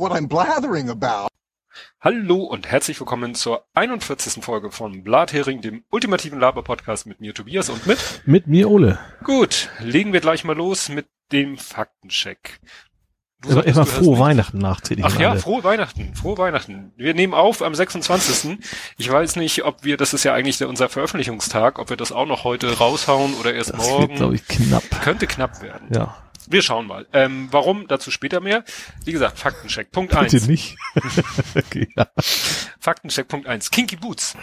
what I'm blathering about. Hallo und herzlich willkommen zur 41. Folge von Blathering, dem ultimativen Laber-Podcast mit mir Tobias und mit Mit mir Ole. Gut, legen wir gleich mal los mit dem Faktencheck. Du Immer, sagtest, immer du hörst frohe. Weihnachten nachträglich. Ach ja, alle. frohe Weihnachten, frohe Weihnachten. Wir nehmen auf am 26. Ich weiß nicht, ob wir, das ist ja eigentlich der, unser Veröffentlichungstag, ob wir das auch noch heute raushauen oder erst Das morgen. wird, glaube ich, knapp. Könnte knapp werden. Ja. Wir schauen mal. Ähm, warum? Dazu später mehr. Wie gesagt, Faktencheck. Punkt Bitte nicht. okay, ja. Faktencheck Punkt eins. Kinky Boots.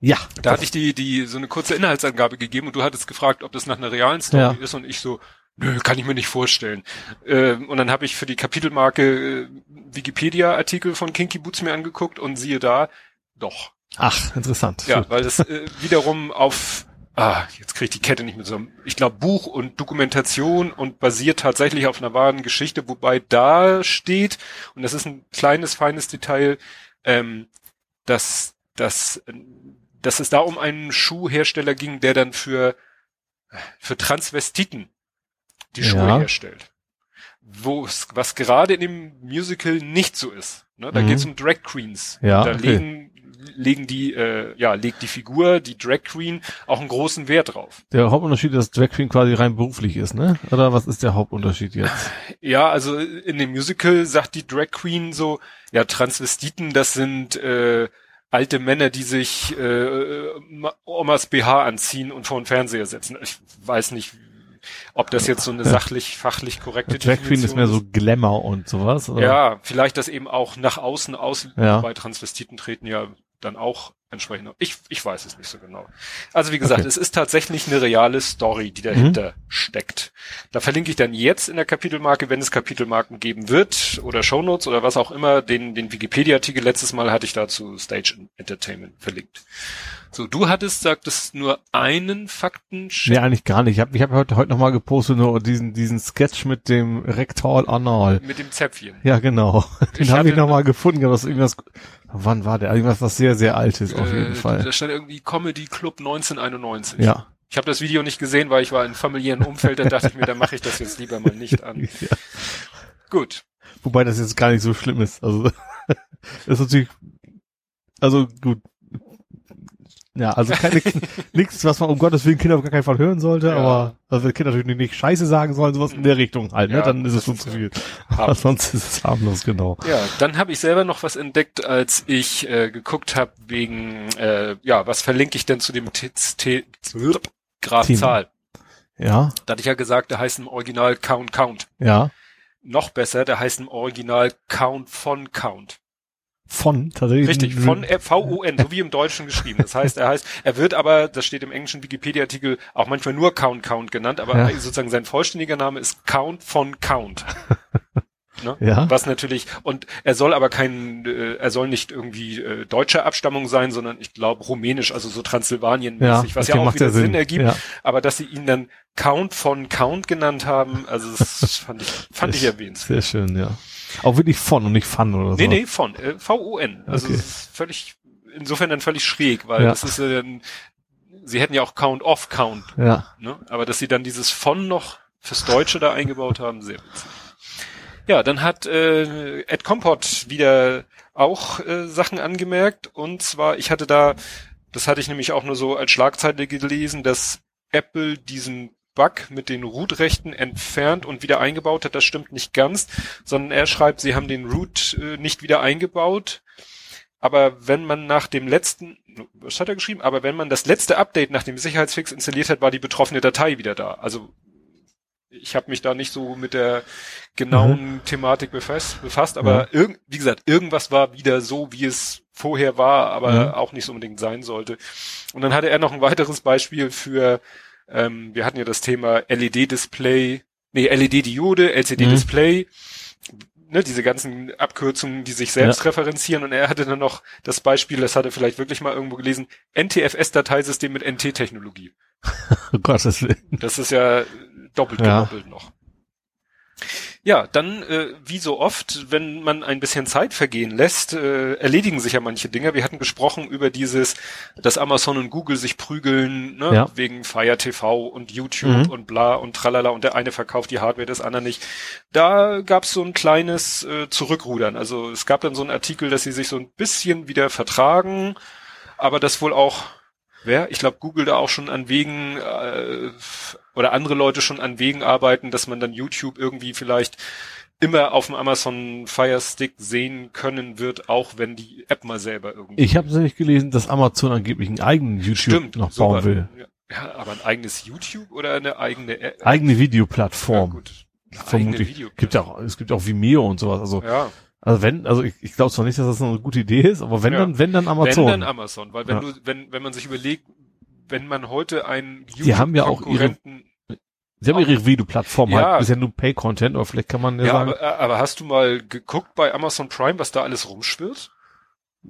ja. Da hatte ich die, die, so eine kurze Inhaltsangabe gegeben und du hattest gefragt, ob das nach einer realen Story Ja. ist und ich so, nö, kann ich mir nicht vorstellen. Ähm, und dann habe ich für die Kapitelmarke äh, Wikipedia-Artikel von Kinky Boots mir angeguckt und siehe da, doch. Ach, interessant. Ja, weil das äh, wiederum auf, ah, jetzt kriege ich die Kette nicht mehr zusammen. Ich glaube Buch und Dokumentation und basiert tatsächlich auf einer wahren Geschichte, wobei da steht, und das ist ein kleines, feines Detail, ähm, dass, dass, dass es da um einen Schuhhersteller ging, der dann für, für Transvestiten die Ja. Schuhe herstellt. Wo es, was gerade in dem Musical nicht so ist. Ne? Da Mhm. geht es um Drag Queens. Ja, da okay. legen, legen die, äh, ja, legt die Figur, die Drag Queen, auch einen großen Wert drauf. Der Hauptunterschied ist, dass Drag Queen quasi rein beruflich ist, ne? Oder was ist der Hauptunterschied jetzt? Ja, also in dem Musical sagt die Drag Queen so, ja, Transvestiten, das sind äh, alte Männer, die sich äh, Ma- Omas BH anziehen und vor den Fernseher setzen. Ich weiß nicht, ob das jetzt so eine sachlich, fachlich korrekte Drag Queen ist mehr so Glamour und sowas. Oder? Ja, vielleicht das eben auch nach außen aus, Ja. bei Transvestiten treten ja dann auch entsprechend. Ich, ich weiß es nicht so genau. Also wie gesagt, Okay. es ist tatsächlich eine reale Story, die dahinter steckt. Da verlinke ich dann jetzt in der Kapitelmarke, wenn es Kapitelmarken geben wird oder Shownotes oder was auch immer, den, den Wikipedia-Artikel letztes Mal hatte ich dazu Stage Entertainment verlinkt. So, du hattest, sagtest, nur einen Fakten. Nee, eigentlich gar nicht. Ich habe ich hab heute, heute nochmal gepostet, nur diesen, diesen Sketch mit dem Rektal Anal. mit dem Zäpfchen. Ja, genau. Den habe ich nochmal gefunden, aber das ist irgendwas, wann war der? Irgendwas, was sehr, sehr altes auf jeden Äh, Fall. Da stand irgendwie Comedy Club 1991. Ja. Ich habe das Video nicht gesehen, weil ich war in familiären Umfeld, da dachte ich mir, da mache ich das jetzt lieber mal nicht an. ja. Gut. Wobei das jetzt gar nicht so schlimm ist. Also, das ist natürlich, also gut. Ja, also nichts, was man um Gottes Willen Kinder auf gar keinen Fall hören sollte, Ja. aber, also wenn Kinder natürlich nicht Scheiße sagen sollen, sowas in der Richtung halt, ne, Ja, dann ist es schon zu viel. Aber sonst ist es harmlos, genau. Ja, dann habe ich selber noch was entdeckt, als ich äh, geguckt habe wegen, äh, ja, was verlinke ich denn zu dem Thema. Zahl? Ja, Da hatte ich ja gesagt, der heißt im Original Count Count. ja. Noch besser, der heißt im Original Count von Count. Von, tatsächlich. Richtig, von äh, V-O-N, so wie im Deutschen geschrieben. Das heißt, er heißt, er wird aber, das steht im englischen Wikipedia-Artikel, auch manchmal nur Count Count genannt, aber Ja. sozusagen sein vollständiger Name ist Count von Count. Ne? Ja. Was natürlich, und er soll aber kein, äh, er soll nicht irgendwie äh, deutscher Abstammung sein, sondern ich glaube rumänisch, also so Transsilvanien-mäßig, Ja, was ja auch wieder Sinn, Sinn. ergibt. Ja. Aber dass sie ihn dann Count von Count genannt haben, also das fand ich, fand ich erwähnenswert. Sehr schön, ja. Auch wirklich von und nicht fun oder so. Nee, nee, von, äh, V-O-N. Also Okay. es ist völlig, insofern dann völlig schräg, weil Ja. das ist äh, dann, sie hätten ja auch Count off Count, Ja. ne? Aber dass sie dann dieses von noch fürs Deutsche da eingebaut haben, sehr witzig. Ja, dann hat äh, Ed Compot wieder auch äh, Sachen angemerkt und zwar, ich hatte da, das hatte ich nämlich auch nur so als Schlagzeile gelesen, dass Apple diesen Bug mit den Root-Rechten entfernt und wieder eingebaut hat. Das stimmt nicht ganz, sondern er schreibt, sie haben den Root äh, nicht wieder eingebaut. Aber wenn man nach dem letzten, was hat er geschrieben? Aber wenn man das letzte Update nach dem Sicherheitsfix installiert hat, war die betroffene Datei wieder da. Also ich habe mich da nicht so mit der genauen Thematik befasst, befasst aber irgend, wie gesagt, irgendwas war wieder so, wie es vorher war, aber Mhm. auch nicht so unbedingt sein sollte. Und dann hatte er noch ein weiteres Beispiel für, ähm, wir hatten ja das Thema LED-Display, nee, LED-Diode, LCD-Display, ne, diese ganzen Abkürzungen, die sich selbst referenzieren. Und er hatte dann noch das Beispiel, das hat er vielleicht wirklich mal irgendwo gelesen, NTFS-Dateisystem mit NT-Technologie. Oh Gottes Willen. Das ist ja doppelt Ja. gedoppelt noch. Ja, dann, äh, wie so oft, wenn man ein bisschen Zeit vergehen lässt, äh, erledigen sich ja manche Dinge. Wir hatten gesprochen über dieses, dass Amazon und Google sich prügeln, ne, Ja. wegen Fire TV und YouTube Mhm. und bla und tralala und der eine verkauft die Hardware, des anderen nicht. Da gab's so ein kleines äh, Zurückrudern. Also es gab dann so einen Artikel, dass sie sich so ein bisschen wieder vertragen, aber das wohl auch Wer? Ich glaube, Google da auch schon an Wegen äh, oder andere Leute schon an Wegen arbeiten, dass man dann YouTube irgendwie vielleicht immer auf dem Amazon Fire Stick sehen können wird, auch wenn die App mal selber irgendwie. Ich habe nämlich gelesen, dass Amazon angeblich einen eigenen YouTube Stimmt, noch bauen war- will. Ja, aber ein eigenes YouTube oder eine eigene App? Eigene Ja, Videoplattform. gut. Eine vermutlich. eigene Video- Gibt ja auch, es gibt auch Vimeo und sowas. Also, Ja, also wenn, also ich, ich glaube zwar nicht, dass das eine gute Idee ist, aber wenn Ja. dann, wenn dann Amazon. wenn dann Amazon, weil wenn Ja. du, wenn, wenn man sich überlegt, wenn man heute einen Die haben ja auch ihre- YouTube-Konkurrenten Sie haben ihre Videoplattform Ja. halt, bisher nur Pay-Content, aber vielleicht kann man ja, Ja, sagen, aber, aber hast du mal geguckt bei Amazon Prime, was da alles rumschwirrt?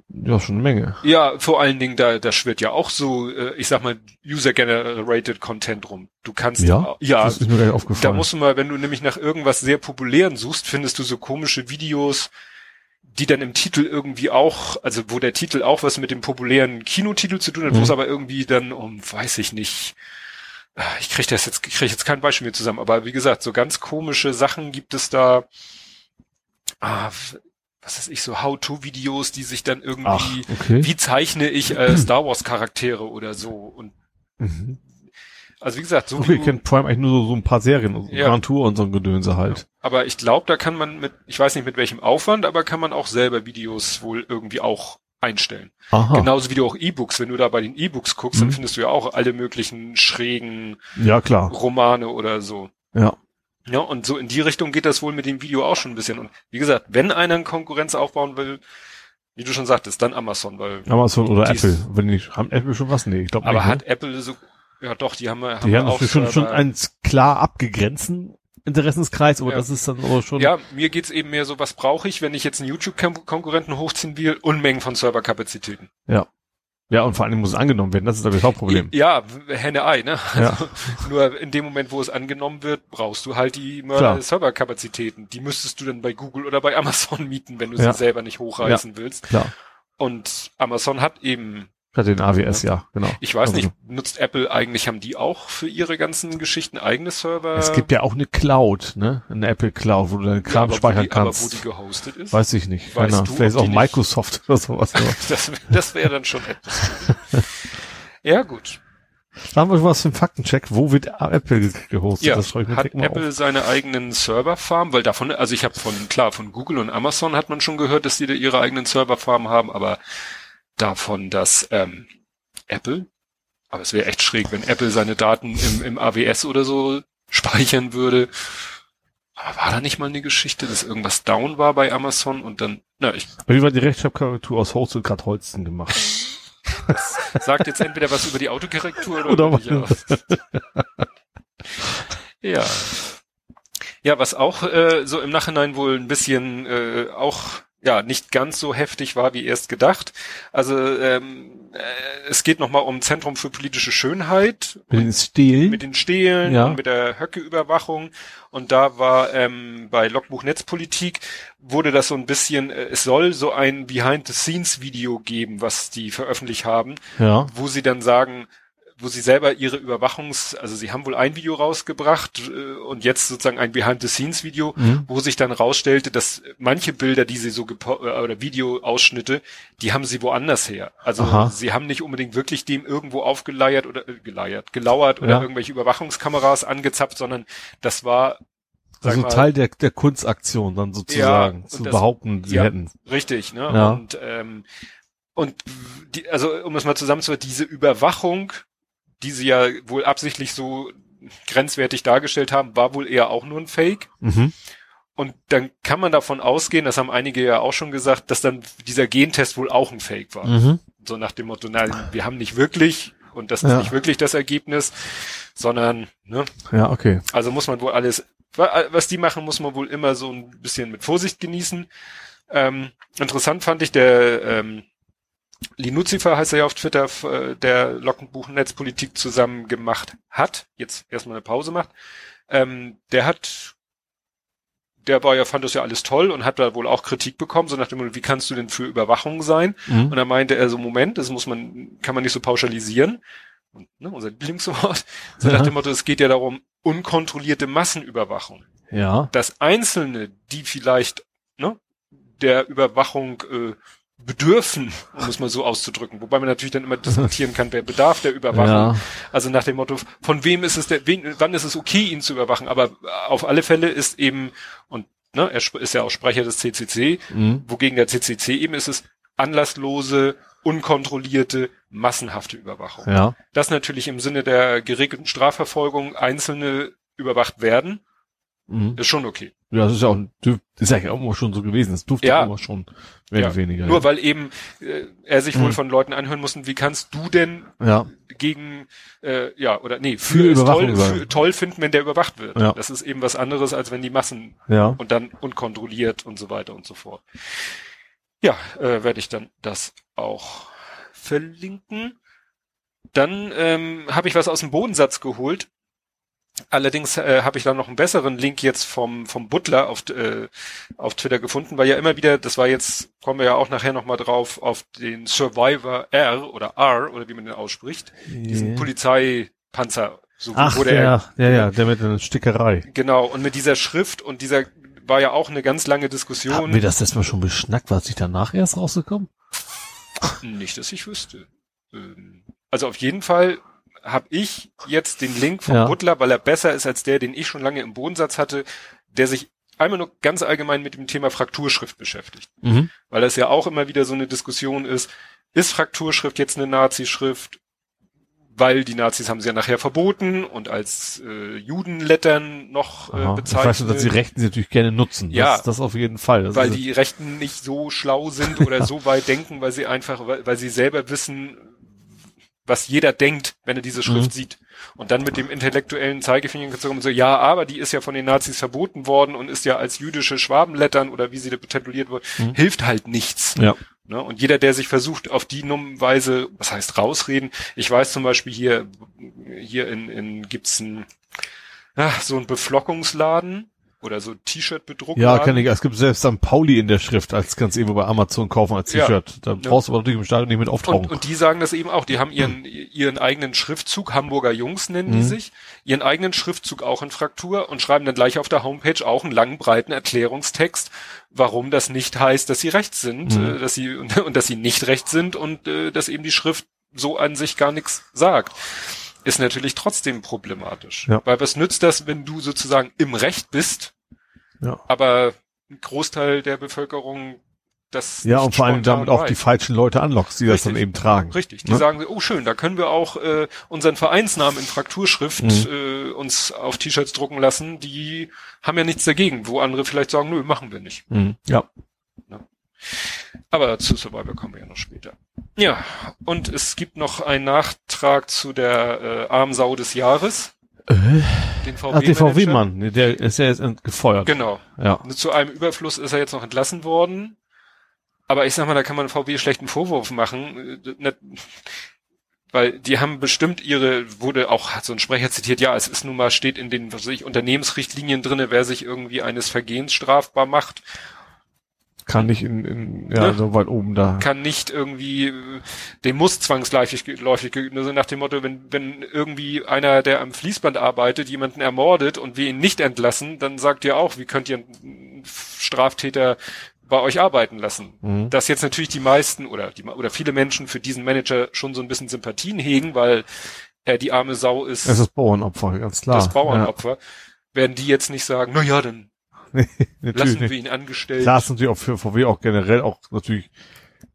ja, schon eine Menge. Ja, vor allen Dingen, da, da schwirrt ja auch so, äh, ich sag mal, User-Generated Content rum. Du kannst, Ja? ja, Das ist mir gar nicht da aufgefallen. musst du mal, wenn du nämlich nach irgendwas sehr Populären suchst, findest du so komische Videos, die dann im Titel irgendwie auch, also wo der Titel auch was mit dem populären Kinotitel zu tun hat, wo Mhm. es aber irgendwie dann um, weiß ich nicht, ah, ich krieg das jetzt, ich krieg jetzt kein Beispiel mehr zusammen, aber wie gesagt, so ganz komische Sachen gibt es da, ah, was weiß ich, so How-to-Videos, die sich dann irgendwie, Ach, okay. wie zeichne ich äh, Star Wars Charaktere oder so und Mhm. Also wie gesagt, so Okay, wie ich du, kenne Prime eigentlich nur so, so ein paar Serien, so Ja. Grand Tour und so ein Gedönse halt. aber ich glaube, da kann man mit, ich weiß nicht mit welchem Aufwand, aber kann man auch selber Videos wohl irgendwie auch einstellen. Aha. Genauso wie du auch E-Books, wenn du da bei den E-Books guckst, dann Mhm. findest du ja auch alle möglichen schrägen Ja, klar. Romane oder so. Ja. Ja, und so in die Richtung geht das wohl mit dem Video auch schon ein bisschen. Und wie gesagt, wenn einer eine Konkurrenz aufbauen will, wie du schon sagtest, dann Amazon, weil, Amazon oder Die Apple. Wenn nicht, haben Apple schon was? Nee, ich glaube aber nicht. ne? hat Apple so, ja doch, die haben, haben Die haben auch schon, schon einen klar abgegrenzten Interessenskreis, aber Ja. das ist dann aber schon, Ja, mir geht's eben mehr so, was brauche ich, wenn ich jetzt einen YouTube-Konkurrenten hochziehen will? Unmengen von Serverkapazitäten. ja, und vor allem muss es angenommen werden, das ist aber das Hauptproblem. Ja, Henne-Ei, ne? Ja. Also, nur in dem Moment, wo es angenommen wird, brauchst du halt die Serverkapazitäten. Die müsstest du dann bei Google oder bei Amazon mieten, wenn du Ja. sie selber nicht hochreißen willst. Klar. Und Amazon hat eben, den AWS, ja, genau. ich weiß Also, nicht, nutzt Apple eigentlich, haben die auch für ihre ganzen Geschichten eigene Server? Es gibt ja auch eine Cloud, ne? Eine Apple Cloud, wo du deinen Ja, Kram wo speichern die, aber wo kannst. die gehostet ist? Weiß ich nicht. Weißt Keiner. du, Vielleicht ob auch die nicht- Microsoft oder sowas. Das, das wäre dann schon etwas. ja, gut. Da haben wir was einen Faktencheck. Wo wird Apple ge- gehostet? Ja, das ich mir hat Apple auf. seine eigenen Serverfarm? Weil davon, also ich habe von, klar, von Google und Amazon hat man schon gehört, dass die da ihre eigenen Serverfarm haben, aber davon, dass ähm, Apple, aber es wäre echt schräg, wenn Apple seine Daten im, im AWS oder so speichern würde. Aber war da nicht mal eine Geschichte, dass irgendwas down war bei Amazon und dann, na, ich Wie war die Rechtschreibkorrektur aus Hostel grad Holsten gemacht? sagt jetzt entweder was über die Autokorrektur oder, Oder über. Ja. Ja, was auch äh, so im Nachhinein wohl ein bisschen äh, auch ja nicht ganz so heftig war wie erst gedacht. Also ähm, äh, es geht nochmal um Zentrum für politische Schönheit Mit den Stelen? mit den Stehlen Ja. mit der Höcke-Überwachung. Und da war ähm, bei Logbuch Netzpolitik wurde das so ein bisschen, äh, es soll so ein Behind-the-Scenes-Video geben, was die veröffentlicht haben, ja. wo sie dann sagen, wo sie selber ihre Überwachungs, also sie haben wohl ein Video rausgebracht äh, und jetzt sozusagen ein Behind-the-Scenes-Video, Mhm. wo sich dann rausstellte, dass manche Bilder, die sie so gepo äh, oder Videoausschnitte, die haben sie woanders her. Also Aha. sie haben nicht unbedingt wirklich dem irgendwo aufgeleiert oder äh, geleiert, gelauert oder Ja. irgendwelche Überwachungskameras angezapft, sondern das war Also mal, Teil der, der Kunstaktion dann sozusagen, und zu das- behaupten, sie ja. hätten. Richtig, ne? Ja. Und ähm, und die, also um es mal zusammenzufassen, diese Überwachung, die sie ja wohl absichtlich so grenzwertig dargestellt haben, war wohl eher auch nur ein Fake. Mhm. Und dann kann man davon ausgehen, das haben einige ja auch schon gesagt, dass dann dieser Gentest wohl auch ein Fake war. Mhm. So nach dem Motto, nein, wir haben nicht wirklich und das ist Ja. nicht wirklich das Ergebnis, sondern, ne, Ja, okay. also muss man wohl alles, wa- was die machen, muss man wohl immer so ein bisschen mit Vorsicht genießen. Ähm, interessant fand ich, der ähm, Linuzifer heißt er ja auf Twitter, äh, der Lockenbuch Netzpolitik zusammen gemacht hat, jetzt erstmal eine Pause macht. Ähm, der hat der war ja, fand das ja alles toll und hat da wohl auch Kritik bekommen, so nach dem Motto, wie kannst du denn für Überwachung sein? Mhm. Und dann meinte er so, Moment, das muss man, kann man nicht so pauschalisieren. Und, ne, unser Lieblingswort. So nach Ja. dem Motto, es geht ja darum, unkontrollierte Massenüberwachung. Ja. Dass Einzelne, die vielleicht, ne, der Überwachung, äh, bedürfen, um es mal so auszudrücken. Wobei man natürlich dann immer diskutieren kann, wer bedarf der Überwachung. Ja. Also nach dem Motto, von wem ist es der, wen, wann ist es okay, ihn zu überwachen? Aber auf alle Fälle ist eben, und ne, er ist ja auch Sprecher des CCC, Mhm. wogegen der CCC eben ist es anlasslose, unkontrollierte, massenhafte Überwachung. Ja. Dass natürlich im Sinne der geregelten Strafverfolgung Einzelne überwacht werden, Mhm. ist schon okay. Ja, das ist ja auch, ist ja auch immer schon so gewesen. Das durfte Ja. auch immer schon mehr Ja. oder weniger. Nur weil eben äh, er sich wohl Mhm. von Leuten anhören musste, wie kannst du denn ja. gegen äh, ja oder nee Für für, toll, für, toll finden, wenn der überwacht wird. Ja. Das ist eben was anderes, als wenn die Massen Ja. und dann unkontrolliert und so weiter und so fort. Ja, äh, werde ich dann das auch verlinken. Dann ähm, habe ich was aus dem Bodensatz geholt. Allerdings äh, habe ich da noch einen besseren Link jetzt vom vom Butler auf äh, auf Twitter gefunden, weil ja immer wieder, das war jetzt kommen wir ja auch nachher noch mal drauf auf den Survivor R oder R oder wie man den ausspricht, diesen Ja. Polizeipanzer, so Ach, wurde er ja, ja, ja, der mit der Stickerei. genau und mit dieser Schrift und dieser war ja auch eine ganz lange Diskussion. Haben wir das letztes Mal schon beschnackt? War es nicht danach erst rausgekommen? Nicht, dass ich wüsste. Ähm, Also auf jeden Fall habe ich jetzt den Link vom Ja. Butler, weil er besser ist als der, den ich schon lange im Bodensatz hatte, der sich einmal nur ganz allgemein mit dem Thema Frakturschrift beschäftigt. Mhm. Weil das ja auch immer wieder so eine Diskussion ist, ist Frakturschrift jetzt eine Nazi-Schrift? Weil die Nazis haben sie ja nachher verboten und als äh, Judenlettern noch äh, Aha. Ich bezeichnet. weiß nur, dass die Rechten sie natürlich gerne nutzen. Ja. Das, das auf jeden Fall. Das weil die Rechten nicht so schlau sind oder so weit denken, weil sie einfach, weil, weil sie selber wissen, was jeder denkt, wenn er diese Schrift Mhm. sieht. Und dann mit dem intellektuellen Zeigefinger gezogen und so, ja, aber die ist ja von den Nazis verboten worden und ist ja als jüdische Schwabenlettern oder wie sie da tituliert wird, Mhm. hilft halt nichts. Ja. Ne? Und jeder, der sich versucht, auf die Weise, was heißt rausreden, ich weiß zum Beispiel hier, hier in, in gibt's ein, ach, so ein Beflockungsladen oder so T-Shirt-Bedruckladen. Ja, kenne ich. Es gibt selbst St. Pauli in der Schrift, als kannst du irgendwo bei Amazon kaufen als Ja. T-Shirt. Da brauchst du aber natürlich im Stadion nicht mit auftauchen. Und, und die sagen das eben auch. Die haben ihren, ihren eigenen Schriftzug, Hamburger Jungs nennen die Mhm. sich, ihren eigenen Schriftzug auch in Fraktur und schreiben dann gleich auf der Homepage auch einen langen, breiten Erklärungstext, warum das nicht heißt, dass sie rechts sind, Mhm. äh, dass sie, und, und dass sie nicht rechts sind und äh, dass eben die Schrift so an sich gar nichts sagt. Ist natürlich trotzdem problematisch. Ja. Weil was nützt das, wenn du sozusagen im Recht bist, ja. aber ein Großteil der Bevölkerung das ja, und vor allem damit auch die falschen Leute anlockst, die das Richtig. dann eben tragen. Richtig, die Ne? sagen, oh schön, da können wir auch äh, unseren Vereinsnamen in Frakturschrift Mhm. äh, uns auf T-Shirts drucken lassen. Die haben ja nichts dagegen, wo andere vielleicht sagen, nö, machen wir nicht. Mhm. Ja. Aber zu Survivor kommen wir ja noch später. Ja, und es gibt noch einen Nachtrag zu der äh, Armsau des Jahres, den ach, VW. der VW-Mann, der ist ja jetzt gefeuert. Genau. Ja. Zu einem Überfluss ist er jetzt noch entlassen worden. Aber ich sag mal, da kann man VW schlechten Vorwurf machen. äh, Weil die haben bestimmt ihre, wurde auch hat so ein Sprecher zitiert, ja, es ist nun mal, steht in den was weiß ich, Unternehmensrichtlinien drinne, wer sich irgendwie eines Vergehens strafbar macht, Kann nicht in, in ja, Ne? so weit oben da. kann nicht irgendwie, äh, dem muss zwangsläufig läufig geübt, nur so nach dem Motto, wenn, wenn irgendwie einer, der am Fließband arbeitet, jemanden ermordet und wir ihn nicht entlassen, dann sagt ihr auch, wie könnt ihr einen Straftäter bei euch arbeiten lassen? Mhm. Dass jetzt natürlich die meisten oder die, oder viele Menschen für diesen Manager schon so ein bisschen Sympathien hegen, weil er die arme Sau ist, Es ist Bauernopfer, ganz klar. das Bauernopfer, werden die jetzt nicht sagen, na ja, dann Ja. Nee, natürlich lassen wir nicht. ihn angestellt. Klar ist natürlich auch für VW auch generell auch natürlich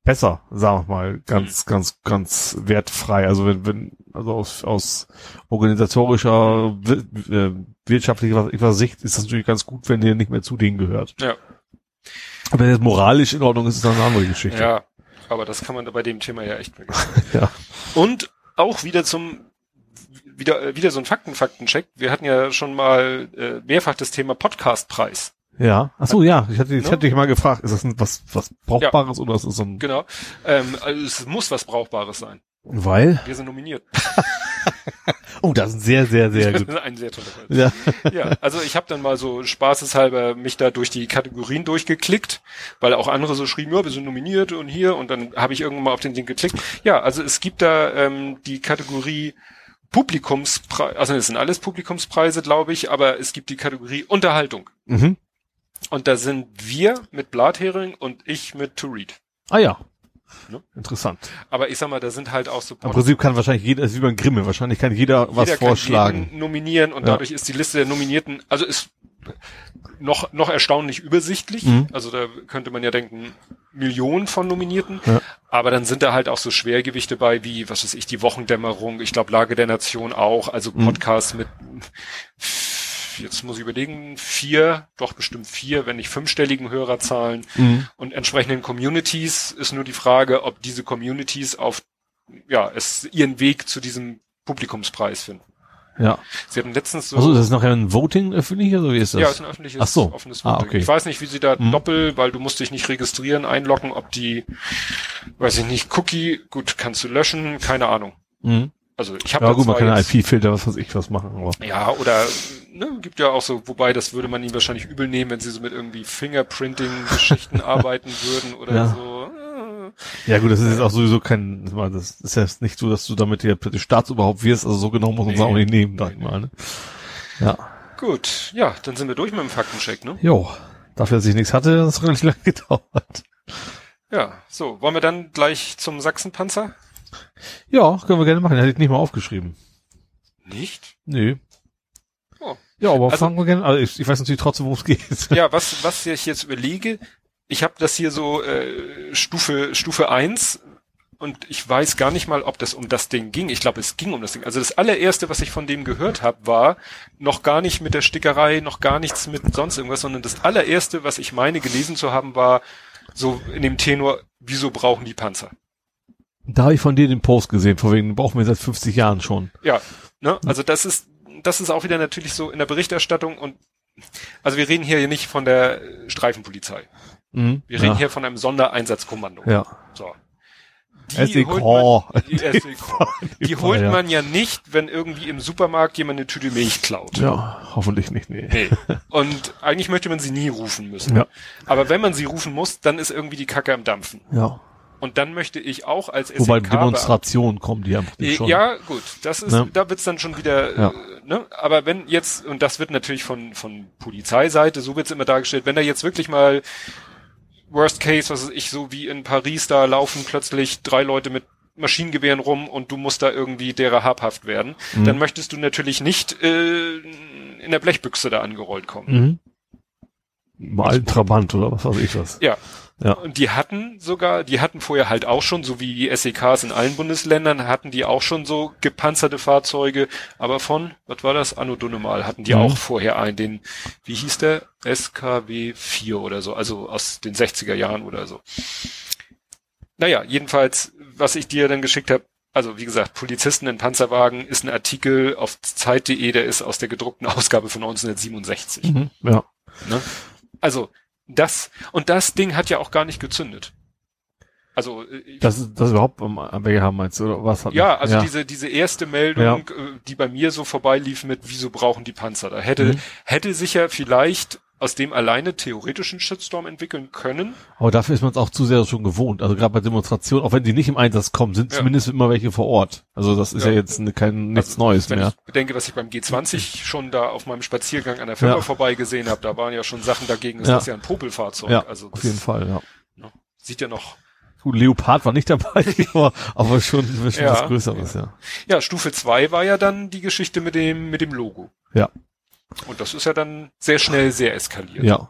besser, sagen wir mal, Mhm. ganz, ganz, ganz wertfrei. Also wenn, wenn, also aus, aus organisatorischer, wir- äh, wirtschaftlicher Sicht ist das natürlich ganz gut, wenn der nicht mehr zu denen gehört. Ja. Aber wenn es moralisch in Ordnung ist, ist das eine andere Geschichte. Ja, aber das kann man bei dem Thema ja echt vergessen. Ja. Und auch wieder zum wieder äh, wieder so ein Fakten Faktencheck. Wir hatten ja schon mal äh, mehrfach das Thema Podcastpreis. Ja. Ach so, ja. Ich hatte, ich Ne? hatte dich mal gefragt, ist das ein, was, was Brauchbares oder ist das so ein, Genau. Ähm, also es muss was Brauchbares sein. weil? Wir sind nominiert. oh, das ist sehr, sehr, sehr gut. Ein sehr toller Fall. Ja. ja, also ich habe dann mal so spaßeshalber mich da durch die Kategorien durchgeklickt, weil auch andere so schrieben, ja, wir sind nominiert und hier und dann habe ich irgendwann mal auf den Ding geklickt. Ja, also es gibt da ähm, die Kategorie Publikumspreise, also es sind alles Publikumspreise, glaube ich, aber es gibt die Kategorie Unterhaltung. Mhm. Und da sind wir mit Blathering und ich mit To Read. Ah ja. Ne? Interessant. Aber ich sag mal, da sind halt auch so Im Prinzip kann wahrscheinlich jeder, das ist wie beim Grimme, wahrscheinlich kann jeder, was jeder vorschlagen. Kann nominieren und Ja. dadurch ist die Liste der Nominierten, also ist noch, noch erstaunlich übersichtlich. Mhm. Also da könnte man ja denken, Millionen von Nominierten. Ja. Aber dann sind da halt auch so Schwergewichte bei, wie, was weiß ich, die Wochendämmerung, ich glaube Lage der Nation auch, also Mhm. Podcasts mit, jetzt muss ich überlegen, vier, doch bestimmt vier, wenn nicht fünfstelligen Hörerzahlen Mhm. und entsprechenden Communities ist nur die Frage, ob diese Communities auf, ja, es ihren Weg zu diesem Publikumspreis finden. Ja. Sie hatten letztens so, Also, das ist nachher ein Voting öffentlich, oder wie ist das? ja, ist ein öffentliches, Ach so. offenes Ah, Voting. okay. Ich weiß nicht, wie sie da Mhm. doppel, weil du musst dich nicht registrieren, einloggen, ob die, weiß ich nicht, Cookie, gut, kannst du löschen, keine Ahnung. Mhm. Also ich habe Ja gut, man kann IP-Filter, was weiß ich, was machen, aber. Ja, oder ne, gibt ja auch so, wobei das würde man ihm wahrscheinlich übel nehmen, wenn sie so mit irgendwie Fingerprinting-Geschichten arbeiten würden oder Ja. so. Ja gut, das ist jetzt auch sowieso kein, das ist ja nicht so, dass du damit hier plötzlich Staatsoberhaupt wirst, also so genau muss man es Nee. auch nicht nehmen, sag ich mal, ne? Ja. Gut, ja, dann sind wir durch mit dem Faktencheck, ne? Jo. Dafür, dass ich nichts hatte, hat es relativ lange gedauert. Ja, so, wollen wir dann gleich zum Sachsenpanzer? Ja, können wir gerne machen. Hätte ich nicht mal aufgeschrieben. Nicht? Nö. Oh. Ja, aber Also- fangen wir gerne, also ich, ich weiß natürlich trotzdem, worum es geht. Ja, was, was ich jetzt überlege, ich habe das hier so äh, Stufe Stufe eins und ich weiß gar nicht mal, ob das um das Ding ging. Ich glaube, es ging um das Ding. Also das allererste, was ich von dem gehört habe, war noch gar nicht mit der Stickerei, noch gar nichts mit sonst irgendwas, sondern das allererste, was ich meine gelesen zu haben, war so in dem Tenor, wieso brauchen die Panzer? Da habe ich von dir den Post gesehen, von wegen, den brauchen wir seit 50 Jahren schon. Ja, ne? Also das ist, das ist auch wieder natürlich so in der Berichterstattung und also wir reden hier ja nicht von der Streifenpolizei. Mhm. Wir reden ja. hier von einem Sondereinsatzkommando. Ja. So. SEK. holt man, die, SEK. die holt man ja nicht, wenn irgendwie im Supermarkt jemand eine Tüte Milch klaut. Ja, hoffentlich nicht, nee. Nee. Und eigentlich möchte man sie nie rufen müssen. Ja. Aber wenn man sie rufen muss, dann ist irgendwie die Kacke am Dampfen. Ja. Und dann möchte ich auch als SEK Wobei Demonstrationen kommen die ja Äh, schon. Ja, gut, das ist, Ne? da wird's dann schon wieder, Ja. äh, ne? Aber wenn jetzt, und das wird natürlich von, von Polizeiseite, so wird's immer dargestellt, wenn da jetzt wirklich mal Worst Case, was ich, so wie in Paris, da laufen plötzlich drei Leute mit Maschinengewehren rum und du musst da irgendwie derer habhaft werden, Mhm. dann möchtest du natürlich nicht äh, in der Blechbüchse da angerollt kommen. Mhm. Mal Trabant oder was weiß ich was. Ja. Ja. Und die hatten sogar, die hatten vorher halt auch schon, so wie die SEKs in allen Bundesländern, hatten die auch schon so gepanzerte Fahrzeuge, aber von, was war das, Anno Dunnemal, hatten die Mhm. auch vorher einen, den, wie hieß der, SKW 4 oder so, also aus den 60er Jahren oder so. Naja, jedenfalls, was ich dir dann geschickt habe, also wie gesagt, Polizisten in Panzerwagen ist ein Artikel auf Zeit.de, der ist aus der gedruckten Ausgabe von 1967. Mhm. Ja. Ne? Also das und das Ding hat ja auch gar nicht gezündet. Also äh, Das ist, das überhaupt am, am BGH meinst du, oder was hat ja, also diese diese erste Meldung, Ja. äh, die bei mir so vorbeilief mit wieso brauchen die Panzer? Da hätte Mhm. hätte sich ja vielleicht aus dem alleine theoretischen Shitstorm entwickeln können. Aber dafür ist man es auch zu sehr schon gewohnt. Also gerade bei Demonstrationen, auch wenn die nicht im Einsatz kommen, sind Ja. zumindest immer welche vor Ort. Also das ist ja, Ja. jetzt ne- kein nichts Also, Neues Wenn mehr. ich bedenke, was ich beim G20 schon da auf meinem Spaziergang an der Firma Ja. vorbei gesehen habe, da waren ja schon Sachen dagegen, ist Ja. das ja ein Popelfahrzeug. Ja, also auf jeden Fall, ja. ne, sieht ja noch Gut, Leopard war nicht dabei, aber, aber schon, schon Ja. was Größeres, ja. Ja, Stufe 2 war ja dann die Geschichte mit dem, mit dem Logo. Ja. Und das ist ja dann sehr schnell sehr eskaliert. Ja.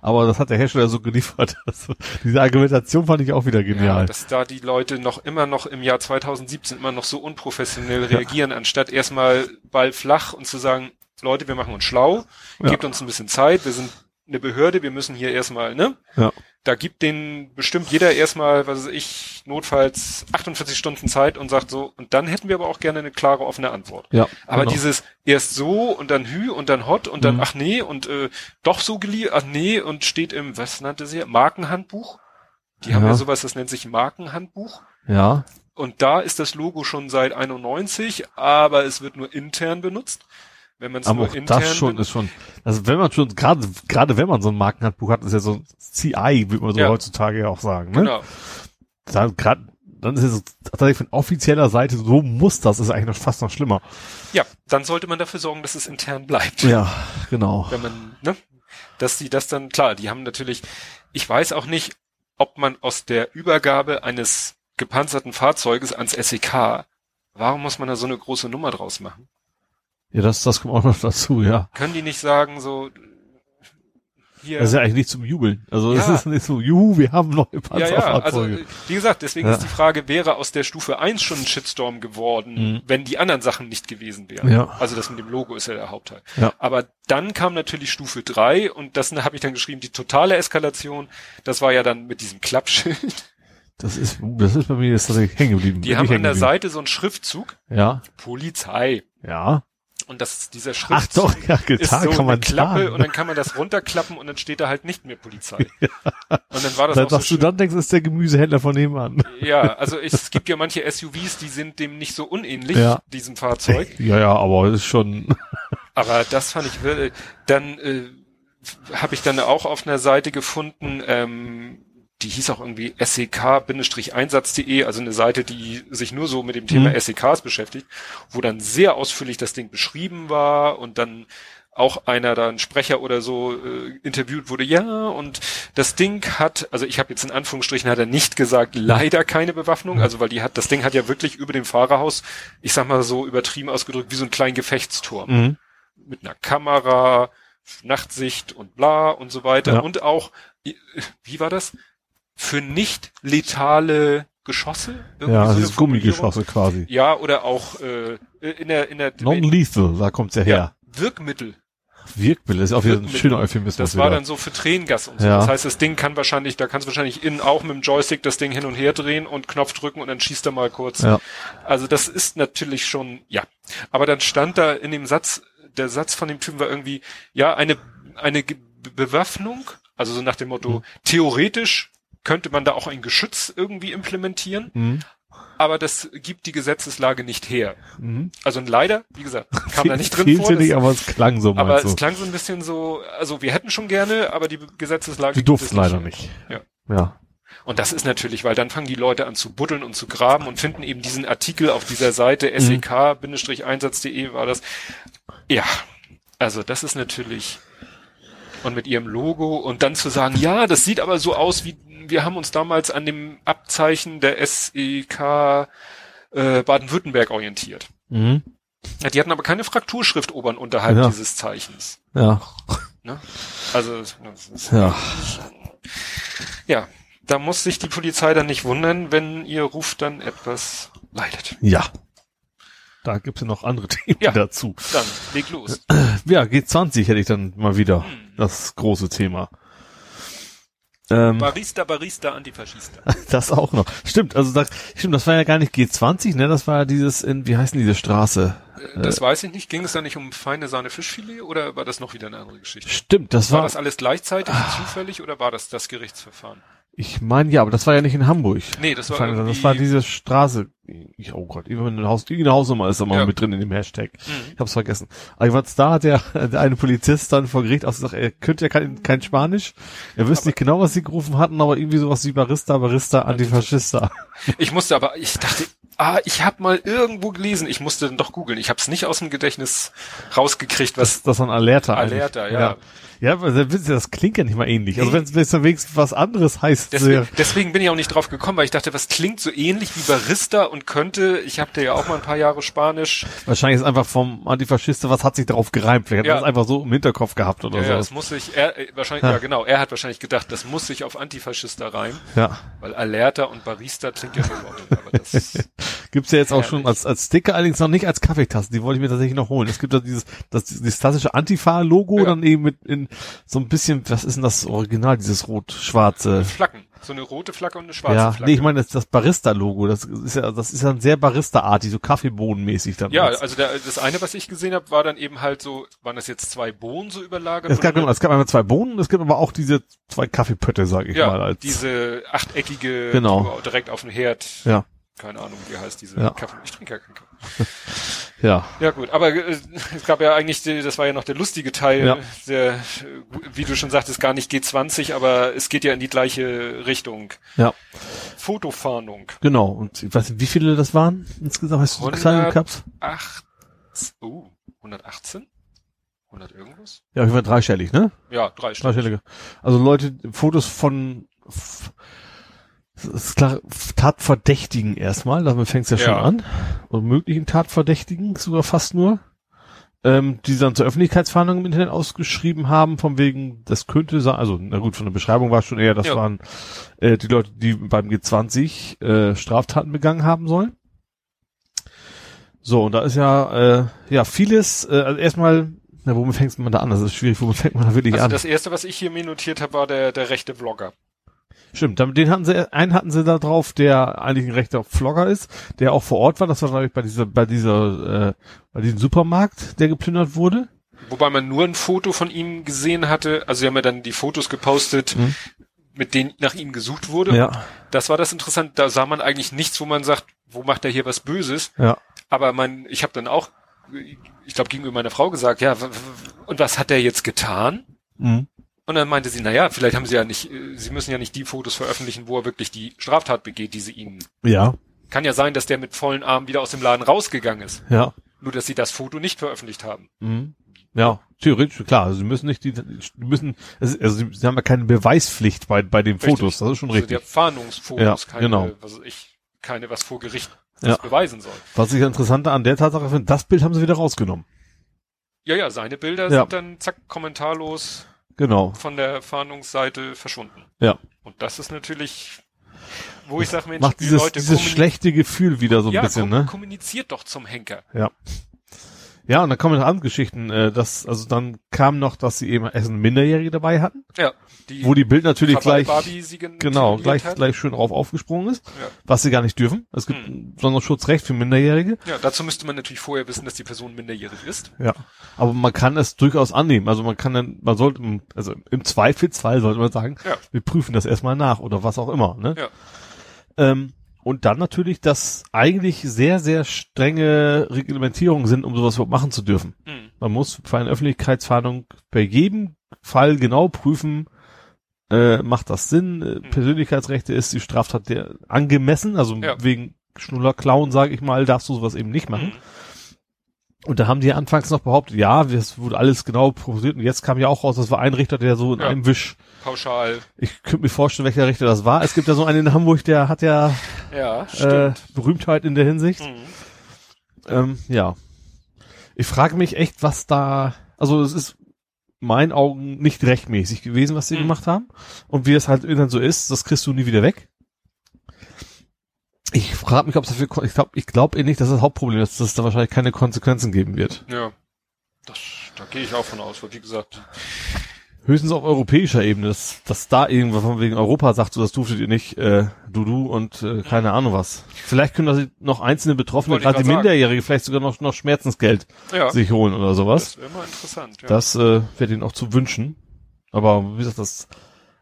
Aber das hat der Hersteller so geliefert. Also, diese Argumentation fand ich auch wieder Ja, genial. dass da die Leute noch immer noch im Jahr 2017 immer noch so unprofessionell reagieren, anstatt erstmal Ball flach und zu sagen, Leute, wir machen uns schlau, Ja. gebt uns ein bisschen Zeit, wir sind eine Behörde, wir müssen hier erstmal, ne? Ja. Da gibt den bestimmt jeder erstmal, was weiß ich, notfalls 48 Stunden Zeit und sagt so, und dann hätten wir aber auch gerne eine klare, offene Antwort. ja. Aber genau. dieses erst so und dann hü und dann hot und dann Mhm. ach nee und äh, doch so geliehen, ach nee und steht im, was nannte sie, Markenhandbuch? Die haben Ja. ja sowas, das nennt sich Markenhandbuch. Ja. Und da ist das Logo schon seit 91, aber es wird nur intern benutzt. Wenn man es nur auch intern das schon ist schon, also wenn man schon, gerade, gerade wenn man so ein Markenhandbuch hat, ist ja so ein CI, würde man so Ja. heutzutage ja auch sagen, ne? Genau. Da, grad, dann ist es tatsächlich von offizieller Seite, so muss das, ist eigentlich noch fast noch schlimmer. Ja, dann sollte man dafür sorgen, dass es intern bleibt. Ja, genau. Wenn man, ne? Dass sie das dann, klar, die haben natürlich, ich weiß auch nicht, ob man aus der Übergabe eines gepanzerten Fahrzeuges ans SEK, warum muss man da so eine große Nummer draus machen? Ja, das, das kommt auch noch dazu, ja. Können die nicht sagen, so, hier, Das ist ja eigentlich nicht zum Jubeln. Also es Ja. ist nicht so, juhu, wir haben neue Ja, ja, also Panzerfahrzeuge. äh, wie gesagt, deswegen Ja. ist die Frage, wäre aus der Stufe 1 schon ein Shitstorm geworden, Mhm. wenn die anderen Sachen nicht gewesen wären. Ja. Also das mit dem Logo ist ja der Hauptteil. Ja. Aber dann kam natürlich Stufe 3 und das habe ich dann geschrieben, die totale Eskalation, das war ja dann mit diesem Klappschild. Das ist, das ist bei mir jetzt tatsächlich hängen geblieben. Die haben an der. Seite so einen Schriftzug, Ja, Polizei. ja. Und das, dieser Ach Schriftzug doch, ja, ist getan so kann eine man Klappe sagen. und dann kann man das runterklappen und dann steht da halt nicht mehr Polizei. Und dann war das Dann, auch so was du schön. dann denkst, ist der Gemüsehändler von nebenan. Ja, also es gibt ja manche SUVs, die sind dem nicht so unähnlich, Ja. diesem Fahrzeug. Ja, ja, aber ist schon, Aber das fand ich wirklich, dann äh, habe ich dann auch auf einer Seite gefunden, ähm, die hieß auch irgendwie sek-einsatz.de, also eine Seite, die sich nur so mit dem Thema Mhm. SEKs beschäftigt, wo dann sehr ausführlich das Ding beschrieben war und dann auch einer da ein Sprecher oder so äh, interviewt wurde, ja, und das Ding hat, also ich habe jetzt in Anführungsstrichen hat er nicht gesagt, leider keine Bewaffnung, also weil die hat, das Ding hat ja wirklich über dem Fahrerhaus, ich sag mal so übertrieben ausgedrückt, wie so ein kleinen Gefechtsturm mhm. mit einer Kamera, Nachtsicht und bla und so weiter. Ja. Und auch, wie war das? Für nicht letale Geschosse? Irgendwie ja, so dieses Formulierung. Gummigeschosse quasi. Ja, oder auch äh, in der in der Non-lethal, da kommt's ja her. Wirkmittel. Wirkbild ist auch wieder ein Wirkmittel. schöner Euphemismus. Das wieder. war dann so für Tränengas und so. Ja. Das heißt, das Ding kann wahrscheinlich, da kannst du wahrscheinlich innen auch mit dem Joystick das Ding hin und her drehen und Knopf drücken und dann schießt er mal kurz. Ja. Also das ist natürlich schon, ja. Aber dann stand da in dem Satz, der Satz von dem Typen war irgendwie, ja, eine, eine Bewaffnung, also so nach dem Motto, Mhm. theoretisch könnte man da auch ein Geschütz irgendwie implementieren, Mhm. aber das gibt die Gesetzeslage nicht her. Mhm. Also leider, wie gesagt, kam da nicht drin vor. nicht, Das, aber es klang so, aber es du. klang so ein bisschen so, also wir hätten schon gerne, aber die Gesetzeslage Die durften leider nicht. Ja. Ja. Und das ist natürlich, weil dann fangen die Leute an zu buddeln und zu graben und finden eben diesen Artikel auf dieser Seite Mhm. sek-einsatz.de war das. Ja, also das ist natürlich und mit ihrem Logo und dann zu sagen, ja, das sieht aber so aus wie wir haben uns damals an dem Abzeichen der SEK äh, Baden-Württemberg orientiert. Mhm. Ja, die hatten aber keine Frakturschrift obern unterhalb Ja. dieses Zeichens. Ja. Ne? Also das ist, Ja. ja, da muss sich die Polizei dann nicht wundern, wenn ihr Ruf dann etwas leidet. Ja. Da gibt's ja noch andere Themen Ja. dazu. Dann leg los. Ja, G20 hätte ich dann mal wieder. Hm. Das große Thema. Ähm, Barista, Barista, Antifaschista. das auch noch. Stimmt, also das, stimmt, das war ja gar nicht G20, ne? Das war ja dieses in, wie heißt denn diese Straße? Äh, Das weiß ich nicht. Ging es da nicht um feine Sahne Fischfilet oder war das noch wieder eine andere Geschichte? Stimmt, das War war, das alles gleichzeitig zufällig oder war das das Gerichtsverfahren? Ich meine ja, aber das war ja nicht in Hamburg. Nee, das war das irgendwie, war diese Straße. Ich, oh Gott, Haus, irgendeine Hausnummer ist da mal Ja. mit drin in dem Hashtag. Mhm. Ich hab's vergessen. Aber was da hat der, der eine Polizist dann vor Gericht auch gesagt, er könnte ja kein, kein Spanisch. Er wüsste Aber- nicht genau, was sie gerufen hatten, aber irgendwie sowas wie Barista, Barista, Antifaschista. Ich musste aber, ich dachte, ah, ich habe mal irgendwo gelesen, ich musste dann doch googeln. Ich habe es nicht aus dem Gedächtnis rausgekriegt, was Das, das war ein Alerta. Alerta, ja. Ja, ja aber das klingt ja nicht mal ähnlich. Also wenn es wenigstens was anderes heißt, Deswegen, deswegen bin ich auch nicht drauf gekommen, weil ich dachte, was klingt so ähnlich wie Barista und könnte, ich habe ja auch mal ein paar Jahre Spanisch, wahrscheinlich ist einfach vom Antifaschista, was hat sich darauf gereimt? Vielleicht Ja. hat er das einfach so im Hinterkopf gehabt oder ja, ja, so. das muss sich, er, äh, wahrscheinlich, ja. genau, er hat wahrscheinlich gedacht, das muss sich auf Antifaschista reimen, Ja. weil Alerta und Barista klingt ja so laut, aber das, Gibt's ja jetzt auch schon als, als Sticker, allerdings noch nicht als Kaffeetassen. Die wollte ich mir tatsächlich noch holen. Es gibt da dieses, das, dieses klassische Antifa-Logo, Ja. dann eben mit in so ein bisschen, was ist denn das Original, dieses rot-schwarze? Flacken, so eine rote Flagge und eine schwarze Ja, Flagge. nee, ich meine das, das Barista-Logo. Das ist ja, das ist ja sehr Barista-artig, so Kaffeebohnenmäßig dann. ja, jetzt. also der, das eine, was ich gesehen habe, war dann eben halt so, waren das jetzt zwei Bohnen so überlagert? es gab, genau, es gab einmal zwei Bohnen, es gibt aber auch diese zwei Kaffeepötte, sag ich ja, mal. Als, diese achteckige, Genau. direkt auf dem Herd. Ja. keine Ahnung, wie heißt diese Ja. Kaffee. Ich trinke ja keinen Kaffee. Ja. Ja gut, aber äh, es gab ja eigentlich, das war ja noch der lustige Teil, Ja. der, wie du schon sagtest, gar nicht G20, aber es geht ja in die gleiche Richtung. Ja. Fotofahndung. Genau. Und ich weiß nicht, wie viele das waren insgesamt? Hast du so 100. Zahlen gehabt? Acht, oh, 118? 100 irgendwas? Ja, ich war dreistellig, ne? Ja, drei Stück. Dreistellige. Also Leute, Fotos von das ist klar, Tatverdächtigen erstmal, damit fängt's ja schon Ja. an. Und möglichen Tatverdächtigen sogar fast nur. Ähm, die dann zur Öffentlichkeitsfahndung im Internet ausgeschrieben haben, von wegen, das könnte sein, also na gut, von der Beschreibung war schon eher, das Ja. waren äh, die Leute, die beim G20 äh, Straftaten begangen haben sollen. So, und da ist ja, äh, ja, vieles, äh, also erstmal, na, womit fängt man da an? Das ist schwierig, womit fängt man da wirklich Also an? das erste, was ich hier mir notiert habe, war der, der rechte Vlogger. Stimmt, den hatten sie, einen hatten sie da drauf, der eigentlich ein rechter Vlogger ist, der auch vor Ort war. Das war, glaube ich, bei dieser, bei dieser, äh, bei diesem Supermarkt, der geplündert wurde. Wobei man nur ein Foto von ihm gesehen hatte. Also sie haben ja dann die Fotos gepostet, Mhm. mit denen nach ihm gesucht wurde. Ja, Das war das Interessante. Da sah man eigentlich nichts, wo man sagt, wo macht er hier was Böses. ja, Aber man, ich habe dann auch, ich glaube gegenüber meiner Frau gesagt, ja, und was hat er jetzt getan? mhm. Und dann meinte sie, na ja, vielleicht haben sie ja nicht, äh, sie müssen ja nicht die Fotos veröffentlichen, wo er wirklich die Straftat begeht, die sie ihnen. ja, Kann ja sein, dass der mit vollen Armen wieder aus dem Laden rausgegangen ist. ja, Nur, dass sie das Foto nicht veröffentlicht haben. mhm. ja. Theoretisch, klar. Also sie müssen nicht die, die müssen, also sie, sie haben ja keine Beweispflicht bei bei den Richtig. Fotos. Das ist schon Also richtig. der Fahndungsfotos, Ja, keine, genau. was ich, keine, was vor Gericht Ja. beweisen soll. Was ich interessanter an der Tatsache finde, das Bild haben sie wieder rausgenommen. Ja, ja, seine Bilder Ja. sind dann zack, kommentarlos Genau. von der Fahndungsseite verschwunden. Ja. Und das ist natürlich, wo ich sage, Mensch, Macht die dieses, Leute dieses schlechte Gefühl wieder so ein ja, bisschen, ne? kommuniziert doch zum Henker. Ja. Ja, und dann kommen noch andere Geschichten, äh, dass, also dann kam noch, dass sie eben einen Minderjährige dabei hatten, Ja, die wo die Bild natürlich gleich, genau, gleich, hat. gleich schön drauf aufgesprungen ist, Ja. was sie gar nicht dürfen. Es gibt ein besonderes Schutzrecht für Minderjährige. ja, dazu müsste man natürlich vorher wissen, dass die Person minderjährig ist. Ja. Aber man kann es durchaus annehmen. Also man kann dann, man sollte, also im Zweifelsfall sollte man sagen, Ja. wir prüfen das erstmal nach oder was auch immer, ne? Ja. Ähm, und dann natürlich, dass eigentlich sehr, sehr strenge Reglementierungen sind, um sowas überhaupt machen zu dürfen. Mhm. Man muss für eine Öffentlichkeitsfahndung bei jedem Fall genau prüfen, äh, macht das Sinn, äh, Persönlichkeitsrechte ist die Straftat der angemessen, also Ja. wegen Schnuller Clown, sage ich mal, darfst du sowas eben nicht machen. Mhm. Und da haben die anfangs noch behauptet, ja, es wurde alles genau proposiert und jetzt kam ja auch raus, das war ein Richter, der so in Ja. einem Wisch, Pauschal. ich könnte mir vorstellen, welcher Richter das war. Es gibt ja so einen in Hamburg, der hat ja Ja, äh. Berühmtheit in der Hinsicht. Mhm. Ähm, ja. Ich frage mich echt, was da, also es ist in meinen Augen nicht rechtmäßig gewesen, was sie Mhm. gemacht haben. Und wie es halt dann so ist, das kriegst du nie wieder weg. Ich frage mich, ob es dafür, ich glaube, ich glaube eh nicht, dass das Hauptproblem ist, dass es da wahrscheinlich keine Konsequenzen geben wird. Ja. Das, da gehe ich auch von aus, weil wie gesagt, Höchstens auf europäischer Ebene, dass, dass da irgendwas von wegen Europa sagt, so das durftet ihr nicht, äh, du, du und äh, keine Ahnung was. Vielleicht können das noch einzelne Betroffene, ich gerade die sagen. Minderjährige, vielleicht sogar noch, noch Schmerzensgeld ja, sich holen oder sowas. das wäre mal interessant. Ja. Das äh, wäre ihnen auch zu wünschen. Aber wie gesagt, das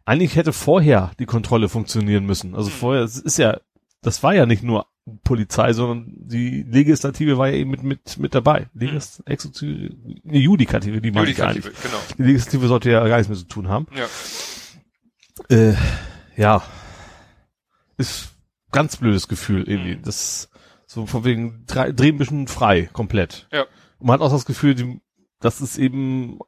eigentlich hätte vorher die Kontrolle funktionieren müssen. Also Hm. vorher, es ist ja, das war ja nicht nur Polizei, sondern die Legislative war ja eben mit mit mit dabei. Legis, Exekutive, nee, Judikative, die meine ich eigentlich. Genau. Die Legislative sollte ja gar nichts mehr zu tun haben. Ja. Äh, ja, ist ganz blödes Gefühl irgendwie. Mhm. Das so von wegen drehen bisschen frei, komplett. Ja. Und man hat auch das Gefühl, die, dass es eben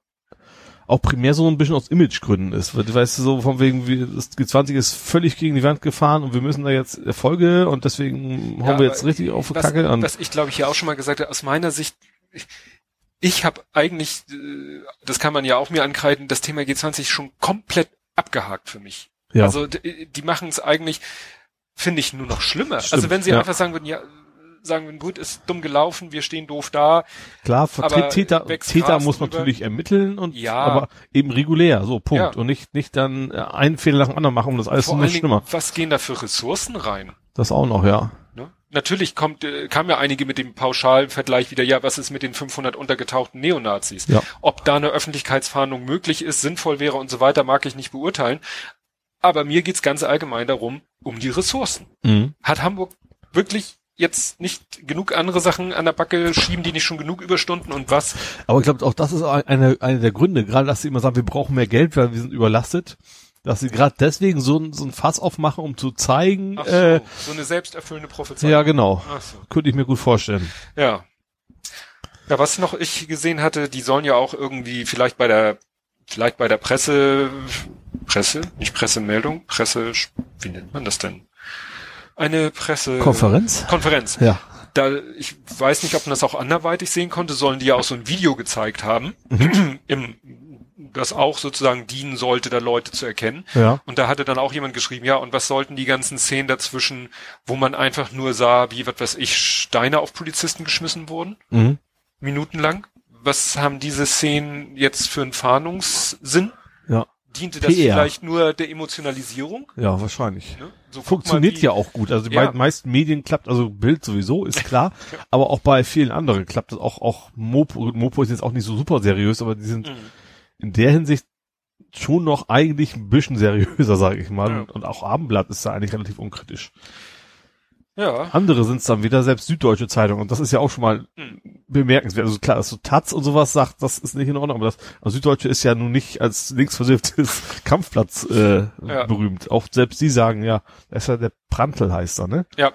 auch primär so ein bisschen aus Imagegründen ist. Weil, weißt du, so von wegen, wie, das G20 ist völlig gegen die Wand gefahren und wir müssen da jetzt Erfolge und deswegen hauen wir jetzt richtig auf die was, Kacke an. Was ich glaube ich ja auch schon mal gesagt habe, aus meiner Sicht, ich, ich habe eigentlich, äh, das kann man ja auch mir ankreiden, das Thema G20 schon komplett abgehakt für mich. ja. Also d- die machen es eigentlich, finde ich, nur noch schlimmer. Stimmt, also wenn sie ja. einfach sagen würden, ja, sagen würden, gut, ist dumm gelaufen, wir stehen doof da. Klar, aber Täter, Täter muss man drüber. natürlich ermitteln und Ja. aber eben regulär, so Punkt. Ja. Und nicht nicht dann äh, einen Fehler nach dem anderen machen, um das alles Vor noch allen Dingen, schlimmer. was gehen da für Ressourcen rein? Das auch noch, ja. Ne? Natürlich kommt, äh, kam ja einige mit dem Pauschalvergleich wieder, ja, was ist mit den 500 untergetauchten Neonazis? Ja. Ob da eine Öffentlichkeitsfahndung möglich ist, sinnvoll wäre und so weiter, mag ich nicht beurteilen. Aber mir geht's ganz allgemein darum, um die Ressourcen. Mhm. Hat Hamburg wirklich jetzt nicht genug andere Sachen an der Backe schieben, die nicht schon genug Überstunden und was? Aber ich glaube, auch das ist eine, eine der Gründe, gerade dass sie immer sagen, wir brauchen mehr Geld, weil wir sind überlastet, dass sie gerade deswegen so ein, so ein Fass aufmachen, um zu zeigen, Ach so, äh, so eine selbsterfüllende Prophezeiung. ja genau, Ach so. könnte ich mir gut vorstellen. Ja. Ja, was noch ich gesehen hatte, die sollen ja auch irgendwie vielleicht bei der, vielleicht bei der Presse, Presse, nicht Pressemeldung, Presse, wie nennt man das denn? Eine Presse. Konferenz? Konferenz. Ja. Da, ich weiß nicht, ob man das auch anderweitig sehen konnte, sollen die ja auch so ein Video gezeigt haben, Mhm. im, das auch sozusagen dienen sollte, da Leute zu erkennen. Ja. Und da hatte dann auch jemand geschrieben, ja, und was sollten die ganzen Szenen dazwischen, wo man einfach nur sah, wie, was weiß ich, Steine auf Polizisten geschmissen wurden? Mhm. minutenlang. Was haben diese Szenen jetzt für einen Fahndungssinn? Ja. Diente das PR. vielleicht nur der Emotionalisierung? Ja, wahrscheinlich. Ne? So, Funktioniert ja auch gut. Also Ja. bei den meisten Medien klappt, also Bild sowieso, ist klar, aber auch bei vielen anderen klappt das auch, auch Mopo, Mopo ist jetzt auch nicht so super seriös, aber die sind Mhm. in der Hinsicht schon noch eigentlich ein bisschen seriöser, sage ich mal. Ja. Und auch Abendblatt ist da eigentlich relativ unkritisch. Ja. Andere sind es dann wieder, selbst Süddeutsche Zeitung. Und das ist ja auch schon mal Mhm. Bemerkenswert. Also klar, dass so Taz und sowas sagt, das ist nicht in Ordnung. Aber das also Süddeutsche ist ja nun nicht als linksversifftes Kampfplatz äh, Ja. berühmt. Auch selbst die sagen, ja, das ist ja der Prantl heißt er, ne? Ja.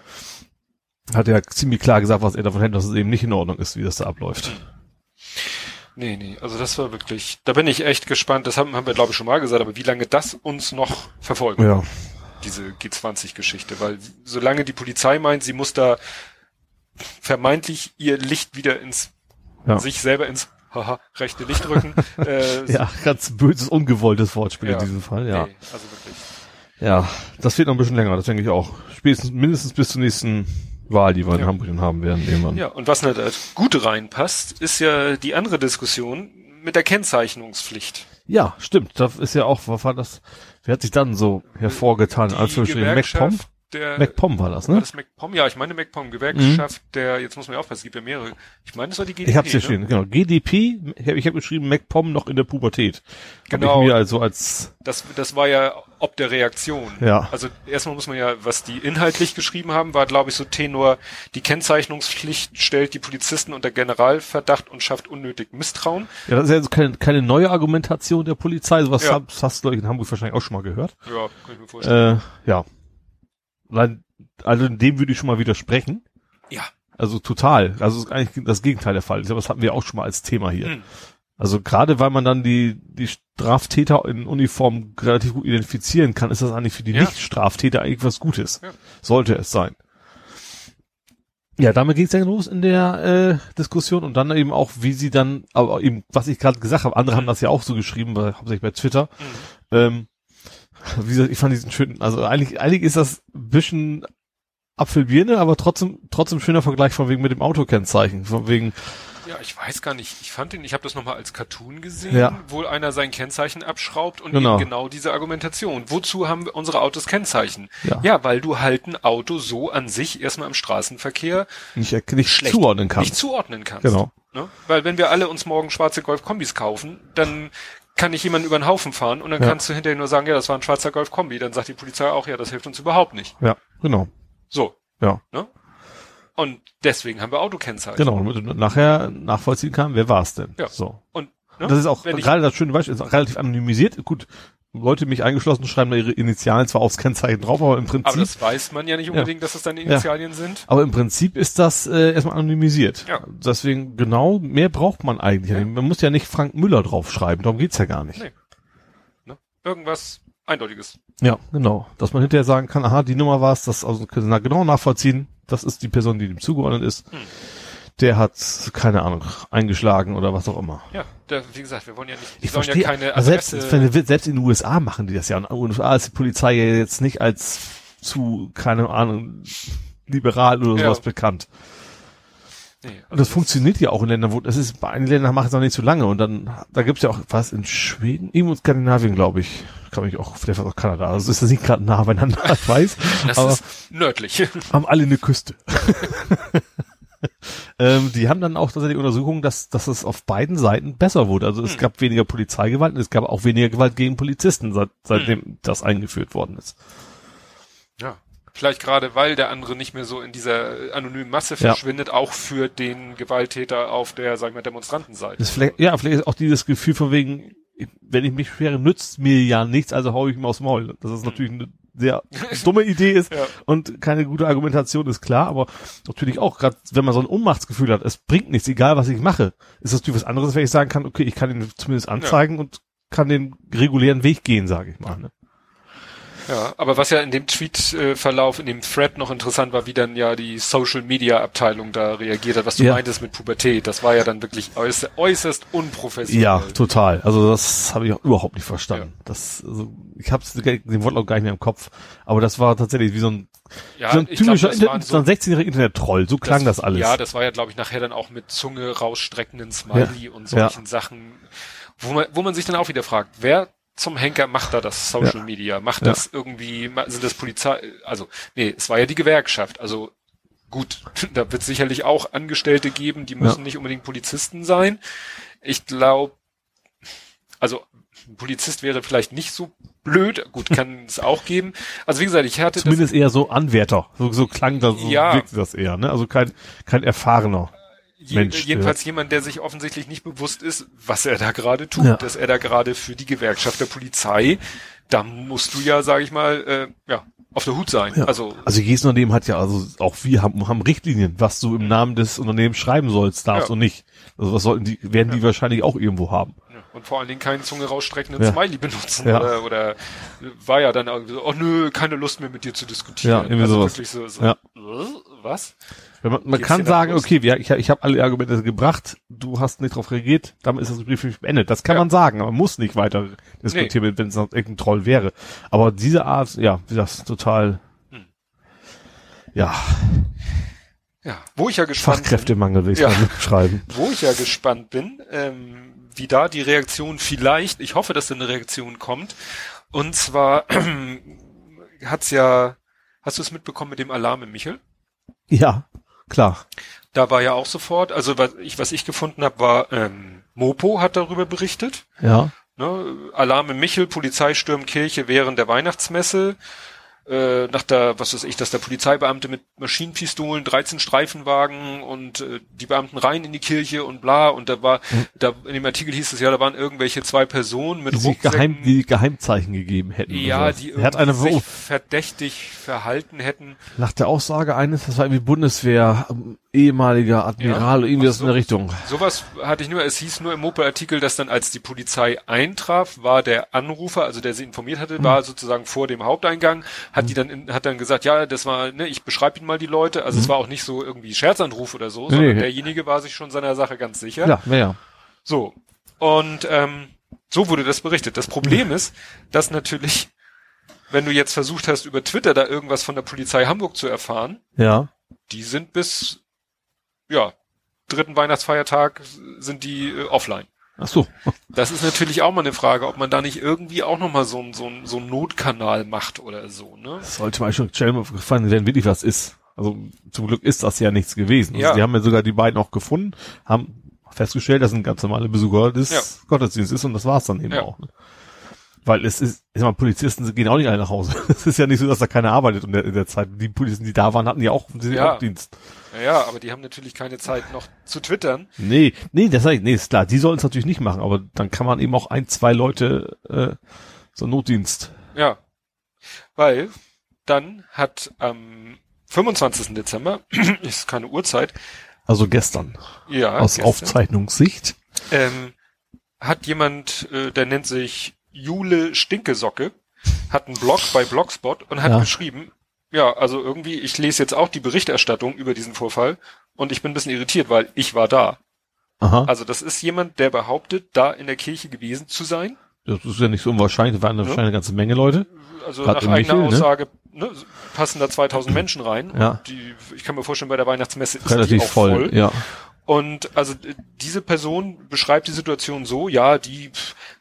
Hat ja ziemlich klar gesagt, was er davon hält, dass es eben nicht in Ordnung ist, wie das da abläuft. Nee, nee, also das war wirklich, da bin ich echt gespannt, das haben, haben wir glaube ich schon mal gesagt, aber wie lange das uns noch verfolgen, Ja. diese G20-Geschichte, weil solange die Polizei meint, sie muss da vermeintlich ihr Licht wieder ins, Ja. sich selber ins, haha, rechte Licht rücken, äh, Ja, ganz böses, ungewolltes Wortspiel Ja. in diesem Fall, ja. nee, also wirklich. Ja, das wird noch ein bisschen länger, das denke ich auch. Spätestens, mindestens bis zur nächsten Wahl, die wir in Ja. Hamburg dann haben werden, irgendwann. Ja, und was da gut reinpasst, ist ja die andere Diskussion mit der Kennzeichnungspflicht. Ja, stimmt. Das ist ja auch, was war das? Wer hat sich dann so hervorgetan? Die Als Anführungsstrichen MacPom? Gewerkschaft der, MacPom war das, war ne? das MacPom? Ja, ich meine MacPom, Gewerkschaft der, jetzt muss man ja aufpassen, es gibt ja mehrere. Ich meine, das war die GDP. Ich hab's hier ne? stehen, genau. GDP, ich habe geschrieben, MacPom noch in der Pubertät. Genau. Hab ich mir also als, Das, das war ja ob der Reaktion. Ja. Also erstmal muss man ja, was die inhaltlich geschrieben haben, war glaube ich so Tenor, die Kennzeichnungspflicht stellt die Polizisten unter Generalverdacht und schafft unnötig Misstrauen. ja, das ist ja also keine, keine neue Argumentation der Polizei. Sowas Ja. hast, hast du, in Hamburg wahrscheinlich auch schon mal gehört. Ja, kann ich mir vorstellen. Äh, ja. Also dem würde ich schon mal widersprechen. ja. Also total. Also ist eigentlich das Gegenteil der Fall. Ich glaube, das hatten wir auch schon mal als Thema hier. Mhm. Also gerade weil man dann die, die Straftäter in Uniform relativ gut identifizieren kann, ist das eigentlich für die Ja. Nicht-Straftäter eigentlich was Gutes. Ja. Sollte es sein. Ja, damit ging es dann los in der äh, Diskussion und dann eben auch, wie sie dann, aber eben, was ich gerade gesagt habe, andere haben das ja auch so geschrieben, weil, hauptsächlich bei Twitter. Mhm. Ähm, wie gesagt, ich fand diesen schönen, also eigentlich, eigentlich ist das ein bisschen Apfelbirne, aber trotzdem, trotzdem schöner Vergleich von wegen mit dem Autokennzeichen, von wegen, Ja, ich weiß gar nicht. Ich fand den, ich habe das nochmal als Cartoon gesehen, Ja. wo einer sein Kennzeichen abschraubt und Genau. genau diese Argumentation. Wozu haben wir unsere Autos Kennzeichen? Ja. ja, weil du halt ein Auto so an sich erstmal im Straßenverkehr nicht, nicht schlecht zuordnen kann. nicht zuordnen kannst. Genau. Ne? Weil wenn wir alle uns morgen schwarze Golf-Kombis kaufen, dann kann ich jemanden über den Haufen fahren und dann Ja. kannst du hinterher nur sagen, ja, das war ein schwarzer Golf-Kombi. Dann sagt die Polizei auch, ja, das hilft uns überhaupt nicht. Ja, genau. So. Ja. Ne? Und deswegen haben wir Autokennzeichen. Genau, damit du nachher nachvollziehen kann, wer war es denn? Ja. So. Und ne? Das ist auch Wenn ich- gerade das schöne Beispiel, ist auch relativ anonymisiert. Gut, Leute mich eingeschlossen schreiben da ihre Initialen zwar aufs Kennzeichen drauf, aber im Prinzip, Aber das weiß man ja nicht unbedingt, dass das deine Initialien sind. aber im Prinzip ist das äh, erstmal anonymisiert. Ja. Deswegen genau mehr braucht man eigentlich. Ja. Man muss ja nicht Frank Müller draufschreiben, darum geht's ja gar nicht. Nee. Ne? Irgendwas Eindeutiges. Ja, genau. Dass man hinterher sagen kann, aha, die Nummer war es, das also können Sie genau nachvollziehen. Das ist die Person, die dem zugeordnet ist. Hm. Der hat, keine Ahnung, eingeschlagen oder was auch immer. Ja, da, wie gesagt, wir wollen ja nicht, die Ich sollen verstehe, ja keine also Adresse. selbst, selbst in den USA machen die das ja. Und in den USA ist die Polizei ja jetzt nicht als zu, keine Ahnung, liberal oder Ja. sowas bekannt. nee, Und also das funktioniert ja auch in Ländern, wo, das ist, bei einigen Ländern macht es noch nicht so lange. Und dann, da gibt's ja auch, was, in Schweden, irgendwo in Skandinavien, glaube ich. Kann mich auch, vielleicht auch Kanada. Also ist das nicht gerade nah beieinander, ich weiß. Das aber ist nördlich. haben alle eine Küste. ähm, die haben dann auch tatsächlich Untersuchungen, dass, dass es auf beiden Seiten besser wurde. Also es Hm. gab weniger Polizeigewalt und es gab auch weniger Gewalt gegen Polizisten, seit, seitdem Hm. das eingeführt worden ist. ja. vielleicht gerade weil der andere nicht mehr so in dieser anonymen Masse Ja. verschwindet, auch für den Gewalttäter auf der, sag ich mal, Demonstrantenseite. Das vielleicht, ja, vielleicht ist auch dieses Gefühl von wegen, wenn ich mich schwere, nützt mir ja nichts, also hau ich ihm aufs Maul. Das ist natürlich eine sehr dumme Idee ist Ja. und keine gute Argumentation ist klar, aber natürlich auch, gerade wenn man so ein Ohnmachtsgefühl hat, es bringt nichts, egal was ich mache, ist das natürlich was anderes, wenn ich sagen kann, okay, ich kann ihn zumindest anzeigen und kann den regulären Weg gehen, sage ich mal. Ne? Ja, aber was ja in dem Tweet-Verlauf, in dem Thread noch interessant war, wie dann ja die Social-Media-Abteilung da reagiert hat, was du Ja. meintest mit Pubertät. Das war ja dann wirklich äußerst, äußerst unprofessionell. Ja, total. Also das habe ich auch überhaupt nicht verstanden. Das, also, ich habe den Wortlaut gar nicht mehr im Kopf, aber das war tatsächlich wie so ein, ja so ein typischer, das Inter- waren so ein 16-jähriger Internet-Troll. So klang das, alles. Ja, das war ja, glaube ich, nachher dann auch mit Zunge rausstreckenden Smiley und Ja. solchen Sachen, wo man, wo man sich dann auch wieder fragt, wer zum Henker macht da das Social Ja. Media? Macht Ja. das irgendwie, sind das Polizei, also, nee, es war ja die Gewerkschaft, also, gut, da wird sicherlich auch Angestellte geben, die müssen Ja. nicht unbedingt Polizisten sein. Ich glaube, also, ein Polizist wäre vielleicht nicht so blöd, gut, kann es auch geben. Also, wie gesagt, ich hatte das Zumindest eher so Anwärter. So, so klang das, so Ja. wirkte das eher, ne? Also kein, kein erfahrener. Je, Mensch, jedenfalls jemand, der sich offensichtlich nicht bewusst ist, was er da gerade tut, Ja. dass er da gerade für die Gewerkschaft der Polizei, da musst du ja, sage ich mal, äh, ja, auf der Hut sein. Ja. Also Also jedes Unternehmen hat ja, also auch wir haben, haben Richtlinien, was du im Namen des Unternehmens schreiben sollst, darfst Ja. und nicht. Also was sollten die, werden die wahrscheinlich auch irgendwo haben. ja, und vor allen Dingen keinen Zunge rausstreckenden Ja. Smiley benutzen Ja. oder oder war ja dann irgendwie so, oh nö, keine Lust mehr mit dir zu diskutieren. Ja, irgendwie also sowas. wirklich so, so Ja. äh, was? Man, man kann sagen, okay, wir, ich, ich habe alle Argumente gebracht, du hast nicht darauf reagiert, damit ist das Brief beendet. Das kann Ja. man sagen, aber man muss nicht weiter diskutieren, wenn es noch irgendein Troll wäre. Aber diese Art, ja, das ist total, Hm. ja, Ja, wo ich ja gespannt bin. Fachkräftemangel will ich Ja. mal schreiben. Wo ich ja gespannt bin, ähm, wie da die Reaktion vielleicht, ich hoffe, dass da eine Reaktion kommt. Und zwar hat's ja, hast du es mitbekommen mit dem Alarm im Michel? Ja, klar. Da war ja auch sofort, also was ich, was ich gefunden habe, war ähm, Mopo hat darüber berichtet. Ja. Ne? Alarm Michel, Polizei stürmt Kirche während der Weihnachtsmesse. Äh, nach der, was weiß ich, dass der Polizeibeamte mit Maschinenpistolen, 13 Streifenwagen und äh, die Beamten rein in die Kirche und bla und da war, da in dem Artikel hieß es ja, da waren irgendwelche zwei Personen mit Die Rucksäcken, Geheim, die Geheimzeichen gegeben hätten. ja, die hat eine, irgendwie sich verdächtig verhalten hätten. nach der Aussage eines, das war irgendwie Bundeswehr, ähm, ehemaliger Admiral, Ja. irgendwie Ach aus in der so. Richtung. Sowas hatte ich nur, es hieß nur im Mopo-Artikel, dass dann als die Polizei eintraf, war der Anrufer, also der sie informiert hatte, Hm. war sozusagen vor dem Haupteingang, hat die dann, in, hat dann gesagt, ja, das war, ne, ich beschreibe Ihnen mal die Leute, also es war auch nicht so irgendwie Scherzanruf oder so, Hm. Nee, sondern nee. derjenige war sich schon seiner Sache ganz sicher. Ja, ja, ja. So. Und ähm, so wurde das berichtet. Das Problem Hm. ist, dass natürlich, wenn du jetzt versucht hast, über Twitter da irgendwas von der Polizei Hamburg zu erfahren, Ja. die sind bis, ja, dritten Weihnachtsfeiertag sind die äh, offline. Ach so. Das ist natürlich auch mal eine Frage, ob man da nicht irgendwie auch nochmal so ein so ein so ein Notkanal macht oder so, ne? Das sollte mal schon gefallen, wenn wirklich was ist. Also zum Glück ist das ja nichts gewesen. Also Ja. die haben ja sogar die beiden auch gefunden, haben festgestellt, dass ein ganz normale Besucher des Ja. Gottesdienstes ist und das war's dann eben Ja. auch. Ne? Weil es ist, ich sag mal, Polizisten gehen auch nicht alle nach Hause. Es ist ja nicht so, dass da keiner arbeitet in der, in der Zeit. Die Polizisten, die da waren, hatten ja auch den Ja. Hauptdienst. Ja, aber die haben natürlich keine Zeit noch zu twittern. Nee, nee, das sag ich, nee, ist klar, die sollen es natürlich nicht machen, aber dann kann man eben auch ein, zwei Leute äh, so Notdienst. Ja. Weil dann hat am 25. Dezember, ist keine Uhrzeit, Also gestern. ja, aus gestern, Aufzeichnungssicht. ähm, hat jemand, äh, der nennt sich Jule Stinkesocke, hat einen Blog bei Blogspot und hat Ja. geschrieben, ja, also irgendwie, ich lese jetzt auch die Berichterstattung über diesen Vorfall und ich bin ein bisschen irritiert, weil ich war da. Aha. Also das ist jemand, der behauptet, da in der Kirche gewesen zu sein. Das ist ja nicht so unwahrscheinlich, da waren Ja. wahrscheinlich eine ganze Menge Leute. Also Grad nach eigener Michel, ne? Aussage ne, passen da 2000 Menschen rein. Ja. Und die, ich kann mir vorstellen, bei der Weihnachtsmesse ist die Relativ auch voll, voll. ja. Und also diese Person beschreibt die Situation so, ja, die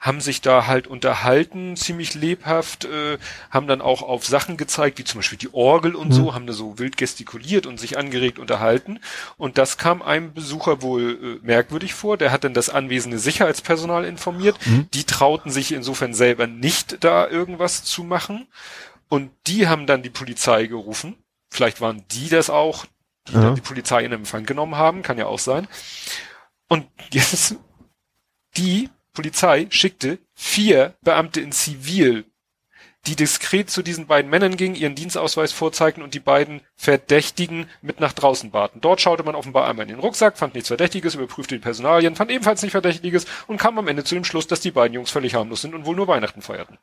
haben sich da halt unterhalten, ziemlich lebhaft, äh, haben dann auch auf Sachen gezeigt, wie zum Beispiel die Orgel und so, haben da so wild gestikuliert und sich angeregt unterhalten. Und das kam einem Besucher wohl äh, merkwürdig vor. Der hat dann das anwesende Sicherheitspersonal informiert. Die trauten sich insofern selber nicht, da irgendwas zu machen. Und die haben dann die Polizei gerufen. Vielleicht waren die das auch, die Ja. dann die Polizei in Empfang genommen haben, kann ja auch sein. Und jetzt, die Polizei schickte vier Beamte in Zivil, die diskret zu diesen beiden Männern gingen, ihren Dienstausweis vorzeigten und die beiden Verdächtigen mit nach draußen baten. Dort schaute man offenbar einmal in den Rucksack, fand nichts Verdächtiges, überprüfte die Personalien, fand ebenfalls nichts Verdächtiges und kam am Ende zu dem Schluss, dass die beiden Jungs völlig harmlos sind und wohl nur Weihnachten feierten.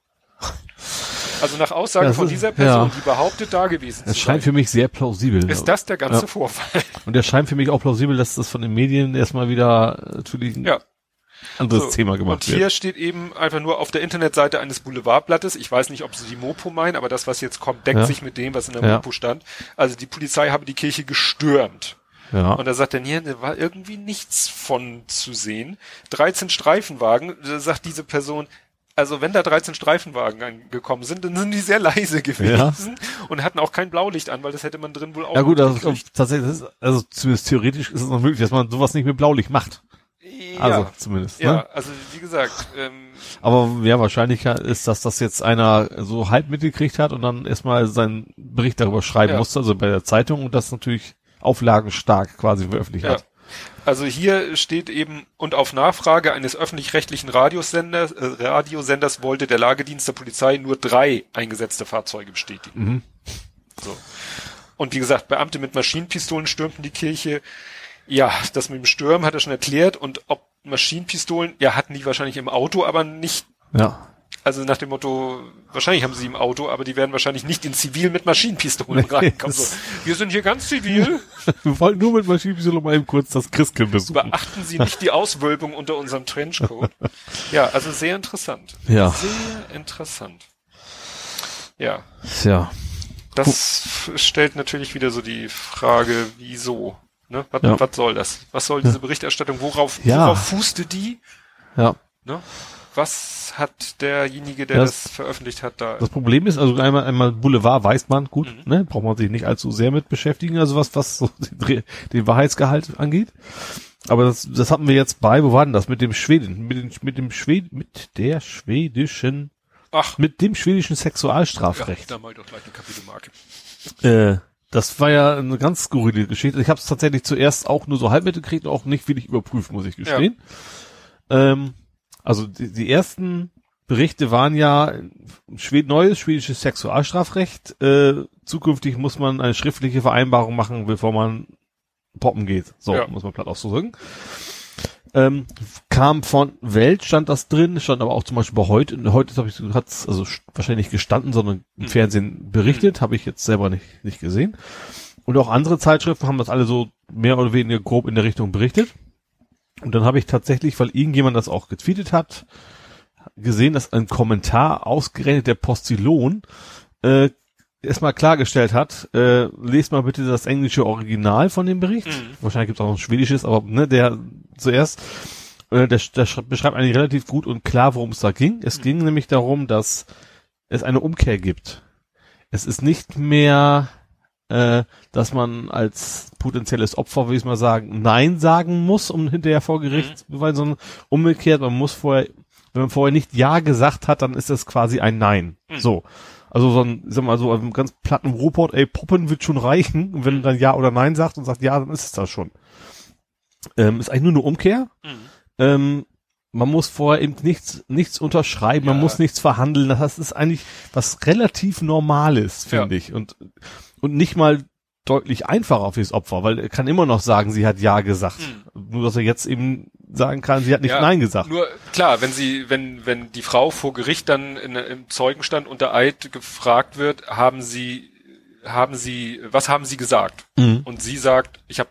Also nach Aussage Das von dieser Person, ja. die behauptet, da gewesen Das zu scheint für sein, mich sehr plausibel. ist das der ganze Ja. Vorfall. Und der scheint für mich auch plausibel, dass das von den Medien erstmal wieder äh, natürlich ein Ja. anderes So, Thema Und gemacht hier wird. steht eben einfach nur auf der Internetseite eines Boulevardblattes, ich weiß nicht, ob sie die Mopo meinen, aber das, was jetzt kommt, deckt Ja. sich mit dem, was in der. Mopo stand. Also die Polizei habe die Kirche gestürmt. Ja. Und da sagt er, nee, da war irgendwie nichts von zu sehen. 13 Streifenwagen, da sagt diese Person, also wenn da 13 Streifenwagen angekommen sind, dann sind die sehr leise gewesen und hatten auch kein Blaulicht an, weil das hätte man drin wohl auch Ja gut, also tatsächlich, das ist, also zumindest theoretisch ist es noch möglich, dass man sowas nicht mit Blaulicht macht. Also ja, zumindest. ja, Ne? also wie gesagt, ähm, Aber ja, wahrscheinlich ist, dass das jetzt einer so halb mitgekriegt hat und dann erstmal seinen Bericht darüber schreiben Ja. musste, also bei der Zeitung und das natürlich auflagenstark quasi veröffentlicht Ja. hat. Also hier steht eben, und auf Nachfrage eines öffentlich-rechtlichen Radiosenders, äh, Radiosenders wollte der Lagedienst der Polizei nur drei eingesetzte Fahrzeuge bestätigen. Mhm. So. Und wie gesagt, Beamte mit Maschinenpistolen stürmten die Kirche. Ja, das mit dem Stürmen hat er schon erklärt. Und ob Maschinenpistolen, ja, hatten die wahrscheinlich im Auto, aber nicht, Ja. Also nach dem Motto, wahrscheinlich haben sie im Auto, aber die werden wahrscheinlich nicht in Zivil mit Maschinenpistolen reinkommen. So, wir sind hier ganz zivil. Wir wollten nur mit Maschinenpistole mal eben kurz das Christkind besuchen. Beachten Sie nicht die Auswölbung unter unserem Trenchcoat. Ja, also sehr interessant. Ja. Sehr interessant. Ja, Ja. das f- stellt natürlich wieder so die Frage, wieso? Ne? Was, Ja. was soll das? Was soll diese Berichterstattung? Worauf, Ja. worauf fußte die? Ja. Ne? Was hat derjenige, der Ja, das, veröffentlicht hat, da? Das Problem ist, also einmal, einmal Boulevard weiß man, gut, Mhm. ne, braucht man sich nicht allzu sehr mit beschäftigen, also was, was so den, den Wahrheitsgehalt angeht. Aber das, das hatten wir jetzt bei, wo war denn das? Mit dem Schweden, mit dem, mit dem Schwed, mit der schwedischen, Ach, mit dem schwedischen ja, Sexualstrafrecht. da mal doch gleich eine Kapitelmarke. Äh, das war ja eine ganz skurrile Geschichte. Ich habe es tatsächlich zuerst auch nur so halb mitgekriegt und auch nicht wirklich überprüft, muss ich gestehen. Ähm, also die, die ersten Berichte waren ja Schwed neues schwedisches Sexualstrafrecht. Äh, zukünftig muss man eine schriftliche Vereinbarung machen, bevor man poppen geht. So, Ja. muss man platt auszudrücken. Ähm, kam von Welt, stand das drin, stand aber auch zum Beispiel bei heute, heute habe ich hat's also wahrscheinlich nicht gestanden, sondern im Mhm. Fernsehen berichtet, habe ich jetzt selber nicht, nicht gesehen. Und auch andere Zeitschriften haben das alle so mehr oder weniger grob in der Richtung berichtet. Und dann habe ich tatsächlich, weil irgendjemand das auch getweetet hat, gesehen, dass ein Kommentar ausgerechnet der Postillon äh, erstmal klargestellt hat, äh, lest mal bitte das englische Original von dem Bericht. Mhm. Wahrscheinlich gibt es auch ein schwedisches, aber ne, der zuerst, äh, der, der sch- beschreibt eigentlich relativ gut und klar, worum es da ging. Es ging nämlich darum, dass es eine Umkehr gibt. Es ist nicht mehr, äh, dass man als potenzielles Opfer, will ich mal sagen, Nein sagen muss, um hinterher vor Gericht zu beweisen, sondern umgekehrt, man muss vorher, wenn man vorher nicht Ja gesagt hat, dann ist das quasi ein Nein. Mhm. So. Also so ein, ich sag mal so, einem ganz platten Robot, ey, Poppen wird schon reichen. Und wenn man dann Ja oder Nein sagt und sagt Ja, dann ist es das schon. Ähm, ist eigentlich nur eine Umkehr. Mhm. Ähm, man muss vorher eben nichts, nichts unterschreiben, man Ja. muss nichts verhandeln. Das ist eigentlich was relativ Normales, finde ich. Und, und nicht mal deutlich einfacher fürs Opfer, weil er kann immer noch sagen, sie hat Ja gesagt. Nur, dass er jetzt eben sagen kann, sie hat nicht Mhm. Ja, Nein gesagt. Nur klar, wenn sie, wenn wenn die Frau vor Gericht dann in, im Zeugenstand unter Eid gefragt wird, haben sie, haben sie, was haben sie gesagt? Mhm. Und sie sagt, ich habe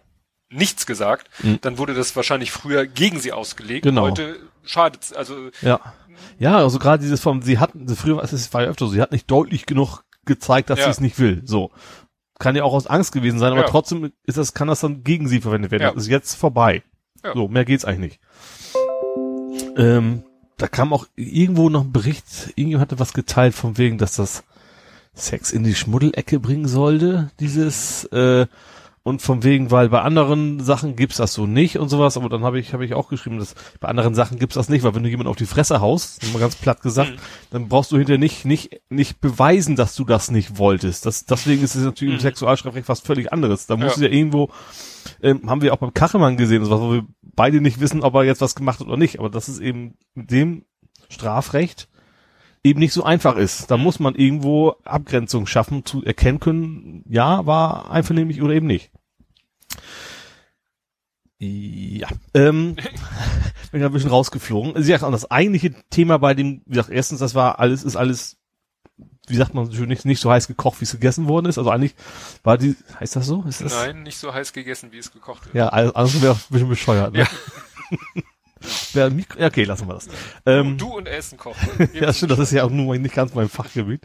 nichts gesagt, Mhm. dann wurde das wahrscheinlich früher gegen sie ausgelegt. Genau. Heute schadet also Ja. Ja, also gerade dieses vom, sie hatten, früher war es es war ja öfter so, sie hat nicht deutlich genug gezeigt, dass Ja. sie es nicht will. So. Kann ja auch aus Angst gewesen sein, aber Ja. trotzdem ist das, kann das dann gegen sie verwendet werden. Ja. Das ist jetzt vorbei. So, mehr geht's eigentlich nicht. Ähm, da kam auch irgendwo noch ein Bericht, irgendjemand hatte was geteilt von wegen, dass das Sex in die Schmuddelecke bringen sollte, dieses, äh, und von wegen, weil bei anderen Sachen gibt's das so nicht und sowas, aber dann habe ich, habe ich auch geschrieben, dass bei anderen Sachen gibt's das nicht, weil wenn du jemand auf die Fresse haust, mal ganz platt gesagt, Mhm. dann brauchst du hinterher nicht, nicht, nicht beweisen, dass du das nicht wolltest. Das, deswegen ist es natürlich im Mhm. Sexualstrafrecht was völlig anderes. Da muss Ja. ja irgendwo, ähm, haben wir auch beim Kachelmann gesehen, sowas, wo wir beide nicht wissen, ob er jetzt was gemacht hat oder nicht, aber das ist eben mit dem Strafrecht eben nicht so einfach ist. Da muss man irgendwo Abgrenzung schaffen, zu erkennen können, ja, war einvernehmlich oder eben nicht. Ja, ähm, bin ein bisschen rausgeflogen. Sie sagt das eigentliche Thema bei dem, wie gesagt, erstens, das war alles, ist alles, wie sagt man, so nicht, nicht so heiß gekocht, wie es gegessen worden ist. Also eigentlich war die, heißt das so? Ist das? Nein, nicht so heiß gegessen, wie es gekocht wird. Ja, also also wäre ein bisschen bescheuert. Ne? Ja. Mikro, okay, lassen wir das. Ähm, du und Essen kochen. ja, stimmt, das ist ja auch nur nicht ganz mein Fachgebiet.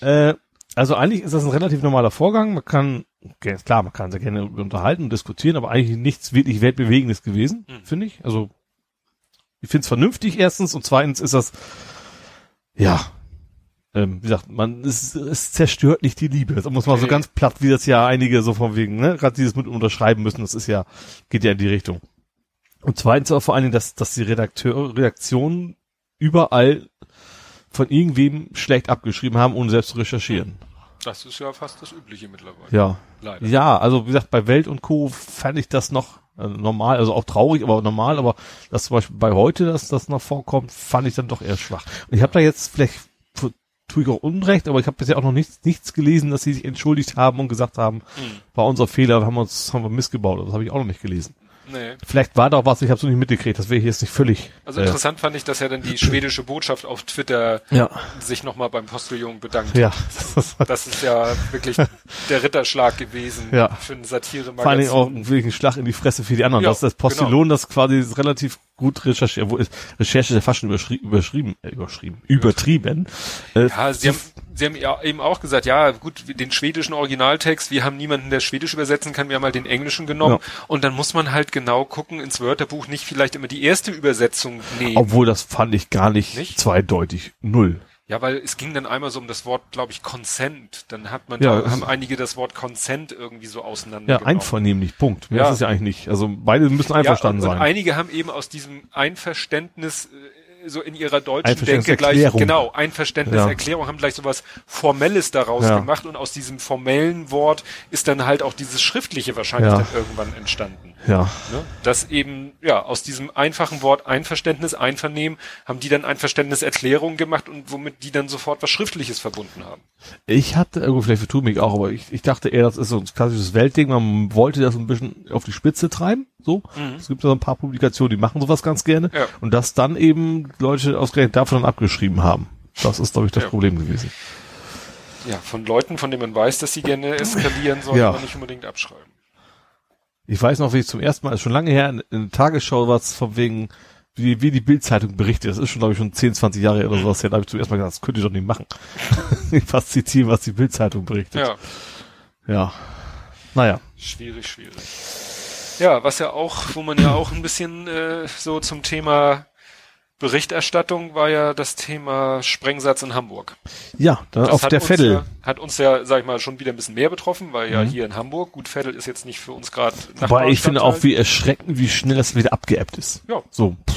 Äh, also eigentlich ist das ein relativ normaler Vorgang. Man kann, okay, klar, man kann sehr gerne unterhalten und diskutieren, aber eigentlich nichts wirklich weltbewegendes gewesen, Hm. finde ich. Also ich finde es vernünftig erstens und zweitens ist das, ja, ähm, wie gesagt, man es, es zerstört nicht die Liebe. Das muss man so Nee. ganz platt, wie das ja einige so von wegen, ne, gerade dieses mit unterschreiben müssen, das ist ja, geht ja in die Richtung. Und zweitens auch vor allen Dingen, dass, dass die Redakteur, Redaktionen überall von irgendwem schlecht abgeschrieben haben, ohne selbst zu recherchieren. Das ist ja fast das Übliche mittlerweile. Ja. Leider. Ja, also wie gesagt, bei Welt und Co. fand ich das noch äh, normal, also auch traurig, aber normal, aber das zum Beispiel bei heute, dass das noch vorkommt, fand ich dann doch eher schwach. Und ich habe da jetzt vielleicht tue ich auch Unrecht, aber ich habe bisher auch noch nichts, nichts gelesen, dass sie sich entschuldigt haben und gesagt haben, Hm. war unser Fehler, haben wir uns haben wir missgebaut. Das habe ich auch noch nicht gelesen. Nee. Vielleicht war da auch was, ich habe es noch nicht mitgekriegt, das wäre ich jetzt nicht völlig. Also äh, interessant fand ich, dass ja dann die schwedische Botschaft auf Twitter Ja, sich nochmal beim Postillon bedankt. ja. Das ist ja wirklich der Ritterschlag gewesen Ja. für ein Satiremagazin. Vor Dingen auch wirklich ein Schlag in die Fresse für die anderen. Ja, das ist das Postillon, das quasi relativ gut recherchiert, wo ist, Recherche ist ja fast schon überschri überschrieben, äh, überschrieben, übertrieben. Äh, Ja, sie haben, sie haben ja eben auch gesagt, ja, gut, den schwedischen Originaltext, wir haben niemanden, der Schwedisch übersetzen kann, wir haben halt den englischen genommen. Ja. Und dann muss man halt genau gucken ins Wörterbuch, nicht vielleicht immer die erste Übersetzung nehmen. obwohl das fand ich gar nicht, Nicht? zweideutig. Null. Ja, weil es ging dann einmal so um das Wort, glaube ich, Consent. Dann hat man, Ja, da haben einige das Wort Consent irgendwie so auseinander. Ja, einvernehmlich, Punkt. Mehr Ja. ist es ja eigentlich nicht. Also beide müssen einverstanden ja, und, sein. Und einige haben eben aus diesem Einverständnis äh, so in ihrer deutschen Denke gleich, genau, Einverständniserklärung, haben gleich sowas Formelles daraus Ja. gemacht und aus diesem formellen Wort ist dann halt auch dieses Schriftliche wahrscheinlich Ja. dann irgendwann entstanden. Ja. Ne? Dass eben, ja, aus diesem einfachen Wort Einverständnis, Einvernehmen, haben die dann Einverständniserklärung gemacht und womit die dann sofort was Schriftliches verbunden haben. Ich hatte, irgendwo vielleicht vertue mich auch, aber ich, ich dachte eher, das ist so ein klassisches Weltding. Man wollte das ein bisschen auf die Spitze treiben. So. Es gibt ja so ein paar Publikationen, die machen sowas ganz gerne. Ja. Und dass dann eben Leute ausgerechnet davon dann abgeschrieben haben. Das ist, glaube ich, das Ja. Problem gewesen. Ja, von Leuten, von denen man weiß, dass sie gerne eskalieren, sollte Ja. man nicht unbedingt abschreiben. Ich weiß noch, wie ich zum ersten Mal, ist schon lange her, in, in der Tagesschau was von wegen, wie, wie die Bildzeitung berichtet. Das ist schon, glaube ich, schon 10, 20 Jahre oder sowas her. Da habe ich zum ersten Mal gesagt, das könnt ihr doch nicht machen. Fast zitieren, was die Bildzeitung berichtet. Ja. ja. Naja. Schwierig, schwierig. Ja, was ja auch, wo man ja auch ein bisschen äh, so zum Thema Berichterstattung war ja das Thema Sprengsatz in Hamburg. Ja, da Das auf hat der uns Vettel. Ja, hat uns ja, sag ich mal, schon wieder ein bisschen mehr betroffen, weil ja Mhm. hier in Hamburg, gut, Vettel ist jetzt nicht für uns gerade Wobei ich finde auch, wie erschreckend, wie schnell das wieder abgeebbt ist. Ja. So, pff,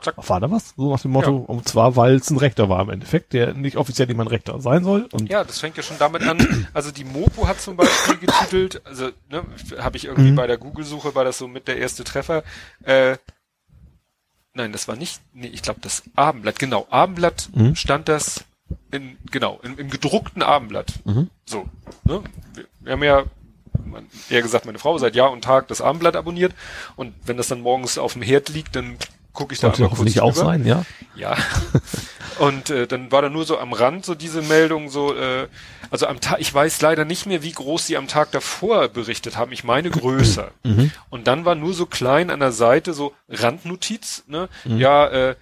Zack. war da was? So nach dem Motto, und zwar, weil es ein Rechter war im Endeffekt, der nicht offiziell ein Rechter sein soll. Und Ja, das fängt ja schon damit an. Also die Mopo hat zum Beispiel getitelt, also ne, habe ich irgendwie Mhm. bei der Google-Suche, war das so mit der erste Treffer. Äh, nein, das war nicht, nee, ich glaube das Abendblatt, genau, Abendblatt Mhm. stand das in, genau, in, im gedruckten Abendblatt. Mhm. So, ne? Wir, wir haben ja, eher gesagt, meine Frau seit Jahr und Tag das Abendblatt abonniert und wenn das dann morgens auf dem Herd liegt, dann gucke ich da sollte einmal kurz hoffentlich auch sein, ja. Ja. Und äh, dann war da nur so am Rand so diese Meldung so, äh, also am Tag, ich weiß leider nicht mehr, wie groß sie am Tag davor berichtet haben. Ich meine größer. Und dann war nur so klein an der Seite so Randnotiz, ne? Ja, äh,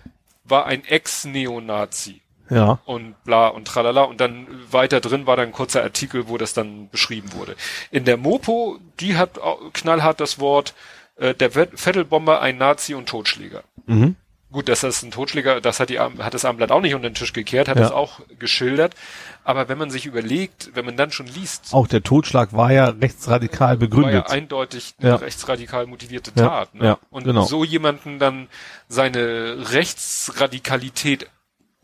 war ein Ex-Neonazi Ja. und bla und tralala und dann weiter drin war dann ein kurzer Artikel, wo das dann beschrieben wurde. In der Mopo, die hat knallhart das Wort äh, der Vet- Vettelbomber ein Nazi und Totschläger. Mhm. Gut, dass das ein Totschläger, das hat die hat das Abendblatt auch nicht unter den Tisch gekehrt, hat Ja. das auch geschildert. Aber wenn man sich überlegt, wenn man dann schon liest, Auch der Totschlag war ja rechtsradikal war ja begründet. eindeutig eine Ja. rechtsradikal motivierte Ja, Tat. Ne? ja, Und genau. so jemanden dann seine Rechtsradikalität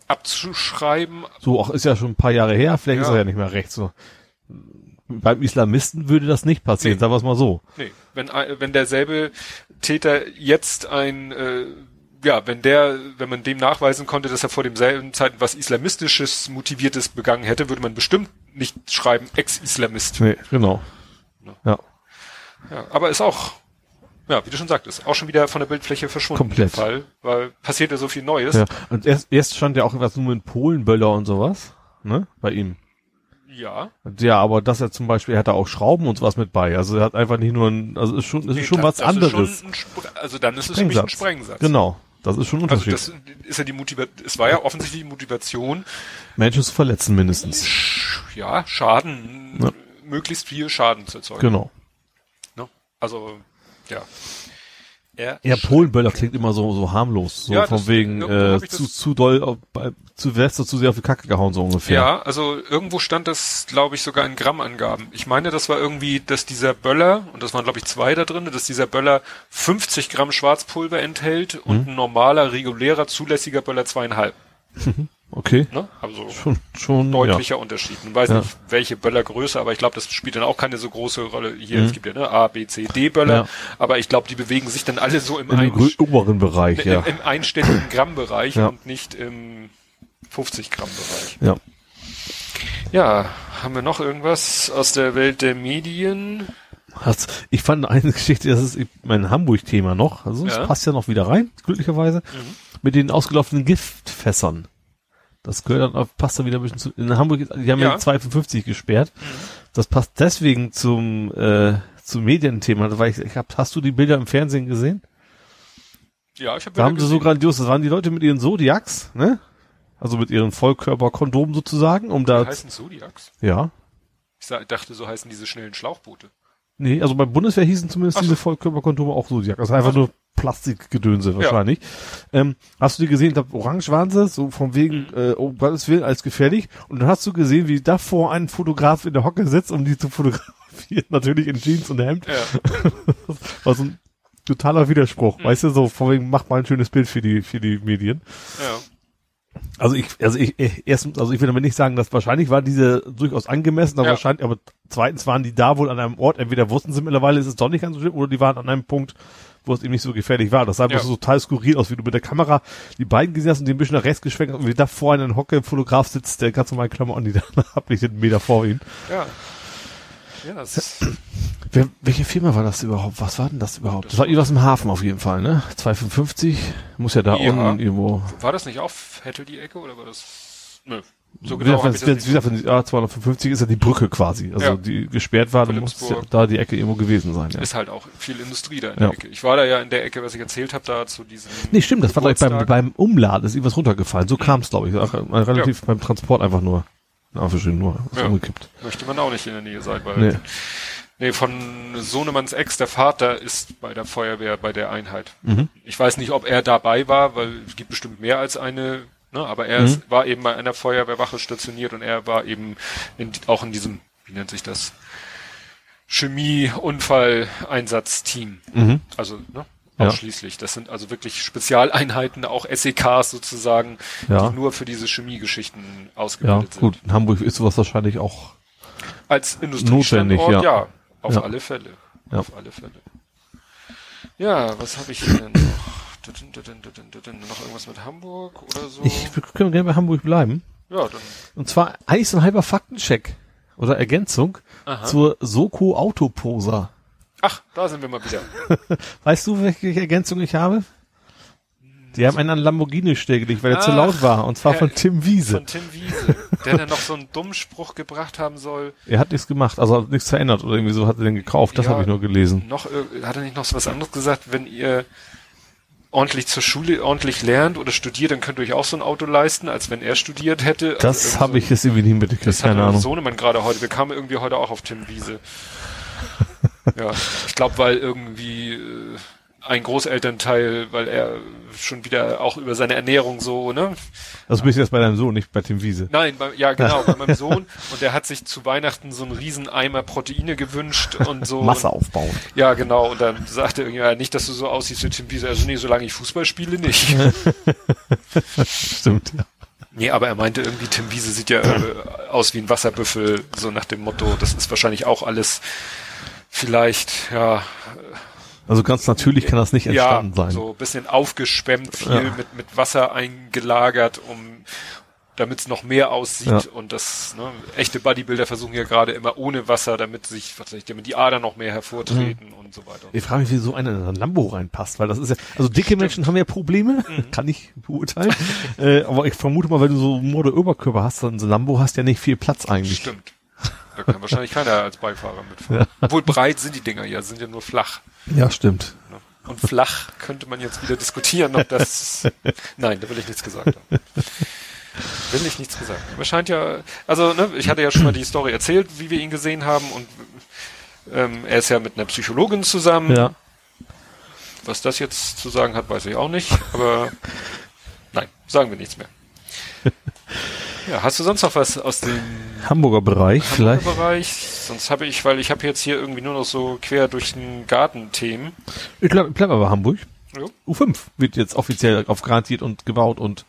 abzuschreiben, so, auch ist ja schon ein paar Jahre her, vielleicht ist er ja nicht mehr rechts. So. Beim Islamisten würde das nicht passieren, Nee. sagen wir es mal so. nee, wenn, wenn derselbe Täter jetzt ein, äh, ja, wenn der, wenn man dem nachweisen konnte, dass er vor demselben Zeiten was islamistisches motiviertes begangen hätte, würde man bestimmt nicht schreiben Ex-Islamist. Nee, genau. Ja, Ja, aber ist auch, ja, wie du schon sagtest, auch schon wieder von der Bildfläche verschwunden. Komplett. Fall, weil passiert ja so viel Neues. ja. Und erst, erst stand ja auch was nur mit Polenböller und sowas, ne, bei ihm. Ja. Ja, aber dass er zum Beispiel, er hat da auch Schrauben und sowas mit bei. Also er hat einfach nicht nur ein, also ist schon, ist Nee, schon das- was das anderes. schon also dann ist es für mich ein Sprengsatz. Genau. Das ist schon ein Also Unterschied. das ist ja die Motivation, es war ja offensichtlich die Motivation, Menschen zu verletzen mindestens. ja, Schaden, Ja. möglichst viel Schaden zu erzeugen. Genau. Ne? Also, ja. Er Ja, Polenböller klingt immer so, so harmlos. So Ja, von das- wegen, äh, zu, zu doll, auf, bei, zu Weste, zu sehr auf die Kacke gehauen, so ungefähr. Ja, also irgendwo stand das, glaube ich, sogar in Grammangaben. Ich meine, das war irgendwie, dass dieser Böller, und das waren, glaube ich, zwei da drin, dass dieser Böller 50 Gramm Schwarzpulver enthält und ein normaler, regulärer, zulässiger Böller zweieinhalb. Okay. Ne? Also Schon, schon, deutlicher Unterschied. Ich weiß Ja. nicht, welche Böllergröße, aber ich glaube, das spielt dann auch keine so große Rolle. Hier, es gibt ja ne, A, B, C, D Böller, Ja. aber ich glaube, die bewegen sich dann alle so im, ja. Grö- oberen Bereich, im, ja. im einstelligen Grammbereich Ja. und nicht im 50 Gramm Bereich. Ja. Ja, haben wir noch irgendwas aus der Welt der Medien? Ich fand eine Geschichte, das ist mein Hamburg-Thema noch, also das Ja. passt ja noch wieder rein, glücklicherweise, mit den ausgelaufenen Giftfässern. Das gehört dann, auf- passt dann wieder ein bisschen zu, in Hamburg, die haben ja, Ja. die 255 gesperrt. Das passt deswegen zum, äh, zum Medienthema, weil ich, ich hab, hast du die Bilder im Fernsehen gesehen? Ja, ich habe Da haben sie so grandios, das waren die Leute mit ihren Zodiacs, ne? Also mit ihren Vollkörperkondomen sozusagen, um Die da, heißen Zodiacs. ja. Ich dachte, so heißen diese schnellen Schlauchboote. Nee, also bei Bundeswehr hießen zumindest so. diese Vollkörperkondome auch Zodiac. Also einfach nur Plastikgedönse wahrscheinlich. Ähm, hast du die gesehen, da orange waren sie, so von wegen, Mhm. äh, oh Gottes Willen, als gefährlich. Und dann hast du gesehen, wie davor ein Fotograf in der Hocke sitzt, um die zu fotografieren. Natürlich in Jeans und Hemd. Ja. War so ein totaler Widerspruch. Mhm. Weißt du, so von wegen, mach mal ein schönes Bild für die, für die Medien. ja. Also ich, also ich, ich- erstens, also ich will damit nicht sagen, dass wahrscheinlich war diese durchaus angemessen, aber Ja. wahrscheinlich, aber zweitens waren die da wohl an einem Ort, entweder wussten sie mittlerweile, ist es doch nicht ganz so schlimm, oder die waren an einem Punkt, wo es eben nicht so gefährlich war. Das sah einfach Ja. so total skurril aus, wie du mit der Kamera die beiden gesehen hast und die ein bisschen nach rechts geschwenkt hast und wie da vorne ein Hocke Fotograf sitzt, der ganz normal Klamotten, die da ablichtet, einen Meter vor ihm. Ja. Ja, das ist, Wer, welche Firma war das überhaupt? Was war denn das überhaupt? Das war irgendwas im Hafen auf jeden Fall, ne? 255, muss ja da Ja. unten irgendwo war das nicht auf Hettel die Ecke oder war das? Nö. So Wie genau wenn, das wie gesagt, wenn die A255 ist ja die Brücke quasi, also Ja. die gesperrt war, dann muss ja da die Ecke irgendwo gewesen sein. Ja. ist halt auch viel Industrie da in Ja. der Ecke. Ich war da ja in der Ecke, was ich erzählt habe, da zu diesem. Nee, stimmt, das war gleich beim, Geburtstag. beim Umladen, ist irgendwas runtergefallen. So kam es, glaube ich. Ach, äh, relativ beim Transport einfach nur. Na, schön nur, Ja. umgekippt. Möchte man auch nicht in der Nähe sein, weil. Nee. Nee. von Sohnemanns Ex, der Vater, ist bei der Feuerwehr bei der Einheit. Mhm. Ich weiß nicht, ob er dabei war, weil es gibt bestimmt mehr als eine, ne, aber er Mhm. ist, war eben bei einer Feuerwehrwache stationiert und er war eben in, auch in diesem, wie nennt sich das? Chemie-Unfall-Einsatzteam. Mhm. Also, ne? Ja. Ausschließlich. Das sind also wirklich Spezialeinheiten, auch SEKs sozusagen, Ja. die nur für diese Chemiegeschichten Ja, ausgebildet gut. sind. In Hamburg ist sowas wahrscheinlich auch. Als Industriestandort, Notwendig, ja. ja. Auf Ja. alle Fälle. Ja. Auf alle Fälle. Ja, was habe ich hier denn noch? Noch irgendwas mit Hamburg oder so? Ich wir können gerne bei Hamburg bleiben. ja, dann. Und zwar eigentlich so ein halber Faktencheck oder Ergänzung Aha. zur Soko Autoposer. Ach, da sind wir mal wieder. Weißt du, welche Ergänzung ich habe? Die haben einen an Lamborghini stillgelegt, weil er zu Ach, laut war. Und zwar Herr- von Tim Wiese. Von Tim Wiese, der dann noch so einen dummen Spruch gebracht haben soll. Er hat nichts gemacht, also hat nichts verändert oder irgendwie so hat er den gekauft. Das Ja. habe ich nur gelesen. Noch, ir- hat er nicht noch so was anderes gesagt, wenn ihr ordentlich zur Schule ordentlich lernt oder studiert, dann könnt ihr euch auch so ein Auto leisten, als wenn er studiert hätte. Also Das irgendwie habe so- ich jetzt irgendwie nicht mitgekriegt, Das hat keine mein Ahnung. Sohnemann gerade heute. Wir kamen irgendwie heute auch auf Tim Wiese. ja, ich glaube, weil irgendwie, äh, ein Großelternteil, weil er schon wieder auch über seine Ernährung so, ne? Das bist du jetzt bei deinem Sohn, nicht bei Tim Wiese. Nein, bei, ja genau, bei meinem Sohn. Und der hat sich zu Weihnachten so einen riesen Eimer Proteine gewünscht und so. Masse aufbauen. Ja, genau. Und dann sagte er ja nicht, dass du so aussiehst wie Tim Wiese. Also nee, solange ich Fußball spiele, nicht. Stimmt, ja. Nee, aber er meinte irgendwie, Tim Wiese sieht ja äh, aus wie ein Wasserbüffel, so nach dem Motto, das ist wahrscheinlich auch alles vielleicht, ja, Also ganz natürlich kann das nicht entstanden ja, sein. so ein bisschen aufgeschwemmt, viel Ja. mit, mit Wasser eingelagert, um damit es noch mehr aussieht Ja. und das, ne, echte Bodybuilder versuchen ja gerade immer ohne Wasser, damit sich, was ich, damit die Adern noch mehr hervortreten Mhm. und so weiter. Ich frage mich, wie so einer in ein Lambo reinpasst, weil das ist ja, also dicke Menschen haben ja Probleme, Mhm. kann ich beurteilen. äh, aber ich vermute mal, wenn du so Mode Oberkörper hast, dann so ein Lambo hast ja nicht viel Platz eigentlich. Stimmt. Da kann wahrscheinlich keiner als Beifahrer mitfahren. Obwohl breit sind die Dinger ja, sind ja nur flach. Ja, stimmt. Und flach könnte man jetzt wieder diskutieren, ob das. Nein, da will ich nichts gesagt haben. Will ich nichts gesagt. Aber scheint ja, also ne, ich hatte ja schon mal die Story erzählt, wie wir ihn gesehen haben und ähm, er ist ja mit einer Psychologin zusammen. Ja. Was das jetzt zu sagen hat, weiß ich auch nicht. Aber nein, sagen wir nichts mehr. Ja, hast du sonst noch was aus dem Hamburger Bereich vielleicht. Bereich? Sonst habe ich, weil ich habe jetzt hier irgendwie nur noch so quer durch den Garten Themen. Ich glaube, bleib aber Hamburg. Jo. U5 wird jetzt offiziell auf garantiert und gebaut und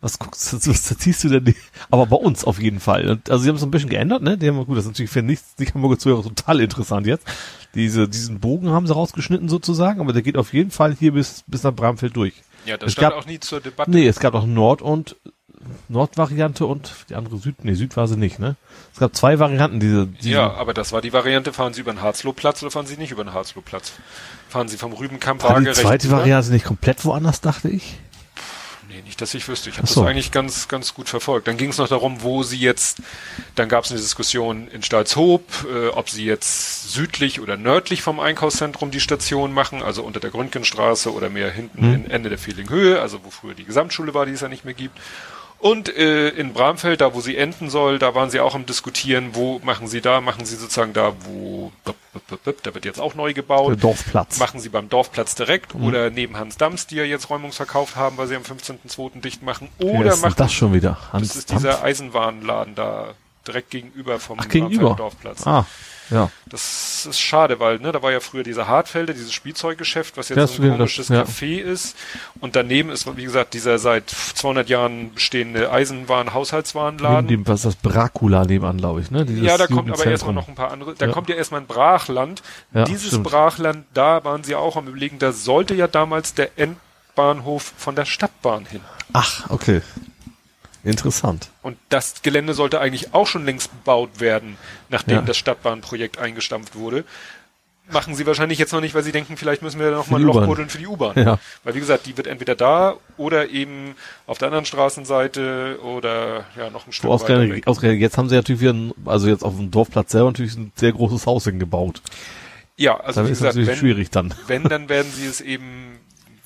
was guckst du, was ziehst du denn? Aber bei uns auf jeden Fall. Und, also sie haben es ein bisschen geändert, ne? Die haben, gut, das ist natürlich für nichts, die Hamburger Zuhörer total interessant jetzt. Diese, diesen Bogen haben sie rausgeschnitten sozusagen, aber der geht auf jeden Fall hier bis, bis nach Bramfeld durch. Ja, das Es stand gab- auch nie zur Debatte. Nee, es gab auch Nord- und Nordvariante und die andere Süd, nee, Süd war sie nicht, ne? Es gab zwei Varianten, diese, diese Ja, aber das war die Variante, fahren Sie über den Harzlowplatz oder fahren Sie nicht über den Harzlowplatz? Fahren Sie vom Rübenkamp war die zweite? Variante nicht komplett woanders, dachte ich. Nee, nicht, dass ich wüsste. Ich habe so. das eigentlich ganz, ganz gut verfolgt. Dann ging es noch darum, wo Sie jetzt, dann gab es eine Diskussion in Stalzhoop, äh, ob Sie jetzt südlich oder nördlich vom Einkaufszentrum die Station machen, also unter der Gründgenstraße oder mehr hinten Mhm. in Ende der Fehlinghöhe, also wo früher die Gesamtschule war, die es ja nicht mehr gibt. Und äh, in Bramfeld, da wo sie enden soll, da waren sie auch am diskutieren, wo machen sie da, machen sie sozusagen da, wo, da wird jetzt auch neu Der gebaut. Dorfplatz. Machen sie beim Dorfplatz direkt Mhm. oder neben Hans Dams, die ja jetzt räumungsverkauft haben, weil sie am 15.02. dicht machen. Oder denn machen das schon wieder? Hans das ist Dampf? dieser Eisenwarenladen da direkt gegenüber vom Ach, gegenüber. Dorfplatz. Ah, ja. Das ist schade, weil ne, da war ja früher dieser Hartfelder, dieses Spielzeuggeschäft, was jetzt Ja, so ein komisches das- ja. Café ist. Und daneben ist, wie gesagt, dieser seit 200 Jahren bestehende Eisenwaren-Haushaltswarenladen. Neben dem, was ist das Bracula nebenan, glaube ich, ne? Dieses Ja, da kommt aber erstmal noch ein paar andere. Da Ja. kommt ja erstmal ein Brachland. Dieses stimmt. Brachland, da waren sie auch am überlegen, da sollte ja damals der Endbahnhof von der Stadtbahn hin. Ach, okay. Interessant. Und das Gelände sollte eigentlich auch schon längst bebaut werden, nachdem Ja. das Stadtbahnprojekt eingestampft wurde. Machen sie wahrscheinlich jetzt noch nicht, weil sie denken, vielleicht müssen wir noch mal ein Loch buddeln für die U-Bahn. Ja. Weil wie gesagt, die wird entweder da oder eben auf der anderen Straßenseite oder ja noch ein Stück So weiter ausgerechnet, weg. ausgerechnet, jetzt haben sie natürlich wieder, ein, also jetzt auf dem Dorfplatz selber natürlich ein sehr großes Haus hingebaut. Ja, also Da wie ist gesagt, natürlich wenn, schwierig dann. wenn, dann werden sie es eben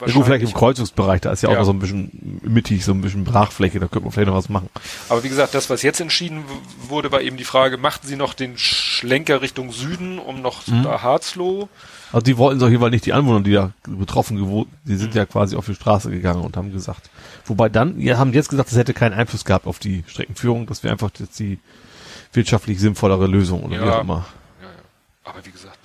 Ja, gut, vielleicht im Kreuzungsbereich, da ist ja auch Ja. noch so ein bisschen mittig, so ein bisschen Brachfläche, da könnte man vielleicht noch was machen. Aber wie gesagt, das, was jetzt entschieden wurde, war eben die Frage, machten sie noch den Schlenker Richtung Süden, um noch Mhm. da Harzloh? Also die wollten es auf jeden Fall nicht die Anwohner, die da betroffen gewohnt, die Mhm. sind ja quasi auf die Straße gegangen und haben gesagt. Wobei dann, ja, haben jetzt gesagt, das hätte keinen Einfluss gehabt auf die Streckenführung, das wäre einfach jetzt die wirtschaftlich sinnvollere Lösung oder wie Ja. auch immer. Ja, ja. Aber wie gesagt,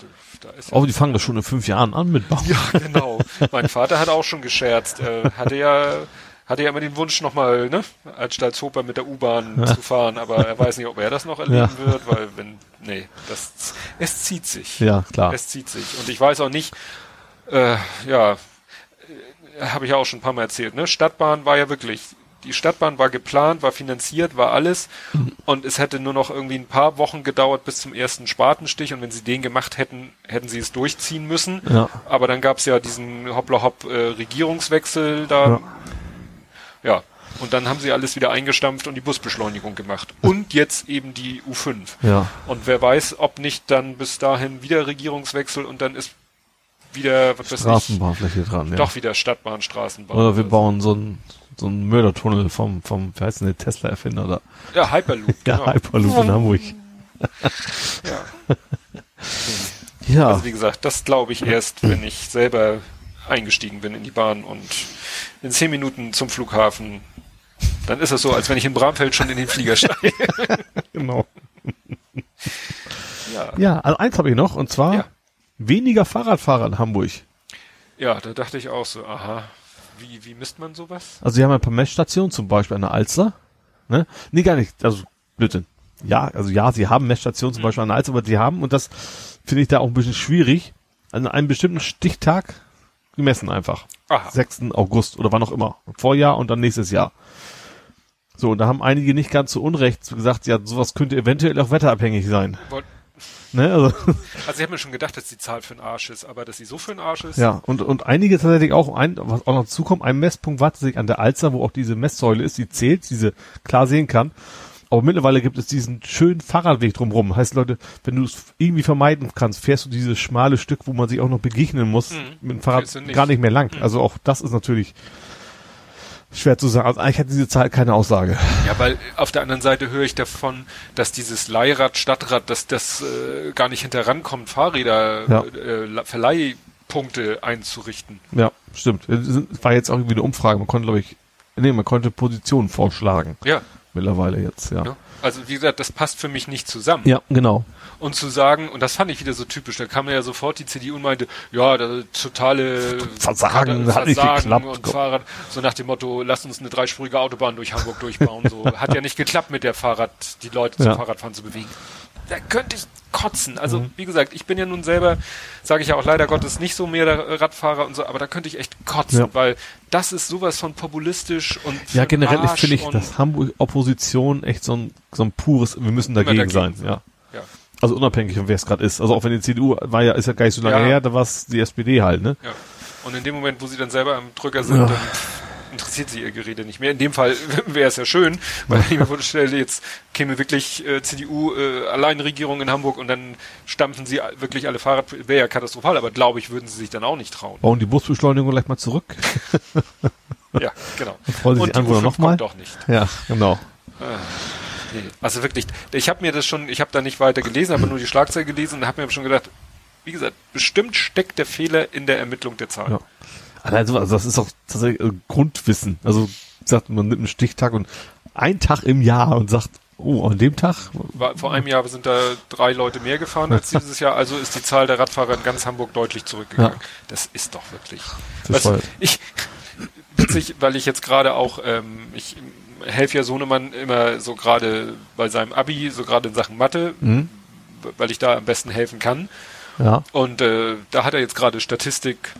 ist Aber die fangen das schon in fünf Jahren an mit Bauen. Ja, genau. mein Vater hat auch schon gescherzt. Äh, hatte ja hatte ja immer den Wunsch nochmal, ne, als Stalzhofer mit der U-Bahn zu fahren, aber er weiß nicht, ob er das noch erleben Ja. wird, weil wenn, nee, das, es zieht sich. Ja, klar. Es zieht sich. Und ich weiß auch nicht, äh, ja, äh, habe ich ja auch schon ein paar Mal erzählt, ne, Stadtbahn war ja wirklich, die Stadtbahn war geplant, war finanziert, war alles und es hätte nur noch irgendwie ein paar Wochen gedauert bis zum ersten Spatenstich und wenn sie den gemacht hätten, hätten sie es durchziehen müssen. Ja. Aber dann gab's ja diesen Hoppla-Hopp äh, Regierungswechsel da. Ja. Ja. Und dann haben sie alles wieder eingestampft und die Busbeschleunigung gemacht. Und jetzt eben die U5. Ja. Und wer weiß, ob nicht dann bis dahin wieder Regierungswechsel und dann ist wieder, was Straßenbahnfläche dran, ja. doch wieder Stadtbahn, Straßenbahn. Oder wir bauen so einen so einen Mördertunnel vom, vom, wie heißt denn der Tesla-Erfinder da? Ja, Hyperloop. Ja, genau. Hyperloop in Hamburg. Ja. Ja. Also wie gesagt, das glaube ich erst, wenn ich selber eingestiegen bin in die Bahn und in zehn Minuten zum Flughafen. Dann ist es so, als wenn ich in Bramfeld schon in den Flieger steige. genau. ja. Ja, also eins habe ich noch, und zwar Ja. weniger Fahrradfahrer in Hamburg. ja, da dachte ich auch so, aha, wie, wie misst man sowas? Also sie haben ein paar Messstationen, zum Beispiel an der Alster. Ne? Nee, gar nicht. Also, bitte. Ja, also ja, sie haben Messstationen, zum Mhm. Beispiel an der Alster, aber sie haben, und das finde ich da auch ein bisschen schwierig, an einem bestimmten Stichtag gemessen einfach. Aha. 6. August oder wann auch immer. Vorjahr und dann nächstes Jahr. So, und da haben einige nicht ganz so unrecht gesagt, ja, sowas könnte eventuell auch wetterabhängig sein. Wollt- Ne? Also, Also ich habe mir schon gedacht, dass die Zahl für den Arsch ist, aber dass sie so für den Arsch ist. ja, und, und einige tatsächlich auch, ein, was auch noch zukommt, ein Messpunkt war tatsächlich an der Alster, wo auch diese Messsäule ist, die zählt, diese klar sehen kann. Aber mittlerweile gibt es diesen schönen Fahrradweg drumherum. Heißt Leute, wenn du es irgendwie vermeiden kannst, fährst du dieses schmale Stück, wo man sich auch noch begegnen muss, mit dem Fahrrad nicht. gar nicht mehr lang. Also auch das ist natürlich schwer zu sagen. Also eigentlich hat diese Zahl keine Aussage. Ja, weil auf der anderen Seite höre ich davon, dass dieses Leihrad, Stadtrad, dass das äh, gar nicht hinterrankommt, Fahrräder, Ja. äh, Verleihpunkte einzurichten. Ja, stimmt. Es war jetzt auch irgendwie eine Umfrage. Man konnte, glaube ich, nee, man konnte Positionen vorschlagen. Ja. Mittlerweile jetzt, ja. Ne? Also wie gesagt, das passt für mich nicht zusammen. Ja, genau. Und zu sagen, und das fand ich wieder so typisch, da kam ja sofort die CDU und meinte, ja, das totale Versagen, hat nicht geklappt. und Fahrrad, so nach dem Motto, lasst uns eine dreispurige Autobahn durch Hamburg durchbauen. So hat ja nicht geklappt mit der Fahrrad, die Leute zum Ja. Fahrradfahren zu bewegen. Da könnte ich kotzen. Also Mhm. wie gesagt, ich bin ja nun selber, sage ich ja auch leider Gottes, nicht so mehr der Radfahrer und so, aber da könnte ich echt kotzen, Ja. weil das ist sowas von populistisch und Ja, generell finde ich, dass Hamburg Opposition echt so ein, so ein pures, wir müssen dagegen, dagegen sein, ja. Ja. Also unabhängig von wer es gerade ist. Also auch wenn die CDU war ja, ist ja gar nicht so lange Ja. her, da war es die SPD halt, ne? Ja. Und in dem Moment, wo sie dann selber am Drücker sind, dann interessiert sie ihr Gerede nicht mehr. In dem Fall wäre es ja schön, weil ich mir vorstelle, jetzt käme wirklich äh, CDU äh, Alleinregierung in Hamburg und dann stampfen sie wirklich alle Fahrrad, wäre ja katastrophal, aber glaube ich, würden sie sich dann auch nicht trauen. Bauen die Busbeschleunigung gleich mal zurück. Ja, genau. freuen sich und die Anwohner U5 noch mal? kommt doch nicht. Ja, genau. Nee. Also wirklich, ich habe mir das schon, ich habe da nicht weiter gelesen, habe nur die Schlagzeile gelesen und habe mir schon gedacht, wie gesagt, bestimmt steckt der Fehler in der Ermittlung der Zahlen. Ja. Also, also das ist auch tatsächlich äh, Grundwissen. Also gesagt, man nimmt einen Stichtag und ein Tag im Jahr und sagt, oh, an dem Tag, vor einem Jahr sind da drei Leute mehr gefahren als dieses Jahr, also ist die Zahl der Radfahrer in ganz Hamburg deutlich zurückgegangen. Ja. Das ist doch wirklich. Weißt, ich witzig, weil ich jetzt gerade auch, ähm, ich helfe ja Sohnemann immer so gerade bei seinem Abi, so gerade in Sachen Mathe, Mhm. weil ich da am besten helfen kann. ja, Und äh, da hat er jetzt gerade Statistik,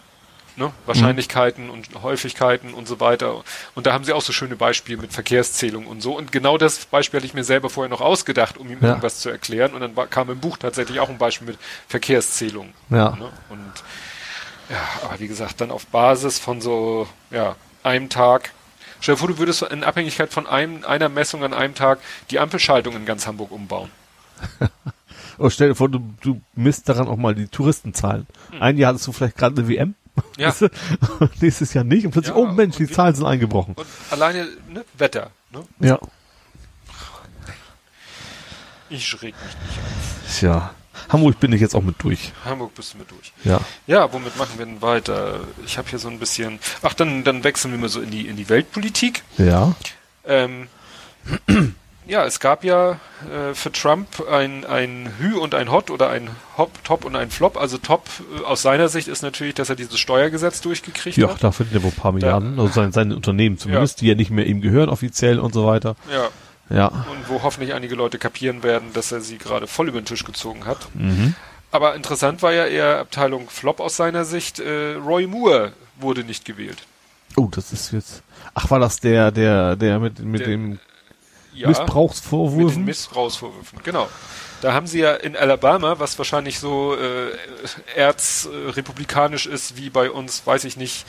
ne, Wahrscheinlichkeiten und Häufigkeiten und so weiter. Und da haben sie auch so schöne Beispiele mit Verkehrszählung und so. Und genau das Beispiel hatte ich mir selber vorher noch ausgedacht, um ihm Ja. irgendwas zu erklären. Und dann kam im Buch tatsächlich auch ein Beispiel mit Verkehrszählung. Ja. Ne? Und ja, aber wie gesagt, dann auf Basis von so, ja, einem Tag. Stell dir vor, du würdest in Abhängigkeit von einem, einer Messung an einem Tag die Ampelschaltung in ganz Hamburg umbauen. Oh, stell dir vor, du, du misst daran auch mal die Touristenzahlen. Ein Jahr hattest du vielleicht gerade eine WM. Ja. Weißt du? Und nächstes Jahr nicht. Und plötzlich, Ja, oh Mensch, die Zahlen sind eingebrochen. Und alleine, ne, Wetter, ne? Ja. Ich reg mich nicht auf. Tja. Hamburg bin ich jetzt auch mit durch. Hamburg bist du mit durch. Ja. Ja, womit machen wir denn weiter? Ich habe hier so ein bisschen. Ach, dann, dann wechseln wir mal so in die in die Weltpolitik. Ja. Ähm, ja, es gab ja äh, für Trump ein, ein Hü und ein Hot oder ein Hop, Top und ein Flop. Also Top äh, aus seiner Sicht ist natürlich, dass er dieses Steuergesetz durchgekriegt Ja, hat. da finden wir wohl ein paar Milliarden. Also sein, seine Unternehmen zumindest, die ja nicht mehr ihm gehören offiziell und so weiter. Ja, Ja. und wo hoffentlich einige Leute kapieren werden, dass er sie gerade voll über den Tisch gezogen hat. Mhm. Aber interessant war ja eher Abteilung Flop aus seiner Sicht. Äh, Roy Moore wurde nicht gewählt. Oh, das ist jetzt. Ach, war das der, der, der mit, mit Der- dem Ja, Mit den Missbrauchsvorwürfen? Missbrauchsvorwürfen, genau. Da haben sie ja in Alabama, was wahrscheinlich so äh, erzrepublikanisch ist, wie bei uns, weiß ich nicht,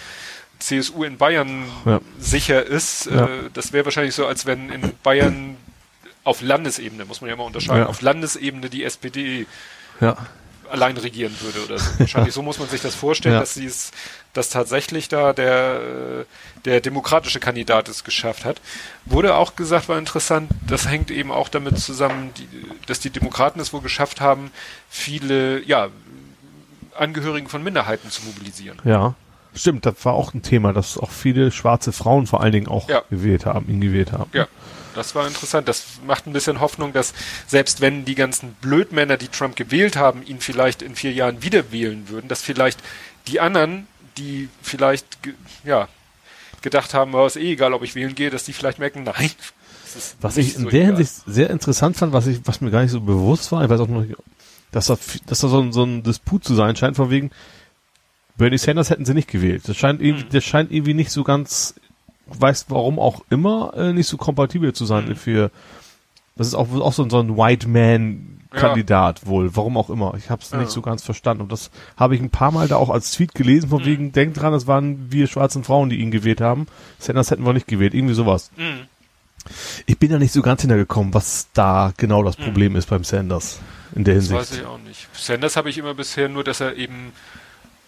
CSU in Bayern Ja. sicher ist. Ja. Äh, das wäre wahrscheinlich so, als wenn in Bayern auf Landesebene, muss man ja mal unterscheiden, Ja. auf Landesebene die SPD ja. allein regieren würde oder so. Wahrscheinlich so muss man sich das vorstellen, Ja. dass sie es, dass tatsächlich da der, äh, der demokratische Kandidat es geschafft hat. Wurde auch gesagt, war interessant, das hängt eben auch damit zusammen, die, dass die Demokraten es wohl geschafft haben, viele, ja, Angehörigen von Minderheiten zu mobilisieren. Ja. Stimmt, das war auch ein Thema, dass auch viele schwarze Frauen vor allen Dingen auch Ja. gewählt haben, ihn gewählt haben. Ja, das war interessant. Das macht ein bisschen Hoffnung, dass selbst wenn die ganzen Blödmänner, die Trump gewählt haben, ihn vielleicht in vier Jahren wieder wählen würden, dass vielleicht die anderen, die vielleicht ja gedacht haben, oh, ist eh egal, ob ich wählen gehe, dass die vielleicht merken, nein. Was ich in so der egal. Hinsicht sehr interessant fand, was ich, was mir gar nicht so bewusst war, ich weiß auch noch nicht, dass da, dass da so ein, so ein Disput zu sein scheint, von wegen, Bernie Sanders hätten sie nicht gewählt. Das scheint irgendwie, Mhm. das scheint irgendwie nicht so ganz, weiß warum auch immer, äh, nicht so kompatibel zu sein Mhm. für, das ist auch, auch so, ein- so ein White Man Kandidat wohl, warum auch immer. Ich habe es Ja. nicht so ganz verstanden. Und das habe ich ein paar Mal da auch als Tweet gelesen, von Mhm. wegen, denkt dran, das waren wir schwarzen Frauen, die ihn gewählt haben. Sanders hätten wir nicht gewählt, irgendwie sowas. Mhm. Ich bin da nicht so ganz hintergekommen, was da genau das Problem ist beim Sanders in der Mhm. Das Hinsicht. weiß ich auch nicht. Sanders habe ich immer bisher nur, dass er eben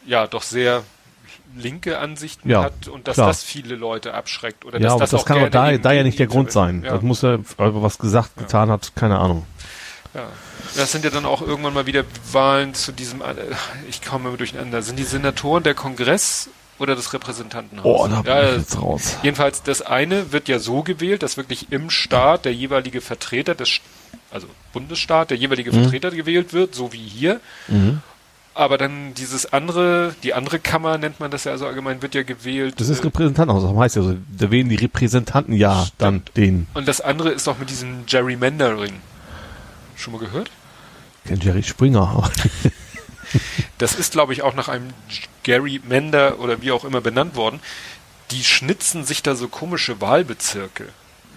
ja doch sehr linke Ansichten Ja, hat und dass klar. das viele Leute abschreckt oder ja, dass das, das, auch kann auch da, da ja nicht der Grund sein. Ja. Das muss er, aber was gesagt, getan hat, keine Ahnung. Ja. Das sind ja dann auch irgendwann mal wieder Wahlen zu diesem, äh, ich komme immer durcheinander, sind die Senatoren der Kongress oder das Repräsentantenhaus? Oh, da bin ja, ich jetzt raus. Jedenfalls, das eine wird ja so gewählt, dass wirklich im Staat der jeweilige Vertreter des, also Bundesstaat, der jeweilige Mhm. Vertreter gewählt wird, so wie hier. Aber dann dieses andere, die andere Kammer nennt man das ja also allgemein, wird ja gewählt. Das ist äh, Repräsentantenhaus, das heißt ja so, da wählen die Repräsentanten ja dann den. und das andere ist doch mit diesem Gerrymandering. Schon mal gehört? Kennt Jerry Springer. Das ist, glaube ich, auch nach einem Gary Mender oder wie auch immer benannt worden. Die schnitzen sich da so komische Wahlbezirke.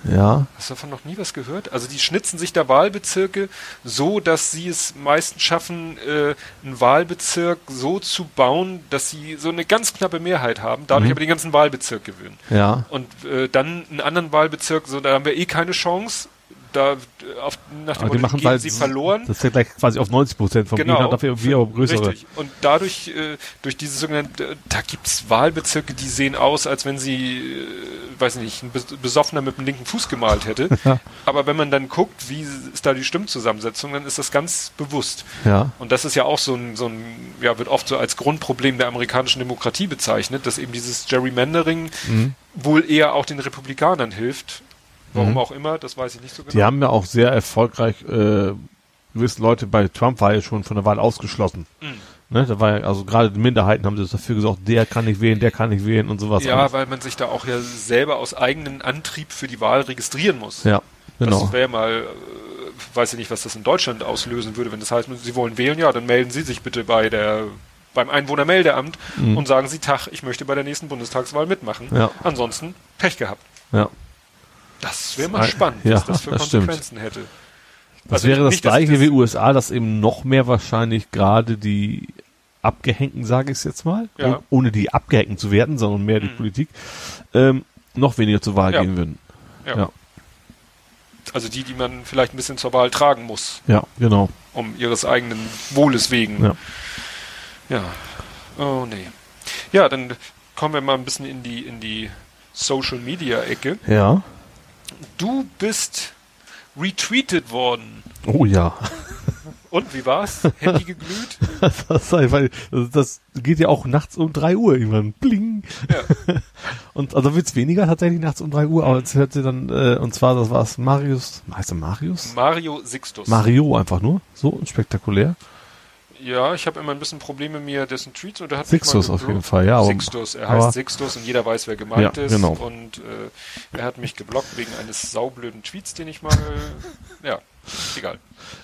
Ja. Hast du davon noch nie was gehört? Also die schnitzen sich da Wahlbezirke so, dass sie es meistens schaffen, äh, einen Wahlbezirk so zu bauen, dass sie so eine ganz knappe Mehrheit haben, dadurch Mhm. aber den ganzen Wahlbezirk gewinnen. Ja. Und äh, dann einen anderen Wahlbezirk, so da haben wir eh keine Chance. Da auf, nach dem Motto, gehen halt, sie verloren. das ist ja gleich quasi auf 90 Prozent vom Gegner, dafür wir aber größere. Richtig. Und dadurch, äh, durch diese sogenannte, da gibt's Wahlbezirke, die sehen aus, als wenn sie, äh, weiß nicht, ein Bes- Besoffener mit dem linken Fuß gemalt hätte. Aber wenn man dann guckt, wie ist da die Stimmzusammensetzung, dann ist das ganz bewusst. Ja. Und das ist ja auch so ein, so ein, ja, wird oft so als Grundproblem der amerikanischen Demokratie bezeichnet, dass eben dieses Gerrymandering Mhm. wohl eher auch den Republikanern hilft. Warum Mhm. auch immer, das weiß ich nicht so genau. Die haben ja auch sehr erfolgreich, äh, gewisse Leute bei Trump war ja schon von der Wahl ausgeschlossen. Mhm. Ne, da war ja, also gerade die Minderheiten haben das dafür gesagt, der kann nicht wählen, der kann nicht wählen und sowas. ja, alles. weil man sich da auch ja selber aus eigenem Antrieb für die Wahl registrieren muss. ja, genau. Das wäre mal, äh, weiß ich nicht, was das in Deutschland auslösen würde, wenn das heißt, Sie wollen wählen, ja, dann melden Sie sich bitte bei der beim Einwohnermeldeamt Mhm. und sagen Sie, Tag, ich möchte bei der nächsten Bundestagswahl mitmachen. Ja. Ansonsten Pech gehabt. Ja. Das wäre mal spannend, ja, was das für das stimmt. Konsequenzen hätte. Das Also wäre das nicht, gleiche das- wie USA, dass eben noch mehr wahrscheinlich gerade die Abgehängten, sage ich es jetzt mal, Ja. oh- ohne die Abgehängten zu werden, sondern mehr die Mhm. Politik, ähm, noch weniger zur Wahl Ja. gehen würden. Ja. Ja. Also die, die man vielleicht ein bisschen zur Wahl tragen muss, Ja, genau. um ihres eigenen Wohles wegen. Ja. Ja. Oh nee. Ja, dann kommen wir mal ein bisschen in die in die Social Media Ecke. Ja. Du bist retweetet worden. Oh ja. Und wie war's? Handy geglüht? Das, weil das, geht ja auch nachts um drei Uhr irgendwann. Bling. Ja. Und also wird's weniger tatsächlich nachts um drei Uhr, aber jetzt hört sie dann, äh, und zwar, das war's Marius, heißt er Marius? Mario Sixtus. Mario einfach nur. So spektakulär. Ja, ich habe immer ein bisschen Probleme mir dessen Tweets und er hat Sixtus auf jeden Fall, ja. Sixtus, er heißt Sixtus und jeder weiß, wer gemeint Ja, ist. genau. Und äh, er hat mich geblockt wegen eines saublöden Tweets, den ich mal. ja, egal.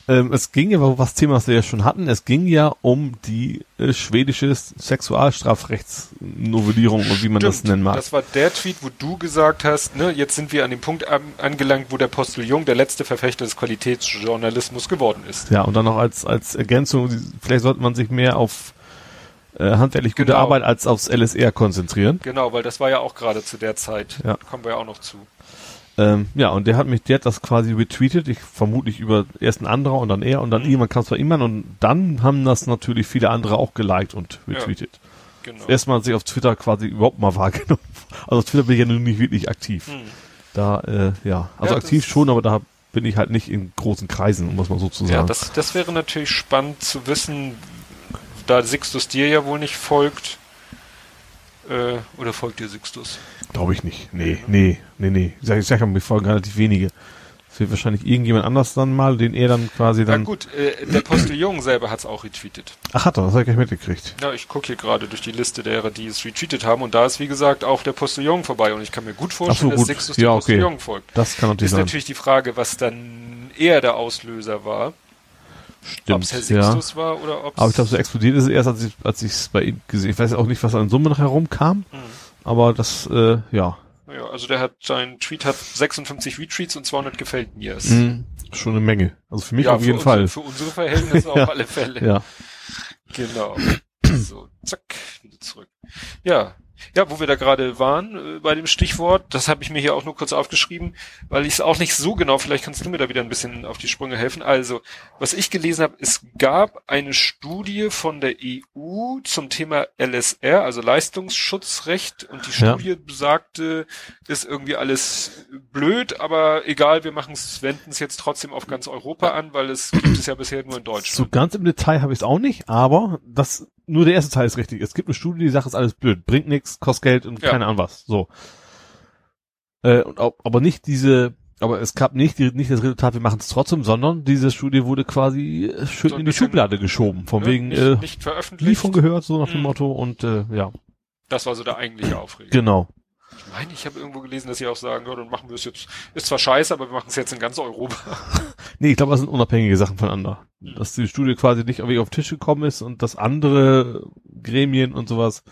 Ähm, es ging ja, was Thema, was wir ja schon hatten, es ging ja um die äh, schwedische Sexualstrafrechtsnovellierung und wie man das nennen mag. Das war der Tweet, wo du gesagt hast, ne, jetzt sind wir an dem Punkt an, angelangt, wo der Postillon der letzte Verfechter des Qualitätsjournalismus geworden ist. ja, und dann noch als, als Ergänzung, vielleicht sollte man sich mehr auf äh, handwerklich gute Genau. Arbeit als aufs LSR konzentrieren. Genau, weil das war ja auch gerade zu der Zeit. Ja. Kommen wir ja auch noch zu. Ähm, ja, und der hat mich, der hat das quasi retweetet, ich vermutlich über erst ein anderer und dann er und dann Mhm. irgendwann kam es bei ihm an und dann haben das natürlich viele andere auch geliked und retweetet. Genau. Erstmal hat sich auf Twitter quasi überhaupt mal wahrgenommen. Also auf Twitter bin ich ja nun nicht wirklich aktiv. Hm. Da, äh, ja, also Ja, das- aktiv schon, aber da bin ich halt nicht in großen Kreisen, muss man so zu Ja, sagen. das, das wäre natürlich spannend zu wissen, da Sixtus dir ja wohl nicht folgt, äh, oder folgt dir Sixtus? Glaube ich nicht. Nee, nee, nee, nee. Ich sag, ich sag mir folgen relativ wenige. Es wird wahrscheinlich irgendjemand anders dann mal, den er dann quasi Na dann. gut, äh, der Postillon selber hat's auch retweetet. Ach, hat er, das habe ich gar nicht mitgekriegt. Ja, ich gucke hier gerade durch die Liste derer, die es retweetet haben und da ist wie gesagt auch der Postillon vorbei und ich kann mir gut vorstellen, so, gut. dass Sixtus Ja, dem okay. Postillon folgt. Das kann natürlich Ist sein. natürlich die Frage, was dann eher der Auslöser war. Ob es Herr Stimmt, ja. Sixtus war oder ob Aber ich glaube, so explodiert ist es erst, als ich als ich es bei ihm gesehen. Ich weiß auch nicht, was an Summe noch herumkam, aber das, äh, ja, Ja, also der hat, sein Tweet hat 56 Retweets und 200 gefällt mir. Ist mh, schon eine Menge. Also für mich auf für jeden unsere, Fall. Für unsere Verhältnisse auf Ja. alle Fälle. Ja. Genau. So, zack, wieder zurück. Ja. Ja, wo wir da gerade waren, äh, bei dem Stichwort, das habe ich mir hier auch nur kurz aufgeschrieben, weil ich es auch nicht so genau, vielleicht kannst du mir da wieder ein bisschen auf die Sprünge helfen. Also, was ich gelesen habe, es gab eine Studie von der EU zum Thema LSR, also Leistungsschutzrecht, und die Ja. Studie besagte, ist irgendwie alles blöd, aber egal, wir machen es, wenden es jetzt trotzdem auf ganz Europa an, weil es gibt es ja bisher nur in So Deutschland. ganz im Detail habe ich es auch nicht, aber das nur der erste Teil ist richtig. Es gibt eine Studie, die sagt, ist alles blöd, bringt nichts, kostet Geld und Ja. keine Ahnung was. So. Äh, und auch, aber nicht diese, aber es gab nicht die, nicht das Resultat, wir machen es trotzdem, sondern diese Studie wurde quasi schön So in die Schublade geschoben. Von Ne? wegen nicht, äh, nicht nie veröffentlicht. von gehört, so nach dem Mhm. Motto und äh, ja, Das war so der eigentliche Aufreger. genau. Ich meine, ich habe irgendwo gelesen, dass sie auch sagen, ja, dann machen wir es jetzt. Ist zwar scheiße, aber wir machen es jetzt in ganz Europa. Nee, ich glaube, das sind unabhängige Sachen voneinander. Mhm. Dass die Studie quasi nicht irgendwie auf den Tisch gekommen ist und dass andere Gremien und sowas,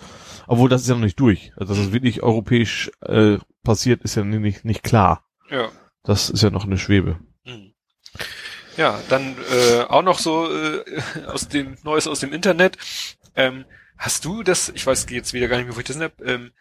obwohl das ist ja noch nicht durch. Also, dass es wirklich europäisch äh, passiert, ist ja nicht, nicht klar. Ja. Das ist ja noch eine Schwebe. Mhm. Ja, dann äh, auch noch so äh, aus dem Neues aus dem Internet. Ähm, hast du das, ich weiß jetzt wieder gar nicht mehr, wo ich das habe, ähm,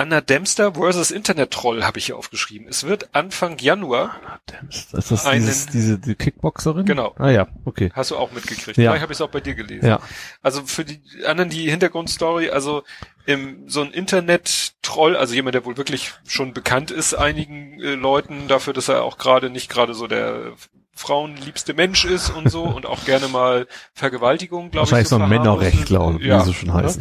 Anna Dempster versus Internet-Troll habe ich hier aufgeschrieben. Es wird Anfang Januar, Ist das Einen- dieses, diese die Kickboxerin? Genau. Ah ja, okay. hast du auch mitgekriegt. Ja. Vielleicht habe ich es auch bei dir gelesen. Ja. Also für die anderen die Hintergrundstory, also im, so ein Internet-Troll, also jemand, der wohl wirklich schon bekannt ist einigen äh, Leuten dafür, dass er auch gerade nicht gerade so der frauenliebste Mensch ist und so und auch gerne mal Vergewaltigung, glaube ich. Wahrscheinlich so ein verharmlost. Männerrechtler, wie ja, sie schon ne?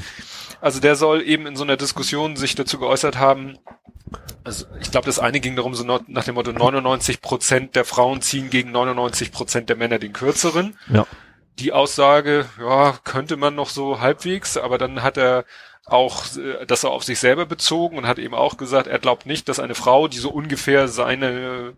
Also der soll eben in so einer Diskussion sich dazu geäußert haben, also ich glaube, das eine ging darum, so nach dem Motto 99 Prozent der Frauen ziehen gegen 99 Prozent der Männer den kürzeren Ja. die Aussage, ja, könnte man noch so halbwegs, aber dann hat er auch äh, das auf sich selber bezogen und hat eben auch gesagt, er glaubt nicht, dass eine Frau, die so ungefähr seine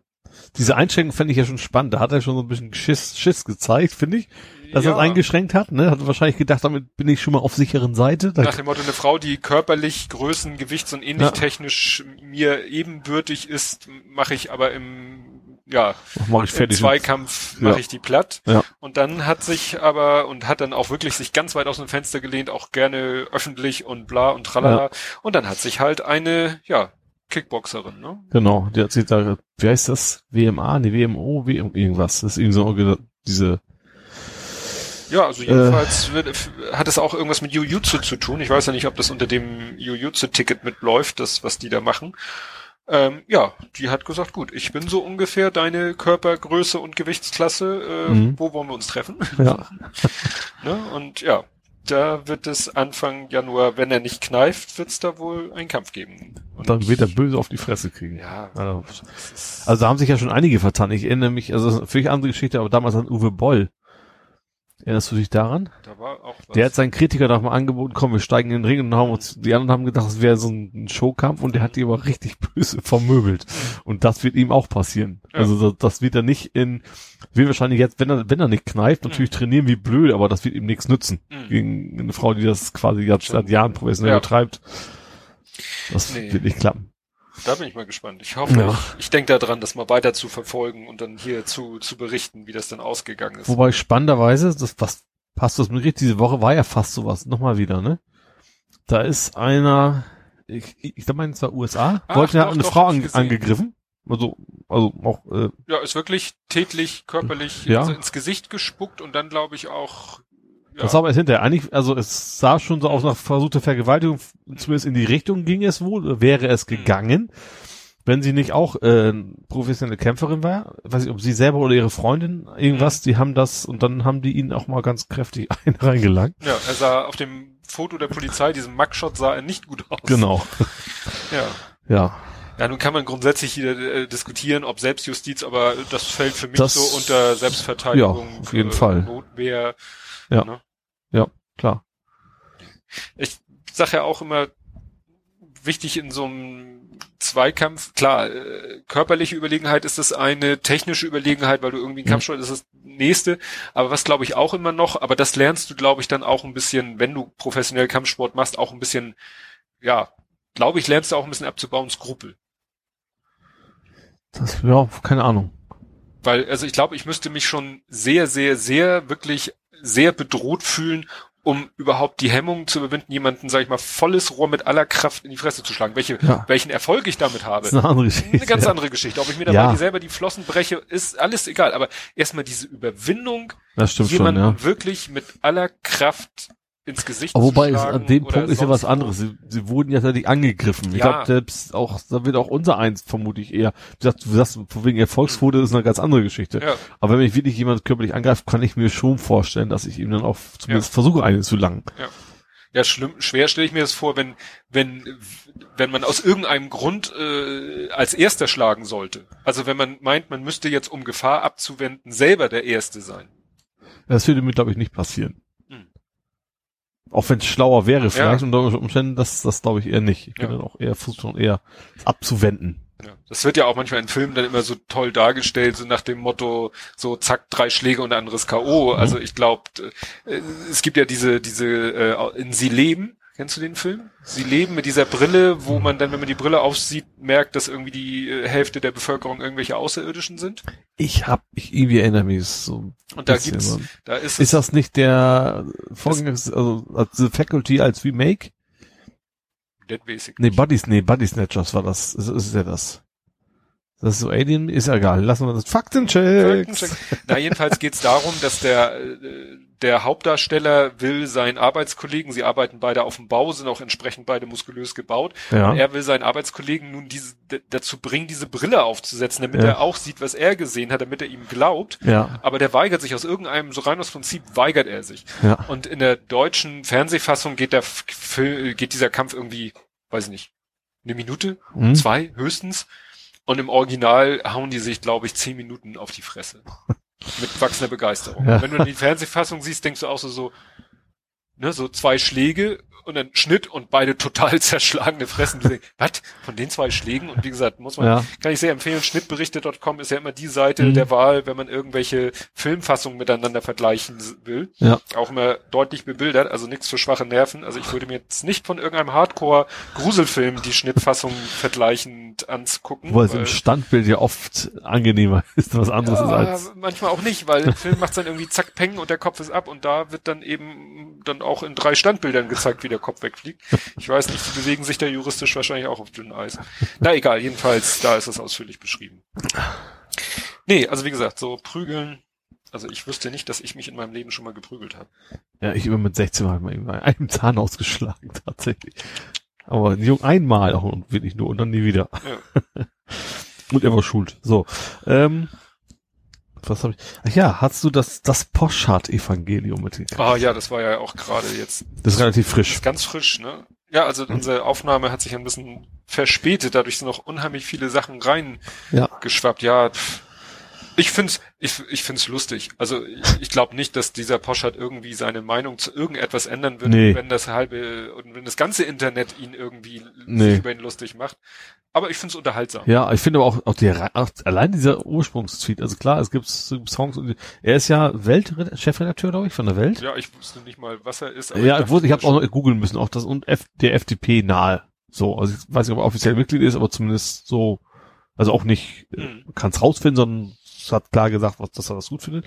Diese Einschränkung fände ich ja schon spannend. Da hat er schon so ein bisschen Schiss, Schiss gezeigt, finde ich. Dass er ja, es eingeschränkt hat, ne? Hat wahrscheinlich gedacht, damit bin ich schon mal auf sicheren Seite. Nach dem Motto, eine Frau, die körperlich, Größen, Gewichts und ähnlich Ja. technisch mir ebenbürtig ist, mache ich aber im ja, mach ich im fertig. Zweikampf Ja. mache ich die platt. Ja. Und dann hat sich aber und hat dann auch wirklich sich ganz weit aus dem Fenster gelehnt, auch gerne öffentlich und bla und tralala. Und dann hat sich halt eine, ja, Kickboxerin, ne? Genau, die hat sich da, wie heißt das? WMA, nee, WMO, WM, irgendwas. Das ist irgendwie so diese, Ja, also jedenfalls wird, f- hat es auch irgendwas mit Jujutsu zu tun. Ich weiß ja nicht, ob das unter dem Jujutsu-Ticket mitläuft, das, was die da machen. Ähm, ja, die hat gesagt, gut, ich bin so ungefähr deine Körpergröße und Gewichtsklasse. Äh, Mhm. Wo wollen wir uns treffen? ja, ne? Und ja, da wird es Anfang Januar, wenn er nicht kneift, wird es da wohl einen Kampf geben. Und dann wird er böse auf die Fresse kriegen. Ja, Also, also da haben sich ja schon einige vertan. Ich erinnere mich, also das ist eine völlig andere Geschichte, aber damals an Uwe Boll. Erinnerst du dich daran? da war auch was. Der hat seinen Kritiker doch mal angeboten, komm, wir steigen in den Ring und haben uns, die anderen haben gedacht, es wäre so ein Showkampf und der hat die aber richtig böse vermöbelt. Und das wird ihm auch passieren. Ja. Also das, das wird er nicht in, wird wahrscheinlich jetzt, wenn er, wenn er nicht kneift, natürlich trainieren wie blöd, aber das wird ihm nichts nützen. Mhm. Gegen eine Frau, die das quasi seit Jahren professionell Ja. betreibt. Das Nee. wird nicht klappen. Da bin ich mal gespannt. Ich hoffe, Ja. ich, ich denke daran, das mal weiter zu verfolgen und dann hier zu, zu berichten, wie das dann ausgegangen ist. Wobei spannenderweise, das was passt das mit richtig, diese Woche war ja fast sowas, nochmal wieder, ne? Da ist einer, ich, ich, meine, es war USA, Ach, wollte ja eine doch, Frau an, angegriffen. Also, also auch, äh, Ja, ist wirklich tätlich, körperlich Ja. ins, ins Gesicht gespuckt und dann glaube ich auch. Ja, das war aber erst hinterher. Eigentlich, also es sah schon so aus nach versuchter Vergewaltigung, zumindest in die Richtung ging es wohl, wäre es Mhm. gegangen. wenn sie nicht auch äh, professionelle Kämpferin war, weiß ich, ob sie selber oder ihre Freundin irgendwas, die haben das und dann haben die ihn auch mal ganz kräftig ein reingelangt. Ja, er sah auf dem Foto der Polizei, diesem Mugshot sah er nicht gut aus. Genau. Ja. Ja. Ja, nun kann man grundsätzlich hier äh, diskutieren, ob Selbstjustiz, aber das fällt für mich Das- so unter Selbstverteidigung. Ja, auf jeden äh, Fall. Notwehr. Ja. Ne? Ja, klar. Ich sage ja auch immer, wichtig in so einem Zweikampf, klar, äh, körperliche Überlegenheit ist das eine, technische Überlegenheit, weil du irgendwie einen Mhm. Kampfsport ist das nächste, aber was glaube ich auch immer noch, aber das lernst du glaube ich dann auch ein bisschen, wenn du professionell Kampfsport machst, auch ein bisschen, ja, glaube ich, lernst du auch ein bisschen abzubauen, Skrupel. Das, ja, keine Ahnung. Weil, also ich glaube, ich müsste mich schon sehr, sehr, sehr, wirklich sehr bedroht fühlen, um überhaupt die Hemmung zu überwinden, jemanden, sag ich mal, volles Rohr mit aller Kraft in die Fresse zu schlagen. Welche, Ja. welchen Erfolg ich damit habe. Das ist eine andere Geschichte. Eine ganz ja. andere Geschichte. Ob ich mir dabei Ja. selber die Flossen breche, ist alles egal. Aber erstmal diese Überwindung, schon, jemanden ja. wirklich mit aller Kraft ins Gesicht Aber wobei zu es, an dem Punkt ist ja was anderes. Sie, sie wurden ja tatsächlich angegriffen. Ich Ja. glaube, selbst auch, da wird auch unser eins vermutlich eher, wie gesagt, du sagst, von wegen Erfolgsquote ist eine ganz andere Geschichte. Ja, Aber wenn mich wirklich jemand körperlich angreift, kann ich mir schon vorstellen, dass ich ihm dann auch zumindest versuche, einen zu langen. ja, schlimm, schwer stelle ich mir das vor, wenn, wenn, wenn man aus irgendeinem Grund äh, als Erster schlagen sollte. Also wenn man meint, man müsste jetzt, um Gefahr abzuwenden, selber der Erste sein. Das würde mir, glaube ich, nicht passieren. Auch wenn es schlauer wäre, vielleicht Ja. unter Umständen, das, das glaube ich eher nicht. Ich Ja. bin dann auch eher versuchen, eher abzuwenden. Ja, das wird ja auch manchmal in Filmen dann immer so toll dargestellt, so nach dem Motto, so zack, drei Schläge und ein anderes K.O. Also ich glaube, äh, es gibt ja diese, diese, äh, in Sie leben, kennst du den Film? Sie leben mit dieser Brille, wo man dann, wenn man die Brille aufsieht, merkt, dass irgendwie die äh, Hälfte der Bevölkerung irgendwelche Außerirdischen sind. Ich hab, ich irgendwie erinnere mich so. Und da gibt's, so. da ist, Ist das nicht der Vorgänger, also als The Faculty als Remake? Dead Basic. Nee, Body, nee, Body Snatchers war das. Ist, ist ja das. Das ist so Alien, ist ja egal. Lassen wir das. Faktencheck. Na, jedenfalls geht's darum, dass der, äh, der Hauptdarsteller will seinen Arbeitskollegen, sie arbeiten beide auf dem Bau, sind auch entsprechend beide muskulös gebaut, Ja. Und er will seinen Arbeitskollegen nun diese, dazu bringen, diese Brille aufzusetzen, damit Ja. er auch sieht, was er gesehen hat, damit er ihm glaubt. Ja. Aber der weigert sich aus irgendeinem, so rein aus Prinzip weigert er sich. Ja. Und in der deutschen Fernsehfassung geht der geht dieser Kampf irgendwie, weiß ich nicht, eine Minute, Hm? zwei höchstens. Und im Original hauen die sich, glaube ich, zehn Minuten auf die Fresse. Mit wachsender Begeisterung. Ja. Wenn du die Fernsehfassung siehst, denkst du auch so, so, ne, so zwei Schläge und dann Schnitt und beide total zerschlagene Fressen. Was? Von den zwei Schlägen? Und wie gesagt, muss man, Ja. kann ich sehr empfehlen, schnittberichte.com ist ja immer die Seite Mhm. der Wahl, wenn man irgendwelche Filmfassungen miteinander vergleichen will. Ja. Auch immer deutlich bebildert, also nichts für schwache Nerven. Also ich würde mir jetzt nicht von irgendeinem Hardcore-Gruselfilm die Schnittfassung vergleichend anzugucken. Wobei es weil- im Standbild ja oft angenehmer ist, was anderes ja, als. manchmal auch nicht, weil der Film macht dann irgendwie zack, peng und der Kopf ist ab und da wird dann eben dann auch in drei Standbildern gezeigt, wie der Kopf wegfliegt. Ich weiß nicht, die bewegen sich da juristisch wahrscheinlich auch auf dünnem Eis. Na egal, jedenfalls, da ist es ausführlich beschrieben. Nee, also wie gesagt, so prügeln, also ich wüsste nicht, dass ich mich in meinem Leben schon mal geprügelt habe. Ja, ich immer mit 16 Mal mal irgendwann einem Zahn ausgeschlagen, tatsächlich. Aber jung einmal auch und wirklich nur und dann nie wieder. Ja. und er war schuld. So. Ähm, was habe ich? Ach ja, hast du das, das Poschardt-Evangelium mitgekriegt? Ah ja, das war ja auch gerade jetzt Das ist relativ frisch. ist ganz frisch, ne? Ja, also unsere Aufnahme hat sich ein bisschen verspätet, dadurch sind noch unheimlich viele Sachen rein Ja. geschwappt. Ja, pff. ich find's, ich, ich find's lustig. Also ich, ich glaube nicht, dass dieser Poschardt irgendwie seine Meinung zu irgendetwas ändern wird, Nee. wenn das halbe und wenn das ganze Internet ihn irgendwie Nee. sich über ihn lustig macht. Aber ich find's unterhaltsam. Ja, ich finde aber auch, auch, die, auch allein dieser Ursprungstweet, also klar, es gibt Songs und er ist ja Weltchefredakteur, glaube ich, von der Welt. Ja, ich wusste nicht mal, was er ist. Ja, ich, wusste, ich habe auch noch googeln müssen, auch das und F, der FDP nahe. So, also ich weiß nicht, ob er offiziell Mitglied ist, aber zumindest so, also auch nicht, äh, Hm. kann es rausfinden, sondern es hat klar gesagt, was, dass er das gut findet.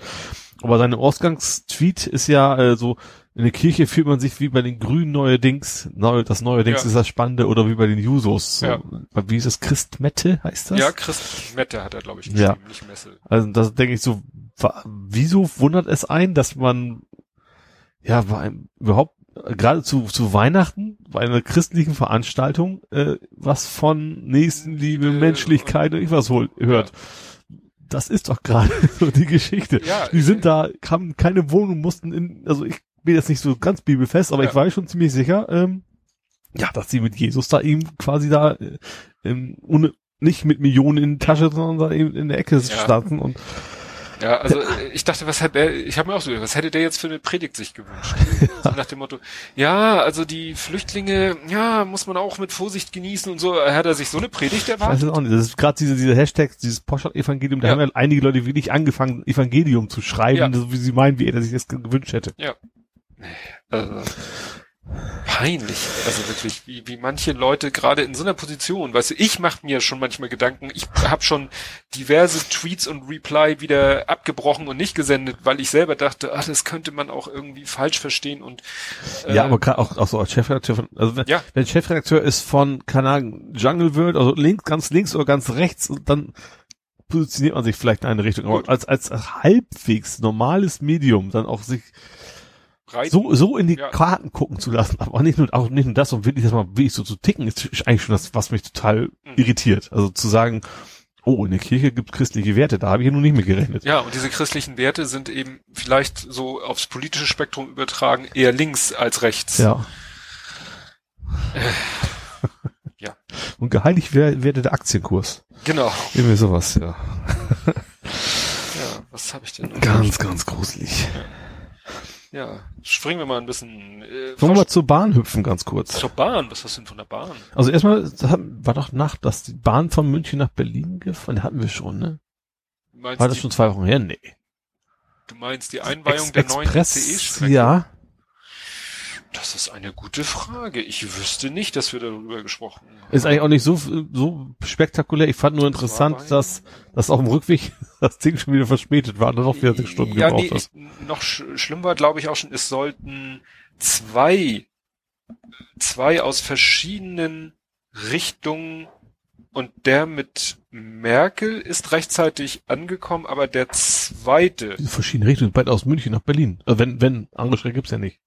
Aber seine Ausgangstweet ist ja äh, so, in der Kirche fühlt man sich wie bei den Grünen neuerdings, neu, das neuerdings Ja. ist das Spannende, oder wie bei den Jusos. So, Ja. Wie ist das? Christmette heißt das? Ja, Christ Mette hat er, glaube ich, Ja. geschrieben, nicht Messe. Also das denke ich so, wieso wundert es ein, dass man ja überhaupt äh, gerade zu, zu Weihnachten, bei einer christlichen Veranstaltung, äh, was von Nächstenliebe, Äh, Menschlichkeit und ich was hol, hört. Das ist doch gerade so die Geschichte. Ja, die sind da, haben keine Wohnung, mussten in, also ich bin jetzt nicht so ganz bibelfest, aber Ja. ich war schon ziemlich sicher, ähm, ja, dass sie mit Jesus da eben quasi da, äh, ähm, ohne, nicht mit Millionen in die Tasche, sondern da eben in der Ecke standen und Ja, also ich dachte, was hätte er, ich habe mir auch so, gedacht, was hätte der jetzt für eine Predigt sich gewünscht? So nach dem Motto, ja, also die Flüchtlinge, ja, muss man auch mit Vorsicht genießen und so. Hat er sich so eine Predigt Ich weiß erwartet? es auch nicht. Das ist gerade diese, diese Hashtags, dieses Poschert-Evangelium, da Ja. haben ja einige Leute wirklich angefangen, Evangelium zu schreiben, Ja. so wie sie meinen, wie er sich das gewünscht hätte. Also, peinlich. Also wirklich, wie, wie manche Leute gerade in so einer Position, weißt du, ich mache mir schon manchmal Gedanken, ich habe schon diverse Tweets und Reply wieder abgebrochen und nicht gesendet, weil ich selber dachte, ach, das könnte man auch irgendwie falsch verstehen und äh, Ja, aber gerade auch, auch so als Chefredakteur von, also wenn, Ja. wenn Chefredakteur ist von, keine Ahnung, Jungle World, also links, ganz links oder ganz rechts, dann positioniert man sich vielleicht in eine Richtung. Aber Gut. als, als halbwegs normales Medium dann auch sich breit, so, so in die Ja. Karten gucken zu lassen, aber nicht nur, auch nicht nur das, und wirklich das mal wirklich so zu ticken, ist eigentlich schon das, was mich total Mhm. irritiert. Also zu sagen, oh, in der Kirche gibt christliche Werte, da habe ich ja nun nicht mehr gerechnet. Ja, und diese christlichen Werte sind eben vielleicht so aufs politische Spektrum übertragen eher links als rechts. Ja. Ja. Und geheiligt wer- werde der Aktienkurs. Genau. Irgendwie sowas, ja. Ja, was habe ich denn noch? Ganz, ganz gruselig. Ja, springen wir mal ein bisschen äh, Wollen wir mal zur Bahn hüpfen, ganz kurz. zur Bahn. Was hast du denn von der Bahn? Also erstmal war doch nach, dass die Bahn von München nach Berlin gefahren, hatten wir schon, ne? Meinst, War das schon zwei Wochen her? Nee. du meinst die Einweihung Ex der neuen Express, ICE-Strecke? ja. Das ist eine gute Frage. Ich wüsste nicht, dass wir darüber gesprochen haben. Ist eigentlich auch nicht so, so spektakulär. Ich fand nur Das interessant, bei- dass, dass auf dem Rückweg das Ding schon wieder verspätet war und dann noch 40 Stunden ja, gebraucht nee, ich, noch sch schlimm war, glaube ich, auch schon, es sollten zwei, zwei aus verschiedenen Richtungen und der mit Merkel ist rechtzeitig angekommen, aber der zweite, Diese verschiedenen Richtungen, beide aus München nach Berlin. Äh, wenn, wenn, andere Strecke gibt's ja nicht.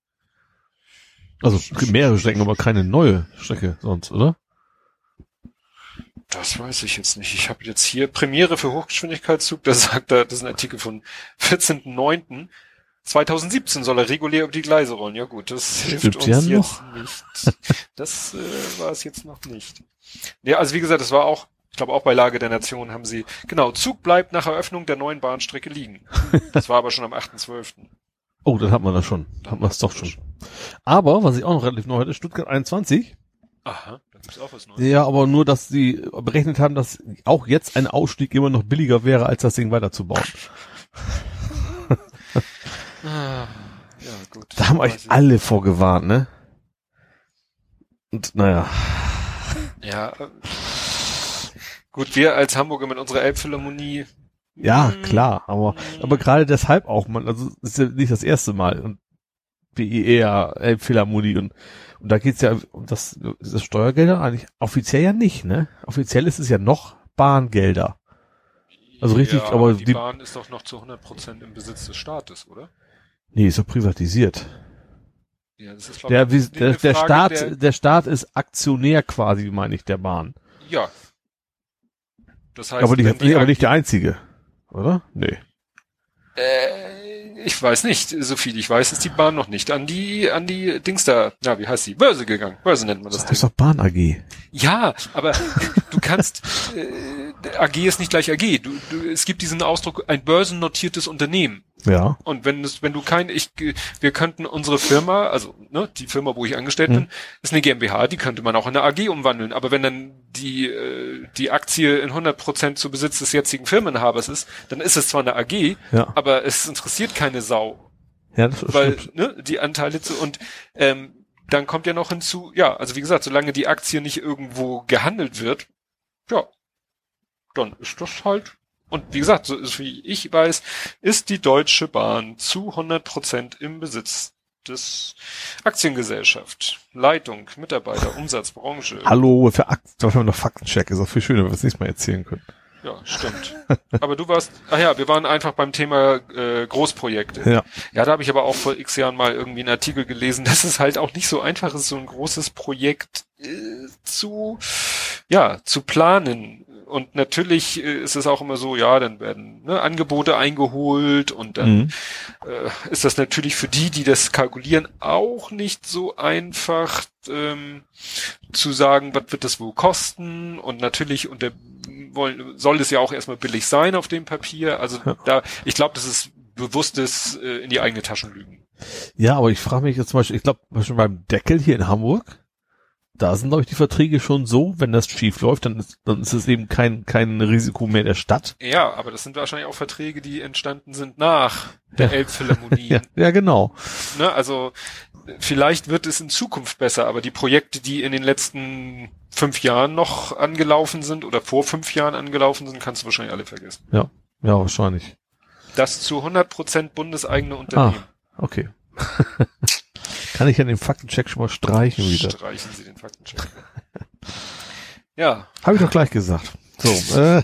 Also, mehrere Strecken, aber keine neue Strecke sonst, oder? das weiß ich jetzt nicht. Ich habe jetzt hier Premiere für Hochgeschwindigkeitszug, da sagt er, das ist ein Artikel von 14.09. 2017 soll er regulär über die Gleise rollen. Ja gut, das hilft Stimmt uns ja jetzt noch. nicht. Das äh, war es jetzt noch nicht. Ja, also wie gesagt, das war auch, ich glaube auch bei Lage der Nation haben sie, genau, Zug bleibt nach Eröffnung der neuen Bahnstrecke liegen. Das war aber schon am 8.12. Oh, dann hat man das schon. Dann hat man es doch schon. Aber, was ich auch noch relativ neu hatte, Stuttgart 21. Aha, da gibt's auch was Neues. Ja, aber nur, dass sie berechnet haben, dass auch jetzt ein Ausstieg immer noch billiger wäre, als das Ding weiterzubauen. Ah, ja, gut. Da haben euch alle vorgewarnt, ne? Und naja, Ja, äh, gut, wir als Hamburger mit unserer Elbphilharmonie. Ja, hm, klar, aber, aber gerade deshalb auch, man, also, ist ja nicht das erste Mal und BER, Elbphilharmonie und, und da geht's ja um das, das Steuergelder eigentlich offiziell ja nicht, ne? Offiziell ist es ja noch Bahngelder. Also richtig, ja, aber die, die- Bahn ist doch noch zu 100 Prozent im Besitz des Staates, oder? Nee, ist doch privatisiert. Ja, das ist Der, ich, wie, der, der Frage Staat, der- der Staat ist Aktionär quasi, meine ich, der Bahn. ja. Das heißt, aber, nicht, die aber nicht der einzige. Oder? Nee. Äh, ich weiß nicht. So viel ich weiß, ist die Bahn noch nicht an die, an die Dings da, na, wie heißt die? Börse gegangen. Börse nennt man das Das Ding. doch Bahn AG. Ja, aber du kannst, äh, AG ist nicht gleich AG. Du, du, es gibt diesen Ausdruck, ein börsennotiertes Unternehmen. Ja. Und wenn es, wenn du kein, ich, wir könnten unsere Firma, also ne, die Firma, wo ich angestellt Hm. bin, ist eine GmbH, die könnte man auch in eine AG umwandeln. Aber wenn dann die äh, die Aktie in 100 Prozent zu Besitz des jetzigen Firmenhabers ist, dann ist es zwar eine AG, Ja. aber es interessiert keine Sau, Ja, das weil stimmt. ne, die Anteile zu und ähm, dann kommt ja noch hinzu, ja, also wie gesagt, solange die Aktie nicht irgendwo gehandelt wird, ja, dann ist das halt. Und wie gesagt, so ist, wie ich weiß, ist die Deutsche Bahn zu 100 Prozent im Besitz des Aktiengesellschaft, Leitung, Mitarbeiter, Umsatz, Branche. Hallo, für Akt, dafür haben wir noch Faktencheck. Ist auch viel schöner, wenn wir es nicht mal erzählen können. Ja, stimmt. aber du warst, ach ja, wir waren einfach beim Thema äh, Großprojekte. Ja. Ja, da habe ich aber auch vor x Jahren mal irgendwie einen Artikel gelesen, dass es halt auch nicht so einfach ist, so ein großes Projekt äh, zu, ja, zu planen. Und natürlich äh, ist es auch immer so, ja, dann werden ne, Angebote eingeholt und dann Mhm. äh, ist das natürlich für die, die das kalkulieren, auch nicht so einfach ähm, zu sagen, was wird das wohl kosten und natürlich unter wollen, soll es ja auch erstmal billig sein auf dem Papier. Also Ja. da, ich glaube, das ist bewusstes äh, in die eigene Taschen lügen. Ja, aber ich frage mich jetzt zum Beispiel, ich glaube, schon beim Deckel hier in Hamburg, da sind, glaube ich, die Verträge schon so, wenn das schief läuft, dann ist, dann ist es eben kein, kein Risiko mehr der Stadt. Ja, aber das sind wahrscheinlich auch Verträge, die entstanden sind nach der Ja. Elbphilharmonie. Ja, ja genau. ne? Also vielleicht wird es in Zukunft besser, aber die Projekte, die in den letzten fünf Jahren noch angelaufen sind oder vor fünf Jahren angelaufen sind, kannst du wahrscheinlich alle vergessen. Ja, ja, wahrscheinlich. Das zu 100 Prozent bundeseigene Unternehmen. Okay. Kann ich ja den Faktencheck schon mal streichen wieder. Streichen Sie den Faktencheck. ja, Habe ich doch gleich gesagt. So, äh,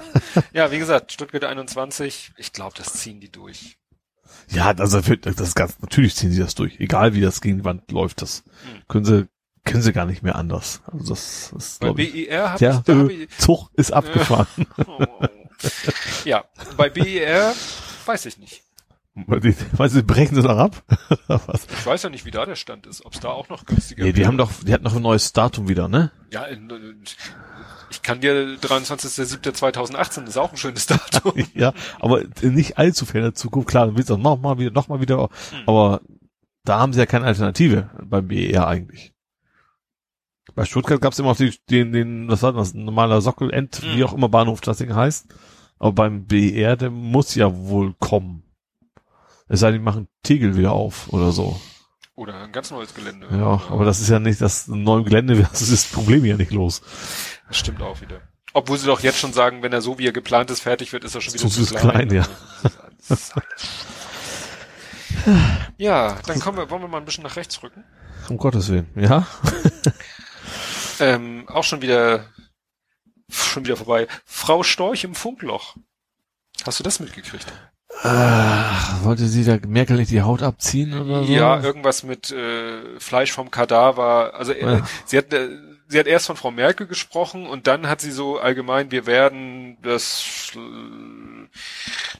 ja, wie gesagt, Stuttgart 21, ich glaube, das ziehen die durch. ja, also wird- das ist ganz natürlich ziehen sie das durch. Egal wie das gegen die Wand läuft, das Hm. können sie können sie gar nicht mehr anders. Also das ist Bei BER habe ja, ich, da hab äh, ich Zug ist abgefahren. oh, oh. ja, bei BER weiß ich nicht. Weil sie brechen sie noch ab? Was? Ich weiß ja nicht, wie da der Stand ist, ob es da auch noch günstiger Nee, die wäre. haben doch, die hatten noch ein neues Datum wieder, ne? Ja, ich kann dir 23.07.2018 ist auch ein schönes Datum. ja, aber nicht allzu ferner Zukunft, klar, dann willst du noch mal wieder, noch mal wieder, Hm. aber da haben sie ja keine Alternative beim BER eigentlich. Bei Stuttgart gab es immer noch die, den, den, was war das, ein normaler Sockelend, Hm. wie auch immer Bahnhof das Ding heißt. Aber beim BER, der muss ja wohl kommen. Es sei denn, die machen Tegel wieder auf oder so. Oder ein ganz neues Gelände. Ja, aber das ist ja nicht das neue Gelände, das ist das Problem ja nicht los. Das stimmt auch wieder. Obwohl sie doch jetzt schon sagen, wenn er so wie er geplant ist fertig wird, ist er schon wieder Zu- zu zu klein. klein, ja. Ja, dann kommen wir, wollen wir mal ein bisschen nach rechts rücken. Um Gottes Willen, ja? Ähm, auch schon wieder, schon wieder vorbei. Frau Storch im Funkloch. Hast du das mitgekriegt? Äh, wollte sie da Merkel nicht die Haut abziehen oder so? Ja, irgendwas mit äh, Fleisch vom Kadaver. Also äh, Ja. sie hat äh, sie hat erst von Frau Merkel gesprochen und dann hat sie so allgemein, wir werden das äh,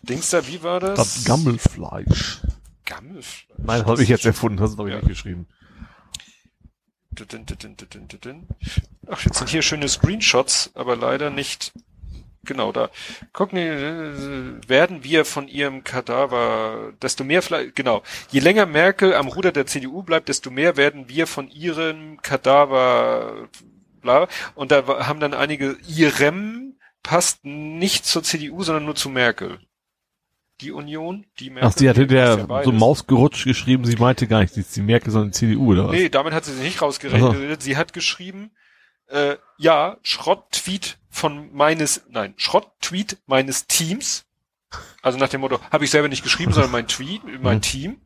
Dings da, wie war das? Das Gammelfleisch. Gammelfleisch. Nein, habe ich jetzt erfunden, hast du doch Ja. nicht geschrieben. Ach, jetzt sind hier schöne Screenshots, aber leider nicht genau da. Gucken, äh, werden wir von ihrem Kadaver, desto mehr Fleisch, genau. Je länger Merkel am Ruder der CDU bleibt, desto mehr werden wir von ihrem Kadaver, bla. Und da haben dann einige, ihrem passt nicht zur CDU, sondern nur zu Merkel. Die Union, die Merkel. Ach, sie hatte der ja so mausgerutscht geschrieben, sie meinte gar nicht, die, die Merkel, sondern die CDU oder was? Nee, damit hat sie sich nicht rausgerechnet. Sie hat geschrieben, äh, ja, Schrott-Tweet von meines, nein, Schrott-Tweet meines Teams. Also nach dem Motto, habe ich selber nicht geschrieben, sondern mein Tweet, mein Mhm. Team.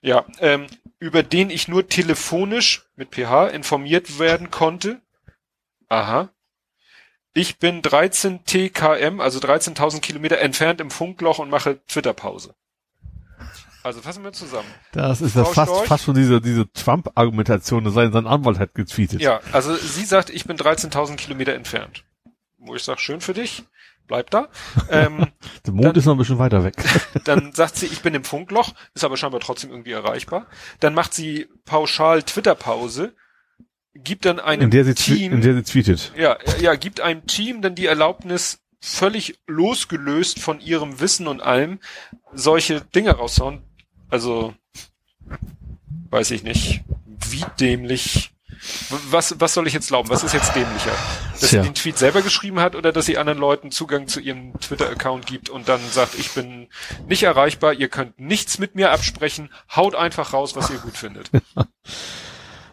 Ja, ähm, über den ich nur telefonisch mit PH informiert werden konnte. Aha. Ich bin 13 TKM, also 13.000 Kilometer entfernt im Funkloch und mache Twitter-Pause. Also fassen wir zusammen. Das ist ja Frau fast, Storch? fast schon diese, diese Trump-Argumentation, sein, sein Anwalt hat getweetet. Ja, also sie sagt, ich bin 13.000 Kilometer entfernt. Wo ich sage, schön für dich, bleib da. Ähm, Der Mond Dann- ist noch ein bisschen weiter weg. dann sagt sie, ich bin im Funkloch, ist aber scheinbar trotzdem irgendwie erreichbar. Dann macht sie pauschal Twitter-Pause, gibt dann einem In der sie, Team, in der sie tweetet. ja, ja, gibt einem Team dann die Erlaubnis, völlig losgelöst von ihrem Wissen und allem, solche Dinge rauszuhauen. Also, weiß ich nicht, wie dämlich. Was, was soll ich jetzt glauben? Was ist jetzt dämlicher? Dass Tja. sie den Tweet selber geschrieben hat oder dass sie anderen Leuten Zugang zu ihrem Twitter-Account gibt und dann sagt, ich bin nicht erreichbar, ihr könnt nichts mit mir absprechen, haut einfach raus, was ihr gut findet.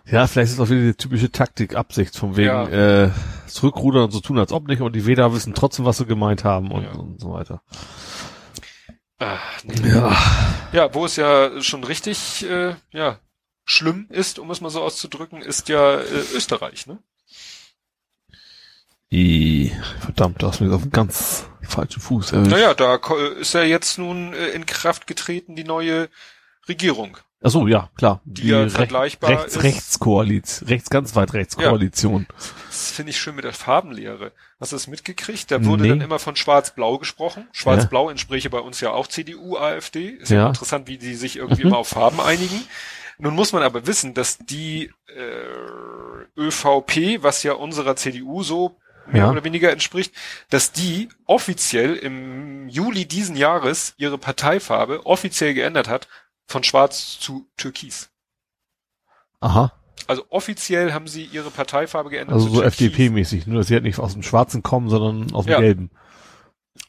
Ja, vielleicht ist es auch wieder die typische Taktik, Absicht, von wegen Ja. äh, zurückrudern und so tun, als ob nicht, und die Wähler wissen trotzdem, was sie gemeint haben und, Ja. und so weiter. Ah, nee. Ja. Ja, wo es ja schon richtig äh, ja, schlimm ist, um es mal so auszudrücken, ist ja äh, Österreich, ne? I, verdammt, du hast mich auf einen ganz falschen Fuß erwischt. Naja, da ist ja jetzt nun äh, in Kraft getreten, die neue Regierung. Ach so, ja, klar. Die ja vergleichbar rechts, ist- Rechts-Koalition, rechts, ganz weit Rechts-Koalition. Das finde ich schön mit der Farbenlehre. Hast du das mitgekriegt? Da wurde Nee. dann immer von Schwarz-Blau gesprochen. Schwarz-Blau entspräche bei uns ja auch CDU, AfD. Ist ja, Ja. interessant, wie die sich irgendwie Mhm. immer auf Farben einigen. Nun muss man aber wissen, dass die äh, ÖVP, was ja unserer CDU so mehr Ja. oder weniger entspricht, dass die offiziell im Juli diesen Jahres ihre Parteifarbe offiziell geändert hat von Schwarz zu Türkis. Aha. Also offiziell haben sie ihre Parteifarbe geändert. Also so. FDP-mäßig. Nur, dass sie halt nicht aus dem Schwarzen kommen, sondern aus dem Ja. Gelben.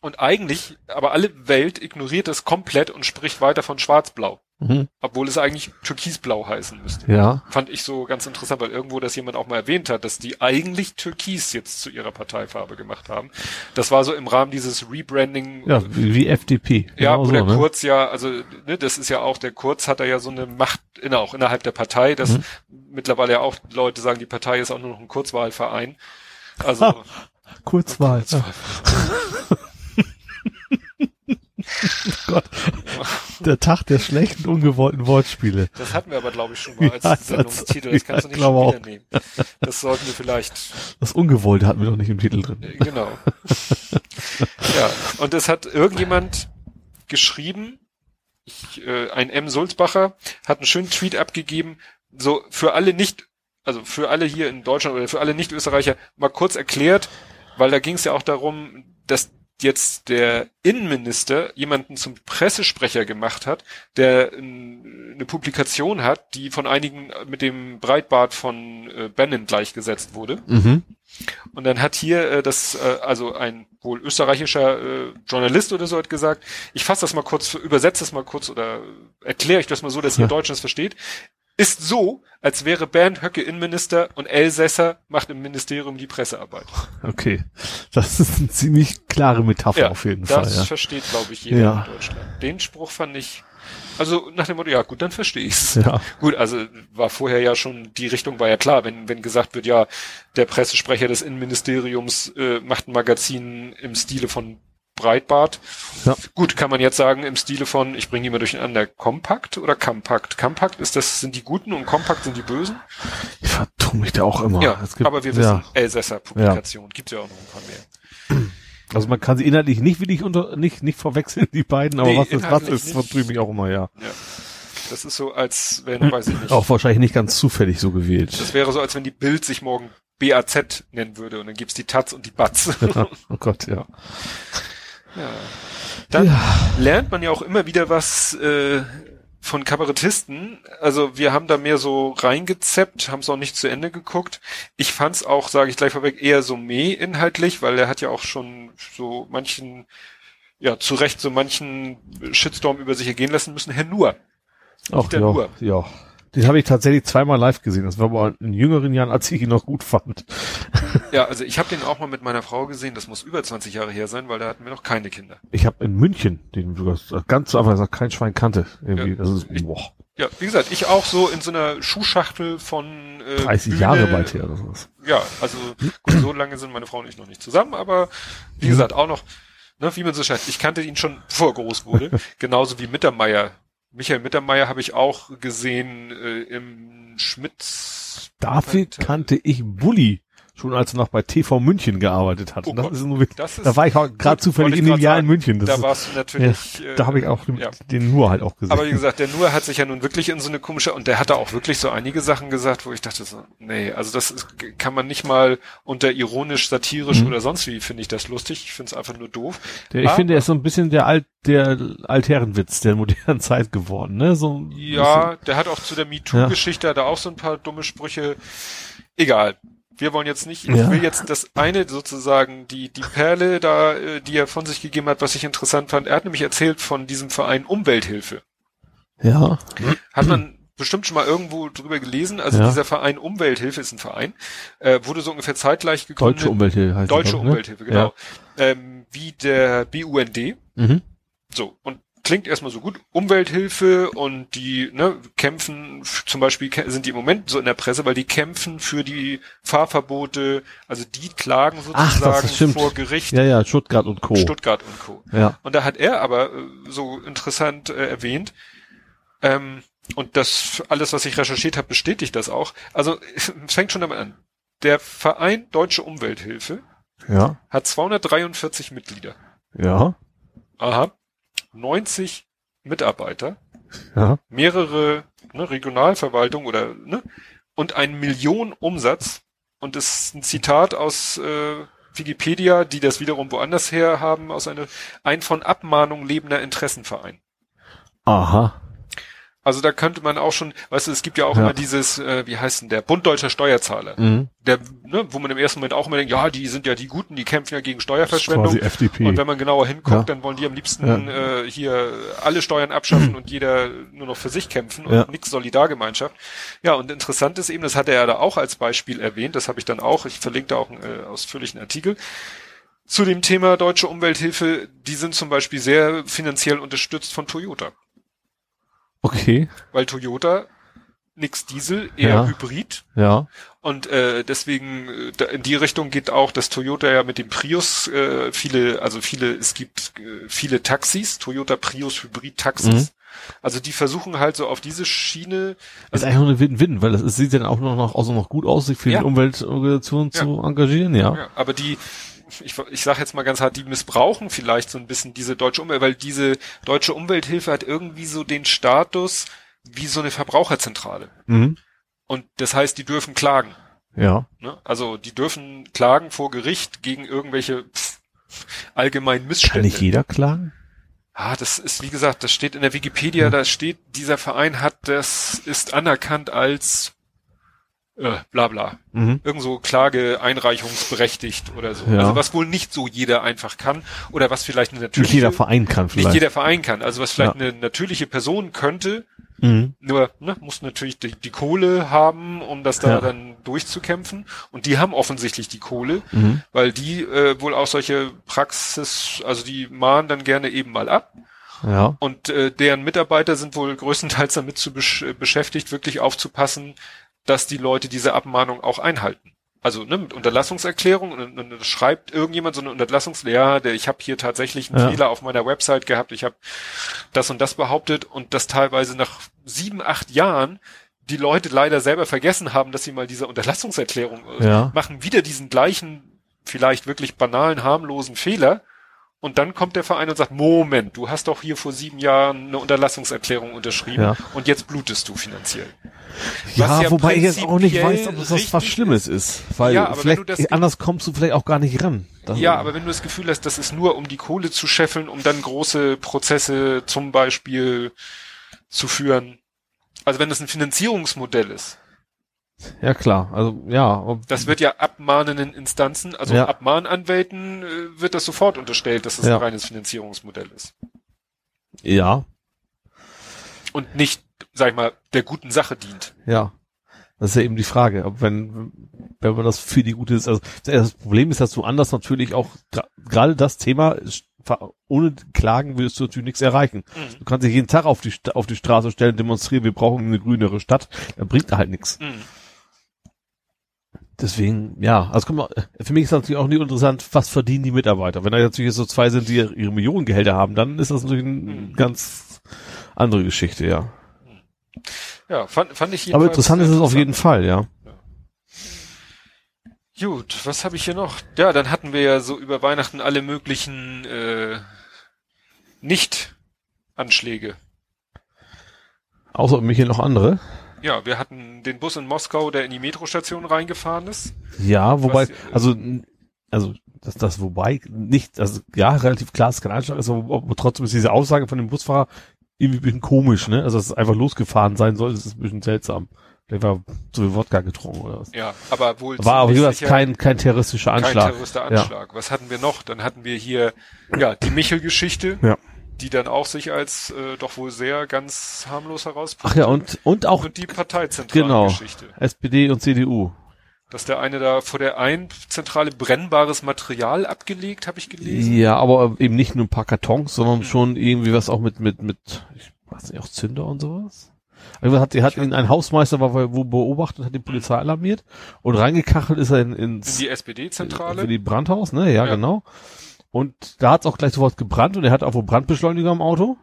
Und eigentlich, aber alle Welt ignoriert das komplett und spricht weiter von Schwarz-Blau. Mhm. Obwohl es eigentlich Türkisblau heißen müsste. Ja. Fand ich so ganz interessant, weil irgendwo das jemand auch mal erwähnt hat, dass die eigentlich Türkis jetzt zu ihrer Parteifarbe gemacht haben. Das war so im Rahmen dieses Rebranding. Ja, wie, FDP. Ja, Genau wo so, der ne? Kurz ja, also ne, das ist ja auch, der Kurz hat da ja so eine Macht inner, auch innerhalb der Partei, dass Mhm. mittlerweile ja auch Leute sagen, die Partei ist auch nur noch ein Kurzwahlverein. Also Ha. Kurzwahl. Gott. Der Tag der schlechten, ungewollten Wortspiele. Das hatten wir aber, glaube ich, schon mal als Ja, das- Sendungstitel. Das kannst du nicht schon wieder nehmen. Das sollten wir vielleicht, Das Ungewollte hatten wir doch nicht im Titel drin. äh, genau. ja, und es hat irgendjemand geschrieben, ich, äh, ein M. Sulzbacher, hat einen schönen Tweet abgegeben, so für alle nicht, also für alle hier in Deutschland oder für alle Nicht-Österreicher mal kurz erklärt, weil da ging es ja auch darum, dass jetzt der Innenminister jemanden zum Pressesprecher gemacht hat, der eine Publikation hat, die von einigen mit dem Breitbart von äh, Bannon gleichgesetzt wurde. Mhm. Und dann hat hier äh, das, äh, also ein wohl österreichischer äh, Journalist oder so hat gesagt, ich fasse das mal kurz, übersetze das mal kurz oder erkläre ich das mal so, dass ihr Ja. Deutschen es versteht. Ist so, als wäre Bernd Höcke Innenminister und Elsässer macht im Ministerium die Pressearbeit. Okay. Das ist eine ziemlich klare Metapher auf jeden das Fall. versteht, glaube ich, jeder Ja. in Deutschland. Den Spruch fand ich, also nach dem Motto, ja gut, dann verstehe ich's. Ja. ja. Gut, also war vorher ja schon, die Richtung war ja klar, wenn, wenn gesagt wird, ja, der Pressesprecher des Innenministeriums äh, macht ein Magazin im Stile von Breitbart. Ja. Gut, kann man jetzt sagen, im Stile von, ich bringe die mal durcheinander, Kompakt oder Kampakt? Kampakt ist das, sind die Guten und Kompakt sind die Bösen? Ich vertue mich da auch immer. ja, gibt- aber wir wissen, ja. Elsässer Publikation, gibt's ja auch noch ein paar mehr. Also man kann sie inhaltlich nicht wirklich unter, nicht, nicht verwechseln, die beiden, aber Nee, was ist, was ist, vertue ich mich auch immer, ja. Ja. Das ist so, als wenn, weiß ich nicht. Auch wahrscheinlich nicht ganz zufällig so gewählt. Das wäre so, als wenn die Bild sich morgen BAZ nennen würde und dann gibt's die Taz und die Batz. oh Gott, ja. Ja. Dann lernt man ja auch immer wieder was äh, von Kabarettisten. Also wir haben da mehr so reingezeppt, haben es auch nicht zu Ende geguckt. Ich fand's auch, sage ich gleich vorweg, eher so meh inhaltlich, weil er hat ja auch schon so manchen, ja zu Recht so manchen Shitstorm über sich ergehen lassen müssen. Herr Nur. Der ja, Nur. ja. Den habe ich tatsächlich zweimal live gesehen. Das war aber in jüngeren Jahren, als ich ihn noch gut fand. Ja, also ich habe den auch mal mit meiner Frau gesehen. Das muss über 20 Jahre her sein, weil da hatten wir noch keine Kinder. Ich habe in München den sogar ganz zu Anfang gesagt, kein Schwein kannte. Irgendwie, Ja. das ist, boah, Ja, wie gesagt, ich auch so in so einer Schuhschachtel von äh, 30 Bühne, Jahre bald her oder sowas. Ja, also gut, so lange sind meine Frau und ich noch nicht zusammen, aber wie gesagt, auch noch, ne, wie man so scheint, ich kannte ihn schon bevor er groß wurde, genauso wie Mittermeier. Michael Mittermeier habe ich auch gesehen äh, im Schmitz. Dafür kannte ich Bulli. Schon als er noch bei TV München gearbeitet hat. Oh das Gott. ist nur Das ist, da war ich auch gerade zufällig in dem Jahr sagen. in München. Das da warst du natürlich. äh, da habe ich auch ja. den nur halt auch gesehen. Aber wie gesagt, der Nur hat sich ja nun wirklich in so eine komische, und der hat da auch wirklich so einige Sachen gesagt, wo ich dachte so, nee, also das ist, kann man nicht mal unter ironisch, satirisch Mhm. oder sonst wie, finde ich das lustig. Ich finde es einfach nur doof. der, ich finde, er ist so ein bisschen der alt, der Altherrenwitz der modernen Zeit geworden, ne? So Ja, der hat auch zu der MeToo-Geschichte, hat er auch so ein paar dumme Sprüche. Egal. Wir wollen jetzt nicht, ich Ja. will jetzt das eine sozusagen, die, die Perle da, äh, die er von sich gegeben hat, was ich interessant fand. Er hat nämlich erzählt von diesem Verein Umwelthilfe. Ja. Hat man bestimmt schon mal irgendwo drüber gelesen. Also Ja. dieser Verein Umwelthilfe ist ein Verein, äh, wurde so ungefähr zeitgleich gegründet. Deutsche Umwelthilfe heißt Deutsche das, ne? Umwelthilfe, genau. Ähm, wie der BUND. Ja. Mhm. So. Und klingt erstmal so gut. Umwelthilfe und die ne, kämpfen, zum Beispiel sind die im Moment so in der Presse, weil die kämpfen für die Fahrverbote, also die klagen Ach, sozusagen stimmt. vor Gericht. Ja, ja, Stuttgart und Co. Stuttgart und Co. Ja. Und da hat er aber äh, so interessant äh, erwähnt, ähm, und das alles, was ich recherchiert habe, bestätigt das auch. Also es fängt schon damit an. Der Verein Deutsche Umwelthilfe Ja. hat 243 Mitglieder. Ja. Aha. 90 Mitarbeiter, Ja. mehrere ne, Regionalverwaltung oder ne, und ein Million Umsatz. Und das ist ein Zitat aus äh, Wikipedia, die das wiederum woanders her haben, aus einer ein von Abmahnung lebender Interessenverein. Aha. Also da könnte man auch schon, weißt du, es gibt ja auch Ja. immer dieses, äh, wie heißt denn der, Bund deutscher Steuerzahler, Mhm. der, ne, wo man im ersten Moment auch immer denkt, ja, die sind ja die Guten, die kämpfen ja gegen Steuerverschwendung. Quasi FDP. Und wenn man genauer hinguckt, Ja. dann wollen die am liebsten Ja. äh, hier alle Steuern abschaffen und jeder nur noch für sich kämpfen und nix Solidargemeinschaft. Ja, und interessant ist eben, das hat er ja da auch als Beispiel erwähnt, das habe ich dann auch, ich verlinke da auch einen äh, ausführlichen Artikel. Zu dem Thema deutsche Umwelthilfe, die sind zum Beispiel sehr finanziell unterstützt von Toyota. Okay. Weil Toyota nix Diesel, eher Ja. Hybrid. Ja. Und äh, deswegen äh, da- in die Richtung geht auch das Toyota ja mit dem Prius äh, viele, also viele, es gibt äh, viele Taxis, Toyota Prius Hybrid Taxis. Mhm. Also die versuchen halt so auf diese Schiene. Ist Also, eigentlich nur eine Win-Win, weil das ist, sieht dann auch noch, noch, auch noch gut aus, sich für Ja. die Umweltorganisation Ja. zu engagieren, ja. ja, aber die, ich, ich sage jetzt mal ganz hart, die missbrauchen vielleicht so ein bisschen diese deutsche Umwelt, weil diese deutsche Umwelthilfe hat irgendwie so den Status wie so eine Verbraucherzentrale. Mhm. Und das heißt, die dürfen klagen. Ja. Ne? Also die dürfen klagen vor Gericht gegen irgendwelche pff, allgemeinen Kann Missstände. nicht jeder klagen? Ah, das ist, wie gesagt, das steht in der Wikipedia, da steht, dieser Verein hat, das ist anerkannt als äh, bla bla. Mhm. Irgend so Klage einreichungsberechtigt oder so. Ja. Also was wohl nicht so jeder einfach kann oder was vielleicht eine Nicht natürliche, jeder Verein kann vielleicht. nicht jeder Verein kann. Also was vielleicht Ja. eine natürliche Person könnte, Mhm. nur ne, muss natürlich die, die Kohle haben, um das da Ja. dann durchzukämpfen. Und die haben offensichtlich die Kohle, Mhm. weil die äh, wohl auch solche Praxis, also die mahnen dann gerne eben mal ab. Ja. Und äh, deren Mitarbeiter sind wohl größtenteils damit zu besch beschäftigt, wirklich aufzupassen, dass die Leute diese Abmahnung auch einhalten. Also ne, mit Unterlassungserklärung und, und, und schreibt irgendjemand so eine Unterlassungs, ja, der, ich habe hier tatsächlich einen Ja. Fehler auf meiner Website gehabt, ich habe das und das behauptet und das teilweise nach sieben, acht Jahren die Leute leider selber vergessen haben, dass sie mal diese Unterlassungserklärung äh, Ja. machen, wieder diesen gleichen, vielleicht wirklich banalen, harmlosen Fehler. Und dann kommt der Verein und sagt, Moment, du hast doch hier vor sieben Jahren eine Unterlassungserklärung unterschrieben Ja. und jetzt blutest du finanziell. Ja, Was ja wobei ich jetzt auch nicht weiß, ob das was richtig Schlimmes ist. Weil Ja, vielleicht anders kommst du vielleicht auch gar nicht ran. Das- Ja, aber wenn du das Gefühl hast, das ist nur um die Kohle zu scheffeln, um dann große Prozesse zum Beispiel zu führen. Also wenn das ein Finanzierungsmodell ist, Ja, klar. Also, ja. das wird ja abmahnenden Instanzen, also Ja. Abmahnanwälten, äh, wird das sofort unterstellt, dass es Ja. ein reines Finanzierungsmodell ist. Ja. Und nicht, sag ich mal, der guten Sache dient. Ja. Das ist ja eben die Frage, ob wenn, wenn man das für die gute ist, also das Problem ist, dass du anders natürlich auch, gerade das Thema, ohne Klagen würdest du natürlich nichts erreichen. Mhm. Du kannst dich jeden Tag auf die, auf die Straße stellen, demonstrieren, wir brauchen eine grünere Stadt, dann bringt halt nichts. Mhm. Deswegen, ja, also guck mal, für mich ist natürlich auch nicht interessant, was verdienen die Mitarbeiter. Wenn da jetzt natürlich so zwei sind, die ihre Millionengehälter haben, dann ist das natürlich eine Mhm. ganz andere Geschichte, ja. Ja, fand, fand ich Aber interessant ist es auf jeden. Fall, ja. Gut, was habe ich hier noch? Ja, dann hatten wir ja so über Weihnachten alle möglichen äh, Nicht-Anschläge. Außer mich hier noch andere. Ja, wir hatten den Bus in Moskau, der in die Metrostation reingefahren ist. Ja, wobei, Was, also, also, das, das wobei nicht, also, ja, relativ klar, es ist kein aber, aber trotzdem ist diese Aussage von dem Busfahrer irgendwie ein bisschen komisch, ne? Also, dass es einfach losgefahren sein soll, das ist ein bisschen seltsam. Der war so viel Wodka getrunken oder was. Ja, aber wohl War aber jeweils kein, kein terroristischer kein Anschlag. terroristischer Anschlag. Was hatten wir noch? Dann hatten wir hier ja die Michel-Geschichte, Ja. Die dann auch sich als äh, doch wohl sehr ganz harmlos Ach herausputzt. ja, und, und auch, und die Parteizentralgeschichte. genau, SPD und CDU. Dass der eine da vor der einen Zentrale brennbares Material abgelegt, habe ich gelesen. Ja, aber eben nicht nur ein paar Kartons, sondern schon irgendwie was auch mit, mit, mit, ich weiß nicht, auch Zünder und sowas. Also hat, hat ihn ein Hausmeister war wo beobachtet, hat die Polizei alarmiert und reingekachelt ist er in, ins In die SPD-Zentrale. für die Brandhaus, ne? Ja, Ja. genau. Und da hat es auch gleich sofort gebrannt und er hat auch wohl Brandbeschleuniger im Auto.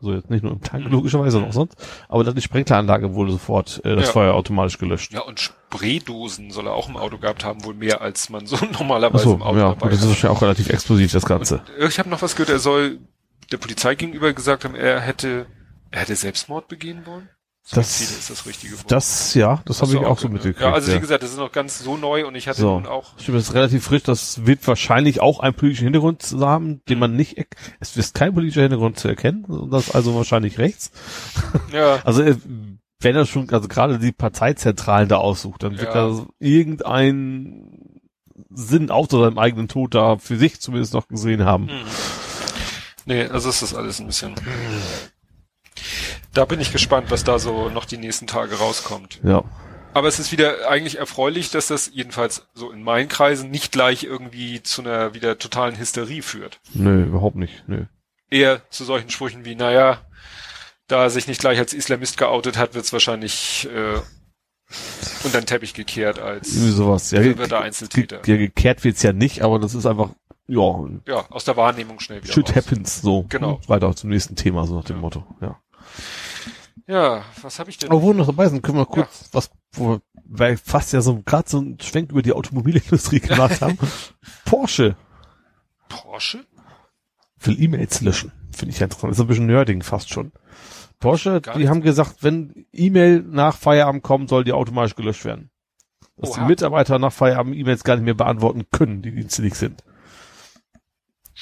Also jetzt nicht nur im Tank logischerweise, sondern auch sonst. Aber dann die Sprenkleranlage wurde sofort äh, das Ja. Feuer automatisch gelöscht. Ja, und Spraydosen soll er auch im Auto gehabt haben, wohl mehr als man so normalerweise Achso, im Auto ja, dabei das ist wahrscheinlich auch relativ explosiv, das Ganze. Äh, Ich habe noch was gehört, er soll der Polizei gegenüber gesagt haben, er hätte, er hätte Selbstmord begehen wollen. Das- Suizid ist das richtige Wort. Das, ja, das habe Hast ich auch so mitgekriegt. Ja, also ja. wie gesagt, das ist noch ganz so neu und ich hatte So. nun auch, Stimmt, das ist relativ frisch. Das wird wahrscheinlich auch einen politischen Hintergrund haben, den man nicht, es ist kein politischer Hintergrund zu erkennen. Das ist also wahrscheinlich rechts. ja, Also, äh, wenn er schon, also gerade die Parteizentralen da aussucht, dann wird Ja. er irgendein Sinn außer seinem eigenen Tod da für sich zumindest noch gesehen haben. Hm. nee, also ist das alles ein bisschen. Da bin ich gespannt, was da so noch die nächsten Tage rauskommt. Ja. Aber es ist wieder eigentlich erfreulich, dass das jedenfalls so in meinen Kreisen nicht gleich irgendwie zu einer wieder totalen Hysterie führt. Nö, überhaupt nicht. Nö. Eher zu solchen Sprüchen wie, naja, da er sich nicht gleich als Islamist geoutet hat, wird es wahrscheinlich äh, unter den Teppich gekehrt als Irgendwie sowas. Ja, wird ge Einzeltäter. ge gekehrt wird's ja nicht, aber das ist einfach, ja, Ja, aus der Wahrnehmung schnell wieder shit raus. happens, so. Genau. Weiter zum nächsten Thema, so nach dem Ja. Motto, ja. Ja, was habe ich denn? Wir noch dabei sind, können wir kurz was, wo wir weil fast ja so gerade so einen Schwenk über die Automobilindustrie gemacht haben. Porsche Porsche? will E-Mails löschen. Finde ich ja interessant. Ist ein bisschen nerding fast schon. Porsche, Gar die nicht. haben gesagt, wenn E-Mail nach Feierabend kommt, soll die automatisch gelöscht werden. Dass Oha. die Mitarbeiter nach Feierabend E-Mails gar nicht mehr beantworten können, die dienstlich sind.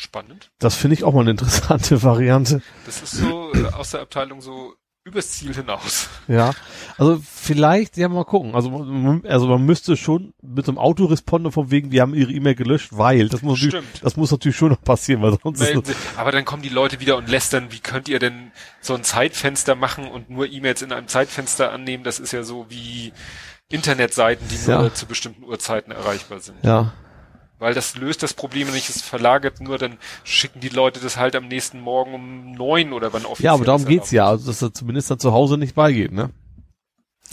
Spannend. Das finde ich auch mal eine interessante Variante. Das ist so äh, aus der Abteilung so übers Ziel hinaus. Ja, also vielleicht, ja mal gucken. Also, man- also man müsste schon mit so einem Autoresponder von wegen, die haben ihre E-Mail gelöscht, weil das muss natürlich, Stimmt. das muss natürlich schon noch passieren, weil sonst Melden Sie- Aber dann kommen die Leute wieder und lästern, wie könnt ihr denn so ein Zeitfenster machen und nur E-Mails in einem Zeitfenster annehmen? Das ist ja so wie Internetseiten, die Ja. nur zu bestimmten Uhrzeiten erreichbar sind. ja, Weil das löst das Problem nicht, es verlagert nur, dann schicken die Leute das halt am nächsten Morgen um neun oder wann offiziell ja, aber darum geht's ja, also dass er zumindest dann zu Hause nicht beigeht, ne?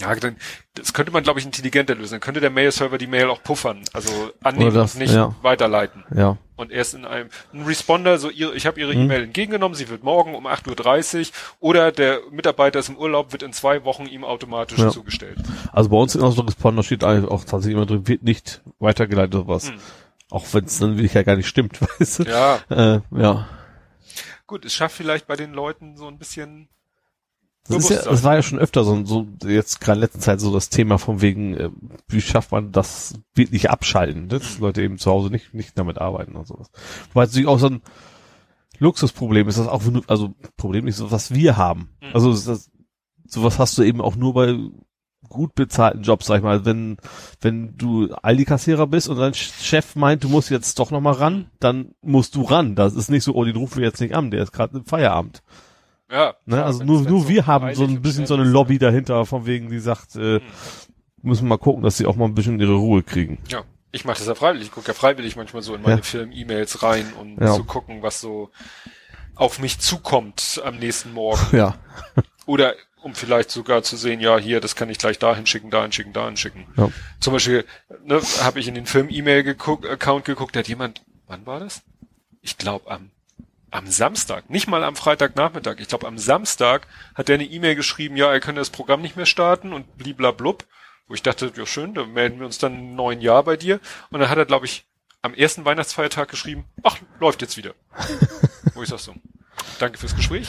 Ja, dann, das könnte man, glaube ich, intelligenter lösen. Dann könnte der Mail-Server die Mail auch puffern, also annehmen das, und nicht ja. weiterleiten. Ja, und erst in einem ein Responder, so ihr, ich habe Ihre Mhm. E-Mail entgegengenommen, sie wird morgen um 8.30 Uhr oder der Mitarbeiter ist im Urlaub, wird in zwei Wochen ihm automatisch Ja. zugestellt. also bei uns in unserem Responder steht eigentlich auch tatsächlich immer drin, wird nicht weitergeleitet oder was. Hm. Auch wenn es dann wirklich ja gar nicht stimmt, weißt du? Ja, Äh, ja. gut, es schafft vielleicht bei den Leuten so ein bisschen Das, ist ja, das war ja schon öfter so, so jetzt gerade in letzter Zeit so das Thema von wegen, äh, wie schafft man das wirklich abschalten, ne? dass Leute eben zu Hause nicht, nicht damit arbeiten und sowas. Wobei es natürlich auch so ein Luxusproblem ist, das auch, also Problem nicht so, was wir haben. Mhm. Also das, sowas hast du eben auch nur bei gut bezahlten Jobs, sag ich mal. Wenn, wenn du Aldi-Kassierer bist und dein Chef meint, du musst jetzt doch nochmal ran, dann musst du ran. Das ist nicht so, oh, den rufen wir jetzt nicht an, der ist gerade im Feierabend. ja. Ne? Also nur, nur wir haben so ein und bisschen so eine Lobby dahinter, von wegen, die sagt, äh, Hm. müssen wir mal gucken, dass sie auch mal ein bisschen ihre Ruhe kriegen. Ja, ich mache das ja freiwillig. Ich gucke ja freiwillig manchmal so in meine Ja. Firmen-E-Mails rein, um Ja. zu gucken, was so auf mich zukommt am nächsten Morgen. Ja. Oder um vielleicht sogar zu sehen, ja, hier, das kann ich gleich dahin schicken, dahin schicken, dahin schicken. Ja. Zum Beispiel ne, habe ich in den Film-E-Mail-Account geguckt, da hat jemand, wann war das? Ich glaube am am Samstag, nicht mal am Freitagnachmittag, ich glaube am Samstag hat der eine E-Mail geschrieben, ja, er könne das Programm nicht mehr starten und bliblablub, wo ich dachte, ja schön, dann melden wir uns dann im neuen Jahr bei dir. Und dann hat er, glaube ich, am ersten Weihnachtsfeiertag geschrieben, ach, läuft jetzt wieder. wo ich sag so, danke fürs Gespräch.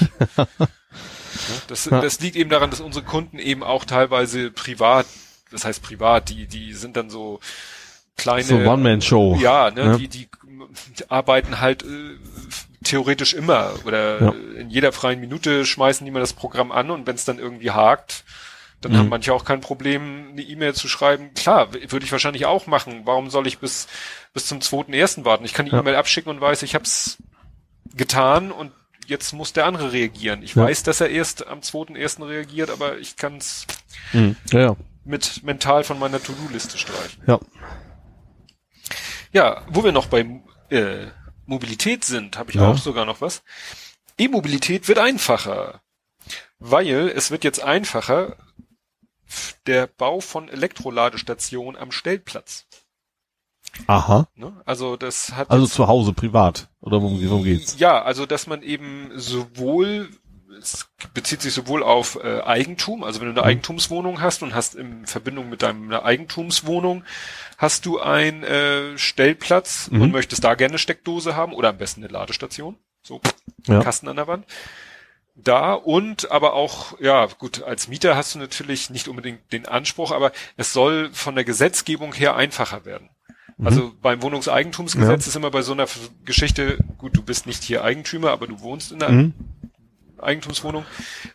Ja, Das, Ja. das liegt eben daran, dass unsere Kunden eben auch teilweise privat, das heißt privat, die, die sind dann so kleine. So One-Man-Show. Ja, ne, Ja. Die, die arbeiten halt äh, theoretisch immer oder Ja. in jeder freien Minute schmeißen die mal das Programm an und wenn es dann irgendwie hakt, dann Mhm. haben manche auch kein Problem, eine E-Mail zu schreiben. Klar, würde ich wahrscheinlich auch machen. Warum soll ich bis bis zum zweiten ersten warten? Ich kann die Ja. E-Mail abschicken und weiß, ich habe es getan und jetzt muss der andere reagieren. Ich Ja. weiß, dass er erst am zweiten ersten reagiert, aber ich kann es Mhm. Ja, ja. mit mental von meiner To-Do-Liste streichen. Ja. Ja, wo wir noch bei äh, Mobilität sind, habe ich Ja. auch sogar noch was. E-Mobilität wird einfacher, weil es wird jetzt einfacher der Bau von Elektroladestationen am Stellplatz. Aha. Ne? Also das hat Also zu Hause, privat. Oder worum, geht's? Ja, also dass man eben sowohl es bezieht sich sowohl auf äh, Eigentum, also wenn du eine Mhm. Eigentumswohnung hast und hast in Verbindung mit deiner Eigentumswohnung hast du einen äh, Stellplatz Mhm. und möchtest da gerne eine Steckdose haben oder am besten eine Ladestation, so Ja. Kasten an der Wand. Da und aber auch, ja gut, als Mieter hast du natürlich nicht unbedingt den Anspruch, aber es soll von der Gesetzgebung her einfacher werden. Also beim Wohnungseigentumsgesetz ist immer bei so einer Geschichte, gut, du bist nicht hier Eigentümer, aber du wohnst in einer Mhm. Eigentumswohnung.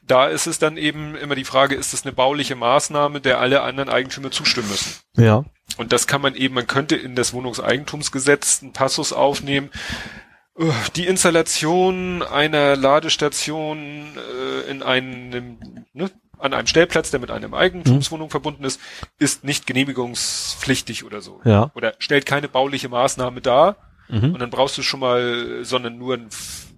Da ist es dann eben immer die Frage, ist das eine bauliche Maßnahme, der alle anderen Eigentümer zustimmen müssen? Ja. Und das kann man eben, man könnte in das Wohnungseigentumsgesetz einen Passus aufnehmen, die Installation einer Ladestation äh, in einem, ne, an einem Stellplatz, der mit einem Eigentumswohnung verbunden ist, ist nicht genehmigungspflichtig oder so. Ja. Oder stellt keine bauliche Maßnahme dar. Mhm. Und dann brauchst du schon mal, sondern nur ein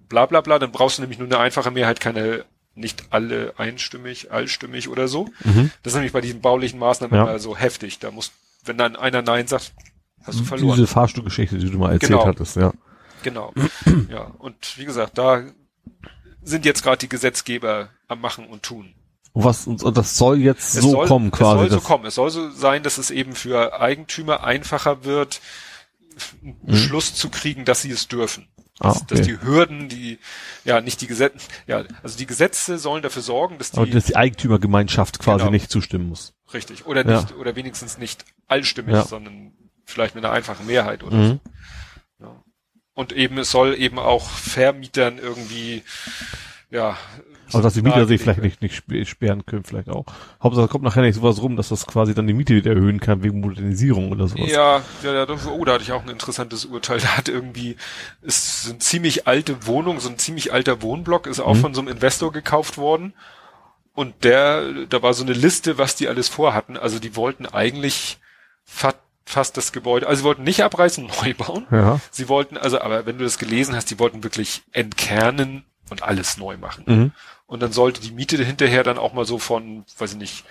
bla bla bla, dann brauchst du nämlich nur eine einfache Mehrheit, keine, nicht alle einstimmig, allstimmig oder so. Mhm. Das ist nämlich bei diesen baulichen Maßnahmen Ja. immer so heftig. Da muss, wenn dann einer Nein sagt, hast du verloren. Diese Fahrstuhlgeschichte, die du mal erzählt Genau. hattest, ja. Genau. ja. Und wie gesagt, da sind jetzt gerade die Gesetzgeber am Machen und tun. Und was, und, das soll jetzt Es so soll, kommen quasi. Es soll so dass- kommen. Es soll so sein, dass es eben für Eigentümer einfacher wird, einen Beschluss zu kriegen, dass sie es dürfen. Ah, Dass, dass okay. die Hürden, die, ja, nicht die Gesetze, ja, also die Gesetze sollen dafür sorgen, dass die, Aber dass die Eigentümergemeinschaft quasi Genau. nicht zustimmen muss. richtig, oder Ja. nicht, oder wenigstens nicht allstimmig, Ja. sondern vielleicht mit einer einfachen Mehrheit oder Mhm. so. Ja. Und eben, es soll eben auch Vermietern irgendwie, ja. Aber dass die Mieter sich vielleicht nicht, nicht sp- sperren können, vielleicht auch. Hauptsache kommt nachher nicht sowas rum, dass das quasi dann die Miete wieder erhöhen kann wegen Modernisierung oder sowas. Ja, ja, ja, das- oh, da hatte ich auch ein interessantes Urteil. Da hat irgendwie, ist so eine ziemlich alte Wohnung, so ein ziemlich alter Wohnblock, ist auch Mhm. von so einem Investor gekauft worden. Und der, da war so eine Liste, was die alles vorhatten. Also die wollten eigentlich fa fast das Gebäude, also sie wollten nicht abreißen, neu bauen. Ja. Sie wollten, also, aber wenn du das gelesen hast, die wollten wirklich entkernen und alles neu machen. Mhm. Und dann sollte die Miete hinterher dann auch mal so von, weiß ich nicht,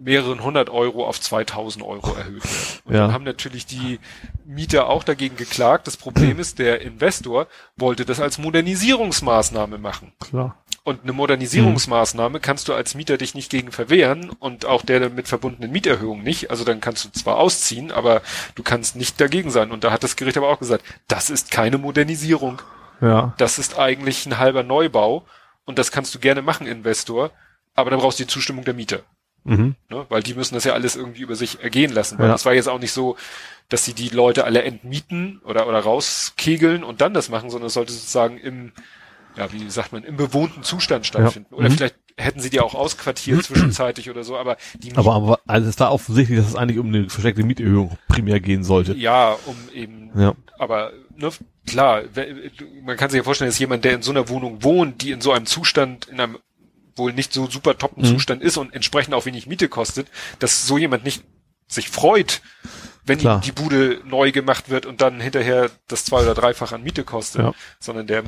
mehreren hundert Euro auf 2000 Euro erhöht werden. Und Ja. dann haben natürlich die Mieter auch dagegen geklagt. Das Problem ist, der Investor wollte das als Modernisierungsmaßnahme machen. Klar. Und eine Modernisierungsmaßnahme kannst du als Mieter dich nicht gegen verwehren und auch der damit verbundenen Mieterhöhung nicht. Also dann kannst du zwar ausziehen, aber du kannst nicht dagegen sein. Und da hat das Gericht aber auch gesagt, das ist keine Modernisierung. Ja. Das ist eigentlich ein halber Neubau und das kannst du gerne machen, Investor, aber dann brauchst du die Zustimmung der Mieter. Mhm. Ne? Weil die müssen das ja alles irgendwie über sich ergehen lassen. Weil Ja. das war jetzt auch nicht so, dass sie die Leute alle entmieten oder, oder rauskegeln und dann das machen, sondern es sollte sozusagen im, ja, wie sagt man, im bewohnten Zustand stattfinden. Oder Mhm. vielleicht hätten sie die auch ausquartiert zwischenzeitlich oder so, aber die Aber, aber also ist da offensichtlich, dass es eigentlich um eine versteckte Mieterhöhung primär gehen sollte. ja, um eben Ja. Aber ne, klar, man kann sich ja vorstellen, dass jemand, der in so einer Wohnung wohnt, die in so einem Zustand, in einem wohl nicht so super toppen Mhm. Zustand ist und entsprechend auch wenig Miete kostet, dass so jemand nicht sich freut, wenn Klar. die Bude neu gemacht wird und dann hinterher das zwei oder dreifach an Miete kostet, Ja. sondern der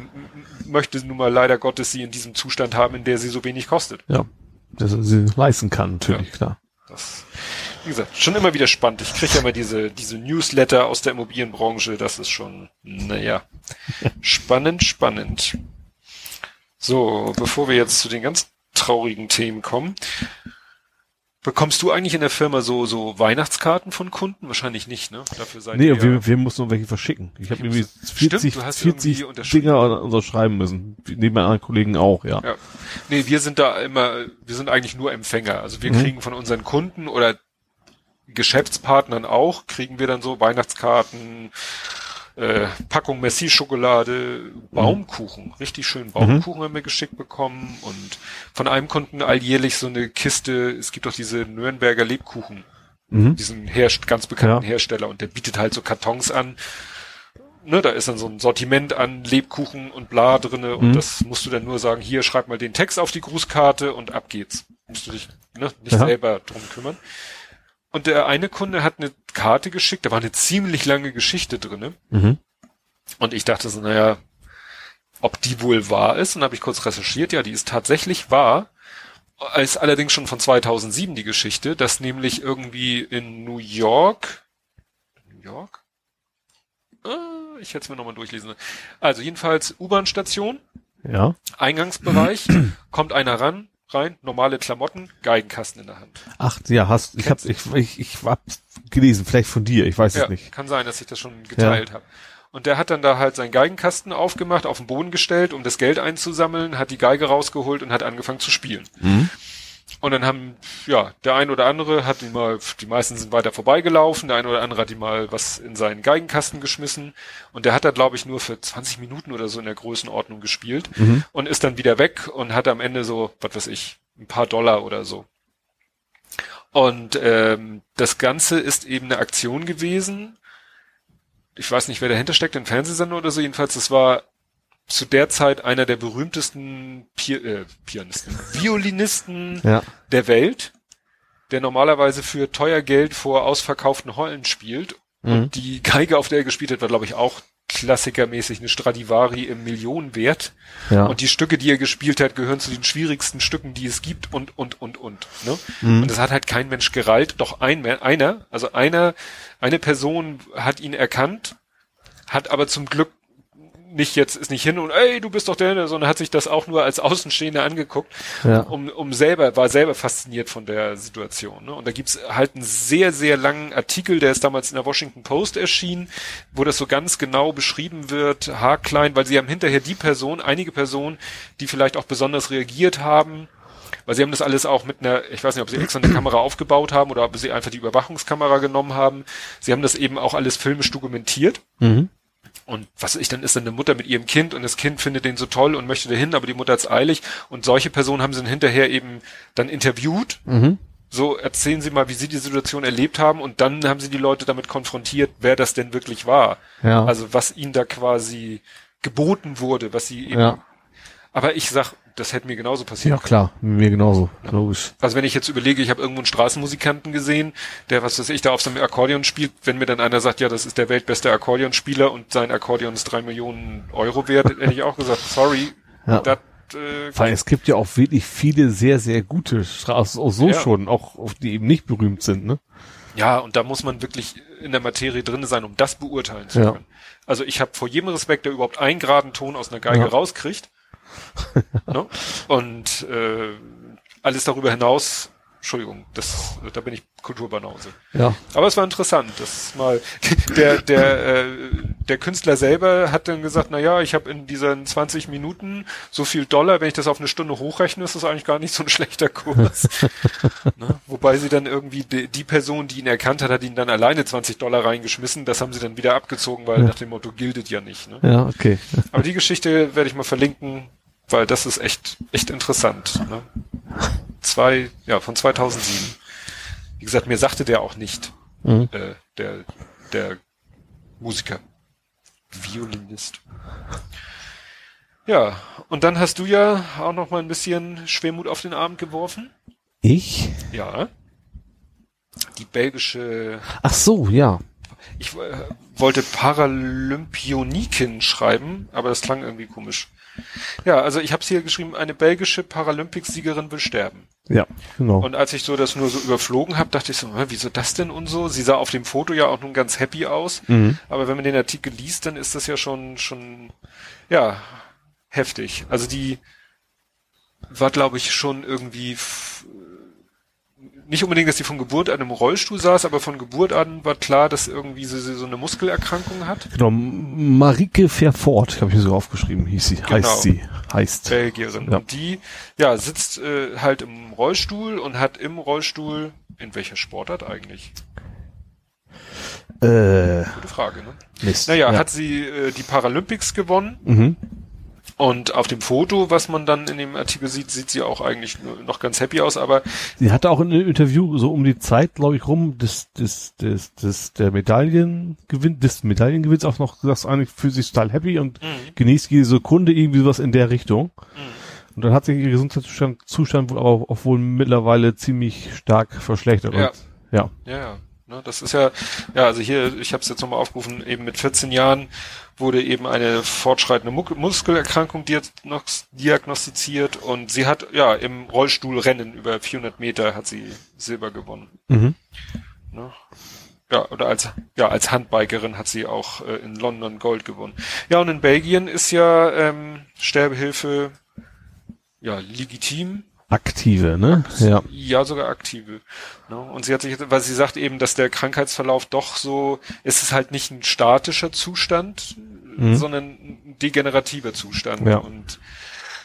möchte nun mal leider Gottes sie in diesem Zustand haben, in der sie so wenig kostet. Ja. Dass er sie leisten kann, natürlich, klar. Das, wie gesagt, schon immer wieder spannend. Ich kriege ja immer diese, diese Newsletter aus der Immobilienbranche. Das ist schon, naja, spannend, spannend. So, bevor wir jetzt zu den ganz traurigen Themen kommen. Bekommst du eigentlich in der Firma so, so Weihnachtskarten von Kunden? Wahrscheinlich nicht, ne? Dafür seid Nee, ihr wir, wir mussten noch welche verschicken. Ich habe irgendwie Stimmt, 40, du hast 40 irgendwie. Dinger unterschreiben müssen. Neben meinen anderen Kollegen auch, ja. Ja. Nee, wir sind da immer, wir sind eigentlich nur Empfänger. Also wir Mhm. kriegen von unseren Kunden oder Geschäftspartnern auch, kriegen wir dann so Weihnachtskarten, äh, Packung Messi-Schokolade, Baumkuchen, richtig schön Baumkuchen haben wir geschickt bekommen und von einem Kunden alljährlich so eine Kiste, es gibt doch diese Nürnberger Lebkuchen, Mhm. diesen Herst ganz bekannten Ja. Hersteller und der bietet halt so Kartons an ne, da ist dann so ein Sortiment an Lebkuchen und bla drinne und Mhm. das musst du dann nur sagen, hier schreib mal den Text auf die Grußkarte und ab geht's. Musst du dich ne, nicht Ja. selber drum kümmern. Und der eine Kunde hat eine Karte geschickt, da war eine ziemlich lange Geschichte drinne Mhm. und ich dachte so, naja, ob die wohl wahr ist und habe ich kurz recherchiert, ja, die ist tatsächlich wahr. Ist allerdings schon von 2007 die Geschichte, dass nämlich irgendwie in New York, New York? Ah, ich hätte es mir nochmal durchlesen. Also jedenfalls U-Bahn-Station, Ja. Eingangsbereich, kommt einer ran, rein, normale Klamotten, Geigenkasten in der Hand. Ach, ja, hast, ich hab, ich, ich, ich hab gelesen, vielleicht von dir, ich weiß Ja, es nicht. kann sein, dass ich das schon geteilt habe. Und der hat dann da halt seinen Geigenkasten aufgemacht, auf den Boden gestellt, um das Geld einzusammeln, hat die Geige rausgeholt und hat angefangen zu spielen. Mhm. Und dann haben, ja, der ein oder andere hat ihn mal, die meisten sind weiter vorbeigelaufen, der ein oder andere hat ihm mal was in seinen Geigenkasten geschmissen und der hat da, glaube ich, nur für 20 Minuten oder so in der Größenordnung gespielt Mhm. und ist dann wieder weg und hat am Ende so, was weiß ich, ein paar Dollar oder so. Und ähm, das Ganze ist eben eine Aktion gewesen. Ich weiß nicht, wer dahinter steckt, ein Fernsehsender oder so. Jedenfalls, das war zu der Zeit einer der berühmtesten Pi äh, Pianisten, Violinisten Ja. der Welt, der normalerweise für teuer Geld vor ausverkauften Hallen spielt. Mhm. Und die Geige, auf der er gespielt hat, war, glaube ich, auch klassikermäßig eine Stradivari im Millionenwert. Ja. Und die Stücke, die er gespielt hat, gehören zu den schwierigsten Stücken, die es gibt und, und, und, und. Ne? Mhm. Und das hat halt kein Mensch gerallt, doch ein, einer, also einer, eine Person hat ihn erkannt, hat aber zum Glück nicht jetzt, ist nicht hin und, ey, du bist doch der, sondern hat sich das auch nur als Außenstehender angeguckt, Ja. um, um selber, war selber fasziniert von der Situation. Ne? Und da gibt's halt einen sehr, sehr langen Artikel, der ist damals in der Washington Post erschienen, wo das so ganz genau beschrieben wird, haarklein, weil sie haben hinterher die Person, einige Personen, die vielleicht auch besonders reagiert haben, weil sie haben das alles auch mit einer, ich weiß nicht, ob sie extra eine Kamera aufgebaut haben oder ob sie einfach die Überwachungskamera genommen haben. Sie haben das eben auch alles filmisch dokumentiert. Mhm. Und was ich, dann ist dann eine Mutter mit ihrem Kind und das Kind findet den so toll und möchte dahin, aber die Mutter hat's eilig. Und solche Personen haben sie dann hinterher eben dann interviewt. Mhm. So, erzählen Sie mal, wie Sie die Situation erlebt haben und dann haben Sie die Leute damit konfrontiert, wer das denn wirklich war. Ja. Also was ihnen da quasi geboten wurde, was sie eben. Ja. Aber ich sag, das hätte mir genauso passiert. Ja, klar, mir genauso, logisch. Also wenn ich jetzt überlege, ich habe irgendwo einen Straßenmusikanten gesehen, der, was weiß ich, da auf seinem Akkordeon spielt, wenn mir dann einer sagt, ja, das ist der weltbeste Akkordeonspieler und sein Akkordeon ist drei Millionen Euro wert, hätte ich auch gesagt, sorry, Ja. das äh, Weil es gibt ja auch wirklich viele sehr, sehr gute Straßen, auch so Ja. schon, auch auf die eben nicht berühmt sind, ne? Ja, und da muss man wirklich in der Materie drin sein, um das beurteilen zu Ja. können. Also ich habe vor jedem Respekt, der überhaupt einen geraden Ton aus einer Geige Ja. rauskriegt. Ne? Und äh, alles darüber hinaus, Entschuldigung, das, da bin ich Kulturbanause. Ja. Aber es war interessant, das mal der der äh, der Künstler selber hat dann gesagt, na ja, ich habe in diesen 20 Minuten so viel Dollar, wenn ich das auf eine Stunde hochrechne, ist das eigentlich gar nicht so ein schlechter Kurs. ne? Wobei sie dann irgendwie die, die Person, die ihn erkannt hat, hat ihn dann alleine 20 Dollar reingeschmissen. Das haben sie dann wieder abgezogen, weil Ja. nach dem Motto gildet ja nicht. Ne? Ja, okay. Aber die Geschichte werde ich mal verlinken, weil das ist echt echt interessant. Ne? Zwei, ja, von 2007. Wie gesagt, mir sagte der auch nicht, Mhm. äh, der, der Musiker. Violinist. Ja, und dann hast du ja auch noch mal ein bisschen Schwermut auf den Abend geworfen. Ich? Ja. Die belgische, Ach so, ja. ich äh, wollte Paralympioniken schreiben, aber das klang irgendwie komisch. Ja, also ich habe hier geschrieben, eine belgische Paralympicsiegerin will sterben. Ja, genau. Und als ich so das nur so überflogen habe, dachte ich so, wieso das denn und so? Sie sah auf dem Foto ja auch nun ganz happy aus. Mhm. Aber wenn man den Artikel liest, dann ist das ja schon, schon, ja, heftig. Also die war, glaube ich, schon irgendwie, nicht unbedingt, dass sie von Geburt an im Rollstuhl saß, aber von Geburt an war klar, dass irgendwie sie, so eine Muskelerkrankung hat. Genau, Marike Verfort, habe ich mir so aufgeschrieben, hieß sie, Genau. heißt sie, heißt. Belgierin. Ja. Und die, ja, sitzt äh, halt im Rollstuhl und hat im Rollstuhl, in welcher Sportart eigentlich? Äh, Gute Frage, ne? Mist. Naja, ja. hat sie äh, die Paralympics gewonnen Mhm. Und auf dem Foto, was man dann in dem Artikel sieht, sieht sie auch eigentlich noch ganz happy aus, aber Sie hatte auch in einem Interview so um die Zeit, glaube ich, rum, des, des, des, des, der Medaillengewinn, des Medaillengewinns auch noch gesagt, eigentlich für sich total happy und Mhm. genießt jede Sekunde irgendwie was in der Richtung. Mhm. Und dann hat sich ihr Gesundheitszustand Zustand wohl aber auch wohl mittlerweile ziemlich stark verschlechtert. Ja. Und, ja. Ja, ja. Ne, das ist ja, ja, also hier, ich habe es jetzt nochmal aufgerufen, eben mit 14 Jahren wurde eben eine fortschreitende Muskelerkrankung diagnos diagnostiziert und sie hat, ja, im Rollstuhlrennen über 400 Meter hat sie Silber gewonnen. Mhm. Ne? Ja, oder als, ja, als Handbikerin hat sie auch äh, in London Gold gewonnen. Ja, und in Belgien ist ja ähm, Sterbehilfe ja legitim. Aktive, ne? Ja. Ja, sogar aktive. Ne? Und sie hat sich, weil sie sagt eben, dass der Krankheitsverlauf doch so, es ist halt nicht ein statischer Zustand, Mhm. sondern ein degenerativer Zustand. Ja. Und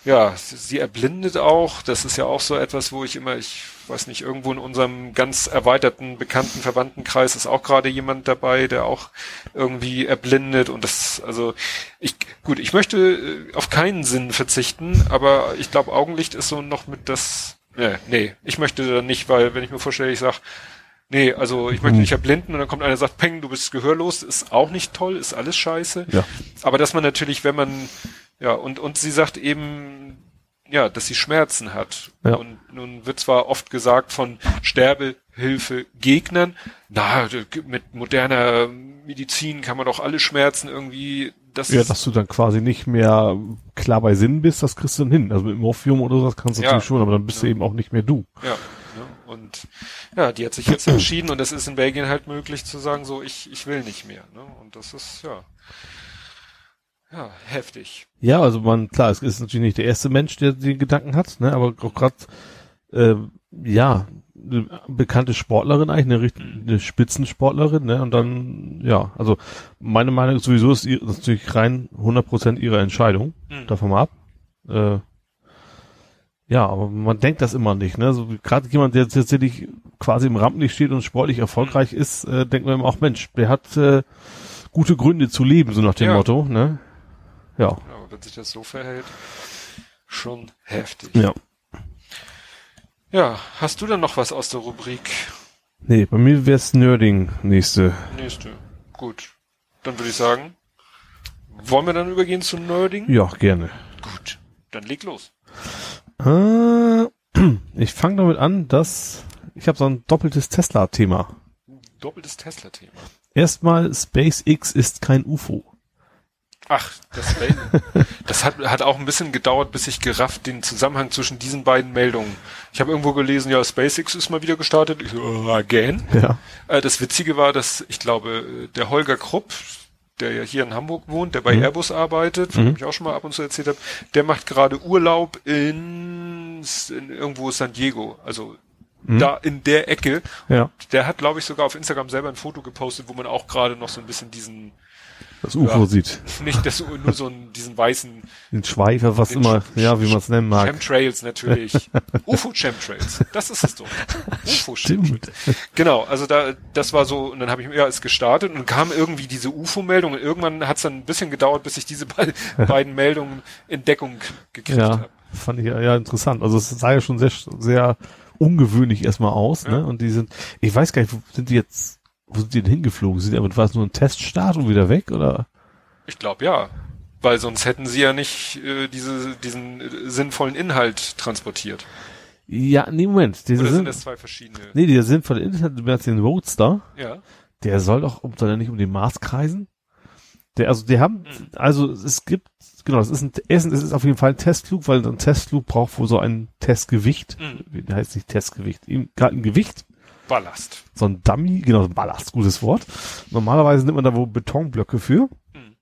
ja, sie erblindet auch. Das ist ja auch so etwas, wo ich immer, ich weiß nicht, irgendwo in unserem ganz erweiterten, bekannten Verwandtenkreis ist auch gerade jemand dabei, der auch irgendwie erblindet und das, also ich, gut, ich möchte äh, auf keinen Sinn verzichten, aber ich glaube, Augenlicht ist so noch mit das, nee, nee, ich möchte da nicht, weil wenn ich mir vorstelle, ich sag, nee, also ich möchte nicht erblinden und dann kommt einer und sagt, Peng, du bist gehörlos, ist auch nicht toll, ist alles scheiße. Ja. Aber dass man natürlich, wenn man, ja, und, und sie sagt eben, ja, dass sie Schmerzen hat. Ja. Und nun wird zwar oft gesagt von Sterbehilfe-Gegnern, na, mit moderner Medizin kann man doch alle Schmerzen irgendwie, das Ja, dass du dann quasi nicht mehr klar bei Sinn bist, das kriegst du dann hin. Also mit Morphium oder sowas kannst du Ja. natürlich schon, aber dann bist du Ja. eben auch nicht mehr du. ja. Und ja, die hat sich jetzt entschieden und es ist in Belgien halt möglich zu sagen, so, ich, ich will nicht mehr. Ne? Und das ist, ja, ja, heftig. Ja, also man, klar, es ist natürlich nicht der erste Mensch, der den Gedanken hat, ne, aber auch gerade, äh, ja, eine bekannte Sportlerin eigentlich, eine, richt- eine Spitzensportlerin, ne, und dann, ja, also meine Meinung ist sowieso, ist ihr- ist natürlich rein 100% ihre Entscheidung, Mhm. davon mal ab. Äh, ja, aber man denkt das immer nicht, ne, so gerade jemand, der tatsächlich quasi im Rampenlicht steht und sportlich erfolgreich ist, äh, denkt man immer auch, Mensch, der hat äh, gute Gründe zu leben, so nach dem Ja. Motto, ne. Ja. Ja, wenn sich das so verhält, schon heftig. Ja. Ja, hast du denn noch was aus der Rubrik? Nee, bei mir wär's Nerding nächste. Nächste. Gut. Dann würde ich sagen, wollen wir dann übergehen zu Nerding? Ja, gerne. Gut. Dann leg los. Äh, ich fange damit an, dass ich habe so ein doppeltes Tesla-Thema. Doppeltes Tesla-Thema. Erstmal, SpaceX ist kein UFO. Ach, das, das hat, hat auch ein bisschen gedauert, bis ich gerafft den Zusammenhang zwischen diesen beiden Meldungen. Ich habe irgendwo gelesen, ja, SpaceX ist mal wieder gestartet. Ich so, uh, again. Ja. Äh, das Witzige war, dass ich glaube, der Holger Krupp, der ja hier in Hamburg wohnt, der bei Mhm. Airbus arbeitet, von dem ich auch schon mal ab und zu erzählt habe, der macht gerade Urlaub in, in irgendwo San Diego, also da in der Ecke. Ja. Der hat, glaube ich, sogar auf Instagram selber ein Foto gepostet, wo man auch gerade noch so ein bisschen diesen, Das UFO Ja. sieht. nicht das, nur so einen, diesen weißen Den Schweifer, was Den immer, Sch- ja, wie man es nennen mag. Chemtrails natürlich. UFO-Chemtrails. Das ist es doch. Stimmt. Genau, also da, das war so, und dann habe ich ja es gestartet und kam irgendwie diese UFO-Meldung und irgendwann hat es dann ein bisschen gedauert, bis ich diese be beiden Meldungen in Deckung gekriegt Ja, habe. fand ich ja, ja interessant. Also es sah ja schon sehr, sehr ungewöhnlich erstmal aus, Ja. ne? Und die sind, ich weiß gar nicht, wo sind die jetzt, wo sind die denn hingeflogen? Sind die, aber war es nur ein Teststart und wieder weg, oder? Ich glaube ja. Weil sonst hätten sie ja nicht äh, diese, diesen äh, sinnvollen Inhalt transportiert. Ja, nee, Moment. Diese Oder sind sind, das zwei verschiedene? nee, der Internet, du meinst den Roadster. Ja. Der soll doch, soll er nicht um den Mars kreisen? Der, also, die haben, also, es gibt, genau, es ist ein, erstens, es ist auf jeden Fall ein Testflug, weil ein Testflug braucht wohl so ein Testgewicht. Mhm. Wie heißt nicht Testgewicht? Ihm- Gerade ein Gewicht. Ballast. So ein Dummy, genau, so ein Ballast, gutes Wort. Normalerweise nimmt man da wohl Betonblöcke für. Mhm.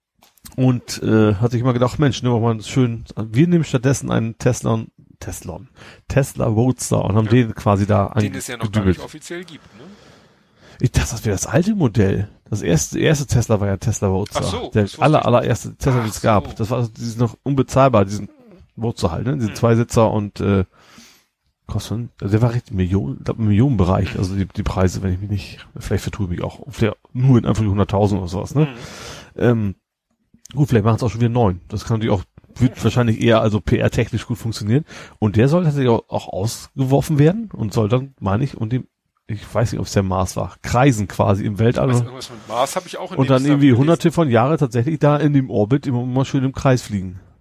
Und, äh, hat sich immer gedacht, Mensch, nehmen wir mal schön, wir nehmen stattdessen einen Tesla, Tesla, Tesla Roadster und haben Ja. den quasi da Den es ja noch gar angedübelt. nicht offiziell gibt, ne? Ich dachte, das wäre das alte Modell. Das erste, erste Tesla war ja Tesla Roadster. Ach so, der aller, allererste Tesla, den es gab. so. Das war, die sind noch unbezahlbar, diesen Roadster halt, ne? Diesen Hm. Zweisitzer und, äh, kostet, also der war richtig Millionen, glaub, im Millionenbereich, also die, die Preise, wenn ich mich nicht, vielleicht vertue ich mich auch, vielleicht nur in einfach 100.000 oder sowas, ne? Mhm. Ähm, gut, vielleicht machen es auch schon wieder neun. Das kann natürlich auch wird wahrscheinlich eher also PR-technisch gut funktionieren. Und der soll tatsächlich auch, auch ausgeworfen werden und soll dann, meine ich, und dem, ich weiß nicht, ob es der Mars war, kreisen quasi im Weltall. Also irgendwas mit Mars habe ich auch in und dann irgendwie hunderte von Jahre tatsächlich da in dem Orbit immer, immer schön im Kreis fliegen. gelesen.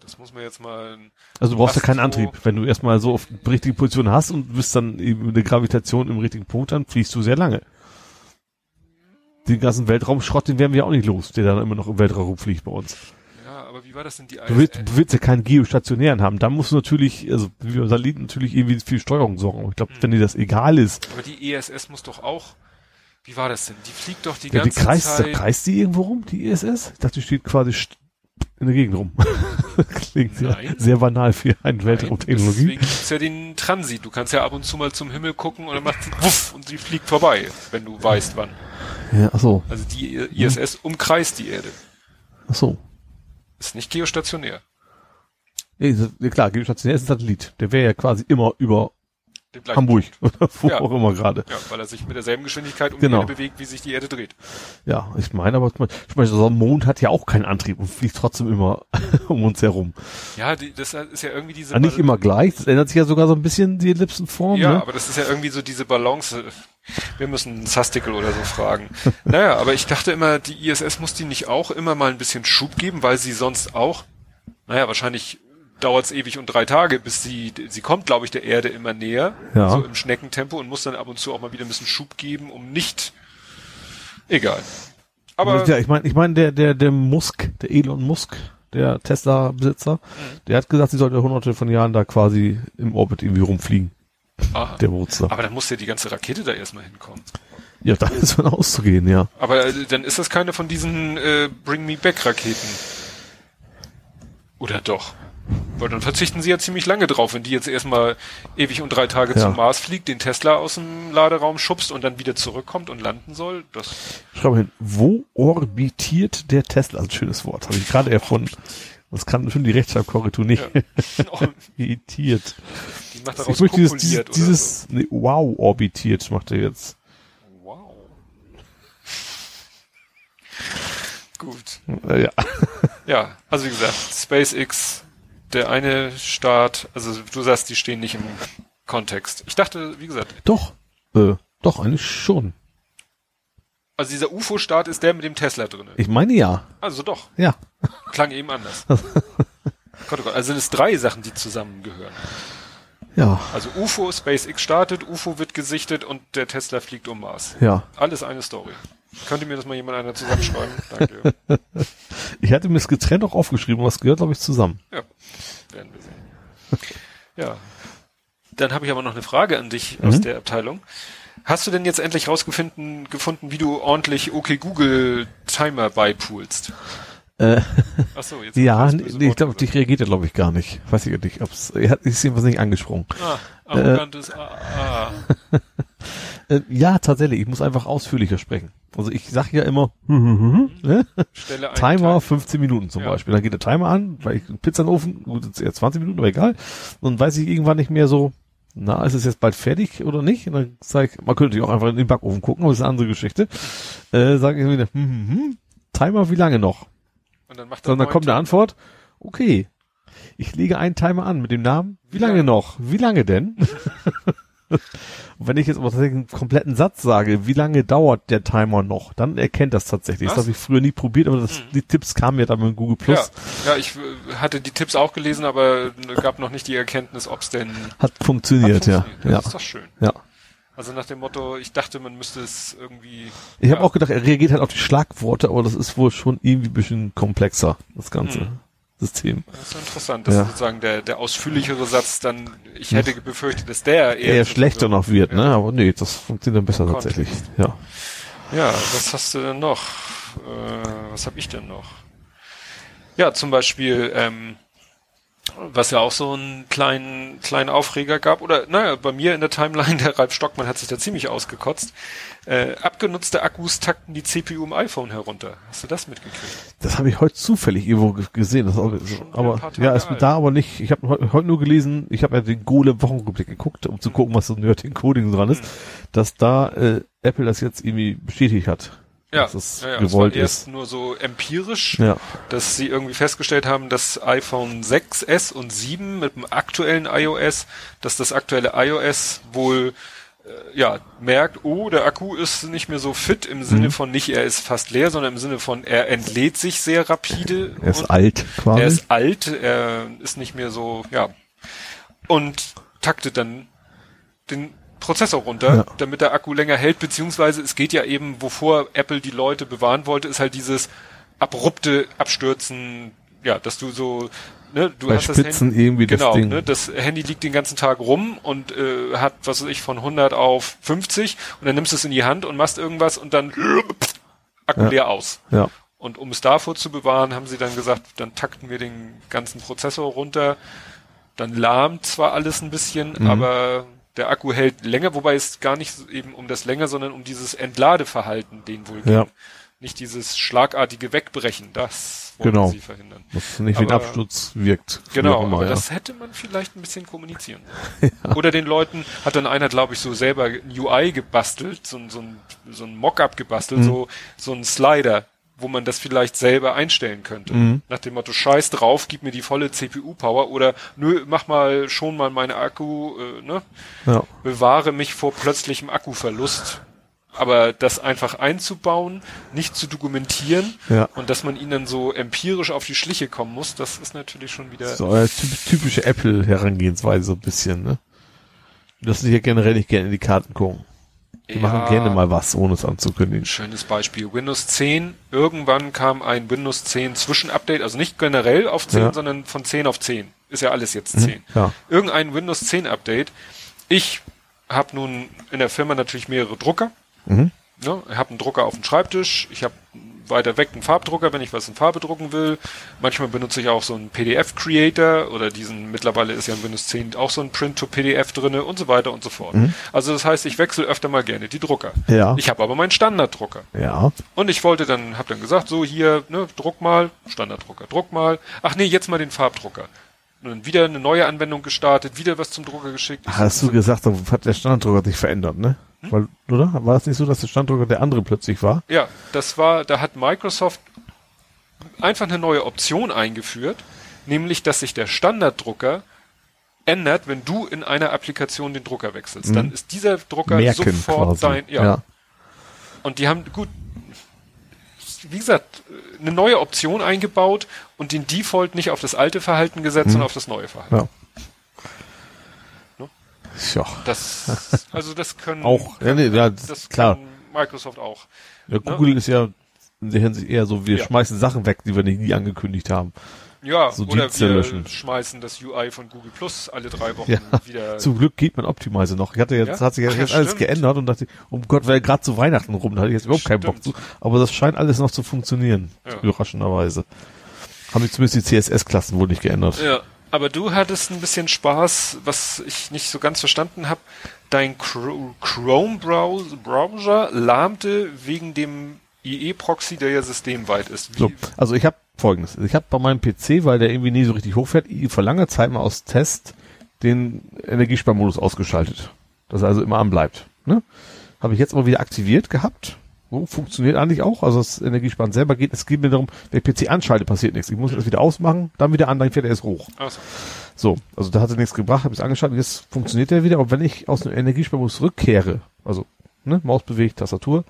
Das muss man jetzt mal. Also du brauchst ja keinen Antrieb. Wenn du erstmal so auf die richtige Position hast und bist dann eben eine Gravitation im richtigen Punkt, dann fliegst du sehr lange. Den ganzen Weltraumschrott, den werden wir auch nicht los, der dann immer noch im Weltraum rumfliegt bei uns. Ja, aber wie war das denn die Du willst, du willst ja keinen geostationären haben. Da musst du natürlich, also wie beim Satelliten natürlich irgendwie viel Steuerung sorgen. Aber ich glaube, wenn dir das egal ist, Aber die ESS muss doch auch. Wie war das denn? Die fliegt doch die ja, die ganze kreist, da Zeit. kreist die irgendwo rum, die ISS? Ich dachte, die steht quasi st- in der Gegend rum. Klingt sehr, Nein. sehr banal für eine Weltraumtechnologie. Deswegen gibt's ja den Transit. Du kannst ja ab und zu mal zum Himmel gucken und dann macht sie wuff und sie fliegt vorbei, wenn du weißt wann. Ja, ach so, Also die ISS umkreist die Erde. ach so. Ist nicht geostationär. Nee, ja, klar, geostationär ist ein Satellit. Der wäre ja quasi immer über Hamburg oder wo Ja. auch immer gerade. Ja, weil er sich mit derselben Geschwindigkeit um Genau. die Erde bewegt, wie sich die Erde dreht. Ja, ich meine aber, zum Beispiel so ein Mond hat ja auch keinen Antrieb und fliegt trotzdem immer um uns herum. Ja, die, das ist ja irgendwie diese Ah, nicht immer gleich, das ändert sich ja sogar so ein bisschen die Ellipsenform. Ja, ne? aber das ist ja irgendwie so diese Balance. Wir müssen Sastikel oder so fragen. naja, aber ich dachte immer, die ISS muss die nicht auch immer mal ein bisschen Schub geben, weil sie sonst auch, naja, wahrscheinlich dauert's ewig und drei Tage, bis sie, sie kommt, glaube ich, der Erde immer näher, Ja. so im Schneckentempo und muss dann ab und zu auch mal wieder ein bisschen Schub geben, um nicht, egal. Aber, ja, ich meine, ich meine, der, der, der Musk, der Elon Musk, der Tesla-Besitzer, Mhm. der hat gesagt, sie sollte hunderte von Jahren da quasi im Orbit irgendwie rumfliegen, aha. der Wurzel. aber dann muss ja die ganze Rakete da erstmal hinkommen. Ja, da ist von auszugehen, ja. Aber äh, dann ist das keine von diesen äh, Bring Me Back Raketen. Oder doch? Weil dann verzichten sie ja ziemlich lange drauf, wenn die jetzt erstmal ewig und drei Tage Ja. zum Mars fliegt, den Tesla aus dem Laderaum schubst und dann wieder zurückkommt und landen soll. Das Schreib mal hin, wo orbitiert der Tesla? Also ein schönes Wort, habe ich gerade erfunden. Das kann schon die Rechtschreibkorrektur nicht. Orbitiert. die macht daraus Ich möchte dieses, dieses, dieses nee, wow, orbitiert macht er jetzt. so. Wow. Gut. Ja. Ja, also wie gesagt, SpaceX, der eine Start, also du sagst, die stehen nicht im Kontext. Ich dachte, wie gesagt, Doch, äh, doch, eigentlich schon. also dieser UFO-Start ist der mit dem Tesla drinne. Ich meine ja. Also doch. Ja. Klang eben anders. Gott, oh Gott. Also sind es drei Sachen, die zusammengehören. Ja, Also UFO, SpaceX startet, UFO wird gesichtet und der Tesla fliegt um Mars. ja. Alles eine Story. Könnte mir das mal jemand einer zusammenschreiben? Danke. Ich hatte mir das getrennt auch aufgeschrieben, was gehört, glaube ich, zusammen. Ja, werden wir sehen. Ja. Dann habe ich aber noch eine Frage an dich Mhm. aus der Abteilung. Hast du denn jetzt endlich rausgefunden, gefunden, wie du ordentlich OK Google Timer beipoolst? Äh, Ach so, jetzt ja, nee, ich glaube, dich reagiert er, glaube ich, gar nicht. Weiß ich nicht, ob's, er hat, ist jedenfalls nicht angesprungen. Ah, arrogantes Ah. Äh, ja, tatsächlich, ich muss einfach ausführlicher sprechen. Also ich sage ja immer, ne? Stelle ein Timer 15 Minuten zum Ja. Beispiel. Dann geht der Timer an, weil ich Pizza in den Ofen, gut, jetzt eher 20 Minuten, aber egal. Und dann weiß ich irgendwann nicht mehr so, na, ist es jetzt bald fertig oder nicht? Und dann sag ich, man könnte natürlich auch einfach in den Backofen gucken, aber das ist eine andere Geschichte. Äh, sage ich wieder, hm, hm, hm, Timer, wie lange noch? Und dann macht er Und dann kommt eine Timer. Antwort, okay, ich lege einen Timer an mit dem Namen, wie lange? noch? Wie lange denn? Und wenn ich jetzt aber tatsächlich einen kompletten Satz sage, wie lange dauert der Timer noch, dann erkennt das tatsächlich. Das Was? habe ich früher nie probiert, aber das, die Tipps kamen ja dann mit Google Plus. Ja, ja, ich äh, hatte die Tipps auch gelesen, aber gab noch nicht die Erkenntnis, ob es denn Hat funktioniert, hat ja. funktioniert. Ja. Das ist doch schön. ja. Also nach dem Motto, ich dachte, man müsste es irgendwie. Ich habe ja, auch gedacht, er reagiert halt auf die Schlagworte, aber das ist wohl schon irgendwie ein bisschen komplexer, das ganze Mhm. System. Das ist interessant, dass Ja. sozusagen der, der ausführlichere Satz dann, ich hätte befürchtet, dass der eher, Eher schlechter noch wird, ne? Aber nee, das funktioniert dann besser Kontext. tatsächlich. Ja. Ja, was hast du denn noch? Äh, was habe ich denn noch? Ja, zum Beispiel, ähm, was ja auch so einen kleinen, kleinen Aufreger gab, oder naja, bei mir in der Timeline, der Ralf Stockmann hat sich da ziemlich ausgekotzt. Äh, abgenutzte Akkus takten die CPU im iPhone herunter. Hast du das mitgekriegt? Das habe ich heute zufällig irgendwo ge- gesehen. Das auch, aber ja, ist alt. da aber nicht. Ich habe heute, nur gelesen, ich habe ja den Golem Wochenrückblick geguckt, um zu gucken, was so Nerd in Coding dran ist, dass da äh, Apple das jetzt irgendwie bestätigt hat. Ja, dass es ja, ja, gewollt das war erst ist. nur so empirisch, Ja. dass sie irgendwie festgestellt haben, dass iPhone 6S und 7 mit dem aktuellen iOS, dass das aktuelle iOS wohl äh, ja merkt, oh, der Akku ist nicht mehr so fit im Mhm. Sinne von nicht, er ist fast leer, sondern im Sinne von er entlädt sich sehr rapide. Er ist alt quasi. Er ist alt, er ist nicht mehr so, ja. Und taktet dann den Prozessor runter, Ja. damit der Akku länger hält, beziehungsweise es geht ja eben, wovor Apple die Leute bewahren wollte, ist halt dieses abrupte Abstürzen, ja, dass du so, ne, du Bei hast Spitzen das Handy, irgendwie das genau, Ding. Ne, das Handy liegt den ganzen Tag rum und äh, hat, was weiß ich, von 100 auf 50 und dann nimmst du es in die Hand und machst irgendwas und dann Akku Ja. leer aus. ja. Und um es davor zu bewahren, haben sie dann gesagt, dann takten wir den ganzen Prozessor runter. Dann lahmt zwar alles ein bisschen, Mhm. aber der Akku hält länger, wobei es gar nicht eben um das länger, sondern um dieses Entladeverhalten, den wohl Ja. ging. Nicht dieses schlagartige Wegbrechen, das wollten Genau. sie verhindern. Was nicht wie ein Absturz wirkt. Genau, immer, aber ja. das hätte man vielleicht ein bisschen kommunizieren. Oder den Leuten hat dann einer, glaube ich, so selber ein UI gebastelt, so, ein- so ein, so ein Mockup Mhm. gebastelt, so, so ein Slider, wo man das vielleicht selber einstellen könnte. Mhm. Nach dem Motto, scheiß drauf, gib mir die volle CPU-Power oder nö, mach mal schon mal meine Akku, äh, ne? ja. bewahre mich vor plötzlichem Akkuverlust. Aber das einfach einzubauen, nicht zu dokumentieren Ja. und dass man ihnen dann so empirisch auf die Schliche kommen muss, das ist natürlich schon wieder. So euer typ- typische Apple-Herangehensweise so ein bisschen, ne? Das sind ja generell nicht gerne in die Karten gucken. Die Ja. machen gerne mal was, ohne es anzukündigen. Schönes Beispiel. Windows 10. Irgendwann kam ein Windows 10 Zwischenupdate, also nicht generell auf 10, Ja. Mhm. sondern von 10 auf 10. Ist ja alles jetzt 10. ja. Irgendein Windows 10 Update. Ich habe nun in der Firma natürlich mehrere Drucker. Mhm. Ne? Ich habe einen Drucker auf dem Schreibtisch. Ich habe weiter weg einen Farbdrucker, wenn ich was in Farbe drucken will. Manchmal benutze ich auch so einen PDF-Creator oder diesen, mittlerweile ist ja in Windows 10 auch so ein Print-to-PDF drinne und so weiter und so fort. Also das heißt, ich wechsle öfter mal gerne die Drucker. Mhm. Ja. Ich habe aber meinen Standarddrucker. Ja. Und ich wollte dann, habe dann gesagt, so hier, ne, druck mal, Standarddrucker, druck mal. Ach nee, jetzt mal den Farbdrucker. Und dann wieder eine neue Anwendung gestartet, wieder was zum Drucker geschickt. Ich Hast du gesagt, hat der Standardrucker sich verändert, ne? Hm? Weil, oder? War es nicht so, dass der Standardrucker der andere plötzlich war? Ja, das war, da hat Microsoft einfach eine neue Option eingeführt, nämlich, dass sich der Standarddrucker ändert, wenn du in einer Applikation den Drucker wechselst. Dann ist dieser Drucker Mhm. Merken sofort quasi. dein, ja. Und die haben, gut, wie gesagt, eine neue Option eingebaut und den Default nicht auf das alte Verhalten gesetzt, sondern auf das neue Verhalten. ja. Ne? Ja. Das, also das können, Auch, ja, nee, ja, das klar. kann Microsoft auch. Ja, Google ist ja in der Hinsicht eher so, wir Ja. schmeißen Sachen weg, die wir nicht nie angekündigt haben. Ja, So oder wir löschen. schmeißen das UI von Google Plus alle drei Wochen Ja. wieder. Zum Glück geht man Optimizer noch. Ich hatte jetzt, Ja? hat sich Ach ja, jetzt alles stimmt. geändert und dachte, um Gott, weil gerade zu Weihnachten rum, da hatte ich jetzt überhaupt keinen Bock zu. Stimmt. Aber das scheint alles noch zu funktionieren. Überraschenderweise. Haben sich zumindest die CSS-Klassen wohl nicht geändert. Ja, aber du hattest ein bisschen Spaß, was ich nicht so ganz verstanden habe. Dein Chr- Chrome-Browser Browser lahmte wegen dem IE-Proxy, der ja systemweit ist. So, also ich habe folgendes. Ich habe bei meinem PC, weil der irgendwie nie so richtig hochfährt, vor langer Zeit mal aus Test den Energiesparmodus ausgeschaltet. Dass er also immer anbleibt. Ne? Habe ich jetzt aber wieder aktiviert gehabt. So, funktioniert eigentlich auch. Also das Energiesparen selber geht. Es geht mir darum, wenn ich PC anschalte, passiert nichts. Ich muss das wieder ausmachen, dann wieder an, dann fährt er erst hoch. Achso. So, also da hat er nichts gebracht, habe es angeschaltet, jetzt funktioniert der wieder. Aber wenn ich aus dem Energiesparmodus rückkehre, also ne, Maus bewegt, Tastatur,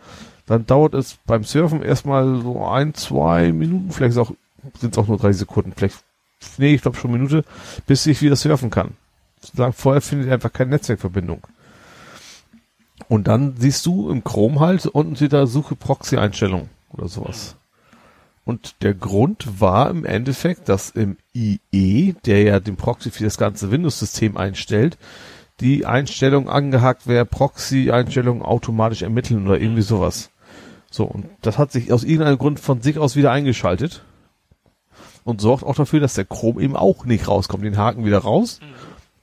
dann dauert es beim Surfen erstmal so ein, zwei Minuten, vielleicht sind es auch nur drei Sekunden, vielleicht, nee, ich glaube schon eine Minute, bis ich wieder surfen kann. Vorher findet er einfach keine Netzwerkverbindung. Und dann siehst du im Chrome halt unten steht da Suche Proxy-Einstellung oder sowas. Und der Grund war im Endeffekt, dass im IE, der ja den Proxy für das ganze Windows-System einstellt, die Einstellung angehakt wäre, Proxy-Einstellungen automatisch ermitteln oder irgendwie sowas. So, und das hat sich aus irgendeinem Grund von sich aus wieder eingeschaltet und sorgt auch dafür, dass der Chrome eben auch nicht rauskommt. Den Haken wieder raus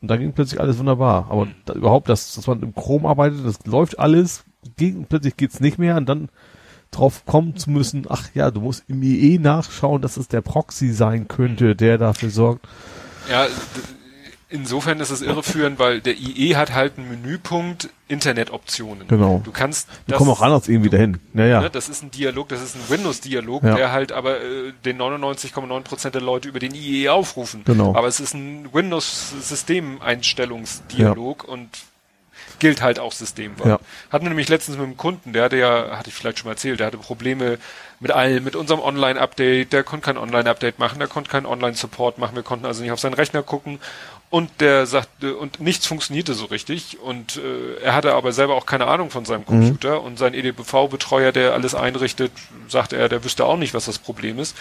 und dann ging plötzlich alles wunderbar. Aber da, überhaupt, dass, dass man im Chrome arbeitet, das läuft alles, ging, plötzlich geht's nicht mehr und dann drauf kommen zu müssen, ach ja, du musst im IE nachschauen, dass es der Proxy sein könnte, der dafür sorgt. Ja, insofern ist es irreführend, weil der IE hat halt einen Menüpunkt Internetoptionen. Genau. Du kannst Die kommen auch anders irgendwie dahin. Ja, ja. Ne, das ist ein Dialog, das ist ein Windows-Dialog, Ja. der halt aber äh, den 99,9% der Leute über den IE aufrufen. Genau. Aber es ist ein Windows-Systemeinstellungsdialog und gilt halt auch systemweit. Ja. Hatten wir nämlich letztens mit einem Kunden, der hatte ja, hatte ich vielleicht schon mal erzählt, der hatte Probleme mit allem, mit unserem Online-Update, der konnte kein Online-Update machen, der konnte keinen Online-Support machen, wir konnten also nicht auf seinen Rechner gucken und der sagte, und nichts funktionierte so richtig und äh, er hatte aber selber auch keine Ahnung von seinem Computer und sein EDBV-Betreuer, der alles einrichtet, sagte er, der wüsste auch nicht, was das Problem ist.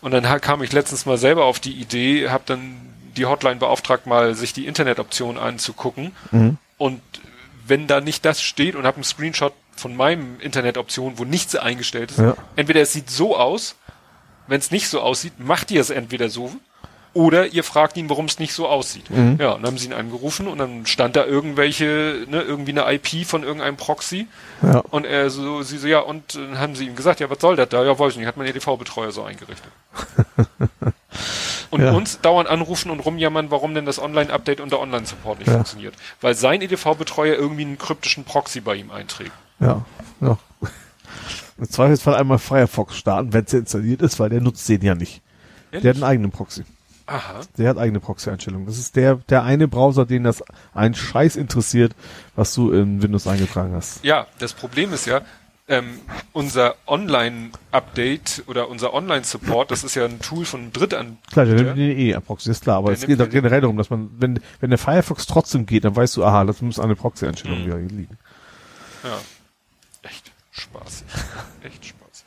Und dann kam ich letztens mal selber auf die Idee, habe dann die Hotline beauftragt, mal sich die Internetoption anzugucken. Und wenn da nicht das steht und habe einen Screenshot von meinem Internetoption, wo nichts eingestellt ist, Ja. entweder es sieht so aus, wenn es nicht so aussieht, macht ihr es entweder so oder ihr fragt ihn, warum es nicht so aussieht. Ja, und dann haben sie ihn angerufen und dann stand da irgendwelche, ne, irgendwie eine IP von irgendeinem Proxy. Ja. Und er so, sie so, ja, und dann haben sie ihm gesagt, ja, was soll das da? Ja, weiß ich nicht, hat mein EDV-Betreuer so eingerichtet. und Ja. uns dauernd anrufen und rumjammern, warum denn das Online-Update und der Online-Support nicht Ja. funktioniert. Weil sein EDV-Betreuer irgendwie einen kryptischen Proxy bei ihm einträgt. Ja, ja. Im Zweifelsfall einmal Firefox starten, wenn es installiert ist, weil der nutzt den ja nicht. Der hat einen eigenen Proxy. Aha. Der hat eigene Proxy-Einstellungen. Das ist der, der eine Browser, den das einen Scheiß interessiert, was du in Windows eingetragen hast. Ja, das Problem ist ja, ähm, unser Online-Update oder unser Online-Support, das ist ja ein Tool von einem Drittanbieter. Klar, der nimmt den eh Proxy, ist klar, aber Der es geht doch den- generell darum, dass man, wenn, wenn der Firefox trotzdem geht, dann weißt du, aha, das muss an der Proxy-Einstellung Mhm. liegen. Ja. Echt spaßig. Echt spaßig.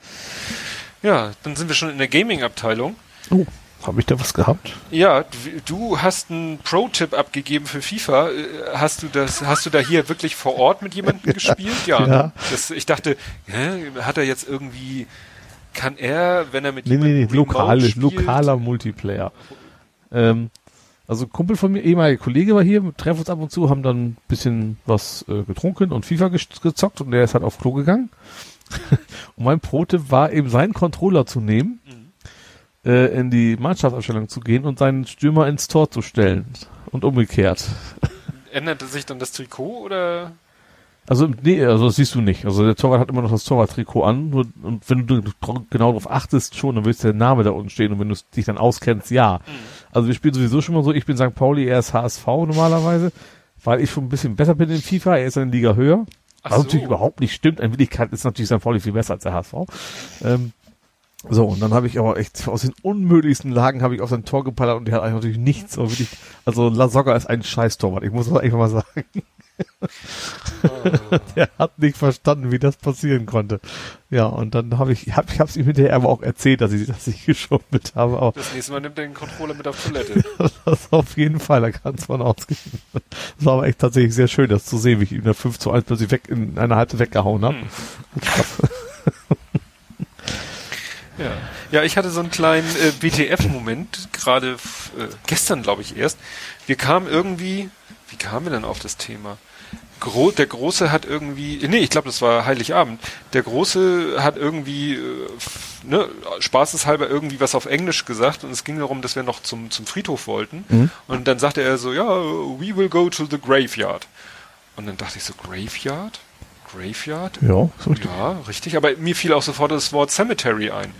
Ja, dann sind wir schon in der Gaming-Abteilung. Oh, habe ich da was gehabt? Ja, du, hast einen Pro-Tipp abgegeben für FIFA. Äh, Hast du das, hast du da hier wirklich vor Ort mit jemandem gespielt? Ja. Ja. Das, ich dachte, hä, hat er jetzt irgendwie, kann er, wenn er mit Nee, nee, nee, jemandem remote lokale, spielt- lokaler Multiplayer. Ähm, also ein Kumpel von mir, ehemaliger Kollege war hier, wir treffen uns ab und zu, haben dann ein bisschen was äh, getrunken und FIFA ge gezockt und der ist halt auf Klo gegangen. und mein Pro-Tipp war eben seinen Controller zu nehmen, äh, in die Mannschaftsausstellung zu gehen und seinen Stürmer ins Tor zu stellen. Und umgekehrt. Änderte sich dann das Trikot oder? Also, nee, also das siehst du nicht. Also der Torwart hat immer noch das Torwarttrikot an. Nur, und wenn du genau darauf achtest schon, dann willst der Name da unten stehen. Und wenn du dich dann auskennst, ja. Also wir spielen sowieso schon mal so. Ich bin St. Pauli, er ist HSV normalerweise. Weil ich schon ein bisschen besser bin in FIFA. Er ist eine Liga höher. Ach Was so. natürlich überhaupt nicht stimmt. In Wirklichkeit ist natürlich St. Pauli viel besser als der HSV. Ähm, so, und dann habe ich aber echt aus den unmöglichsten Lagen habe ich auf sein Tor geballert und der hat eigentlich natürlich nichts. Aber wirklich, also Lasogga ist ein Scheiß-Torwart. Ich muss das einfach mal sagen. Der hat nicht verstanden, wie das passieren konnte. Ja, und dann habe ich, hab, ich habe es ihm hinterher aber auch erzählt, dass ich, dass ich geschummelt habe. Aber Das nächste Mal nimmt er den Controller mit auf Toilette. das auf jeden Fall, da kann es von ausgehen. Das war aber echt tatsächlich sehr schön, das zu sehen, wie ich ihm da 5 zu 1 plötzlich weg in einer Halbzeit weggehauen habe. Hm. Ja. ja, ich hatte so einen kleinen äh, BTF-Moment, gerade äh, gestern, glaube ich, erst. Wir kamen irgendwie, wie kamen wir denn auf das Thema? Gro der Große hat irgendwie, nee, ich glaube, das war Heiligabend. Der Große hat irgendwie, äh, ne, spaßeshalber irgendwie was auf Englisch gesagt und es ging darum, dass wir noch zum, zum Friedhof wollten. Und dann sagte er so, ja, we will go to the graveyard. Und dann dachte ich so, Graveyard? Graveyard? Ja, so richtig. Ja, richtig. Aber mir fiel auch sofort das Wort Cemetery ein.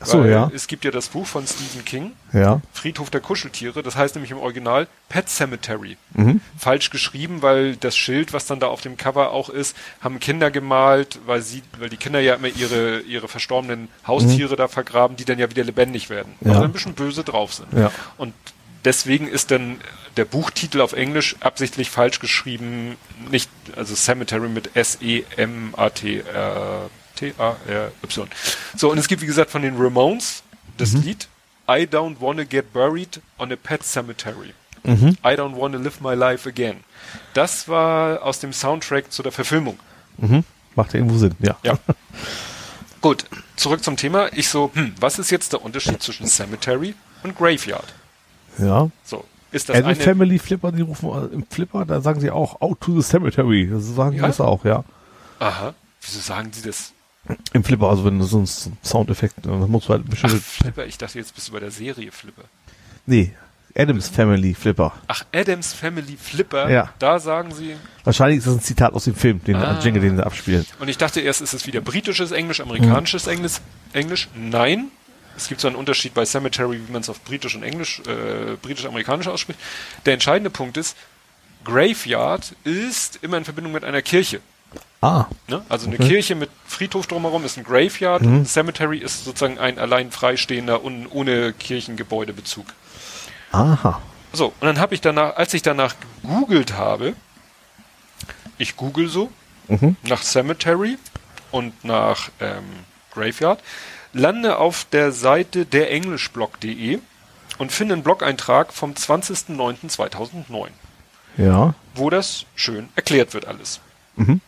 Ach so, ja. Es gibt ja das Buch von Stephen King, Ja. Friedhof der Kuscheltiere. Das heißt nämlich im Original Pet Cemetery. Mhm. Falsch geschrieben, weil das Schild, was dann da auf dem Cover auch ist, haben Kinder gemalt, weil sie, weil die Kinder ja immer ihre, ihre verstorbenen Haustiere da vergraben, die dann ja wieder lebendig werden. Mhm. Ja. Also ein bisschen böse drauf sind. Ja. Und deswegen ist dann der Buchtitel auf Englisch absichtlich falsch geschrieben, nicht, also Cemetery mit S-E-M-A-T-R-T-A-R-Y. So, und es gibt, wie gesagt, von den Ramones das Lied I don't wanna get buried on a pet cemetery. Mhm. I don't wanna live my life again. Das war aus dem Soundtrack zu der Verfilmung. Mhm. Macht ja irgendwo Sinn, ja. Ja. Gut, zurück zum Thema. Ich so, hm, was ist jetzt der Unterschied zwischen Cemetery und Graveyard? Ja. So, ist das eine... Family Flipper, die rufen äh, im Flipper, da sagen sie auch out to the cemetery. Das sagen Ja? das auch, ja. Aha. Wieso sagen sie das? Im Flipper, also wenn du so einen Soundeffekt, dann musst du halt Ach. Flipper, ich dachte, jetzt bist du bei der Serie Flipper. Nee, Adams Family Flipper. Ach, Adams Family Flipper. Ja. Da sagen sie. Wahrscheinlich ist das ein Zitat aus dem Film, den Ah. Jingle, den sie abspielen. Und ich dachte erst, ist es wieder britisches Englisch, amerikanisches Englisch. Englisch. Nein. Es gibt so einen Unterschied bei Cemetery, wie man es auf britisch und englisch, äh, britisch-amerikanisch ausspricht. Der entscheidende Punkt ist, Graveyard ist immer in Verbindung mit einer Kirche. Ah, Ne? Also eine Okay. Kirche mit Friedhof drumherum ist ein Graveyard und ein Cemetery ist sozusagen ein allein freistehender und ohne Kirchengebäudebezug. aha. So, und dann habe ich danach, als ich danach gegoogelt habe, ich google so Mhm. nach Cemetery und nach ähm, Graveyard, lande auf der Seite derenglischblog.de und finde einen Blog-Eintrag vom 20.09.2009, Ja. wo das schön erklärt wird alles. Mhm.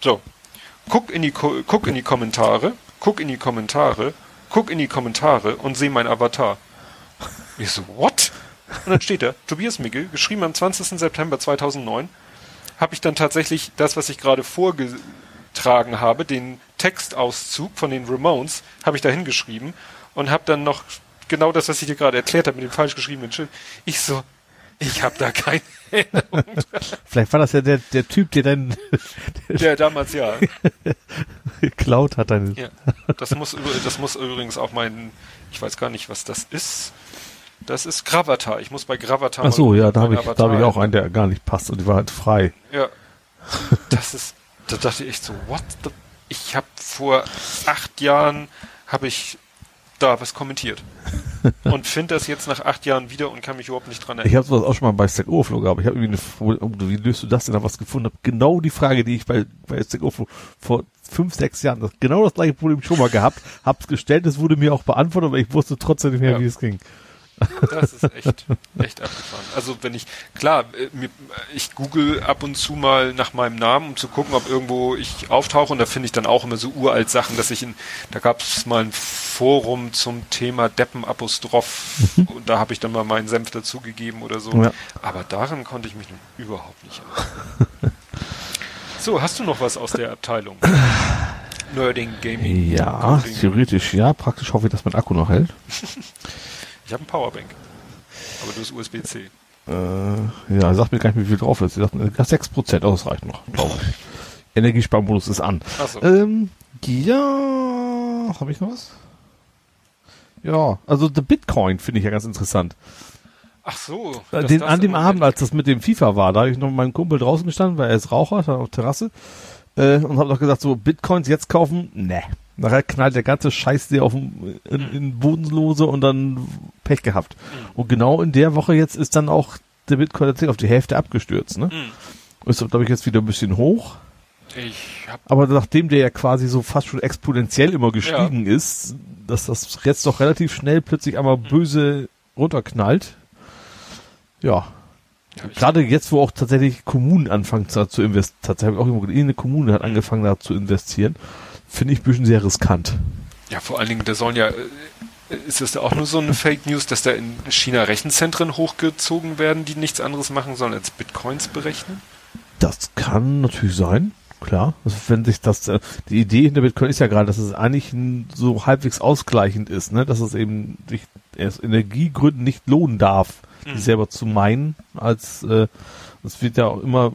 So, guck in die, guck in die Kommentare, guck in die Kommentare, guck in die Kommentare und sehe mein Avatar. Ich so, what? Und dann steht da, Tobias Mickel, geschrieben am 20. September 2009, habe ich dann tatsächlich das, was ich gerade vorgetragen habe, den Textauszug von den Ramones, habe ich da hingeschrieben und habe dann noch genau das, was ich dir gerade erklärt habe mit dem falsch geschriebenen Schild. Ich so, ich habe da keine Erinnerung. Vielleicht war das ja der, der Typ, der dann Der damals ja. geklaut hat. Dann. Ja, das muss, das muss übrigens auch mein, ich weiß gar nicht, was das ist. Das ist Gravatar. Ich muss bei Gravatar. Ach so, ja, da habe ich, da habe ich auch einen, der gar nicht passt und die war halt frei. Ja. Das ist, da dachte ich echt so, what the, ich habe vor acht Jahren, habe ich da was kommentiert. Und finde das jetzt nach acht Jahren wieder und kann mich überhaupt nicht dran Ich erinnern. habe sowas auch schon mal bei Stack Overflow gehabt. Ich habe irgendwie eine, oh, wie löst du das denn? Da was gefunden habe. Genau die Frage, die ich bei, bei Stack Overflow vor fünf, sechs Jahren, das, genau das gleiche Problem schon mal gehabt, hab's gestellt, es wurde mir auch beantwortet, aber ich wusste trotzdem nicht mehr, Ja. wie es ging. Das ist echt, echt abgefahren. Also wenn ich, klar, äh, ich google ab und zu mal nach meinem Namen, um zu gucken, ob irgendwo ich auftauche und da finde ich dann auch immer so uralt Sachen, dass ich in, da gab es mal ein Forum zum Thema Deppenapostroph und da habe ich dann mal meinen Senf dazugegeben oder so. Ja. Aber daran konnte ich mich nun überhaupt nicht erinnern. so, hast du noch was aus der Abteilung? Nerding, Gaming. Ja, theoretisch ja. Praktisch hoffe ich, dass mein Akku noch hält. Ich habe einen Powerbank. Aber du hast USB-C. Äh, ja, sagt mir gar nicht, wie viel drauf ist. Sie sagt, mir, ja, 6%, oh, das reicht noch, glaube ich. Energiesparmodus ist an. Ach so. Ähm, ja, habe ich noch was? Ja, also der Bitcoin finde ich ja ganz interessant. Ach so. Äh, Den, an dem Abend, als das mit dem FIFA war, da habe ich noch mit meinem Kumpel draußen gestanden, weil er ist Raucher, stand auf der Terrasse, äh, und habe noch gesagt, so Bitcoins jetzt kaufen, ne. Nachher knallt der ganze Scheiß dir auf den, in, in Bodenlose und dann Pech gehabt. Und genau in der Woche jetzt ist dann auch der Bitcoin tatsächlich auf die Hälfte abgestürzt, ne? Mhm. Ist, glaube ich, jetzt wieder ein bisschen hoch. Ich hab, Aber nachdem der ja quasi so fast schon exponentiell immer gestiegen ist, dass das jetzt doch relativ schnell plötzlich einmal böse runterknallt. Ja. ja, Gerade jetzt, wo auch tatsächlich Kommunen anfangen zu, zu investieren, tatsächlich auch irgendwo, eine Kommune hat angefangen da zu investieren, finde ich ein bisschen sehr riskant. ja, vor allen Dingen, da sollen ja, äh, ist es da auch nur so eine Fake News, dass da in China Rechenzentren hochgezogen werden, die nichts anderes machen sollen als Bitcoins berechnen? Das kann natürlich sein, klar. Also wenn sich das, äh, die Idee hinter Bitcoin ist ja gerade, dass es eigentlich so halbwegs ausgleichend ist, ne? Dass es eben sich aus Energiegründen nicht lohnen darf, die Mhm. selber zu meinen, als äh, es wird ja auch immer,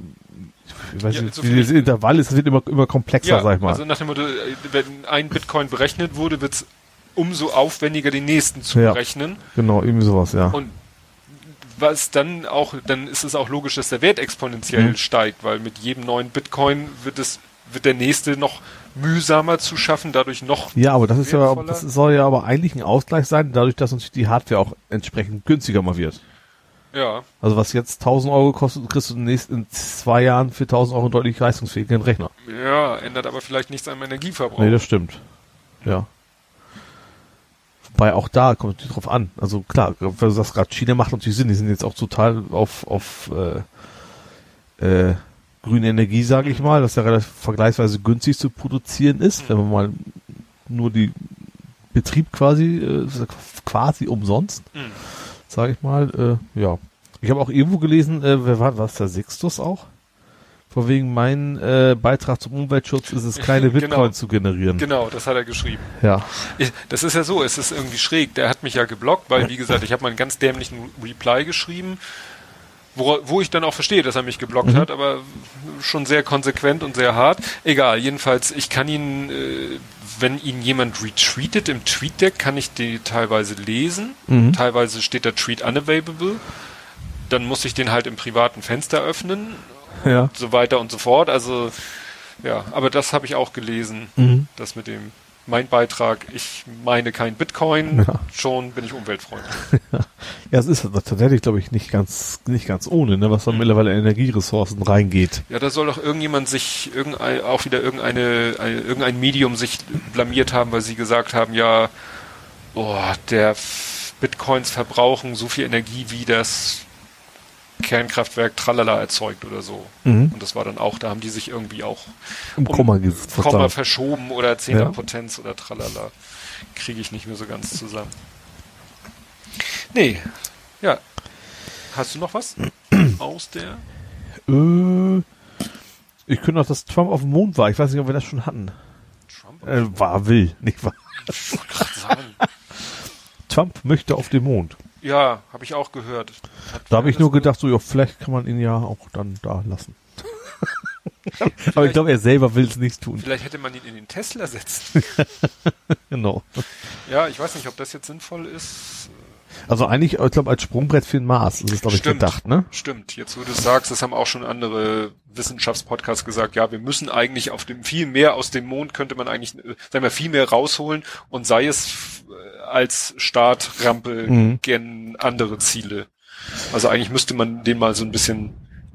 ich weiß Ja, nicht, so dieses Intervall ist, es wird immer, immer komplexer, sag ich mal. also nach dem Motto, wenn ein Bitcoin berechnet wurde, wird es umso aufwendiger, den nächsten zu Ja. berechnen. genau, irgendwie sowas, ja. Und was dann auch, dann ist es auch logisch, dass der Wert exponentiell Mhm. steigt, weil mit jedem neuen Bitcoin wird es, wird der nächste noch mühsamer zu schaffen, dadurch noch Ja, aber das ist ja, das soll ja aber eigentlich ein Ausgleich sein, dadurch, dass natürlich die Hardware auch entsprechend günstiger mal wird. Ja, Also was jetzt 1000 Euro kostet, kriegst du in, den nächsten, in zwei Jahren für 1000 Euro einen deutlich leistungsfähigen Rechner. ja, ändert aber vielleicht nichts am Energieverbrauch. Nee, das stimmt. Ja. Wobei auch da kommt natürlich drauf an. Also klar, wenn du sagst gerade China macht natürlich Sinn, die sind jetzt auch total auf, auf äh, äh, grüne Energie, sage ich mal, das ja relativ vergleichsweise günstig zu produzieren ist, wenn man mal nur die Betrieb quasi, äh, quasi umsonst, Mhm. Sage ich mal, äh, ja. Ich habe auch irgendwo gelesen, äh, wer war was der Sixtus auch? Vor wegen mein äh, Beitrag zum Umweltschutz ist es, keine Genau. Bitcoin zu generieren. Genau, das hat er geschrieben. Ja. Ich, das ist ja so, es ist irgendwie schräg. Der hat mich ja geblockt, weil, wie gesagt, ich habe mal einen ganz dämlichen Reply geschrieben, wo, wo ich dann auch verstehe, dass er mich geblockt hat, aber schon sehr konsequent und sehr hart. Egal, jedenfalls, ich kann ihn, äh, wenn ihn jemand retweetet im TweetDeck, kann ich die teilweise lesen. Mhm. Teilweise steht da Tweet unavailable. Dann muss ich den halt im privaten Fenster öffnen Ja. so weiter und so fort. Also ja, aber das habe ich auch gelesen, Mhm. das mit dem mein Beitrag, ich meine kein Bitcoin, Ja. schon bin ich umweltfreundlich. Ja, es ist tatsächlich, glaube ich, nicht ganz, nicht ganz ohne, ne, Mhm. was da mittlerweile in Energieressourcen reingeht. Ja, da soll doch irgendjemand sich irgendein, auch wieder irgendeine eine, irgendein Medium sich blamiert haben, weil sie gesagt haben, ja, oh, der Bitcoins verbrauchen so viel Energie wie das Kernkraftwerk Tralala erzeugt oder so. Mhm. Und das war dann auch, da haben die sich irgendwie auch Im Um- Komma. Komma verschoben oder Zehner Ja. Potenz oder tralala. Kriege ich nicht mehr so ganz zusammen. Nee. Ja. Hast du noch was aus der Äh, ich könnte noch, dass Trump auf dem Mond war. Ich weiß nicht, ob wir das schon hatten. Trump? Äh, war, will, nicht wahr. Trump möchte auf den Mond. Ja, habe ich auch gehört. Hat Da habe ich nur ge- gedacht, so, ja, vielleicht kann man ihn ja auch dann da lassen. Aber ich glaube, er selber will es nicht tun. Vielleicht hätte man ihn in den Tesla setzen. Genau. Ja, ich weiß nicht, ob das jetzt sinnvoll ist. Also eigentlich, ich glaube, als Sprungbrett für den Mars ist es, glaube ich, Stimmt. gedacht, ne? Stimmt, jetzt wo du sagst, das haben auch schon andere Wissenschaftspodcasts gesagt, ja, wir müssen eigentlich auf dem viel mehr aus dem Mond könnte man eigentlich, äh, sagen wir, viel mehr rausholen und sei es als Startrampe Mhm. gen andere Ziele. Also eigentlich müsste man den mal so ein bisschen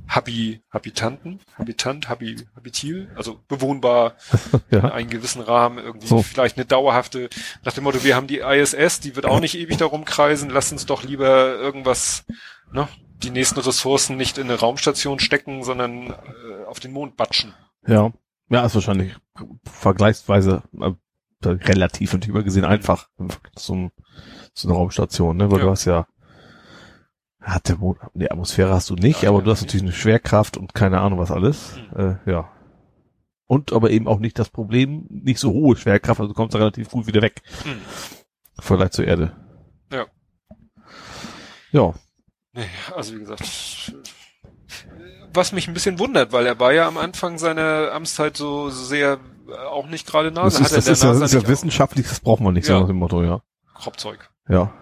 Habi, Habitanten, Habitant, Habi, Habitil, also bewohnbar in Ja. einen gewissen Rahmen irgendwie So. vielleicht eine dauerhafte, nach dem Motto, wir haben die ISS, die wird auch nicht ewig darum kreisen, lass uns doch lieber irgendwas, ne, die nächsten Ressourcen nicht in eine Raumstation stecken, sondern äh, auf den Mond batschen. Ja. Ja, ist wahrscheinlich vergleichsweise äh, relativ und übergesehen einfach zum, zu einer Raumstation, ne? Weil Ja. du hast ja, hat der Mond, die Atmosphäre hast du nicht, Ja, aber du hast nee. natürlich eine Schwerkraft und keine Ahnung was alles. Äh, ja. Und aber eben auch nicht das Problem, nicht so hohe Schwerkraft, also du kommst da relativ gut wieder weg. Hm. Im Vergleich zur Erde. Ja. Ja. Nee, also wie gesagt, was mich ein bisschen wundert, weil er war ja am Anfang seiner Amtszeit so sehr äh, auch nicht gerade Das Nase. ist, das ist ja, das ist ja wissenschaftlich, das braucht man nicht, so Ja. nach dem Motto, ja. Kropfzeug. Ja.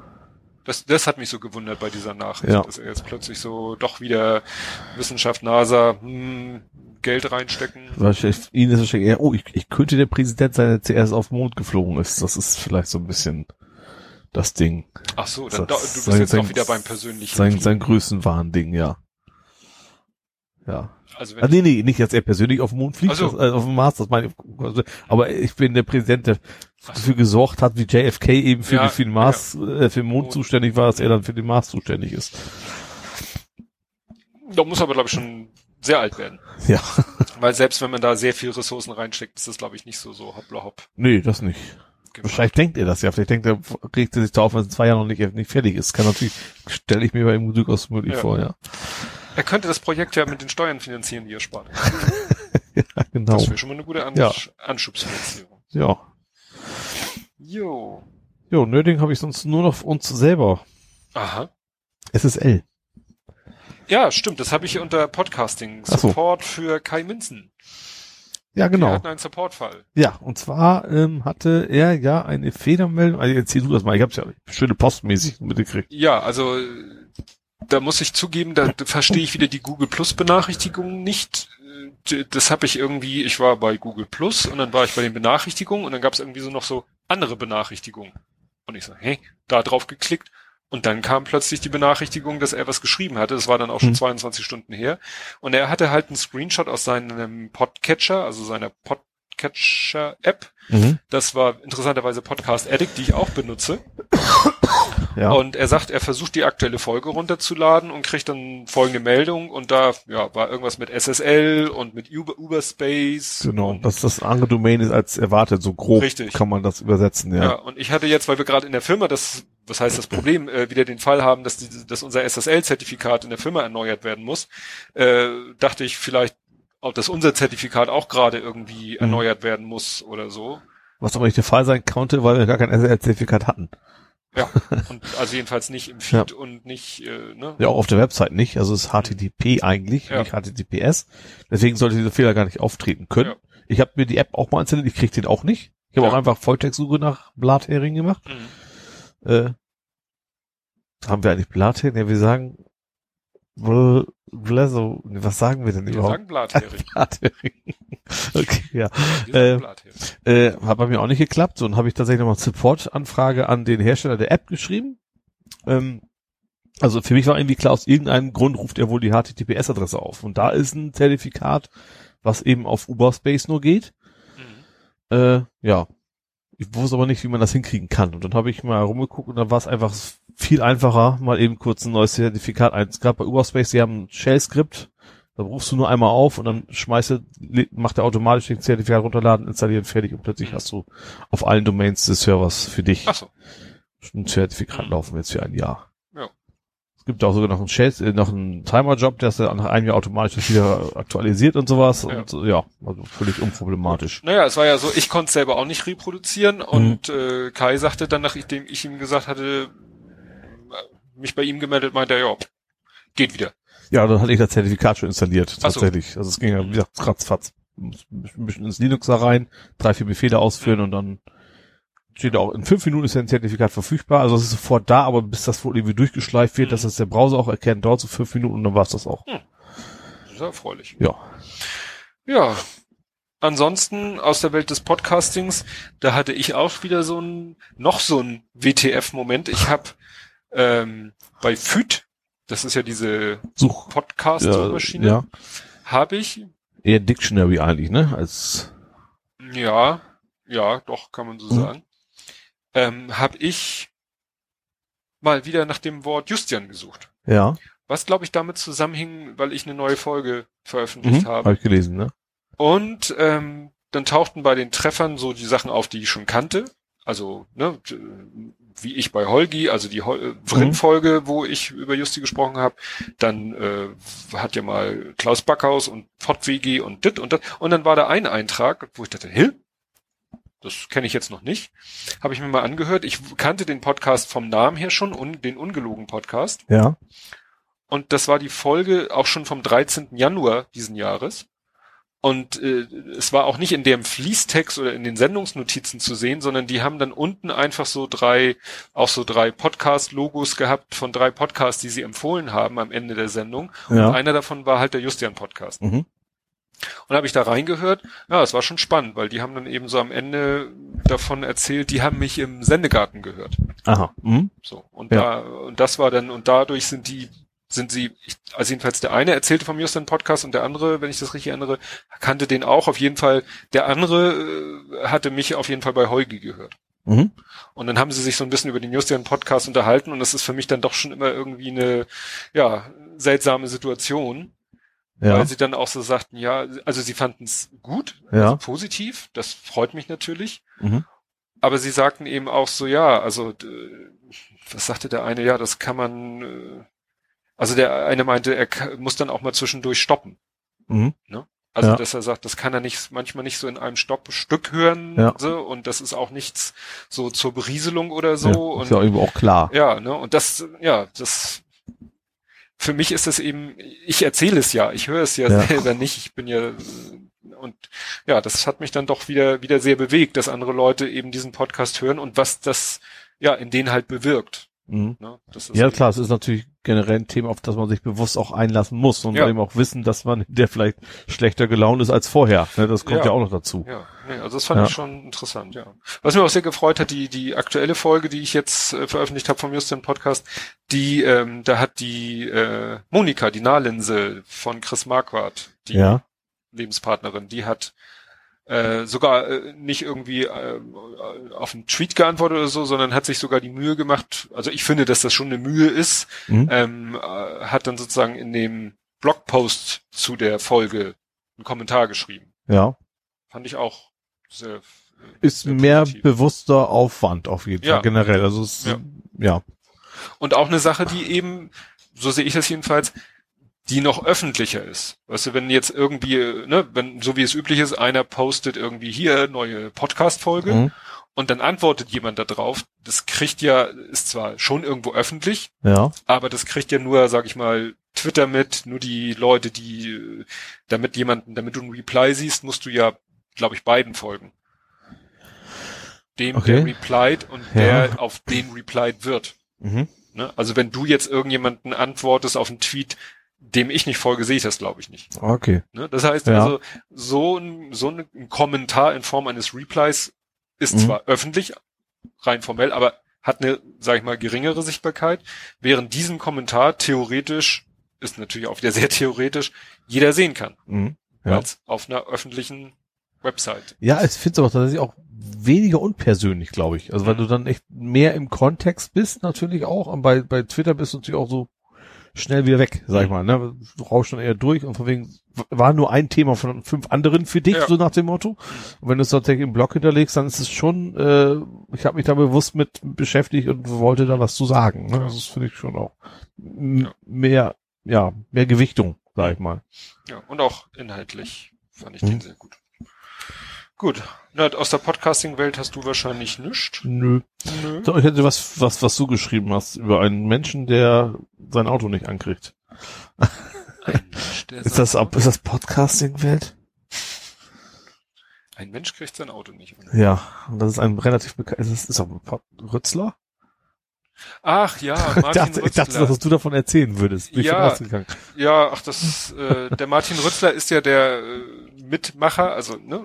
Das, das hat mich so gewundert bei dieser Nachricht, Ja. dass er jetzt plötzlich so doch wieder Wissenschaft, NASA, hm, Geld reinstecken. Wahrscheinlich, Ihnen ist wahrscheinlich eher, oh, ich, ich könnte der Präsident sein, der zuerst auf den Mond geflogen ist. Das ist vielleicht so ein bisschen das Ding. Ach so, dann Das- du bist sein- jetzt auch sein- wieder beim persönlichen. Sein, sein Größenwahn-Ding, ja. Ja. also Ah, wenn, nee, nee, nicht, dass er persönlich auf den Mond fliegt, Ach so. das, äh, auf dem Mars, das meine ich, also, aber ich bin der Präsident, der. Dafür gesorgt hat, wie JFK eben für, Ja, die, für den Mars, äh, für den Mond zuständig war, dass er dann für den Mars zuständig ist. da muss aber glaube ich schon sehr alt werden. Ja. Weil selbst wenn man da sehr viel Ressourcen reinsteckt, ist das glaube ich nicht so so hoppla hopp. Nee, das nicht. gemacht. Wahrscheinlich denkt er das ja. Vielleicht denkt er, regt er sich da auf, wenn es in zwei Jahren noch nicht, nicht fertig ist. Kann natürlich, stelle ich mir bei ihm durchaus möglich Ja. vor, ja. Er könnte das Projekt ja mit den Steuern finanzieren, die er spart. ja genau. Das wäre schon mal eine gute An Ja. Anschubsfinanzierung. Ja. Jo. Jo, Nerding habe ich sonst nur noch uns selber. Aha. SSL. Ja, stimmt. Das habe ich unter Podcasting. Ach so. Support für Kai Minzen. Ja, Wir genau. hatten einen Supportfall. Ja, und zwar ähm, hatte er ja eine Fehlermeldung, also erzähl du das mal, ich habe es ja schöne postmäßig mitgekriegt. Ja, also da muss ich zugeben, da verstehe ich wieder die Google Plus Benachrichtigungen nicht. Äh, Das habe ich irgendwie, ich war bei Google Plus und dann war ich bei den Benachrichtigungen und dann gab es irgendwie so noch so andere Benachrichtigungen. Und ich so, hey, da drauf geklickt und dann kam plötzlich die Benachrichtigung, dass er was geschrieben hatte. Das war dann auch schon Hm. 22 Stunden her. Und er hatte halt einen Screenshot aus seinem Podcatcher, also seiner Podcatcher-App. Mhm. Das war interessanterweise Podcast Addict, die ich auch benutze. Ja. Und er sagt, er versucht die aktuelle Folge runterzuladen und kriegt dann folgende Meldung und da ja, war irgendwas mit SSL und mit Uber, Uberspace. genau. Dass das andere Domain ist als erwartet, so grob Richtig. kann man das übersetzen, ja. ja. und ich hatte jetzt, weil wir gerade in der Firma das, was heißt das Problem, äh, wieder den Fall haben, dass, die, dass unser SSL-Zertifikat in der Firma erneuert werden muss, äh, dachte ich vielleicht ob das unser Zertifikat auch gerade irgendwie Mhm. erneuert werden muss oder so. Was aber nicht der Fall sein konnte, weil wir gar kein SL-Zertifikat hatten. Ja, und also jedenfalls nicht im Feed und nicht, äh, ne? Ja, auch auf der Website nicht. Also es ist HTTP eigentlich, Ja. nicht HTTPS. Deswegen sollte dieser Fehler gar nicht auftreten können. Ja. Ich habe mir die App auch mal installiert, ich krieg den auch nicht. Ich habe Ja. auch einfach Volltextsuche nach Blathering gemacht. Mhm. Äh, haben wir eigentlich Blathering? Ja, wir sagen Bl Bleso. Was sagen wir denn Wir überhaupt? sagen Blathering. Blathering. okay, ja. Wir Äh. Äh, hat bei mir auch nicht geklappt. So, und habe ich tatsächlich nochmal Support-Anfrage an den Hersteller der App geschrieben. Ähm, also für mich war irgendwie klar, aus irgendeinem Grund ruft er wohl die HTTPS-Adresse auf. Und da ist ein Zertifikat, was eben auf Uberspace nur geht. Mhm. Äh, ja. Ich wusste aber nicht, wie man das hinkriegen kann. Und dann habe ich mal rumgeguckt und dann war es einfach viel einfacher, mal eben kurz ein neues Zertifikat eins. Gerade bei Uberspace, die haben ein Shell-Skript. Da rufst du nur einmal auf und dann schmeißt er, macht er automatisch den Zertifikat runterladen, installieren, fertig und plötzlich hast du auf allen Domains des Servers für dich Ach so. ein Zertifikat Mhm. laufen jetzt für ein Jahr. Ja. Es gibt auch sogar noch einen Shell, äh, noch einen Timer-Job, der ist dann nach einem Jahr automatisch wieder aktualisiert und sowas. Ja. Und äh, ja, also völlig unproblematisch. Naja, es war ja so, ich konnte es selber auch nicht reproduzieren Mhm. und äh, Kai sagte dann, nachdem ich ihm gesagt hatte, mich bei ihm gemeldet, meinte er, ja, geht wieder. Ja, dann hatte ich das Zertifikat schon installiert, Ach so. tatsächlich. Also es ging ja, wie gesagt, ratzfatz. Ein bisschen ins Linux da rein, drei, vier Befehle ausführen und dann steht auch, in fünf Minuten ist ja ein Zertifikat verfügbar. Also es ist sofort da, aber bis das wohl irgendwie durchgeschleift wird, Mhm. dass das der Browser auch erkennt, dauert so fünf Minuten und dann war's das auch. Das ist erfreulich. Ja. Ja. Ansonsten aus der Welt des Podcastings, da hatte ich auch wieder so ein, noch so ein WTF-Moment. Ich habe ähm, bei FÜD, das ist ja diese Such. Ja, Podcast-Suchmaschine, ja. habe ich, Eher Dictionary eigentlich, ne? Als ja, ja, doch, kann man so Mhm. sagen, ähm, habe ich mal wieder nach dem Wort Justian gesucht. ja. Was, glaube ich, damit zusammenhing, weil ich eine neue Folge veröffentlicht Mhm. habe. Habe ich gelesen, ne? Und ähm, dann tauchten bei den Treffern so die Sachen auf, die ich schon kannte. Also, ne, wie ich bei Holgi, also die Hol äh, Vrin-Folge, wo ich über Justi gesprochen habe. Dann äh, hat ja mal Klaus Backhaus und PodWG und dit und das. Und dann war da ein Eintrag, wo ich dachte, Hill, das kenne ich jetzt noch nicht. Habe ich mir mal angehört. Ich kannte den Podcast vom Namen her schon, un den ungelogen Podcast. Ja. Und das war die Folge auch schon vom 13. Januar diesen Jahres. Und äh, es war auch nicht in dem Fließtext oder in den Sendungsnotizen zu sehen, sondern die haben dann unten einfach so drei, auch so drei Podcast-Logos gehabt von drei Podcasts, die sie empfohlen haben am Ende der Sendung. Ja. Und einer davon war halt der Justian-Podcast. Mhm. Und habe ich da reingehört. Ja, es war schon spannend, weil die haben dann eben so am Ende davon erzählt, die haben mich im Sendegarten gehört. Aha. Mhm. So. Und Ja. da, und das war dann, und dadurch sind die, sind sie, ich, also jedenfalls der eine erzählte vom Justin Podcast und der andere, wenn ich das richtig erinnere, kannte den auch. Auf jeden Fall, der andere äh, hatte mich auf jeden Fall bei Heugi gehört. Mhm. Und dann haben sie sich so ein bisschen über den Justin Podcast unterhalten und das ist für mich dann doch schon immer irgendwie eine, ja, seltsame Situation. Ja. Weil sie dann auch so sagten, ja, also sie fanden es gut, Ja. also positiv, das freut mich natürlich. Mhm. Aber sie sagten eben auch so, ja, also was sagte der eine, ja, das kann man, äh, also der eine meinte, er muss dann auch mal zwischendurch stoppen. Mhm. Also Ja. dass er sagt, das kann er nicht manchmal nicht so in einem Stopp Stück hören, Ja. so und das ist auch nichts so zur Berieselung oder so ja. und Ist ja irgendwo auch klar. ja, ne, und das, ja, das, für mich ist es eben, ich erzähle es ja, ich höre es ja, Ja. selber nicht, ich bin ja, und ja, das hat mich dann doch wieder, wieder sehr bewegt, dass andere Leute eben diesen Podcast hören und was das, ja, in denen halt bewirkt. Mhm. Ne? Ja, klar, es ist natürlich generell ein Thema, auf das man sich bewusst auch einlassen muss und Ja. eben auch wissen, dass man der vielleicht schlechter gelaunt ist als vorher. Ne, das kommt ja. Ja. auch noch dazu. Ja, nee, also das fand Ja. ich schon interessant, ja. Was mir auch sehr gefreut hat, die, die aktuelle Folge, die ich jetzt äh, veröffentlicht habe vom Justin Podcast, die, ähm, da hat die äh, Monika, die Nahlinse von Chris Marquardt, die. Lebenspartnerin, die hat äh, sogar äh, nicht irgendwie äh, auf einen Tweet geantwortet oder so, sondern hat sich sogar die Mühe gemacht, also ich finde, dass das schon eine Mühe ist, Mhm. ähm, äh, hat dann sozusagen in dem Blogpost zu der Folge einen Kommentar geschrieben. Ja. Fand ich auch sehr. äh, Ist sehr mehr positiv. bewusster Aufwand auf jeden Ja. Fall generell. Also es, Ja. ja. Und auch eine Sache, die eben, so sehe ich das jedenfalls, die noch öffentlicher ist. Weißt du, wenn jetzt irgendwie, ne, wenn, so wie es üblich ist, einer postet irgendwie hier neue Podcast-Folge Mhm. und dann antwortet jemand da drauf, das kriegt ja, ist zwar schon irgendwo öffentlich, Ja. aber das kriegt ja nur, sag ich mal, Twitter mit, nur die Leute, die, damit jemanden, damit du ein Reply siehst, musst du ja, glaube ich, beiden folgen. Dem, Okay. der replied und Ja. der auf den replied wird. Mhm. Ne? Also wenn du jetzt irgendjemanden antwortest auf einen Tweet, dem ich nicht folge, sehe ich das, glaube ich, nicht. Okay. Ne? Das heißt Ja. also, so ein, so ein Kommentar in Form eines Replies ist Mhm. zwar öffentlich, rein formell, aber hat eine, sag ich mal, geringere Sichtbarkeit, während diesen Kommentar theoretisch, ist natürlich auch wieder sehr theoretisch, jeder sehen kann, Mhm. Ja. weil es auf einer öffentlichen Website. Ja, ich finde es aber tatsächlich auch weniger unpersönlich, glaube ich. Also weil Mhm. du dann echt mehr im Kontext bist, natürlich auch. Und bei, bei Twitter bist du natürlich auch so schnell wieder weg, sag ich Mhm. mal. Ne? Du rauschst dann eher durch und von wegen war nur ein Thema von fünf anderen für dich, Ja. so nach dem Motto. Und wenn du es tatsächlich im Blog hinterlegst, dann ist es schon, äh, ich habe mich da bewusst mit beschäftigt und wollte da was zu sagen. Ne? Das finde ich schon auch mehr, ja, mehr Gewichtung, sag ich mal. Ja, und auch inhaltlich fand ich Mhm. den sehr gut. Gut. Na, aus der Podcasting-Welt hast du wahrscheinlich nichts. Nö. Nö. So, ich hätte was, was, was du geschrieben hast über einen Menschen, der sein Auto nicht ankriegt. Mensch, Ist das, ab, ist das Podcasting-Welt? Ein Mensch kriegt sein Auto nicht. Ja, und das ist ein relativ bekannt, ist das, ist Pod Rützler? Ach ja, Ich Martin dachte, ich dachte, dass du davon erzählen würdest. Bin ich Ja. ausgegangen. Ja, ach, das, äh, der Martin Rützler ist ja der äh, Mitmacher, also ne,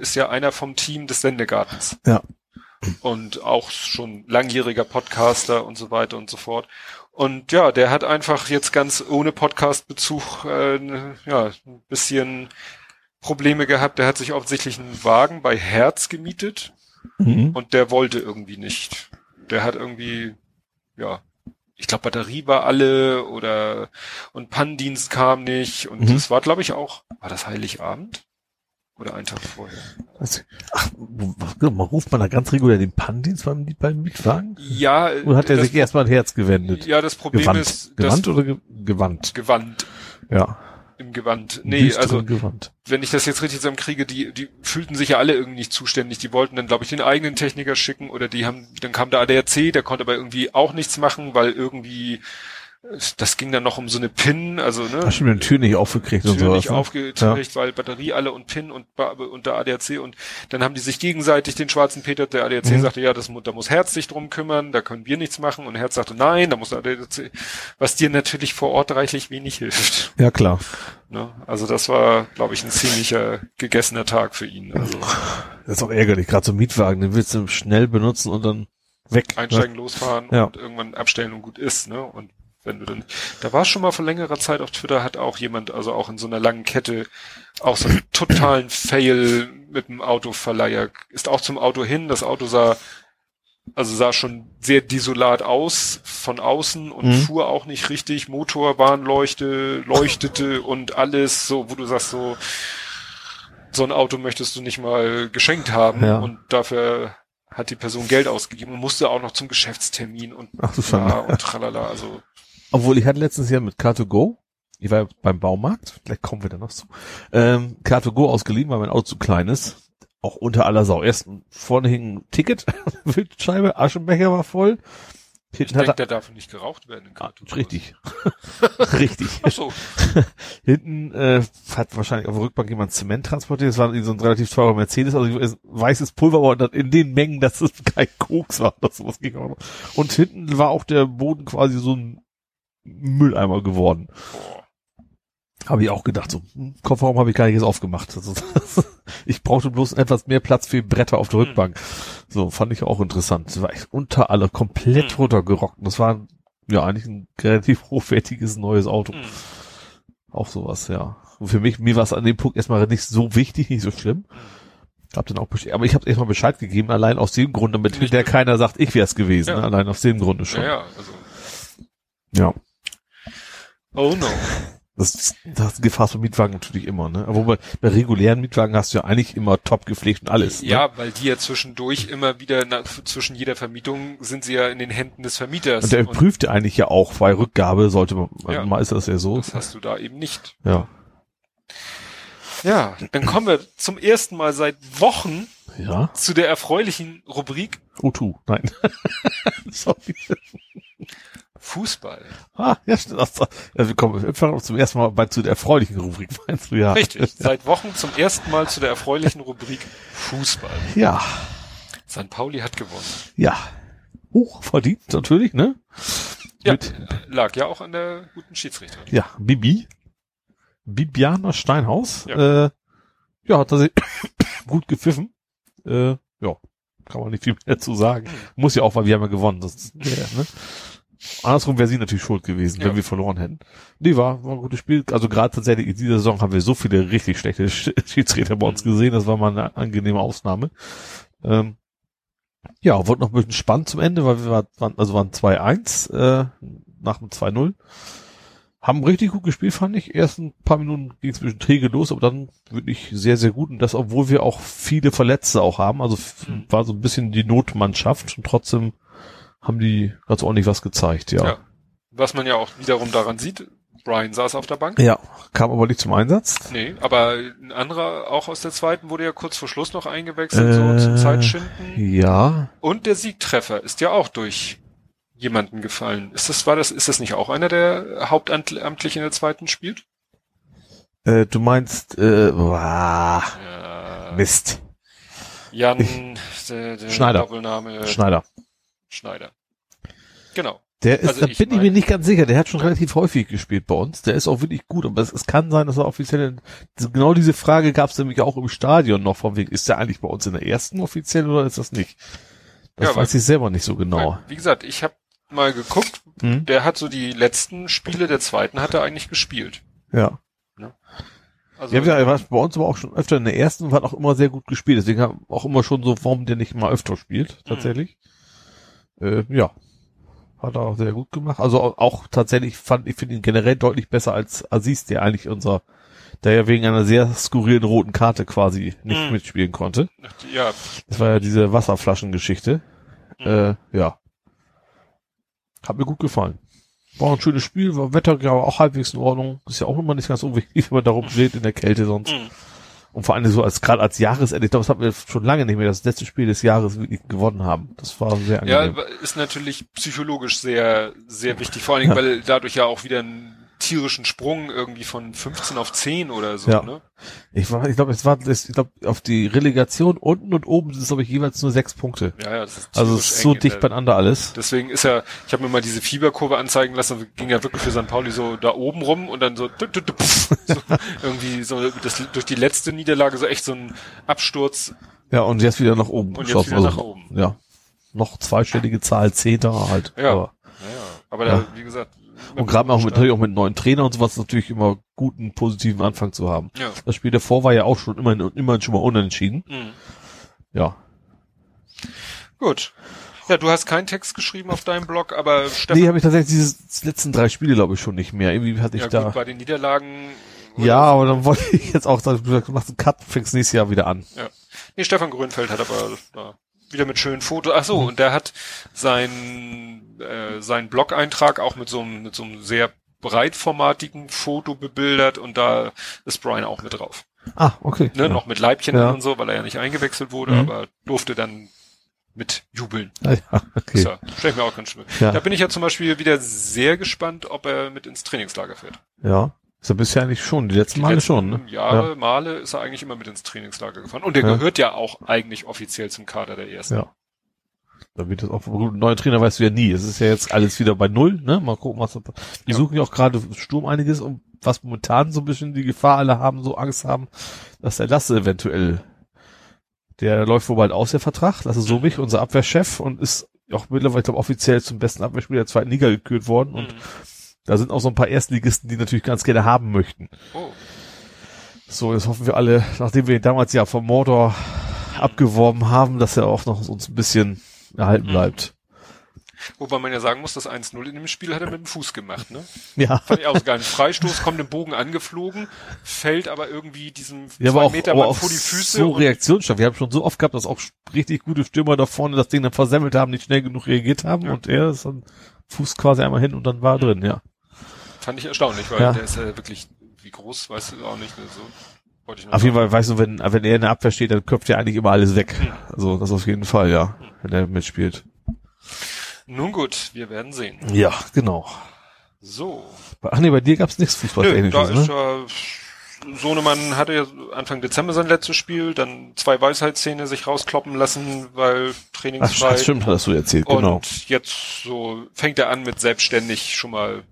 ist ja einer vom Team des Sendegartens. Ja. Und auch schon langjähriger Podcaster und so weiter und so fort. Und ja, der hat einfach jetzt ganz ohne Podcast-Bezug äh, ja, ein bisschen Probleme gehabt. Der hat sich offensichtlich einen Wagen bei Herz gemietet Mhm. und der wollte irgendwie nicht. Der hat irgendwie, ja, ich glaube Batterie war alle oder und Pannendienst kam nicht und Mhm. das war, glaube ich, auch, war das Heiligabend? Oder einen Tag vorher? Das- Ach, man ruft man da ganz regulär den Pannendienst beim, beim Mietwagen? Ja, Oder hat er sich erstmal ein Herz gewendet? ja, das Problem Gewandt. ist, Gewandt oder ge gewandt? Gewand, Ja. Im Gewand. Nee, düsteren also wenn ich das jetzt richtig zusammenkriege, die, die fühlten sich ja alle irgendwie nicht zuständig. Die wollten dann, glaube ich, den eigenen Techniker schicken oder die haben, dann kam der ADAC, der konnte aber irgendwie auch nichts machen, weil irgendwie, das ging dann noch um so eine PIN, also, ne? Hast du mir die Tür nicht aufgekriegt und Tür sowas? nicht ne? aufgekriegt, weil Batterie alle und PIN und, und der ADAC und dann haben die sich gegenseitig den schwarzen Peter, der ADAC Mhm. sagte, ja, das, da muss Herz sich drum kümmern, da können wir nichts machen und Herz sagte, nein, da muss der ADAC, was dir natürlich vor Ort reichlich wenig hilft. Ja, klar. Ne? Also das war, glaube ich, ein ziemlicher gegessener Tag für ihn. Also Das ist auch ärgerlich, gerade so ein Mietwagen, den willst du schnell benutzen und dann weg. einsteigen, losfahren Ja. und irgendwann abstellen und gut ist, ne? Und wenn du dann, da war schon mal vor längerer Zeit auf Twitter, hat auch jemand, also auch in so einer langen Kette, auch so einen totalen Fail mit dem Autoverleiher, ist auch zum Auto hin, das Auto sah, also sah schon sehr desolat aus von außen und Mhm. fuhr auch nicht richtig, Motorbahnleuchte, leuchtete und alles so, wo du sagst so, so ein Auto möchtest du nicht mal geschenkt haben. Ja. und dafür hat die Person Geld ausgegeben und musste auch noch zum Geschäftstermin und Ach ja, und tralala, also Obwohl ich hatte letztens ja mit Car2Go, ich war beim Baumarkt, vielleicht kommen wir da noch zu, ähm, Car2Go ausgeliehen, weil mein Auto zu klein ist. Auch unter aller Sau. Erst vorne hing ein Ticket, Wildscheibe, Aschenbecher war voll. ich Hinten denke, hat da darf nicht geraucht werden in er, ah, Kartoffeln. richtig. richtig. Ach so. Hinten äh, hat wahrscheinlich auf der Rückbank jemand Zement transportiert. Das war so ein relativ teurer Mercedes, also es- weißes Pulver, aber in den Mengen, dass es kein Koks war. Das sowas ging auch noch. Und hinten war auch der Boden quasi so ein Mülleimer geworden. Habe ich auch gedacht, so hm, Kofferraum habe ich gar nicht jetzt aufgemacht. Also, ich brauchte bloß etwas mehr Platz für Bretter auf der Hm. Rückbank. So, fand ich auch interessant. Das war echt unter alle komplett Hm. runtergerockt. Das war ja eigentlich ein relativ hochwertiges neues Auto. Auch sowas, ja. Und für mich, mir war es an dem Punkt erstmal nicht so wichtig, nicht so schlimm. Hab dann auch aber ich habe erstmal Bescheid gegeben, allein aus dem Grund, damit mehr. keiner sagt, ich wäre es gewesen. Ja. Ne? Allein aus dem Grunde schon. Ja, ja, also. ja. Oh no. Das, das Gefahr von Mietwagen natürlich immer, ne? Aber bei, bei regulären Mietwagen hast du ja eigentlich immer top gepflegt und alles. Ne? Ja, weil die ja zwischendurch immer wieder, nach, zwischen jeder Vermietung sind sie ja in den Händen des Vermieters. Und der prüft ja eigentlich ja auch bei Rückgabe, sollte man, Ja. mal ist das ja so. das hast du da eben nicht. Ja. Ja, dann kommen wir zum ersten Mal seit Wochen Ja. zu der erfreulichen Rubrik O2, nein. Sorry. Fußball. Ah, ja, stimmt. Das, ja, wir kommen einfach zum ersten Mal bei, zu der erfreulichen Rubrik, meinst du, ja. Richtig, seit Wochen zum ersten Mal zu der erfreulichen Rubrik Fußball. Ja, St. Pauli hat gewonnen. ja. Hoch verdient, natürlich, ne? Ja, Mit, lag ja auch an der guten Schiedsrichterin. ja, Bibi. Bibiana Steinhaus. Ja. Äh, ja, hat tatsächlich gut gepfiffen. Äh, ja, kann man nicht viel mehr zu sagen. Muss ja auch, weil wir haben ja gewonnen. Das ja, ne? Andersrum wäre sie natürlich schuld gewesen, Ja. wenn wir verloren hätten. Nee, war, war ein gutes Spiel. Also gerade tatsächlich in dieser Saison haben wir so viele richtig schlechte Sch- Schiedsrichter bei uns gesehen. Das war mal eine angenehme Ausnahme. Ähm, ja, wurde noch ein bisschen spannend zum Ende, weil wir war- waren, also waren 2-1 äh, nach dem 2-0. Haben richtig gut gespielt, fand ich. Erst ein paar Minuten ging es ein bisschen träge los, aber dann wirklich sehr, sehr gut. Und das, obwohl wir auch viele Verletzte auch haben. Also Mhm. war so ein bisschen die Notmannschaft und trotzdem haben die ganz ordentlich was gezeigt, ja. Ja. Was man ja auch wiederum daran sieht, Brian saß auf der Bank. Ja, kam aber nicht zum Einsatz. Nee, aber ein anderer auch aus der zweiten wurde ja kurz vor Schluss noch eingewechselt, Äh, so zum Zeitschinden. Ja, Und der Siegtreffer ist ja auch durch jemanden gefallen. Ist das, war das, ist das nicht auch einer, der hauptamtlich in der zweiten spielt? äh, du meinst, äh, boah, Ja, Mist, Jan, der, der Schneider. Doppelname Schneider. Schneider. Genau. Der ist, Also da ich bin ich mir nicht ganz sicher. Der hat schon relativ häufig gespielt bei uns. Der ist auch wirklich gut. Aber es, es kann sein, dass er offiziell, genau diese Frage gab es nämlich auch im Stadion noch von wegen, ist der eigentlich bei uns in der ersten offiziell oder ist das nicht? Das Ja, weiß ich selber nicht so genau. Weil, Wie gesagt, ich habe mal geguckt, Hm? der hat so die letzten Spiele der zweiten hat er eigentlich gespielt. Ja. Also, Ja, er war bei uns aber auch schon öfter in der ersten und hat auch immer sehr gut gespielt. Deswegen auch immer schon so, warum der nicht mal öfter spielt, tatsächlich. Äh, ja. Hat er auch sehr gut gemacht. Also auch, auch tatsächlich fand ich finde ihn generell deutlich besser als Aziz, der eigentlich unser, der ja wegen einer sehr skurrilen roten Karte quasi nicht Mhm. mitspielen konnte. ja, Das war ja diese Wasserflaschengeschichte. Mhm. Äh, ja. Hat mir gut gefallen. War ein schönes Spiel, war Wetter ja auch halbwegs in Ordnung. Ist ja auch immer nicht ganz unwichtig, wenn man darum steht in der Kälte sonst. Mhm. Und vor allem so als gerade als Jahresende, ich glaube, das hatten wir schon lange nicht mehr, das letzte Spiel des Jahres wirklich gewonnen haben. Das war sehr ja, angenehm. ist natürlich psychologisch sehr, sehr wichtig. Vor allen Dingen, Ja. weil dadurch ja auch wieder einen tierischen Sprung irgendwie von 15 auf 10 oder so, Ja. ne? Ich ich glaube, es war, ich glaube, auf die Relegation unten und oben sind es glaube ich jeweils nur sechs Punkte. Ja, ja, das ist Also es ist so eng dicht der- beieinander alles. Deswegen ist ja, ich habe mir mal diese Fieberkurve anzeigen lassen, ging ja wirklich für St. Pauli so da oben rum und dann so, tü, tü, pff, so irgendwie so das, durch die letzte Niederlage so echt so ein Absturz. Ja, und jetzt wieder nach oben. Und jetzt wieder Also, nach oben. Ja. Noch zweistellige Zahl, Zehnter halt. Ja. Aber, Naja, aber Ja. da, wie gesagt. Und gerade auch mit, natürlich auch mit neuen Trainer und sowas natürlich immer guten, positiven Anfang zu haben. Ja. Das Spiel davor war ja auch schon immer, immer schon mal unentschieden. Mhm. Ja. Gut. Ja, du hast keinen Text geschrieben auf deinem Blog, aber Stefan, Nee, habe ich tatsächlich diese die letzten drei Spiele, glaube ich, schon nicht mehr. Irgendwie hatte ich ja, da. gut, bei den Niederlagen. Ja, aber dann wollte ich jetzt auch sagen, du machst einen Cut, fängst nächstes Jahr wieder an. Nee, Stefan Grünfeld hat aber da wieder mit schönen Fotos. Ach so, und der hat sein äh, seinen Blog-Eintrag auch mit so einem mit so einem sehr breitformatigen Foto bebildert und da ist Brian auch mit drauf. Ah, okay. Ne, ja. noch mit Leibchen Ja. und so, weil er ja nicht eingewechselt wurde, Mhm. aber durfte dann mit jubeln. Ah, ja, okay. Stell ich mir auch ganz schön. Ja. Da bin ich ja zum Beispiel wieder sehr gespannt, ob er mit ins Trainingslager fährt. Ja. Ist ja bisher eigentlich schon, die letzten Die Male letzten schon, ne? Jahre, Male ist er eigentlich immer mit ins Trainingslager gefahren. Und der Ja. gehört ja auch eigentlich offiziell zum Kader der ersten. Ja. Da wird das auch, gut, neue Trainer weißt du ja nie. Es ist ja jetzt alles wieder bei Null, ne? Mal gucken, was, die Ja. suchen ja auch gerade Sturm einiges und was momentan so ein bisschen die Gefahr alle haben, so Angst haben, dass der Lasse eventuell, der läuft wohl bald aus, der Vertrag. Lasse Sobich, unser Abwehrchef und ist auch mittlerweile, ich glaube, offiziell zum besten Abwehrspieler der zweiten Liga gekürt worden und Mhm. Da sind auch so ein paar Erstligisten, die natürlich ganz gerne haben möchten. Oh. So, jetzt hoffen wir alle, nachdem wir ihn damals ja vom Mordor abgeworben haben, dass er auch noch uns ein bisschen erhalten bleibt. Wobei man ja sagen muss, das 1-0 in dem Spiel hat er mit dem Fuß gemacht, ne? Ja. Fand ich auch geil. Ein Freistoß, kommt im Bogen angeflogen, fällt aber irgendwie diesem Ja, zwei auch, Meter aber Mann auch vor die Füße. so reaktionsstoff. Wir haben schon so oft gehabt, dass auch richtig gute Stürmer da vorne das Ding dann versemmelt haben, nicht schnell genug reagiert haben Ja. und er ist dann Fuß quasi einmal hin und dann war er drin, ja. Fand ich erstaunlich, weil Ja. der ist ja wirklich, wie groß, weißt du auch nicht, ne, so. Wollte ich nur Auf jeden. Fall, weißt du, wenn, wenn er in der Abwehr steht, dann köpft er eigentlich immer alles weg. Hm. Also, das auf jeden Fall, ja, wenn er mitspielt. Nun gut, wir werden sehen. Ja, genau. So. Ach nee, bei dir gab's nichts Nö, Fußball-Ähnliches, da ist ne? ja, Sohnemann hatte ja Anfang Dezember sein letztes Spiel, dann zwei Weisheitszähne sich rauskloppen lassen, weil Ach, trainingsfrei. stimmt, hast du erzählt, Und genau. jetzt so fängt er an mit selbstständig schon mal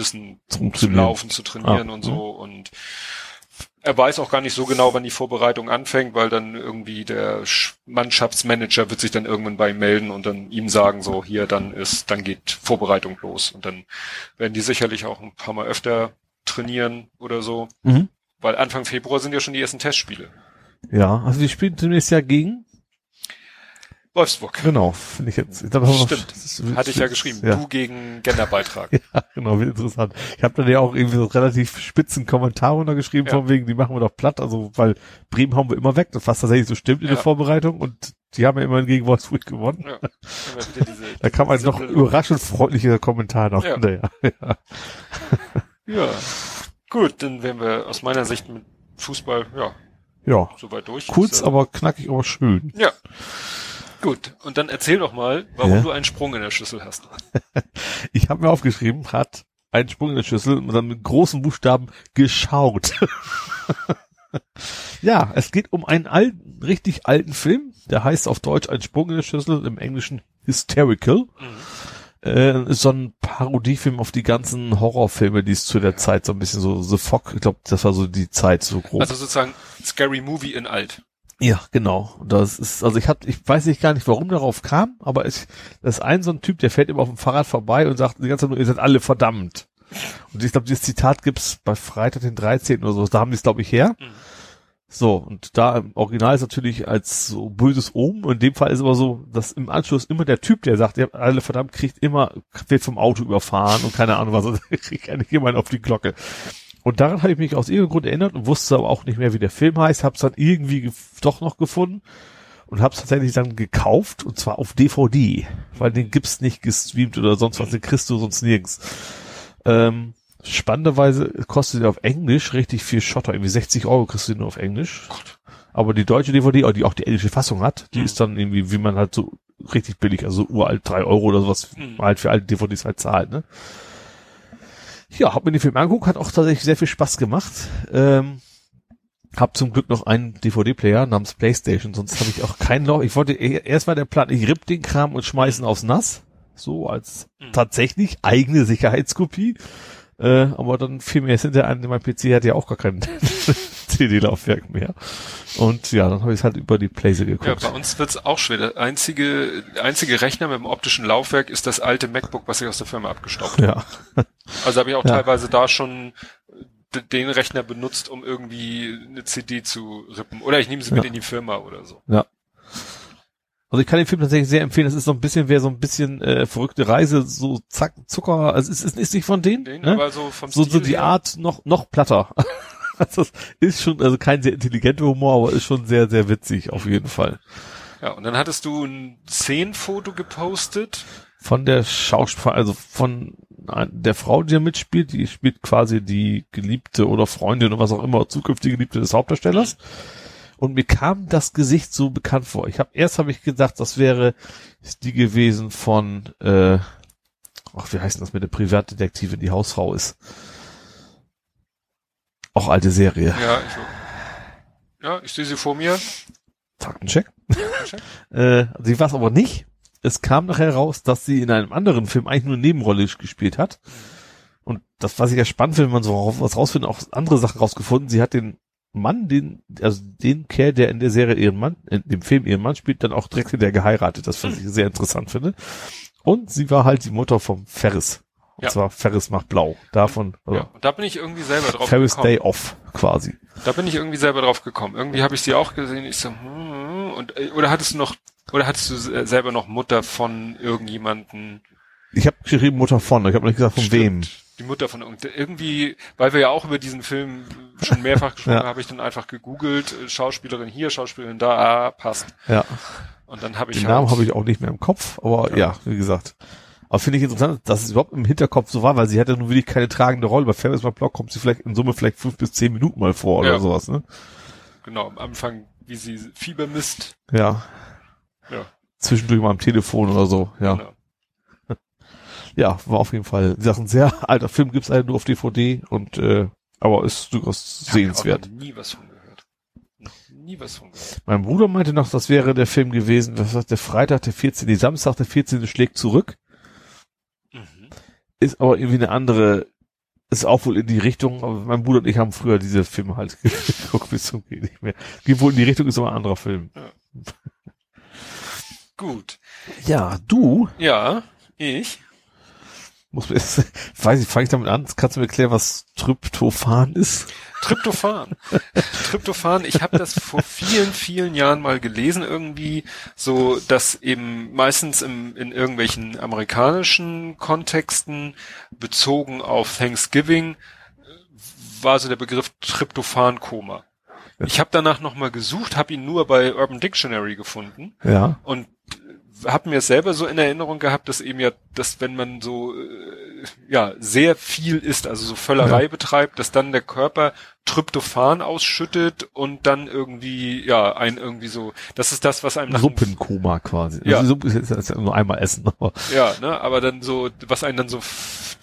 bisschen Zum zu Trainieren. laufen, zu trainieren Ah, und so und er weiß auch gar nicht so genau, wann die Vorbereitung anfängt, weil dann irgendwie der Sch- Mannschaftsmanager wird sich dann irgendwann bei ihm melden und dann ihm sagen, so hier, dann ist, dann geht Vorbereitung los. Und dann werden die sicherlich auch ein paar Mal öfter trainieren oder so. Mhm. Weil Anfang Februar sind ja schon die ersten Testspiele. Ja, also die spielen zunächst ja gegen. Wolfsburg. Genau, finde ich jetzt. Ich glaub, das Stimmt. ist- Hatte ich ja geschrieben. Ja. Du gegen Genderbeitrag. Ja, genau, wie interessant. Ich habe dann ja auch irgendwie so relativ spitzen Kommentare untergeschrieben, Ja. von wegen, die machen wir doch platt, also weil Bremen hauen wir immer weg, das was tatsächlich so stimmt in Ja. der Vorbereitung und die haben ja immerhin gegen Wolfsburg gewonnen. Ja. Diese, Da kam ein noch überraschend freundlicher Kommentar noch Ja. hinterher. Ja. Ja. Gut, dann wären wir aus meiner Sicht mit Fußball, ja, ja, soweit durch. kurz, äh, aber knackig, aber schön. Ja. Gut, und dann erzähl doch mal, warum Ja. du einen Sprung in der Schüssel hast. Ich habe mir aufgeschrieben, hat einen Sprung in der Schüssel und dann mit großen Buchstaben geschaut. ja, es geht um einen alten, richtig alten Film, der heißt auf Deutsch Ein Sprung in der Schüssel, im Englischen Hysterical. Äh, ist so ein Parodiefilm auf die ganzen Horrorfilme, die es zu der Zeit so ein bisschen so The Fog, ich glaube, das war so die Zeit so grob. Also sozusagen Scary Movie in alt. Ja, genau. Das ist, also ich hab, ich weiß nicht gar nicht, warum darauf kam, aber ich, das ist ein so ein Typ, der fährt immer auf dem Fahrrad vorbei und sagt die ganze Zeit nur, ihr seid alle verdammt. Und ich glaube, dieses Zitat gibt's bei Freitag den 13. oder so, da haben die es, glaube ich, her. Mhm. So, und da im Original ist natürlich als so böses Omen, und in dem Fall ist aber so, dass im Anschluss immer der Typ, der sagt, ihr habt alle verdammt, kriegt immer, wird vom Auto überfahren und keine Ahnung was, kriegt eigentlich jemand auf die Glocke. Und daran habe ich mich aus irgendeinem Grund erinnert und wusste aber auch nicht mehr, wie der Film heißt, hab's dann irgendwie doch noch gefunden und hab's tatsächlich dann gekauft und zwar auf DVD, weil den gibt's nicht gestreamt oder sonst was, den kriegst du sonst nirgends. Ähm, spannenderweise kostet der auf Englisch richtig viel Schotter, irgendwie 60 Euro kriegst du den nur auf Englisch. Aber die deutsche DVD, die auch die englische Fassung hat, die Mhm. ist dann irgendwie, wie man halt so richtig billig, also uralt drei Euro oder sowas, Mhm. halt für alte DVDs halt zahlt, ne? Ja, hab mir den Film angeguckt, hat auch tatsächlich sehr viel Spaß gemacht. Ähm, hab zum Glück noch einen DVD-Player namens Playstation, sonst habe ich auch keinen Loch. Ich wollte, e- erst war der Plan, ich ripp den Kram und schmeißen aufs Nass. So als Mhm. tatsächlich eigene Sicherheitskopie. Äh, aber dann fiel mir jetzt hinterher ein, mein PC hat ja auch gar kein CD-Laufwerk mehr. Und ja, dann habe ich es halt über die Playse Ja, geguckt. bei uns wird's auch schwer. Der einzige, einzige Rechner mit dem optischen Laufwerk ist das alte MacBook, was ich aus der Firma abgestaubt habe. Ja, Also habe ich auch Ja. teilweise da schon den Rechner benutzt, um irgendwie eine CD zu rippen. Oder ich nehme sie mit Ja. in die Firma oder so. Also ich kann den Film tatsächlich sehr empfehlen. Es ist so ein bisschen, wer so ein bisschen äh, verrückte Reise, so zack, Zucker, also es ist, ist nicht von denen, Den, ne? aber so vom so, Stil so die her, Art noch noch platter. also ist schon, also kein sehr intelligenter Humor, aber ist schon sehr, sehr witzig auf jeden Fall. Ja, und dann hattest du ein Szenenfoto gepostet. Von der Schauspielerin, also von der Frau, die da mitspielt, die spielt quasi die Geliebte oder Freundin oder was auch immer, zukünftige Geliebte des Hauptdarstellers. Und mir kam das Gesicht so bekannt vor. Ich habe erst habe ich gedacht, das wäre die gewesen von, äh, ach, wie heißt das mit der Privatdetektivin, die Hausfrau ist. Auch alte Serie. Ja, ich, ja, ich sehe sie vor mir. Faktencheck. Check. Äh, sie war es aber nicht. Es kam nachher raus, dass sie in einem anderen Film eigentlich nur eine Nebenrolle gespielt hat. Und das, was ich ja spannend finde, wenn man so was rausfindet, auch andere Sachen rausgefunden. Sie hat den Mann, den, also den Kerl, der in der Serie ihren Mann, in dem Film ihren Mann spielt, dann auch direkt hinterher geheiratet. Das, was ich sehr interessant finde. Und sie war halt die Mutter vom Ferris. Und Ja. zwar Ferris macht blau. Davon, also Ja, und da bin ich irgendwie selber drauf Ferris gekommen. Day Off, quasi. Da bin ich irgendwie selber drauf gekommen. Irgendwie habe ich sie auch gesehen. Ich so, hm, und äh, oder hattest du noch Oder hattest du se- selber noch Mutter von irgendjemanden? Ich habe geschrieben Mutter von, ich habe nicht gesagt von wem. Stimmt. Die Mutter von irgend- irgendwie, weil wir ja auch über diesen Film schon mehrfach gesprochen Ja. haben, habe ich dann einfach gegoogelt, äh, Schauspielerin hier, Schauspielerin da, ah, passt. Ja, Und dann habe ich den halt, Namen habe ich auch nicht mehr im Kopf, aber ja, wie gesagt. Aber finde ich interessant, dass es überhaupt im Hinterkopf so war, weil sie hatte nun wirklich keine tragende Rolle. Bei Ferris Block kommt sie vielleicht in Summe vielleicht fünf bis zehn Minuten mal vor oder Ja. sowas, ne? genau, am Anfang, wie sie Fieber misst. Ja. Ja. Zwischendurch mal am Telefon oder so, ja. Genau. Ja, war auf jeden Fall, wie gesagt, ein sehr alter Film, gibt's leider nur auf DVD und äh, aber ist durchaus ich auch sehenswert. noch nie was von gehört. Nie was von gehört. Mein Bruder meinte noch, das wäre der Film gewesen, was sagt der Freitag, der 14., die Samstag, der 14. schlägt zurück. Ist aber irgendwie eine andere, ist auch wohl in die Richtung, aber mein Bruder und ich haben früher diese Filme halt geguckt, bis zum geht nicht mehr. Geht wohl in die Richtung, ist aber ein anderer Film. Gut. Ja, du, Ja, ich. Muss jetzt, weiß ich, fange ich damit an, kannst du mir erklären, was Tryptophan ist? Tryptophan. Tryptophan, ich habe das vor vielen, vielen Jahren mal gelesen irgendwie, so dass eben meistens im, in irgendwelchen amerikanischen Kontexten bezogen auf Thanksgiving war so der Begriff Tryptophan-Koma. Ich habe danach nochmal gesucht, habe ihn nur bei Urban Dictionary gefunden Ja. und habe mir selber so in Erinnerung gehabt, dass eben ja, dass wenn man so äh, ja sehr viel isst, also so Völlerei Ja. betreibt, dass dann der Körper Tryptophan ausschüttet und dann irgendwie ja ein irgendwie so, das ist das, was einem nach Suppenkoma quasi. Ja. Also Suppe ist jetzt, jetzt nur einmal essen, aber ja, ne, aber dann so, was einen dann so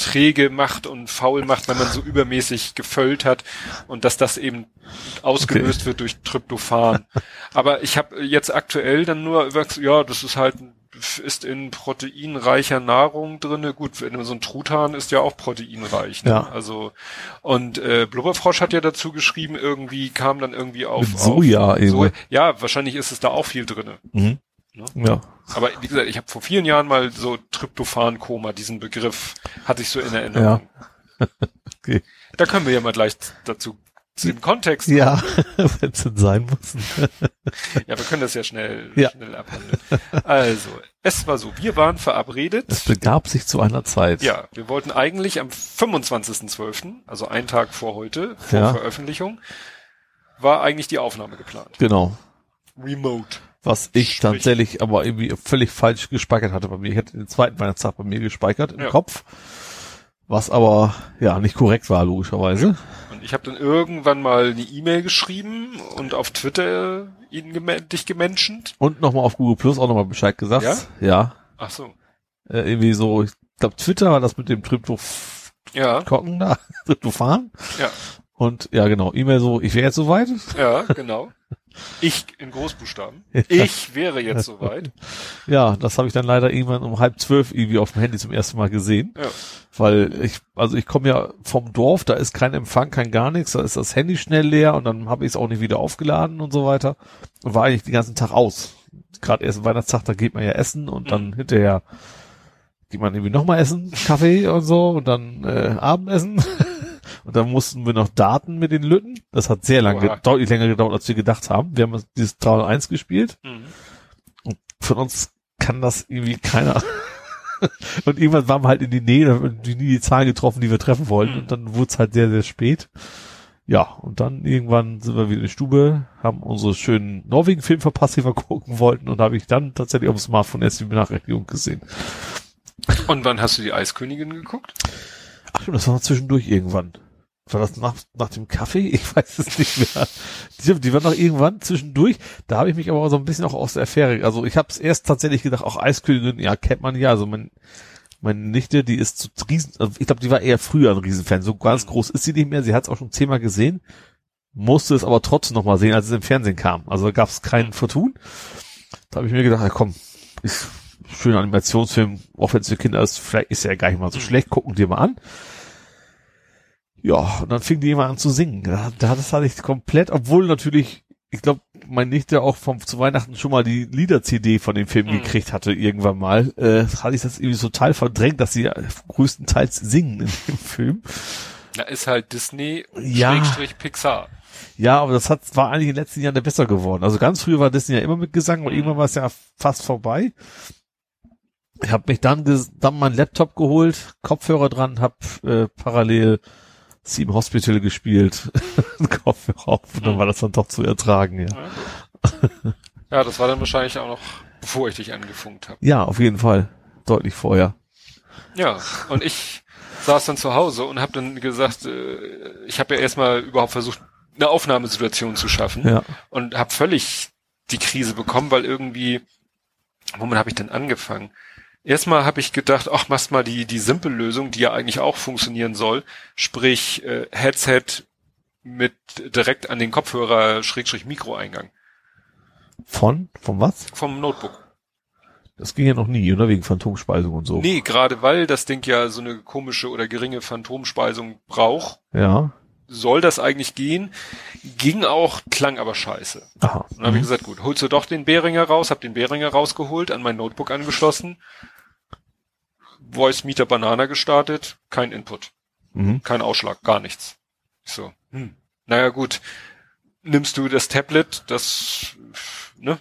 träge macht und faul macht, wenn man so übermäßig gefüllt hat und dass das eben ausgelöst wird durch Tryptophan. Aber ich habe jetzt aktuell dann nur, über- ja, das ist halt ist in proteinreicher Nahrung drinne. Gut, wenn so ein Truthahn ist ja auch proteinreich. Ne? Ja. Also und äh, Blubberfrosch hat ja dazu geschrieben, irgendwie kam dann irgendwie auf, Mit Soja auf irgendwie. Ja, wahrscheinlich ist es da auch viel drinne. mhm. Ne? ja. Aber wie gesagt, ich habe vor vielen Jahren mal so Tryptophan-Koma, diesen Begriff hatte ich so in Erinnerung. Okay. Da können wir ja mal gleich dazu zu dem Kontext. Ja, wenn es denn sein muss. Ja, wir können das ja schnell, Ja. schnell abhandeln. Also, es war so, wir waren verabredet. Es begab sich zu einer Zeit. Ja, wir wollten eigentlich am 25.12., also einen Tag vor heute, vor Ja. Veröffentlichung, war eigentlich die Aufnahme geplant. Genau. Remote. Was ich Sprich- tatsächlich aber irgendwie völlig falsch gespeichert hatte bei mir. Ich hatte den zweiten Weihnachtstag bei mir gespeichert im Ja. Kopf. Was aber, ja, nicht korrekt war, logischerweise. Und ich habe dann irgendwann mal eine E-Mail geschrieben und auf Twitter ihn geme dich gemenschent. Und nochmal auf Google Plus auch nochmal Bescheid gesagt. Ja? Ja. Ach so. Äh, irgendwie so, ich glaube Twitter war das mit dem Tryptoph Ja, Kocken da, Tryptophan. ja. Und ja, genau, E-Mail so, ich wäre jetzt soweit. Ja, genau. Ich in Großbuchstaben. Ich wäre jetzt soweit. Ja, das habe ich dann leider irgendwann um halb zwölf irgendwie auf dem Handy zum ersten Mal gesehen. Ja. Weil ich, also ich komme ja vom Dorf, da ist kein Empfang, kein gar nichts, da ist das Handy schnell leer und dann habe ich es auch nicht wieder aufgeladen und so weiter. Und war eigentlich den ganzen Tag aus. Gerade erst Weihnachtstag, da geht man ja essen und dann hinterher geht man irgendwie nochmal essen, Kaffee und so und dann äh, Abendessen. Und dann mussten wir noch Daten mit den Lütten. Das hat sehr lange, deutlich länger gedauert, als wir gedacht haben. Wir haben dieses 301 gespielt Mhm. von uns kann das irgendwie keiner. und irgendwann waren wir halt in die Nähe, da haben wir nie die Zahlen getroffen, die wir treffen wollten. Mhm. Und dann wurde es halt sehr, sehr spät. Ja, und dann irgendwann sind wir wieder in die Stube, haben unsere schönen Norwegen-Film verpasst, die wir gucken wollten. Und habe ich dann tatsächlich auf dem Smartphone erst die Benachrichtigung gesehen. Und wann hast du die Eiskönigin geguckt? Ach das war zwischendurch irgendwann. War das nach, nach dem Kaffee? Ich weiß es nicht mehr. Die, die war noch irgendwann zwischendurch. Da habe ich mich aber so ein bisschen auch aus der Affäre. Also ich habe es erst tatsächlich gedacht, auch Eiskönigin, ja, kennt man ja. Also mein, meine Nichte, die ist zu riesen, also ich glaube, die war eher früher ein Riesenfan. So ganz groß ist sie nicht mehr. Sie hat es auch schon zehnmal gesehen, musste es aber trotzdem noch mal sehen, als es im Fernsehen kam. Also da gab es keinen Vertun. Da habe ich mir gedacht, ja komm, ist schöner Animationsfilm, auch wenn es für Kinder ist, vielleicht ist er ja gar nicht mal so schlecht, gucken dir mal an. Ja, und dann fing die immer an zu singen. Da, da das hatte ich komplett, obwohl natürlich, ich glaube, mein Nichte auch vom zu Weihnachten schon mal die Lieder-CD von dem Film Mhm. gekriegt hatte irgendwann mal, äh, hatte ich das irgendwie total verdrängt, dass sie größtenteils singen in dem Film. Da ist halt Disney Ja. Schrägstrich Pixar. Ja, aber das hat, war eigentlich in den letzten Jahren besser geworden. Also ganz früh war Disney ja immer mit Gesang und irgendwann war es ja fast vorbei. Ich habe mich dann, dann meinen Laptop geholt, Kopfhörer dran, hab äh, parallel Sieben Hospital gespielt, Kopfhörer auf und dann war das dann doch zu ertragen, ja. Ja, das war dann wahrscheinlich auch noch, bevor ich dich angefunkt habe. Ja, auf jeden Fall. Deutlich vorher. Ja, und ich saß dann zu Hause und habe dann gesagt, äh, ich habe ja erstmal überhaupt versucht, eine Aufnahmesituation zu schaffen Ja. und habe völlig die Krise bekommen, weil irgendwie, womit habe ich denn angefangen? Erstmal habe ich gedacht, ach, machst mal die die Simpellösung, die ja eigentlich auch funktionieren soll, sprich äh, Headset mit direkt an den Kopfhörer Schrägstrich Mikroeingang Von? Von was? vom Notebook. Das ging ja noch nie, oder? Wegen Phantomspeisung und so. Nee, gerade weil das Ding ja so eine komische oder geringe Phantomspeisung braucht, Ja. Soll das eigentlich gehen. Ging auch, klang aber scheiße. Aha. Und dann habe ich Mhm. gesagt, gut, holst du doch den Behringer raus, hab den Behringer rausgeholt, an mein Notebook angeschlossen, Voice Meter Banana gestartet, kein Input, Mhm. kein Ausschlag, gar nichts. Ich so, hm. naja gut, nimmst du das Tablet, das, ne,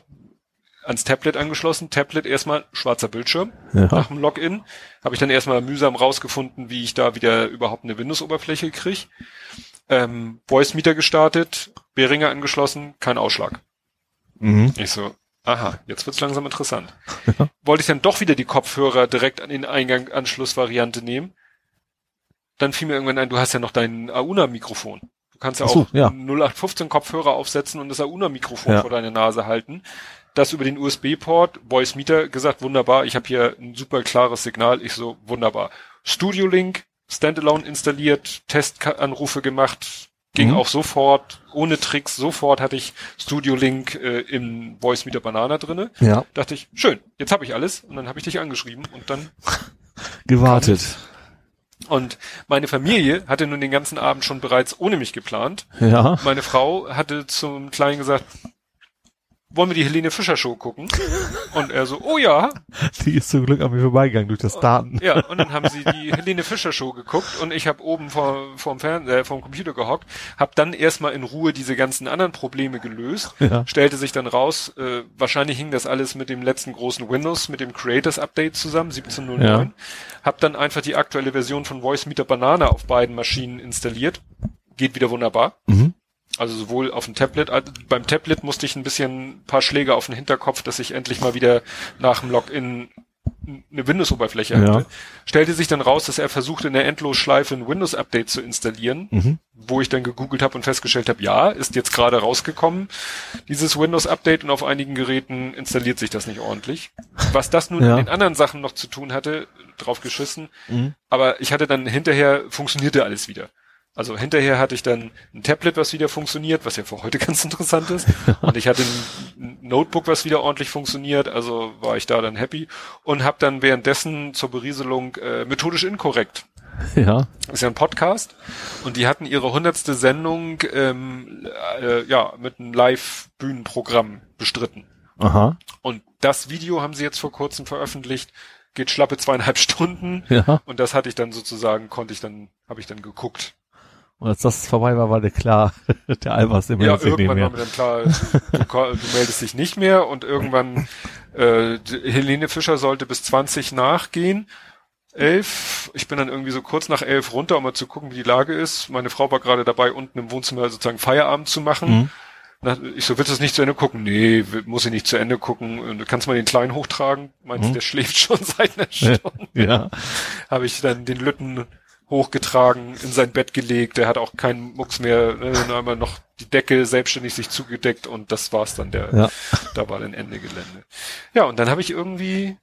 ans Tablet angeschlossen, Tablet erstmal schwarzer Bildschirm, Ja. nach dem Login. Habe ich dann erstmal mühsam rausgefunden, wie ich da wieder überhaupt eine Windows-Oberfläche kriege. Ähm, Voice Meter gestartet, Behringer angeschlossen, kein Ausschlag. Mhm. Ich so, aha, jetzt wird's langsam interessant. Ja. Wollte ich dann doch wieder die Kopfhörer direkt an den Eingang-Anschlussvariante nehmen. Dann fiel mir irgendwann ein, du hast ja noch dein Auna-Mikrofon. Du kannst ja so, auch ja. 0815 Kopfhörer aufsetzen und das Auna-Mikrofon Ja. vor deine Nase halten. Das über den USB-Port, Voice Meter gesagt, wunderbar, ich habe hier ein super klares Signal. Ich so, wunderbar. Studio Link, Standalone installiert, Testanrufe gemacht, ging Mhm. auch sofort, ohne Tricks, sofort hatte ich Studio Link äh, im Voice Meter Banana drinne. Ja. Dachte ich, schön, jetzt habe ich alles und dann habe ich dich angeschrieben und dann Gewartet. und meine Familie hatte nun den ganzen Abend schon bereits ohne mich geplant. Ja. Meine Frau hatte zum Kleinen gesagt, wollen wir die Helene Fischer Show gucken? Und er so, oh ja. Die ist zum Glück an mir vorbeigegangen durch das Daten. Ja, und dann haben sie die Helene Fischer Show geguckt und ich habe oben vor, vorm, Fern äh, vorm Computer gehockt, habe dann erstmal in Ruhe diese ganzen anderen Probleme gelöst. Ja. Stellte sich dann raus, äh, wahrscheinlich hing das alles mit dem letzten großen Windows, mit dem Creators Update zusammen, 17.09. Ja. Hab dann einfach die aktuelle Version von Voice Meter Banana auf beiden Maschinen installiert. Geht wieder wunderbar. Mhm. Also sowohl auf dem Tablet, also beim Tablet musste ich ein bisschen ein paar Schläge auf den Hinterkopf, dass ich endlich mal wieder nach dem Login eine Windows-Oberfläche Ja. hatte. Stellte sich dann raus, dass er versuchte, in der Endlosschleife ein Windows-Update zu installieren, Mhm. wo ich dann gegoogelt habe und festgestellt habe, ja, ist jetzt gerade rausgekommen, dieses Windows-Update und auf einigen Geräten installiert sich das nicht ordentlich. Was das nun Ja. in den anderen Sachen noch zu tun hatte, drauf geschissen, Mhm. aber ich hatte dann hinterher, funktionierte alles wieder. Also hinterher hatte ich dann ein Tablet, was wieder funktioniert, was ja für heute ganz interessant ist. Und ich hatte ein Notebook, was wieder ordentlich funktioniert. Also war ich da dann happy. Und habe dann währenddessen zur Berieselung äh, methodisch inkorrekt. Ja. Ist ja ein Podcast. Und die hatten ihre hundertste Sendung ähm, äh, ja mit einem Live-Bühnenprogramm bestritten. Aha. Und das Video haben sie jetzt vor kurzem veröffentlicht. Geht schlappe zweieinhalb Stunden. Ja. Und das hatte ich dann sozusagen, konnte ich dann, habe ich dann geguckt. Und als das vorbei war, war der klar, der Albers immer Ja, irgendwann war mir dann klar, du, du meldest dich nicht mehr und irgendwann äh, Helene Fischer sollte bis 20 nachgehen. Elf, ich bin dann irgendwie so kurz nach elf runter, um mal zu gucken, wie die Lage ist. Meine Frau war gerade dabei, unten im Wohnzimmer sozusagen Feierabend zu machen. Mhm. Ich so, willst du es nicht zu Ende gucken? Nee, muss ich nicht zu Ende gucken. Du kannst mal den Kleinen hochtragen. Meinst, Mhm. der schläft schon seit einer Stunde. Ja. Habe ich dann den Lütten hochgetragen, in sein Bett gelegt. Der hat auch keinen Mucks mehr. Ne, dann einmal noch die Decke selbstständig sich zugedeckt und das war's dann. Der, Ja. Da war dann Ende Gelände. Ja, und dann habe ich irgendwie,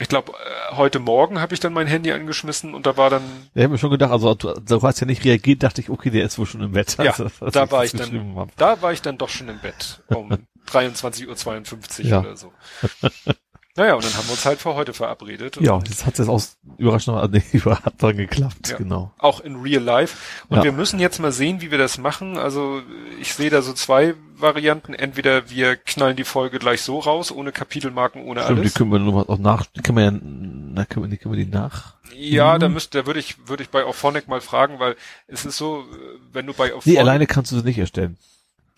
ich glaube, heute Morgen habe ich dann mein Handy angeschmissen und da war dann, Ich habe mir schon gedacht, also du, du hast ja nicht reagiert, dachte ich, okay, der ist wohl schon im Bett. ja, Also, als da war ich dann, da war ich dann doch schon im Bett um 23.52 Uhr Ja. oder so. Naja, und dann haben wir uns halt für heute verabredet. Ja, das hat jetzt aus überraschend, nee, hat dann geklappt, Ja. genau. auch in real life. Und Ja. wir müssen jetzt mal sehen, wie wir das machen. Also ich sehe da so zwei Varianten. Entweder wir knallen die Folge gleich so raus, ohne Kapitelmarken, ohne Stimmt, die alles. können wir nochmal auch nach, die können wir ja Na, können wir, die- können wir die nach? Ja, Mhm. da müsste, da würde ich, würde ich bei Auphonic mal fragen, weil es ist so, äh, wenn du bei Auphonic, Nee, alleine kannst du das nicht erstellen.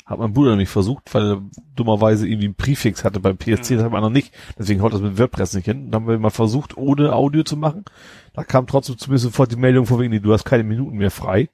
Hat mein Bruder nämlich versucht, weil er dummerweise irgendwie einen Präfix hatte beim PSC, das hat man noch nicht. Deswegen haut das mit WordPress nicht hin. Dann haben wir mal versucht, ohne Audio zu machen. Da kam trotzdem zumindest sofort die Meldung von wegen, du hast keine Minuten mehr frei.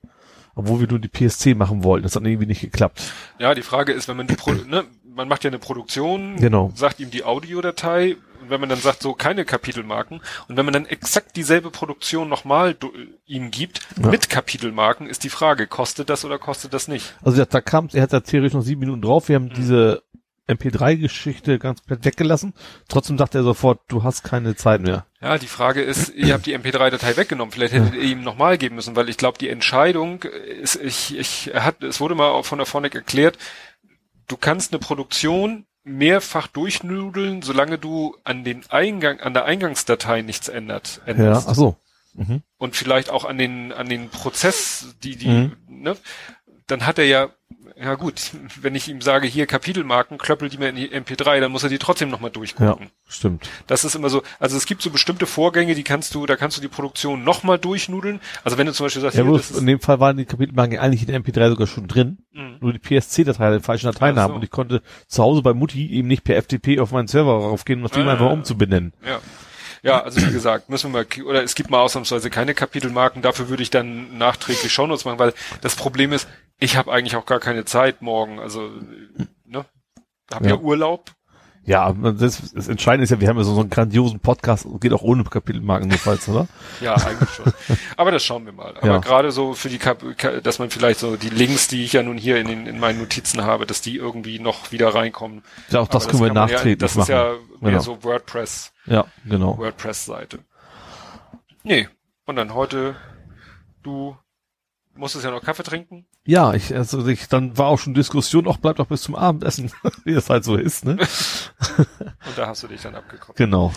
Obwohl wir nur die PSC machen wollten. Das hat irgendwie nicht geklappt. Ja, die Frage ist, wenn man die Pro ne, man macht ja eine Produktion, Genau. sagt ihm die Audiodatei und wenn man dann sagt, so keine Kapitelmarken und wenn man dann exakt dieselbe Produktion nochmal du- ihm gibt Ja. mit Kapitelmarken, ist die Frage, kostet das oder kostet das nicht? Also da, kam, er hat da theoretisch noch sieben Minuten drauf. Wir haben diese MP3-Geschichte ganz weggelassen. Trotzdem dachte er sofort, du hast keine Zeit mehr. Ja, die Frage ist, ihr habt die MP3-Datei weggenommen. Vielleicht hättet ihr ihm nochmal geben müssen, weil ich glaube, die Entscheidung ist, ich, ich, er hat, es wurde mal von der Phonic erklärt, du kannst eine Produktion mehrfach durchnudeln, solange du an den Eingang, an der Eingangsdatei nichts ändert, Ja, änderst. ach so. Mhm. Und vielleicht auch an den, an den Prozess, die, die, Mhm. ne? Dann hat er ja, ja gut, wenn ich ihm sage, hier Kapitelmarken, klöppel die mir in die MP3, dann muss er die trotzdem nochmal Ja, durchgucken. stimmt. Das ist immer so, also es gibt so bestimmte Vorgänge, die kannst du, da kannst du die Produktion nochmal durchnudeln. Also wenn du zum Beispiel sagst, Ja, hier, bloß in dem Fall waren die Kapitelmarken eigentlich in der MP3 sogar schon drin. Mhm. Nur die PSC-Datei den falschen Dateinamen. So. Und ich konnte zu Hause bei Mutti eben nicht per FTP auf meinen Server raufgehen und das Ding Ah. einfach umzubenennen. ja. Ja, also wie gesagt, müssen wir mal, oder es gibt mal ausnahmsweise keine Kapitelmarken, dafür würde ich dann nachträglich Shownotes machen, weil das Problem ist, ich habe eigentlich auch gar keine Zeit morgen, also, ne, habe ja. Ja. Urlaub, Ja, das, das Entscheidende ist ja, wir haben ja so, so einen grandiosen Podcast, geht auch ohne Kapitelmarken notfalls, oder? Ja, eigentlich schon. Aber das schauen wir mal. Aber Ja. gerade so für die, Kap Ka- dass man vielleicht so die Links, die ich ja nun hier in, den, in meinen Notizen habe, dass die irgendwie noch wieder reinkommen. Ja, auch das Aber können wir man nachträglich Ja, das machen. ist ja mehr Genau. so WordPress, Ja, genau. WordPress-Seite. Nee. Und dann heute, du musstest ja noch Kaffee trinken. Ja, ich, also ich, dann war auch schon Diskussion, auch bleibt doch bis zum Abendessen, wie das halt so ist, ne? Und da hast du dich dann abgekommen. Genau.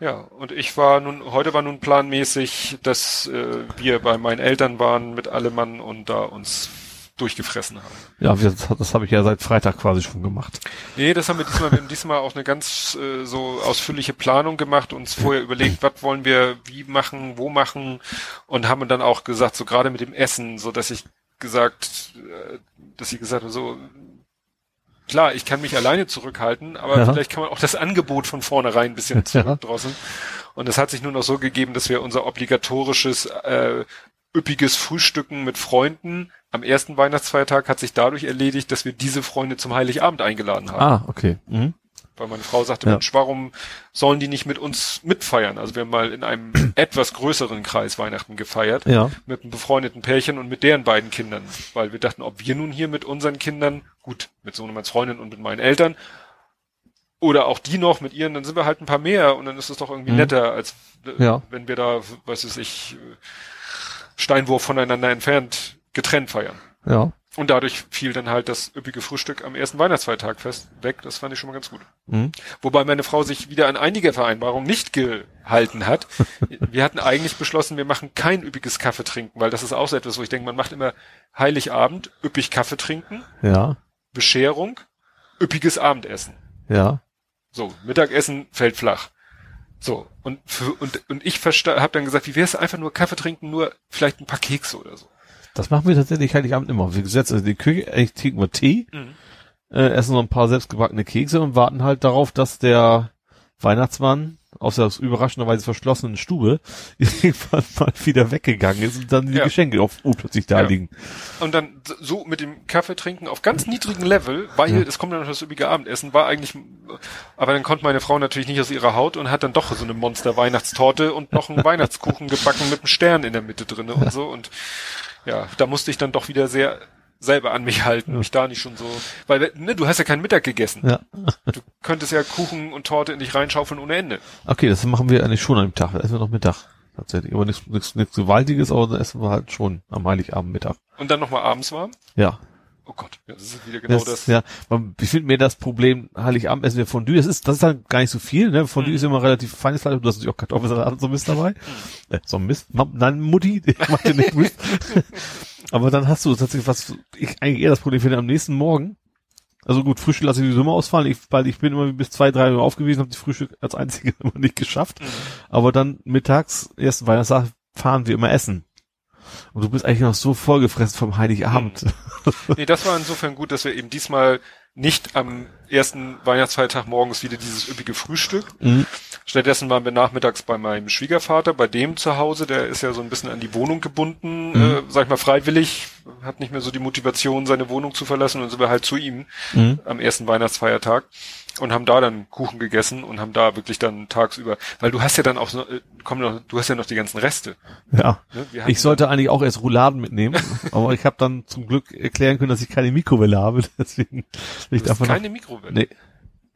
Ja, und ich war nun, heute war nun planmäßig, dass äh, wir bei meinen Eltern waren mit Allemann und da uns durchgefressen haben. Ja, das, das habe ich ja seit Freitag quasi schon gemacht. Nee, das haben wir diesmal, wir haben diesmal auch eine ganz äh, so ausführliche Planung gemacht, uns vorher überlegt, was wollen wir wie machen, wo machen und haben dann auch gesagt, so gerade mit dem Essen, so dass ich gesagt, äh, dass sie gesagt haben, so klar, ich kann mich alleine zurückhalten, aber Ja. vielleicht kann man auch das Angebot von vornherein ein bisschen zurückdrosseln. Und es hat sich nur noch so gegeben, dass wir unser obligatorisches äh, üppiges Frühstücken mit Freunden am ersten Weihnachtsfeiertag hat sich dadurch erledigt, dass wir diese Freunde zum Heiligabend eingeladen haben. Ah, okay. Mhm. Weil meine Frau sagte, Ja. Mensch, warum sollen die nicht mit uns mitfeiern? Also wir haben mal in einem etwas größeren Kreis Weihnachten gefeiert. Ja. Mit einem befreundeten Pärchen und mit deren beiden Kindern. Weil wir dachten, ob wir nun hier mit unseren Kindern, gut, mit Sohnemanns Freundin und mit meinen Eltern, oder auch die noch mit ihren, dann sind wir halt ein paar mehr und dann ist es doch irgendwie Mhm. netter, als äh, Ja. wenn wir da, was weiß ich, äh, Steinwurf voneinander entfernt getrennt feiern. Ja. Und dadurch fiel dann halt das üppige Frühstück am ersten Weihnachtsfeiertag fest weg. Das fand ich schon mal ganz gut. Mhm. Wobei meine Frau sich wieder an einige Vereinbarungen nicht gehalten hat. wir hatten eigentlich beschlossen, wir machen kein üppiges Kaffee trinken, weil das ist auch so etwas, wo ich denke, man macht immer Heiligabend, üppig Kaffee trinken, Ja. Bescherung, üppiges Abendessen. Ja. So, Mittagessen fällt flach. So, und, für, und, und ich habe dann gesagt, wie wär's einfach nur Kaffee trinken, nur vielleicht ein paar Kekse oder so. Das machen wir tatsächlich Heiligabend immer. Wir setzen also in die Küche, eigentlich trinken wir Tee, Mhm. äh, essen noch ein paar selbstgebackene Kekse und warten halt darauf, dass der Weihnachtsmann aus der überraschenderweise verschlossenen Stube irgendwann mal wieder weggegangen ist und dann die Ja. Geschenke auf oh, plötzlich da Ja. liegen. Und dann so mit dem Kaffee trinken auf ganz niedrigem Level, weil Ja. es kommt dann noch das üppige Abendessen, war eigentlich, aber dann konnte meine Frau natürlich nicht aus ihrer Haut und hat dann doch so eine Monster-Weihnachtstorte und noch einen Weihnachtskuchen gebacken mit einem Stern in der Mitte drinne und so und ja, da musste ich dann doch wieder sehr selber an mich halten, mich da nicht schon so, weil ne, du hast ja keinen Mittag gegessen. Ja. Du könntest ja Kuchen und Torte in dich reinschaufeln ohne Ende. Okay, das machen wir eigentlich schon am Tag. Da essen wir noch Mittag. Tatsächlich. Aber nichts, nichts, nichts Gewaltiges, aber dann essen wir halt schon am Heiligabend Mittag. Und dann nochmal abends warm. Ja. Oh Gott, ja, das ist wieder genau das, das. Ja, man, ich finde mir das Problem, Heiligabend essen wir Fondue, das ist, das ist dann gar nicht so viel, ne? Fondue Mhm. ist immer relativ feines Fleisch, du hast natürlich auch Kartoffelsalat und so Mist dabei. Äh, so ein Mist, nein, Mutti, ich mach dir nicht Mist. Aber dann hast du tatsächlich was, ich eigentlich eher das Problem finde, am nächsten Morgen Also gut, Frühstück lasse ich sowieso immer ausfallen, ich, weil ich bin immer bis zwei, drei Uhr aufgewiesen, habe die Frühstück als einzige immer nicht geschafft. Mhm. Aber dann mittags, ersten Weihnachtstag, fahren wir immer essen. Und du bist eigentlich noch so vollgefressen vom Heiligabend. Nee, das war insofern gut, dass wir eben diesmal nicht am ersten Weihnachtsfeiertag morgens wieder dieses üppige Frühstück. Mhm. Stattdessen waren wir nachmittags bei meinem Schwiegervater, bei dem zu Hause, der ist ja so ein bisschen an die Wohnung gebunden, Mhm. äh, sag ich mal freiwillig, hat nicht mehr so die Motivation, seine Wohnung zu verlassen und sind wir halt zu ihm Mhm. am ersten Weihnachtsfeiertag und haben da dann Kuchen gegessen und haben da wirklich dann tagsüber, weil du hast ja dann auch so, äh, komm noch, du hast ja noch die ganzen Reste. Ja. Ne? Ich sollte eigentlich auch erst Rouladen mitnehmen, aber ich habe dann zum Glück erklären können, dass ich keine Mikrowelle habe, deswegen ich davon keine Mikrowelle. Nee,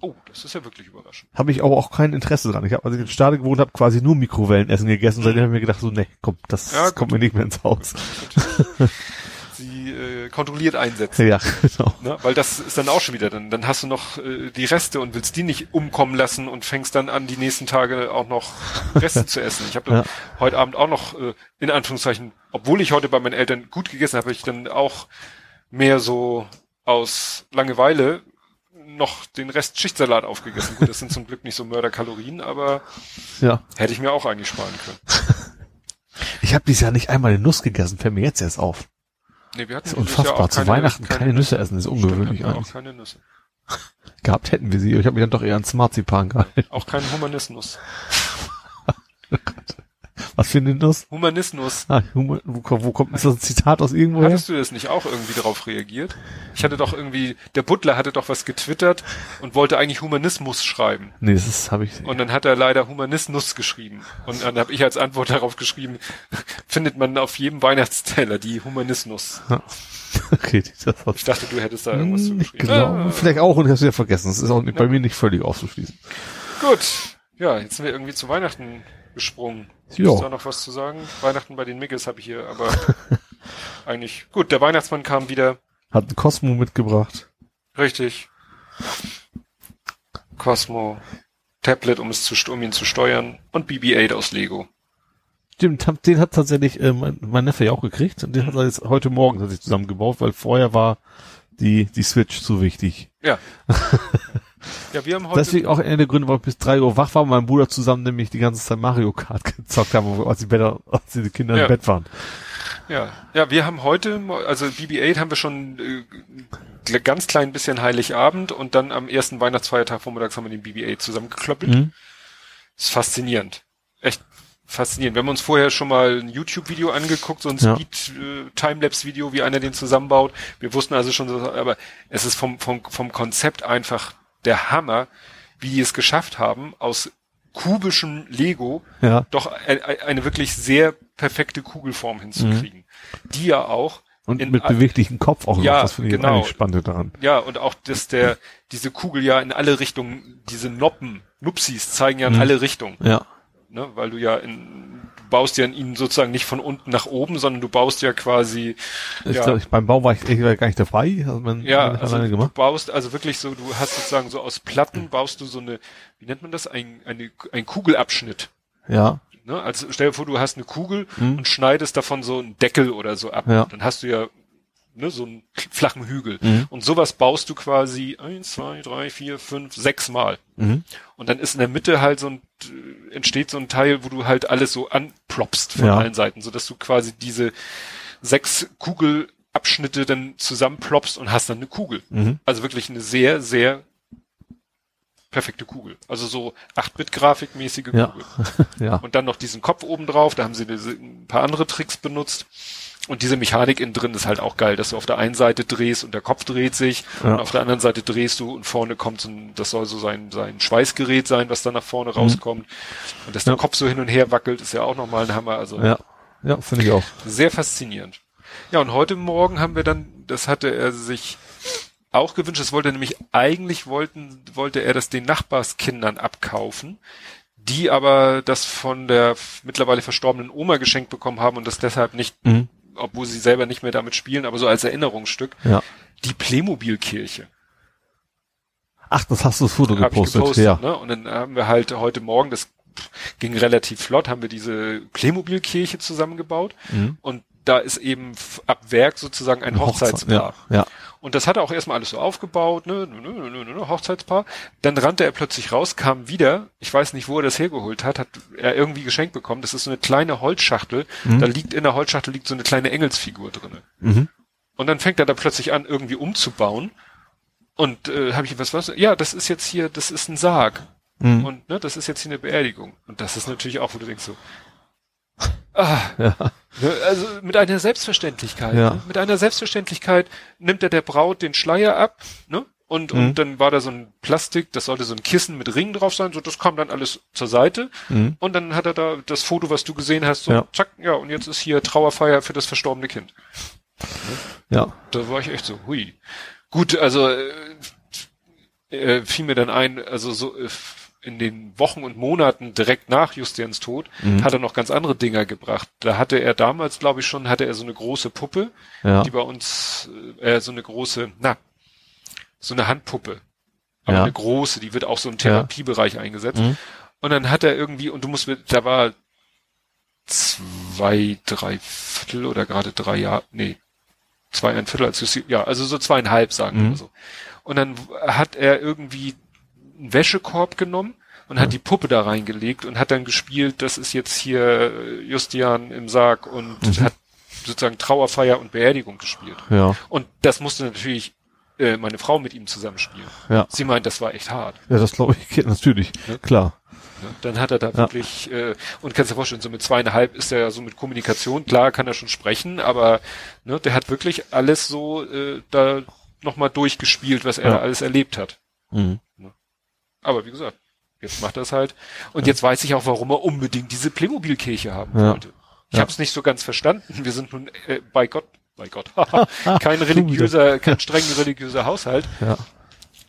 Oh, das ist ja wirklich überraschend. habe ich aber auch kein Interesse dran. Ich habe, als ich in Stade gewohnt habe, quasi nur Mikrowellenessen gegessen. Seitdem habe ich mir gedacht, so, nee, komm, das Ja, kommt mir nicht mehr ins Haus. Äh, kontrolliert einsetzen. Ja, genau. Ne? Weil das ist dann auch schon wieder, dann, dann hast du noch äh, die Reste und willst die nicht umkommen lassen und fängst dann an, die nächsten Tage auch noch Reste zu essen. Ich habe Ja. heute Abend auch noch, äh, in Anführungszeichen, obwohl ich heute bei meinen Eltern gut gegessen habe, habe ich dann auch mehr so aus Langeweile noch den Rest Schichtsalat aufgegessen. Gut, das sind zum Glück nicht so Mörderkalorien, aber Ja. hätte ich mir auch eigentlich sparen können. Ich habe dieses Jahr nicht einmal eine Nuss gegessen, fällt mir jetzt erst auf. Nee, wir hatten Das ist unfassbar. auch Zu Weihnachten keine Nüsse essen, ist Stimmt, ungewöhnlich wir eigentlich. Auch keine Nüsse. Gehabt hätten wir sie, aber ich habe mich dann doch eher ans Marzipan gehalten. Auch kein Humanismus. Was für Nuss? Humanismus. Ah, Humor, wo, kommt- wo kommt ist das ein Zitat aus irgendwoher? Hattest du das nicht auch irgendwie darauf reagiert? Ich hatte doch irgendwie, der Butler hatte doch was getwittert und wollte eigentlich Humanismus schreiben. Nee, das habe ich. Und dann hat er leider Humanismus geschrieben. Und dann habe ich als Antwort darauf geschrieben, findet man auf jedem Weihnachtsteller die Humanismus. Okay, Ich dachte, du hättest da irgendwas zu Hm, geschrieben. Genau, Ah, vielleicht auch und ich habe es ja vergessen. Das ist auch nicht, bei mir nicht völlig auszuschließen. gut. Ja, jetzt sind wir irgendwie zu Weihnachten gesprungen. Ist da noch was zu sagen? Weihnachten bei den Miggles habe ich hier, aber eigentlich. Gut, der Weihnachtsmann kam wieder. Hat ein Cosmo mitgebracht. Richtig. Cosmo, Tablet, um es zu, um ihn zu steuern und BB-8 aus Lego. Stimmt, den hat tatsächlich äh, mein, mein Neffe ja auch gekriegt und den hat er jetzt heute Morgen tatsächlich zusammengebaut, weil vorher war die die Switch zu wichtig. Ja. ja, wir haben heute. Deswegen auch einer der Gründe, warum ich bis drei Uhr wach war und mein Bruder zusammen nämlich die ganze Zeit Mario Kart gezockt haben, als die, Bett, als die Kinder Ja. im Bett waren. Ja, ja, wir haben heute, also BB-8 haben wir schon äh, ganz klein bisschen Heiligabend und dann am ersten Weihnachtsfeiertag vormittags haben wir den BB-8 zusammengeklöppelt. Mhm. Ist faszinierend. Echt faszinierend. Wir haben uns vorher schon mal ein YouTube-Video angeguckt, so ein Ja. Speed-Timelapse-Video, wie einer den zusammenbaut. Wir wussten also schon, aber es ist vom, vom, vom Konzept einfach der Hammer, wie die es geschafft haben, aus kubischem Lego Ja. doch ein, ein, eine wirklich sehr perfekte Kugelform hinzukriegen. Die ja auch Und in mit beweglichen Kopf auch Ja, noch. Das finde ich genau. spannend daran. ja, und auch, dass der, diese Kugel ja in alle Richtungen, diese Noppen, Nupsis zeigen ja in Mhm. alle Richtungen, Ja. ne, weil du ja in, baust ja in ihnen sozusagen nicht von unten nach oben, sondern du baust ja quasi, Ich ja, glaube, ich, beim Bau war ich echt gar nicht dabei. Also man, ja, also du gemacht. baust also wirklich so, du hast sozusagen so aus Platten baust du so eine, wie nennt man das, ein, eine, ein Kugelabschnitt. Ja. Ne? Also stell dir vor, du hast eine Kugel Mhm. und schneidest davon so einen Deckel oder so ab. Ja. Dann hast du ja ne, so einen flachen Hügel. Mhm. Und sowas baust du quasi eins, zwei, drei, vier, fünf, sechs Mal. Mhm. Und dann ist in der Mitte halt so ein, äh, entsteht so ein Teil, wo du halt alles so anploppst von Ja. allen Seiten, so dass du quasi diese sechs Kugelabschnitte dann zusammenploppst und hast dann eine Kugel. Mhm. Also wirklich eine sehr, sehr perfekte Kugel. Also so 8-Bit-Grafikmäßige Ja. Kugel. Ja. Und dann noch diesen Kopf oben drauf, da haben sie ein paar andere Tricks benutzt. Und diese Mechanik innen drin ist halt auch geil, dass du auf der einen Seite drehst und der Kopf dreht sich Ja. und auf der anderen Seite drehst du und vorne kommt so ein, das soll so sein, sein Schweißgerät sein, was dann nach vorne rauskommt. Und dass der Mhm. Ja. Kopf so hin und her wackelt, ist ja auch nochmal ein Hammer. Also Ja. Ja, finde ich auch. sehr faszinierend. Ja, und heute Morgen haben wir dann, das hatte er sich auch gewünscht, das wollte er nämlich, eigentlich wollten, wollte er das den Nachbarskindern abkaufen, die aber das von der mittlerweile verstorbenen Oma geschenkt bekommen haben und das deshalb nicht, Mhm. Obwohl sie selber nicht mehr damit spielen, aber so als Erinnerungsstück, Ja. die Playmobil-Kirche. Ach, das hast du das Foto gepostet. gepostet, ja. ne? Und dann haben wir halt heute Morgen, das ging relativ flott, haben wir diese Playmobil-Kirche zusammengebaut. Mhm. Und da ist eben ab Werk sozusagen ein Hochzeitspaar. Ja, ja. Und das hat er auch erstmal alles so aufgebaut, ne, ne, ne, ne, ne, Hochzeitspaar. Dann rannte er plötzlich raus, kam wieder. Ich weiß nicht, wo er das hergeholt hat, hat er irgendwie geschenkt bekommen. Das ist so eine kleine Holzschachtel. Da liegt in der Holzschachtel liegt so eine kleine Engelsfigur drinne. Mhm. Und dann fängt er da plötzlich an, irgendwie umzubauen. Und äh, habe ich was was? Ja, das ist jetzt hier, das ist ein Sarg. Mhm. Und ne, das ist jetzt hier eine Beerdigung. Und das ist natürlich auch, wo du denkst so, ah, Ja. Ne, Also mit einer Selbstverständlichkeit. Ja. Ne? Mit einer Selbstverständlichkeit nimmt er der Braut den Schleier ab, ne? Und, Mhm. und dann war da so ein Plastik, das sollte so ein Kissen mit Ringen drauf sein, so das kam dann alles zur Seite. Mhm. Und dann hat er da das Foto, was du gesehen hast, so Ja. zack, ja, und jetzt ist hier Trauerfeier für das verstorbene Kind. Ja. Da war ich echt so, hui. Gut, also äh, äh, fiel mir dann ein, also so äh, in den Wochen und Monaten direkt nach Justians Tod Mhm. hat er noch ganz andere Dinger gebracht. Da hatte er damals, glaube ich schon, hatte er so eine große Puppe, Ja. die bei uns, äh, so eine große, na, so eine Handpuppe. Aber Ja. eine große, die wird auch so im Therapiebereich eingesetzt. Mhm. Und dann hat er irgendwie, und du musst mit, da war zwei, drei Viertel oder gerade drei Jahre, nee, zwei, ein Viertel als ja, also so zweieinhalb, sagen wir Mhm. so. Und dann hat er irgendwie einen Wäschekorb genommen und hat die Puppe da reingelegt und hat dann gespielt, das ist jetzt hier äh, Justian im Sarg und Mhm. hat sozusagen Trauerfeier und Beerdigung gespielt. Ja. Und das musste natürlich äh, meine Frau mit ihm zusammenspielen. Ja. Sie meint, das war echt hart. Ja, das glaube ich geht natürlich. Ne? Klar. Ne? Dann hat er da wirklich, äh, und kannst dir vorstellen, so mit zweieinhalb ist er ja so mit Kommunikation, klar kann er schon sprechen, aber ne, der hat wirklich alles so äh, da nochmal durchgespielt, was er Ja. da alles erlebt hat. Mhm. Aber wie gesagt, jetzt macht er es halt. Und jetzt weiß ich auch, warum er unbedingt diese Playmobil-Kirche haben Ja. wollte. Ich Ja. habe es nicht so ganz verstanden. Wir sind nun äh, bei Gott, bei Gott, kein religiöser, kein streng religiöser Haushalt. Ja.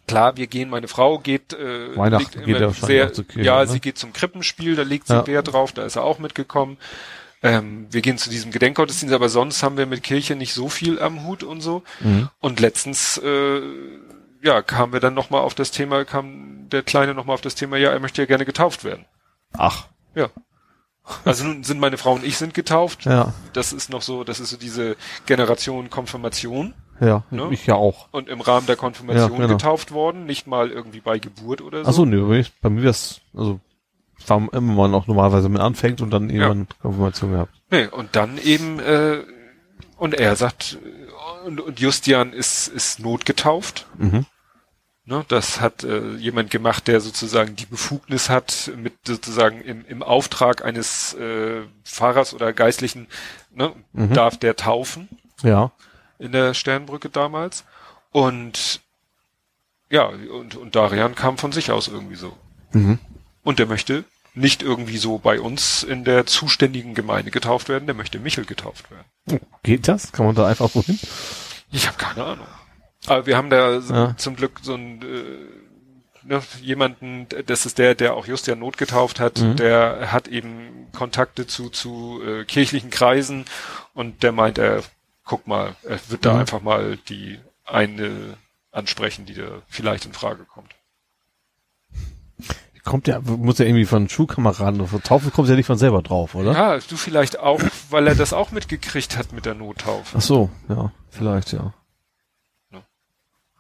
Klar, wir gehen, meine Frau geht, äh, Weihnachten geht immer er sehr, Kirche, ja, ne? sie geht zum Krippenspiel, da legt sie Ja. Wert drauf, da ist er auch mitgekommen. Ähm, wir gehen zu diesem Gedenkgottesdienst, aber sonst haben wir mit Kirche nicht so viel am Hut und so. Mhm. Und letztens, äh, ja, kamen wir dann nochmal auf das Thema, kam der Kleine nochmal auf das Thema, ja, er möchte ja gerne getauft werden. Ach. Ja. Also nun sind meine Frau und ich sind getauft. Ja. Das ist noch so, das ist so diese Generation Konfirmation Ja. Ne? Ich ja auch. und im Rahmen der Konfirmation Ja, genau. getauft worden, nicht mal irgendwie bei Geburt oder so. Ach so, nö, bei mir- bei mir das, also, war immer man auch normalerweise mit anfängt und dann irgendwann Konfirmation gehabt. Nee, und dann eben, äh, und er sagt, und, und Justian ist, ist notgetauft. Mhm. Ne, das hat äh, jemand gemacht, der sozusagen die Befugnis hat, mit sozusagen im, im Auftrag eines äh, Pfarrers oder Geistlichen, ne, Mhm. darf der taufen Ja. in der Sternbrücke damals. Und ja, und, und Darian kam von sich aus irgendwie so. Mhm. Und der möchte nicht irgendwie so bei uns in der zuständigen Gemeinde getauft werden, der möchte Michel getauft werden. Oh, Geht das? Kann man da einfach so hin? Ich habe keine Ahnung. Aber wir haben da Ja. zum Glück so ein äh, ne, jemanden, das ist der, der auch Justian Not getauft hat, Mhm. der hat eben Kontakte zu zu äh, kirchlichen Kreisen und der meint, er guck mal, er wird da Mhm. einfach mal die eine ansprechen, die da vielleicht in Frage kommt. Kommt ja, muss ja irgendwie von Schulkameraden oder von Taufe kommt ja nicht von selber drauf, oder? Ja, du vielleicht auch, weil er das auch mitgekriegt hat mit der Nottaufe. Ach so, ja, vielleicht, ja.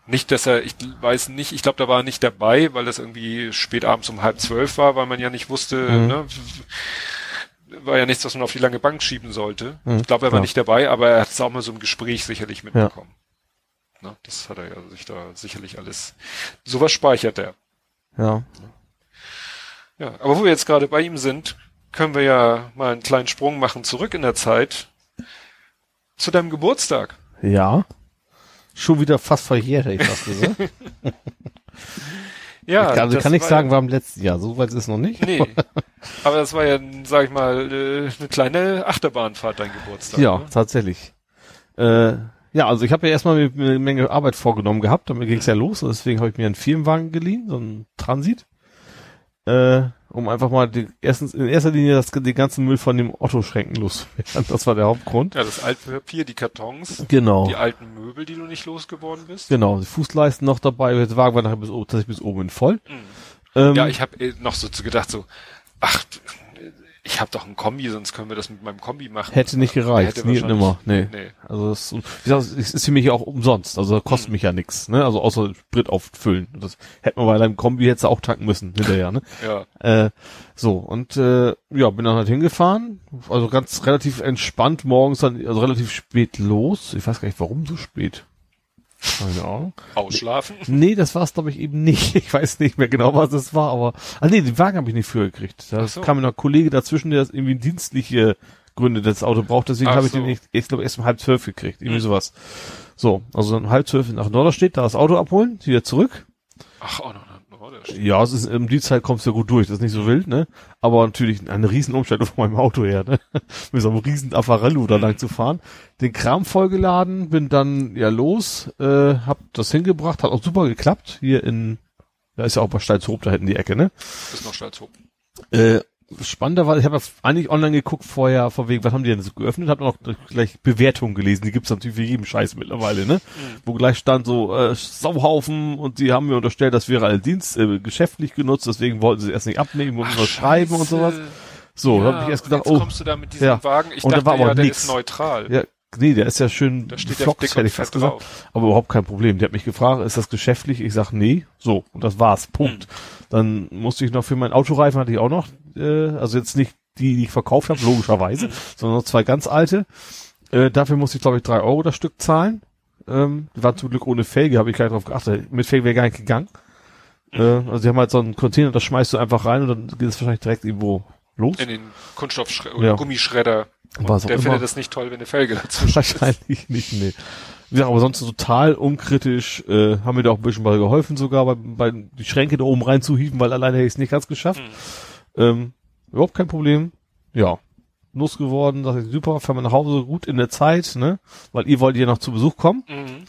Nicht, dass er, ich weiß nicht, ich glaube, da war er nicht dabei, weil das irgendwie spät abends um halb zwölf war, weil man ja nicht wusste, Mhm. ne, war ja nichts, was man auf die lange Bank schieben sollte. Mhm, ich glaube, er war klar. nicht dabei, aber er hat es auch mal so im Gespräch sicherlich mitbekommen. Ne, das hat er ja sich da sicherlich alles. Sowas speichert er. Ja. Ja, aber wo wir jetzt gerade bei ihm sind, können wir ja mal einen kleinen Sprung machen zurück in der Zeit zu deinem Geburtstag. Ja. Schon wieder fast verjährt, hätte ich fast gesagt. Ja, also das kann ich war sagen, war im letzten Jahr. So weit ist es noch nicht. Nee. Aber das war ja, sag ich mal, äh, eine kleine Achterbahnfahrt, dein Geburtstag. Ja, Ne? tatsächlich. Äh, ja, also ich habe ja erstmal eine Menge Arbeit vorgenommen gehabt, damit ging es ja los, und deswegen habe ich mir einen Firmenwagen geliehen, so einen Transit, äh, um einfach mal die, erstens in erster Linie das, den ganzen Müll von dem Otto-Schränken loszuwerden. Das war der Hauptgrund. Ja, das alte Papier, die Kartons, Genau. die alten Möbel, die du nicht losgeworden bist. Genau, die Fußleisten noch dabei, der Wagen war nachher bis, oben- tatsächlich bis oben voll. Ähm, Ja, ich habe noch so zu gedacht, so, ach, ich habe doch ein Kombi, sonst können wir das mit meinem Kombi machen. Hätte nicht gereicht, Hätte nie nimmer. Nee. nee. Also es, wie gesagt, es ist für mich auch umsonst. Also kostet mich ja nix, ne? Also außer Sprit auffüllen. Das hätte man bei deinem Kombi jetzt auch tanken müssen hinterher, ne? Ja. Äh, so, und äh, ja, bin dann halt hingefahren. Also ganz relativ entspannt morgens dann, also relativ spät los. Ich weiß gar nicht, warum so spät. Keine Ahnung. Ausschlafen. Nee, das war es glaube ich eben nicht. Ich weiß nicht mehr genau, was es war, aber. Ah nee, den Wagen habe ich nicht früher gekriegt. Da so. kam noch ein Kollege dazwischen, der irgendwie dienstliche Gründe das Auto braucht, deswegen habe ich so. den nicht, ich glaube erst um halb zwölf gekriegt. Irgendwie Hm. sowas. So, also dann um halb zwölf nach Norderstedt, da das Auto abholen, wieder zurück. Ach, auch noch Ja, es ist, um die Zeit kommst du ja gut durch, das ist nicht so wild, ne? Aber natürlich eine riesen Umstellung von meinem Auto her, ne? Mit so einem riesen Affarello da lang zu fahren. Den Kram vollgeladen, bin dann ja los, äh, hab das hingebracht, hat auch super geklappt, hier in, da ist ja auch bei Steilshoop da hinten die Ecke, ne? Bis nach Stalzhoop. Äh, spannender war, ich habe ja eigentlich online geguckt vorher, vor wegen, was haben die denn so geöffnet, hab noch gleich Bewertungen gelesen, die gibt's natürlich für jeden Scheiß mittlerweile, ne? Wo gleich stand so, äh, Sauhaufen und die haben mir unterstellt, das wäre alle Dienst, äh, geschäftlich genutzt, deswegen wollten sie es erst nicht abnehmen und schreiben und sowas. So, da hab ich erst gedacht, jetzt oh, kommst du da mit diesem ja. Wagen. Ich Und da dachte war aber ja, der nix. ist neutral. ja, nee, der ist ja schön Da steht dick hätte ich fast gesagt. drauf. Aber überhaupt kein Problem. Der hat mich gefragt, ist das geschäftlich? Ich sag nee. So, und das war's. Punkt. Hm. Dann musste ich noch für meinen Autoreifen hatte ich auch noch, äh, also jetzt nicht die, die ich verkauft habe, Hm. logischerweise, sondern noch zwei ganz alte. Äh, dafür musste ich, glaube ich, drei Euro das Stück zahlen. Ähm, die waren zum Glück ohne Felge, habe ich gar nicht drauf geachtet. Mit Felge wäre gar nicht gegangen. Äh, Hm. also die haben halt so einen Container, das schmeißt du einfach rein und dann geht es wahrscheinlich direkt irgendwo los. In den Kunststoffschredder oder Ja. Gummischredder. Und Was der immer. findet es nicht toll, wenn eine Felge ist. Wahrscheinlich nicht, nee. Ja, aber sonst total unkritisch, äh, haben mir da auch ein bisschen bei geholfen, sogar bei, bei die Schränke da oben reinzuhieven, weil alleine hätte ich es nicht ganz geschafft. Ähm, überhaupt kein Problem. Ja. Los geworden, dachte ich, super, fahren wir nach Hause gut in der Zeit, ne? Weil ihr wollt ja noch zu Besuch kommen. Mhm.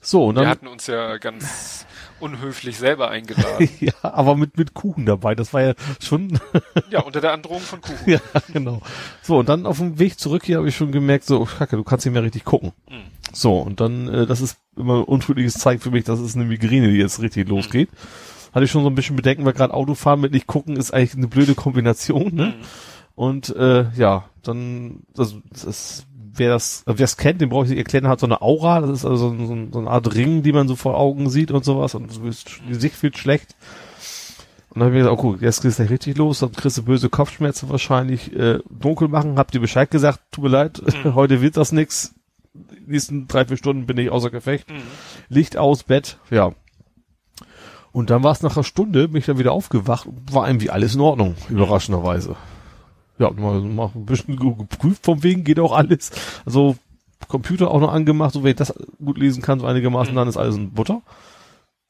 So, und Wir dann, hatten uns ja ganz unhöflich selber eingeladen. ja, aber mit, mit Kuchen dabei, das war ja schon, ja, unter der Androhung von Kuchen. ja, genau. So, und dann auf dem Weg zurück hier habe ich schon gemerkt, so, oh, kacke, du kannst nicht mehr richtig gucken. Mhm. So, und dann, äh, das ist immer ein untrügliches Zeichen für mich, dass es eine Migräne, die jetzt richtig losgeht. Hatte ich schon so ein bisschen Bedenken, weil gerade Autofahren mit nicht gucken ist eigentlich eine blöde Kombination, ne? Mhm. Und äh, ja, dann, das, das wer das, wer es kennt, den brauche ich nicht erklären, hat so eine Aura, das ist also so, so, so eine Art Ring, die man so vor Augen sieht und sowas und das Gesicht wird schlecht. Und dann habe ich gesagt, oh gut, jetzt geht's gleich richtig los, dann kriegst du böse Kopfschmerzen wahrscheinlich, äh, dunkel machen, habt ihr Bescheid gesagt, tut mir leid, heute wird das nix. Nächsten drei, vier Stunden bin ich außer Gefecht. Mhm. Licht aus, Bett, ja. Und dann war es nach einer Stunde, bin ich dann wieder aufgewacht, war irgendwie alles in Ordnung, überraschenderweise. Ja, mal, mal ein bisschen ge- geprüft vom wegen, geht auch alles. Also Computer auch noch angemacht, so wenn ich das gut lesen kann, so einigermaßen, dann ist alles in Butter.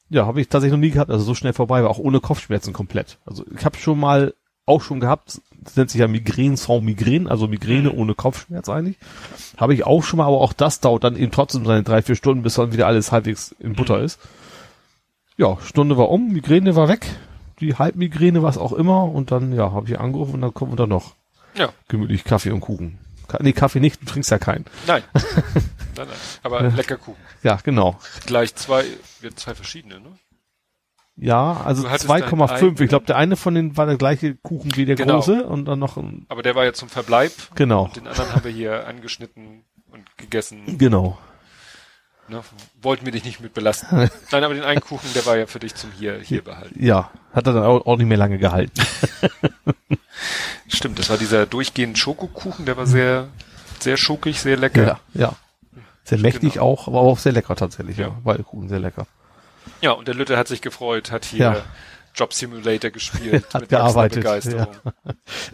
Ja, habe ich tatsächlich noch nie gehabt, also so schnell vorbei war, auch ohne Kopfschmerzen komplett. Also ich habe schon mal auch schon gehabt, das nennt sich ja Migräne sans Migräne, also Migräne ohne Kopfschmerz eigentlich. Habe ich auch schon mal, aber auch das dauert dann eben trotzdem seine drei, vier Stunden, bis dann wieder alles halbwegs in Butter ist. Ja, Stunde war um, Migräne war weg, die Halbmigräne, was auch immer, und dann, ja, habe ich angerufen und dann kommt dann noch Ja, gemütlich Kaffee und Kuchen. Ka nee, Kaffee nicht, du trinkst ja keinen. nein. nein, nein. Aber lecker Kuchen. Ja, genau. Gleich zwei, wir zwei verschiedene, ne? Ja, also Du hattest 2,5. deinen Ich glaube, der eine von denen war der gleiche Kuchen wie der Genau. große und dann noch ein, Aber der war ja zum Verbleib. genau, Den anderen haben wir hier angeschnitten und gegessen. genau. Ne? Wollten wir dich nicht mit belasten. Nein, aber den einen Kuchen, der war ja für dich zum hier, hier behalten. Ja, hat er dann auch, auch nicht mehr lange gehalten. Stimmt, das war dieser durchgehende Schokokuchen, der war sehr, sehr schokig, sehr lecker. Ja, ja. Sehr mächtig Genau. auch, aber auch sehr lecker tatsächlich. Ja, Ja. beide Kuchen sehr lecker. Ja, und der Lütte hat sich gefreut, hat hier Ja. Job Simulator gespielt. Hat mit gearbeitet, Begeisterung.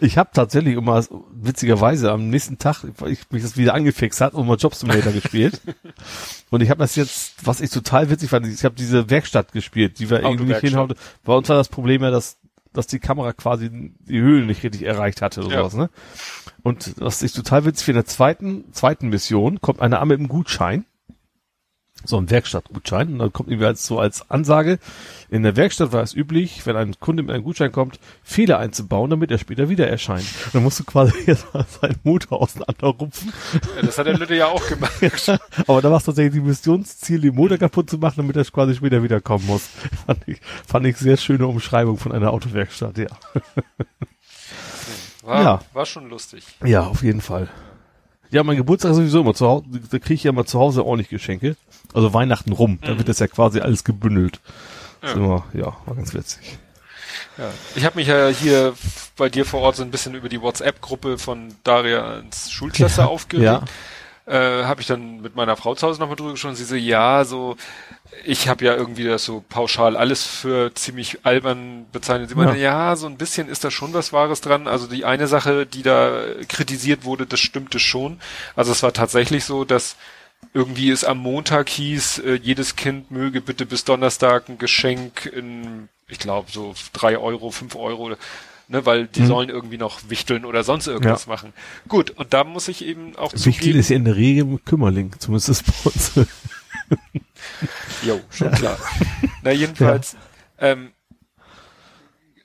Ich habe tatsächlich immer witzigerweise am nächsten Tag, weil ich mich das wieder angefixt hat, und mal Job Simulator gespielt. Und ich habe das jetzt, was ich total witzig fand, ich habe diese Werkstatt gespielt, die wir irgendwie nicht hinhauen. Bei uns war das Problem ja, dass dass die Kamera quasi die Höhlen nicht richtig erreicht hatte oder Ja. sowas, ne? Und was ich total witzig finde, in der zweiten, zweiten Mission kommt einer an mit einem Gutschein. So ein Werkstattgutschein. Und dann kommt irgendwie als, so als Ansage, in der Werkstatt war es üblich, wenn ein Kunde mit einem Gutschein kommt, Fehler einzubauen, damit er später wieder erscheint. Dann musst du quasi jetzt mal seinen Motor auseinanderrupfen. Ja, das hat der Lütte ja auch gemacht. Aber da war es tatsächlich die Missionsziel, den Motor kaputt zu machen, damit er quasi später wiederkommen muss. Fand ich, fand ich sehr schöne Umschreibung von einer Autowerkstatt, ja. War war, Ja. war schon lustig. Ja, auf jeden Fall. Ja, mein Geburtstag ist sowieso immer zu Hause, da kriege ich ja immer zu Hause ordentlich Geschenke. Also Weihnachten rum, da wird das ja quasi alles gebündelt. Ja. Mhm. Ja. Immer, ja, war ganz witzig. Ja. Ich habe mich ja hier bei dir vor Ort so ein bisschen über die WhatsApp-Gruppe von Darians Schulklasse aufgeregt. Äh, habe ich dann mit meiner Frau zu Hause nochmal drüber gesprochen. Sie so, ja, so, ich habe ja irgendwie das so pauschal alles für ziemlich albern bezeichnet. Sie meinte, ja, so ein bisschen ist da schon was Wahres dran. Also die eine Sache, die da kritisiert wurde, das stimmte schon. Also es war tatsächlich so, dass irgendwie es am Montag hieß, äh, jedes Kind möge bitte bis Donnerstag ein Geschenk in, ich glaube, so drei Euro, fünf Euro, ne, weil die sollen irgendwie noch wichteln oder sonst irgendwas Ja. machen. Gut, und da muss ich eben auch zugeben, ist ja in der Regel Kümmerling, zumindest bei uns. Jo, schon klar. Na, jedenfalls, ähm,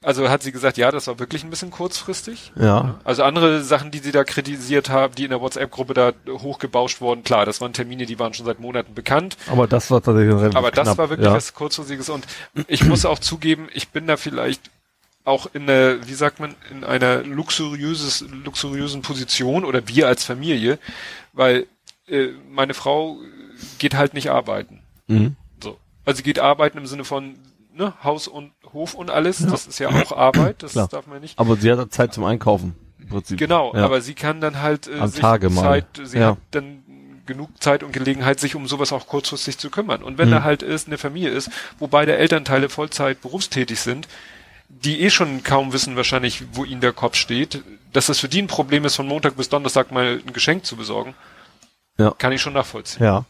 also hat sie gesagt, ja, das war wirklich ein bisschen kurzfristig. ja. Also andere Sachen, die sie da kritisiert haben, die in der WhatsApp-Gruppe da hochgebauscht wurden, klar, das waren Termine, die waren schon seit Monaten bekannt. Aber das war tatsächlich relativ Aber das knapp. war wirklich ja. was kurzfristiges und ich muss auch zugeben, ich bin da vielleicht auch in der, wie sagt man, in einer luxuriöses, luxuriösen Position oder wir als Familie, weil äh, meine Frau geht halt nicht arbeiten. Mhm. So. Also sie geht arbeiten im Sinne von ne, Haus und Hof und alles. Das ist ja auch Arbeit, das Klar. darf man nicht. Aber sie hat Zeit zum Einkaufen. Im Prinzip. Genau, ja. aber sie kann dann halt äh, Am sich Tage mal. Zeit, sie Ja. hat dann genug Zeit und Gelegenheit, sich um sowas auch kurzfristig zu kümmern. Und wenn Mhm. da halt ist, eine Familie ist, wo beide Elternteile Vollzeit berufstätig sind, die eh schon kaum wissen wahrscheinlich, wo ihnen der Kopf steht, dass es für die ein Problem ist, von Montag bis Donnerstag mal ein Geschenk zu besorgen, Ja. kann ich schon nachvollziehen. Ja.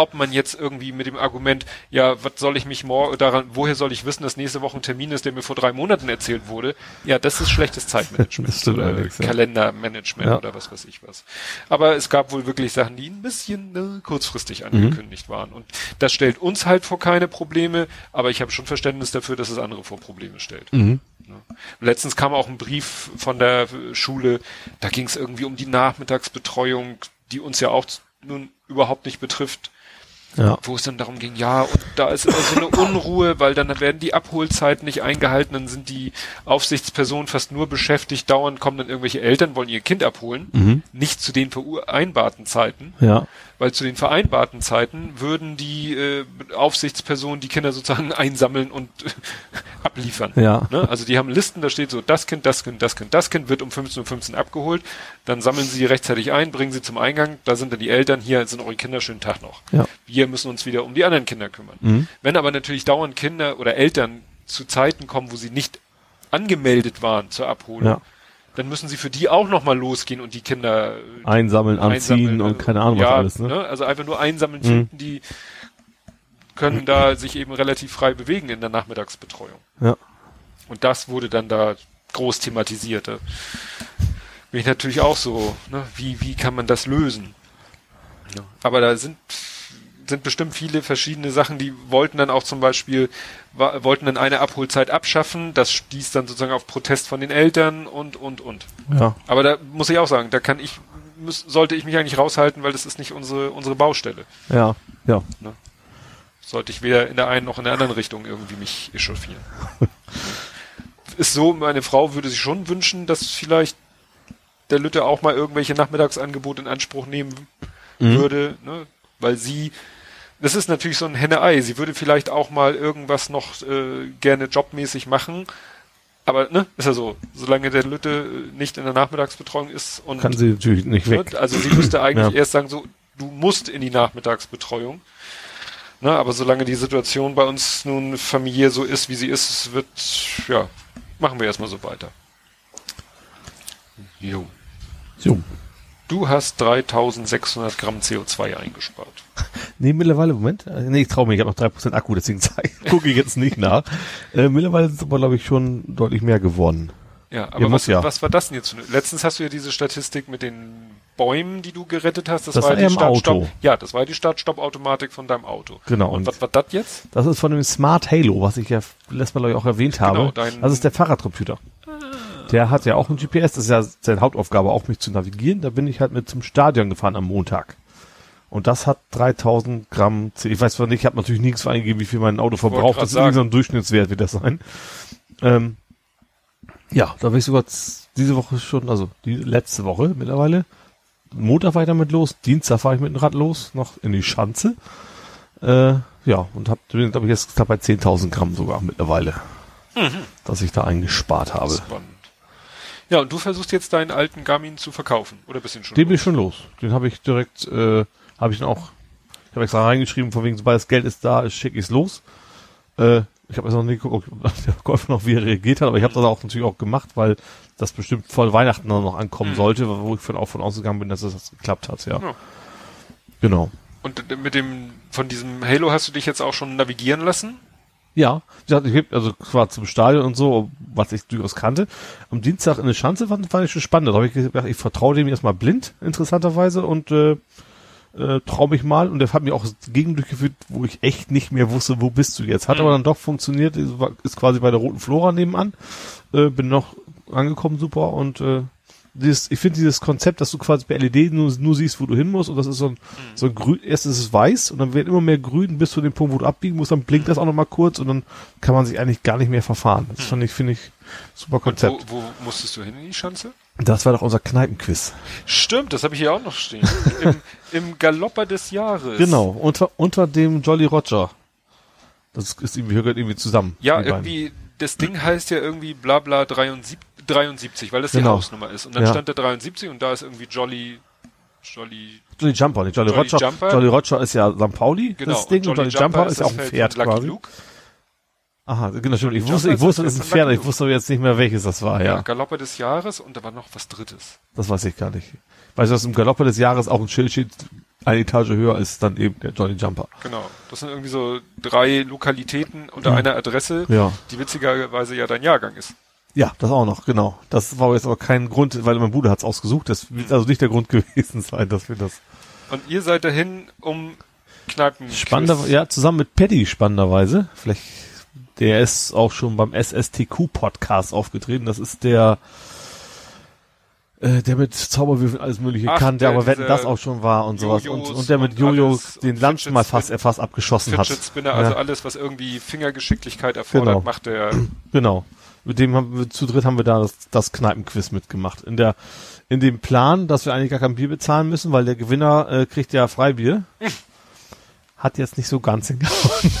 Ob man jetzt irgendwie mit dem Argument, ja, was soll ich mich morgen daran, woher soll ich wissen, dass nächste Woche ein Termin ist, der mir vor drei Monaten erzählt wurde? Ja, das ist schlechtes Zeitmanagement stimmt oder allerdings, ja. Kalendermanagement Ja. oder was weiß ich was. Aber es gab wohl wirklich Sachen, die ein bisschen ne, kurzfristig Mhm. angekündigt waren. Und das stellt uns halt vor keine Probleme, aber ich habe schon Verständnis dafür, dass es andere vor Probleme stellt. Mhm. Ne? Letztens kam auch ein Brief von der Schule, da ging es irgendwie um die Nachmittagsbetreuung, die uns ja auch nun überhaupt nicht betrifft, Ja. wo es dann darum ging, ja, und da ist immer so eine Unruhe, weil dann werden die Abholzeiten nicht eingehalten, dann sind die Aufsichtspersonen fast nur beschäftigt, dauernd kommen dann irgendwelche Eltern, wollen ihr Kind abholen, Mhm. nicht zu den vereinbarten Zeiten, Ja. Weil zu den vereinbarten Zeiten würden die äh, Aufsichtspersonen die Kinder sozusagen einsammeln und äh, abliefern. Ja. Ne? Also die haben Listen, da steht so, das Kind, das Kind, das Kind, das Kind wird um 15.15 Uhr abgeholt, dann sammeln sie rechtzeitig ein, bringen sie zum Eingang, da sind dann die Eltern, hier sind eure Kinder, schönen Tag noch. Ja. Wir müssen uns wieder um die anderen Kinder kümmern. Mhm. Wenn aber natürlich dauernd Kinder oder Eltern zu Zeiten kommen, wo sie nicht angemeldet waren zur Abholung, Ja. Dann müssen sie für die auch nochmal losgehen und die Kinder äh, Einsammeln, anziehen einsammeln, und also, keine Ahnung was ja, alles, ne? Also einfach nur einsammeln Mhm. finden, die können da sich eben relativ frei bewegen in der Nachmittagsbetreuung. Ja. Und das wurde dann da groß thematisiert. Da bin ich natürlich auch so, ne, wie, wie kann man das lösen? Ja. Aber da sind, sind bestimmt viele verschiedene Sachen, die wollten dann auch zum Beispiel, wollten dann eine Abholzeit abschaffen, das stieß dann sozusagen auf Protest von den Eltern und, und, und. Ja. Aber da muss ich auch sagen, da kann ich, muss, sollte ich mich eigentlich raushalten, weil das ist nicht unsere, unsere Baustelle. Ja. Ja. Sollte ich weder in der einen noch in der anderen Richtung irgendwie mich echauffieren. ist so, meine Frau würde sich schon wünschen, dass vielleicht der Lütte auch mal irgendwelche Nachmittagsangebote in Anspruch nehmen Mhm. würde, ne? weil sie, das ist natürlich so ein Henne-Ei, sie würde vielleicht auch mal irgendwas noch äh, gerne jobmäßig machen, aber ne, ist ja so, solange der Lütte äh, nicht in der Nachmittagsbetreuung ist und Kann sie natürlich nicht weg. Ne? Also sie müsste eigentlich Ja. erst sagen, so, du musst in die Nachmittagsbetreuung. Ne, aber solange die Situation bei uns nun familiär so ist, wie sie ist, es wird, ja, machen wir erstmal so weiter. Jo. So. Du hast 3600 Gramm CO2 eingespart. Nee, mittlerweile, Moment. Äh, Nee, ich traue mir, ich habe noch 3% Akku, deswegen gucke ich jetzt nicht nach. Äh, mittlerweile sind es aber, glaube ich, schon deutlich mehr geworden. Ja, aber Ja, was, ja. was war das denn jetzt? Letztens hast du ja diese Statistik mit den Bäumen, die du gerettet hast. Das, Das war die ja im Start-Stopp. Auto. Ja, das war die Start-Stopp-Automatik von deinem Auto. Genau, Und, und- was war das jetzt? Das ist von dem Smart Halo, was ich ja letztes Mal, glaube ich, auch erwähnt habe. dein- das ist der Fahrradcomputer. Der hat ja auch ein GPS, das ist ja seine Hauptaufgabe, auch mich zu navigieren. Da bin ich halt mit zum Stadion gefahren am Montag. Und das hat 3000 Gramm, C ich weiß zwar nicht, ich habe natürlich nichts eingegeben, wie viel mein Auto verbraucht. Das ist irgendwie so ein Durchschnittswert, wird das sein. Ähm, Ja, da bin ich sogar diese Woche schon, also die letzte Woche mittlerweile. Montag war ich damit los, Dienstag fahre ich mit dem Rad los, noch in die Schanze. Äh, ja, und hab, bin, glaube ich, jetzt knapp bei 10.000 Gramm sogar mittlerweile, dass ich da eingespart habe. Spannend. Ja, und du versuchst jetzt deinen alten Garmin zu verkaufen, oder bist du schon? Den bin ich schon los. Den habe ich direkt, äh, habe ich dann auch, ich habe extra reingeschrieben, von wegen, sobald das Geld ist da, schicke ich es los. Äh, ich habe jetzt noch nicht geguckt, ob der Käufer noch wie er reagiert hat, aber ich habe das auch natürlich auch gemacht, weil das bestimmt voll Weihnachten dann noch ankommen Mhm. sollte, wo ich von, auch von ausgegangen bin, dass das geklappt hat, ja. Ja. Genau. Und mit dem, von diesem Halo hast du dich jetzt auch schon navigieren lassen? Ja, ich hab, also zwar zum Stadion und so, was ich durchaus kannte. Am Dienstag in der Schanze fand, fand ich schon spannend. Da habe ich gesagt, ich vertraue dem erstmal blind, interessanterweise, und äh, äh, trau mich mal. Und der hat mir auch Gegend durchgeführt, wo ich echt nicht mehr wusste, wo bist du jetzt. Hat Mhm. aber dann doch funktioniert, ist quasi bei der Roten Flora nebenan. Äh, bin noch angekommen, super. Und äh, dieses, ich finde dieses Konzept, dass du quasi bei LED nur, nur siehst, wo du hin musst, und das ist so ein, so ein grün, erst ist es weiß und dann wird immer mehr grün bis zu dem Punkt, wo du abbiegen musst, dann blinkt das auch nochmal kurz und dann kann man sich eigentlich gar nicht mehr verfahren. Das fand ich, finde ich, super Konzept. wo, wo musstest du hin in die Schanze? Das war doch unser Kneipenquiz. Stimmt, das habe ich hier auch noch stehen. Im, Im Galopper des Jahres. Genau, unter, unter dem Jolly Roger. Das ist irgendwie, gehört irgendwie zusammen. Ja, die beiden. irgendwie, das Ding heißt ja irgendwie blabla 73, 73 weil das die Genau. Hausnummer ist. Und dann Ja. stand da 73 und da ist irgendwie Jolly, Jolly, Jolly Jumper, nicht Jolly, Jolly Roger. Jumper. Jolly Roger ist ja St. Pauli, genau. das Ding, und Jolly, Jumper, ist ja auch ein das Pferd quasi. Luke. Aha, genau, stimmt. Ich Jolly wusste, Jumper ich wusste, ist das ist ein Pferd, ich wusste aber jetzt nicht mehr, welches das war, Ja. ja. Galopper des Jahres und da war noch was Drittes. Das weiß ich gar nicht. Weißt du, dass im Galopper des Jahres auch ein Schild steht, eine Etage höher ist dann eben der Jolly Jumper. Genau. Das sind irgendwie so drei Lokalitäten unter einer Adresse, Ja. die witzigerweise ja dein Jahrgang ist. Ja, das auch noch, genau. Das war jetzt aber kein Grund, weil mein Bruder hat's ausgesucht. Das wird also nicht der Grund gewesen sein, dass wir das Und ihr seid dahin, um Kneipen. spannender, ja, zusammen mit Paddy spannenderweise. Vielleicht, der ist auch schon beim SSTQ Podcast aufgetreten. Das ist der, äh, der mit Zauberwürfeln alles Mögliche Ach, kann, der, der aber wetten, das auch schon war und sowas. Und, und der mit Jojo den Lunch mal fast, er fast abgeschossen hat. Fidget Spinner, also Ja. alles, was irgendwie Fingergeschicklichkeit erfordert, Genau. macht der. Genau. Mit dem haben wir zu dritt haben wir da das, das Kneipenquiz mitgemacht. In der in dem Plan, dass wir eigentlich gar kein Bier bezahlen müssen, weil der Gewinner äh, kriegt ja Freibier. Hat jetzt nicht so ganz hingehauen.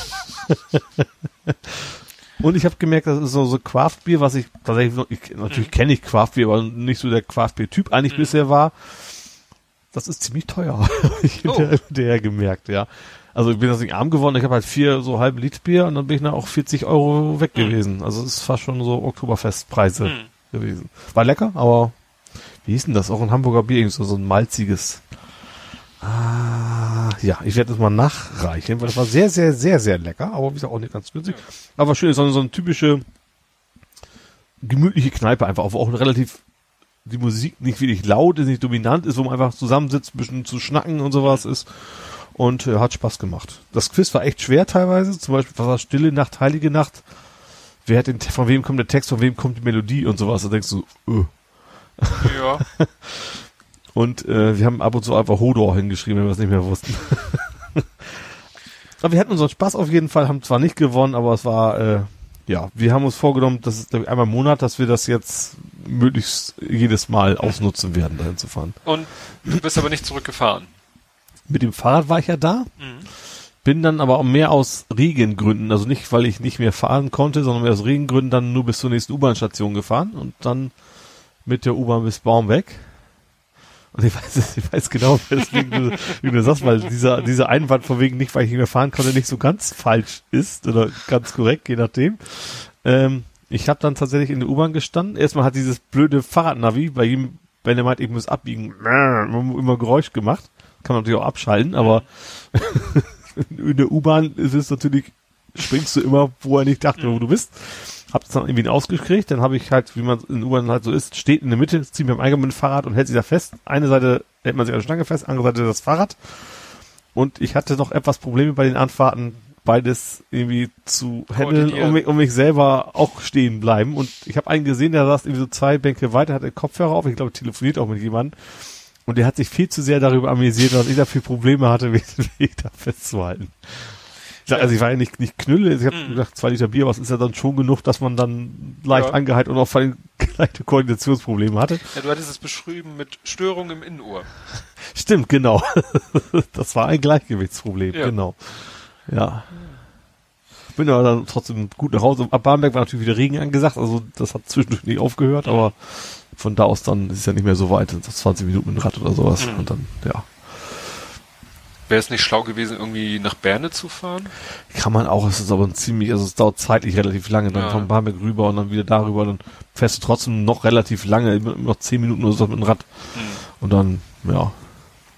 Und ich habe gemerkt, das ist so so Craftbier, was ich tatsächlich noch, ich, natürlich kenne ich Craftbier, aber nicht so der Craftbier-Typ eigentlich bisher war. Das ist ziemlich teuer, habe ich Oh. hinterher gemerkt, ja. Also ich bin das nicht arm geworden, ich habe halt vier so halbe Liter Bier und dann bin ich nach auch 40 Euro weg gewesen. Also es ist fast schon so Oktoberfestpreise Hm. gewesen. War lecker, aber wie hieß denn das? Auch ein Hamburger Bier, irgendwie so, so ein malziges. Ah, ja, ich werde das mal nachreichen, weil das war sehr, sehr, sehr, sehr lecker, aber wie gesagt auch nicht ganz günstig. Aber schön, so, eine- so eine typische gemütliche Kneipe einfach, auch, auch relativ die Musik nicht wirklich laut ist, nicht dominant ist, wo man einfach zusammensitzt, ein bisschen zu schnacken und sowas ist. Und äh, hat Spaß gemacht. Das Quiz war echt schwer teilweise. Zum Beispiel, was war Stille Nacht, Heilige Nacht? Wer hat den, von wem kommt der Text, von wem kommt die Melodie und sowas? Da denkst du, öh. Ja. Und äh, wir haben ab und zu einfach Hodor hingeschrieben, wenn wir es nicht mehr wussten. aber wir hatten unseren Spaß auf jeden Fall, haben zwar nicht gewonnen, aber es war, äh, ja, wir haben uns vorgenommen, dass es glaub ich, einmal im Monat, dass wir das jetzt möglichst jedes Mal ausnutzen werden, dahin zu fahren. Und du bist aber nicht zurückgefahren. Mit dem Fahrrad war ich ja da, Mhm. bin dann aber auch mehr aus Regengründen, also nicht, weil ich nicht mehr fahren konnte, sondern mehr aus Regengründen dann nur bis zur nächsten U-Bahn-Station gefahren und dann mit der U-Bahn bis Baumweg. Und ich weiß, ich weiß genau, weswegen du, wie du sagst, weil dieser, dieser Einwand von wegen nicht, weil ich nicht mehr fahren konnte, nicht so ganz falsch ist oder ganz korrekt, je nachdem. Ähm, ich habe dann tatsächlich in der U-Bahn gestanden. Erstmal hat dieses blöde Fahrradnavi bei ihm, wenn er meint, ich muss abbiegen, immer Geräusch gemacht. Kann man natürlich auch abschalten, aber in der U-Bahn ist es natürlich, springst du immer, wo er nicht dachte, wo du bist. Hab's dann irgendwie ausgekriegt, dann habe ich halt, wie man in der U-Bahn halt so ist, steht in der Mitte, zieht mir am Eingang mit dem Fahrrad und hält sich da fest. Eine Seite hält man sich an der Stange fest, andere Seite das Fahrrad. Und ich hatte noch etwas Probleme bei den Anfahrten, beides irgendwie zu handeln, Koordinieren. um mich, um mich selber auch stehen bleiben. Und ich habe einen gesehen, der saß irgendwie so zwei Bänke weiter, hat den Kopfhörer auf, ich glaube, telefoniert auch mit jemandem. Und der hat sich viel zu sehr darüber amüsiert, was ich da für Probleme hatte, mich, mich da festzuhalten. Ja, also ich war ja nicht, nicht knülle, ich habe Mhm. gedacht, zwei Liter Bier, was ist ja dann schon genug, dass man dann leicht Ja. angeheilt und auch vor allem leichte Koordinationsprobleme hatte. Ja, du hattest es beschrieben mit Störung im Innenohr. Stimmt, genau. das war ein Gleichgewichtsproblem, Ja. genau. Ja. Bin aber dann trotzdem gut nach Hause. Ab Barmbek war natürlich wieder Regen angesagt, also das hat zwischendurch nicht aufgehört, aber von da aus dann ist es ja nicht mehr so weit, sind das 20 Minuten mit dem Rad oder sowas. Mhm. Und dann, ja. Wäre es nicht schlau gewesen, irgendwie nach Berne zu fahren? Kann man auch, es ist aber ein ziemlich, also es dauert zeitlich relativ lange, dann Ja. von Barmbek rüber und dann wieder darüber, dann fährst du trotzdem noch relativ lange, noch 10 Minuten oder so mit dem Rad. Und dann, ja,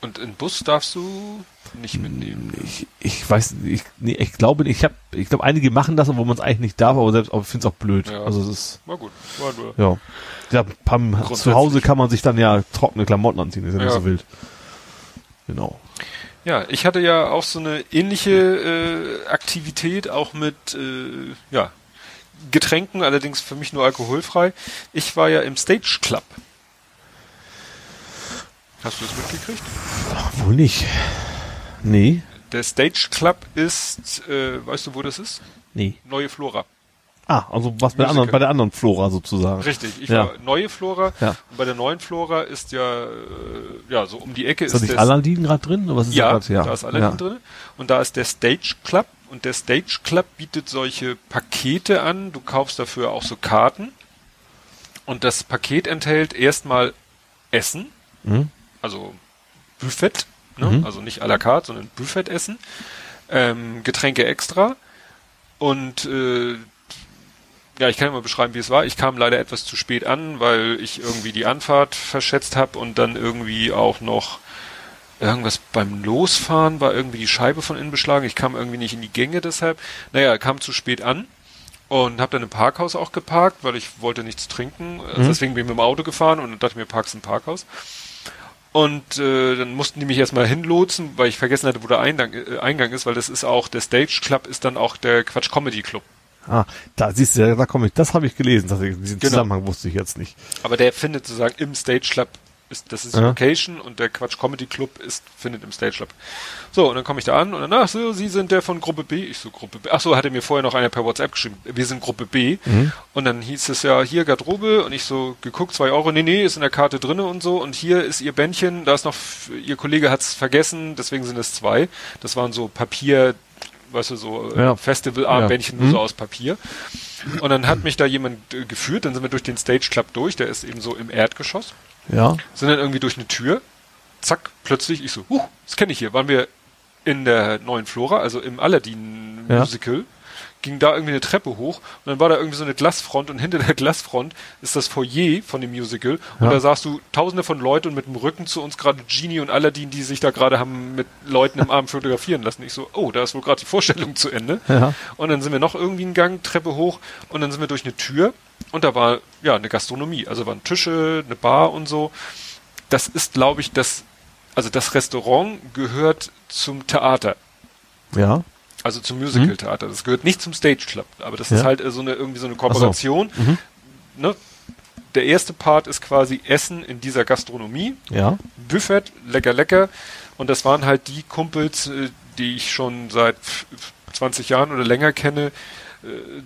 Und in Bus darfst du nicht mitnehmen. Ich, ich weiß nicht, ich, nee, ich glaube nicht, ich habe, ich glaube, einige machen das, obwohl man es eigentlich nicht darf, aber selbst, aber ich finde es auch blöd. Ja. Also es ist, War gut. War nur. ja. Ja, beim, zu Hause kann man sich dann ja trockene Klamotten anziehen, ist ja, nicht Ja. so wild. Genau. Ja, ich hatte ja auch so eine ähnliche äh, Aktivität, auch mit äh, ja, Getränken, allerdings für mich nur alkoholfrei. Ich war ja im Stage Club. Hast du das mitgekriegt? Wohl nicht. Nee. Der Stage Club ist, äh, weißt du, wo das ist? Nee. Neue Flora. Ah, also was bei anderen, bei der anderen Flora sozusagen. Richtig, ich Ja. war neue Flora Ja. und bei der neuen Flora ist ja, äh, ja so um die Ecke Ist da ist nicht das, Aladdin gerade drin? Oder was ist ja, grad? ja, da ist Aladdin ja. drin und da ist der Stage Club und der Stage Club bietet solche Pakete an. Du kaufst dafür auch so Karten und das Paket enthält erstmal Essen, Mhm. Also Buffet, ne? Mhm. also nicht à la carte, sondern Buffet-Essen, ähm, Getränke extra und äh, ja, ich kann ja mal beschreiben, wie es war. Ich kam leider etwas zu spät an, weil ich irgendwie die Anfahrt verschätzt habe und dann irgendwie auch noch irgendwas beim Losfahren war irgendwie die Scheibe von innen beschlagen. Ich kam irgendwie nicht in die Gänge deshalb. Naja, kam zu spät an und habe dann im Parkhaus auch geparkt, weil ich wollte nichts trinken. Also Deswegen bin ich mit dem Auto gefahren und dachte mir, parkst im Parkhaus. Und äh, dann mussten die mich erstmal hinlotsen, weil ich vergessen hatte, wo der Eingang, äh, Eingang ist, weil das ist auch, der Stage Club ist dann auch der Quatsch Comedy Club. Ah, da siehst du, da komme ich, das habe ich gelesen, diesen Genau. Zusammenhang wusste ich jetzt nicht. Aber der findet sozusagen im Stage Club, ist, das ist die Ja. Location und der Quatsch Comedy Club ist, findet im Stage Club. So, und dann komme ich da an und dann, ach so, Sie sind der von Gruppe B. Ich so, Gruppe B. Ach so, hatte mir vorher noch einer per WhatsApp geschrieben, wir sind Gruppe B. Und dann hieß es ja, hier Garderobe und ich so geguckt, zwei Euro, nee, nee, ist in der Karte drinne und so und hier ist Ihr Bändchen, da ist noch, Ihr Kollege hat's vergessen, deswegen sind es zwei. Das waren so Papier, weißt du, so äh, Ja. Festivalarmbändchen Ja. nur so Mhm. aus Papier. Und dann hat mich da jemand äh, geführt, dann sind wir durch den Stage Club durch, der ist eben so im Erdgeschoss, Ja. sind dann irgendwie durch eine Tür, zack, plötzlich, ich so, huh, das kenne ich hier, waren wir in der neuen Flora, also im Aladdin Ja. Ging da irgendwie eine Treppe hoch und dann war da irgendwie so eine Glasfront und hinter der Glasfront ist das Foyer von dem Musical und Ja. da sahst du tausende von Leuten und mit dem Rücken zu uns gerade Genie und Aladdin, die sich da gerade haben mit Leuten im Arm fotografieren lassen. Ich so, oh, da ist wohl gerade die Vorstellung zu Ende. Ja. Und dann sind wir noch irgendwie einen Gang, Treppe hoch und dann sind wir durch eine Tür und da war ja eine Gastronomie. Also waren Tische, eine Bar und so. Das ist, glaube ich, das, also das Restaurant gehört zum Theater. Ja. Also zum Musical-Theater. Das gehört nicht zum Stage Club, aber das ist Ja. halt äh, so eine irgendwie so eine Kooperation. Mhm. Ne? Der erste Part ist quasi Essen in dieser Gastronomie. Ja. Buffet, lecker, lecker. Und das waren halt die Kumpels, äh, die ich schon seit f- f- 20 Jahren oder länger kenne,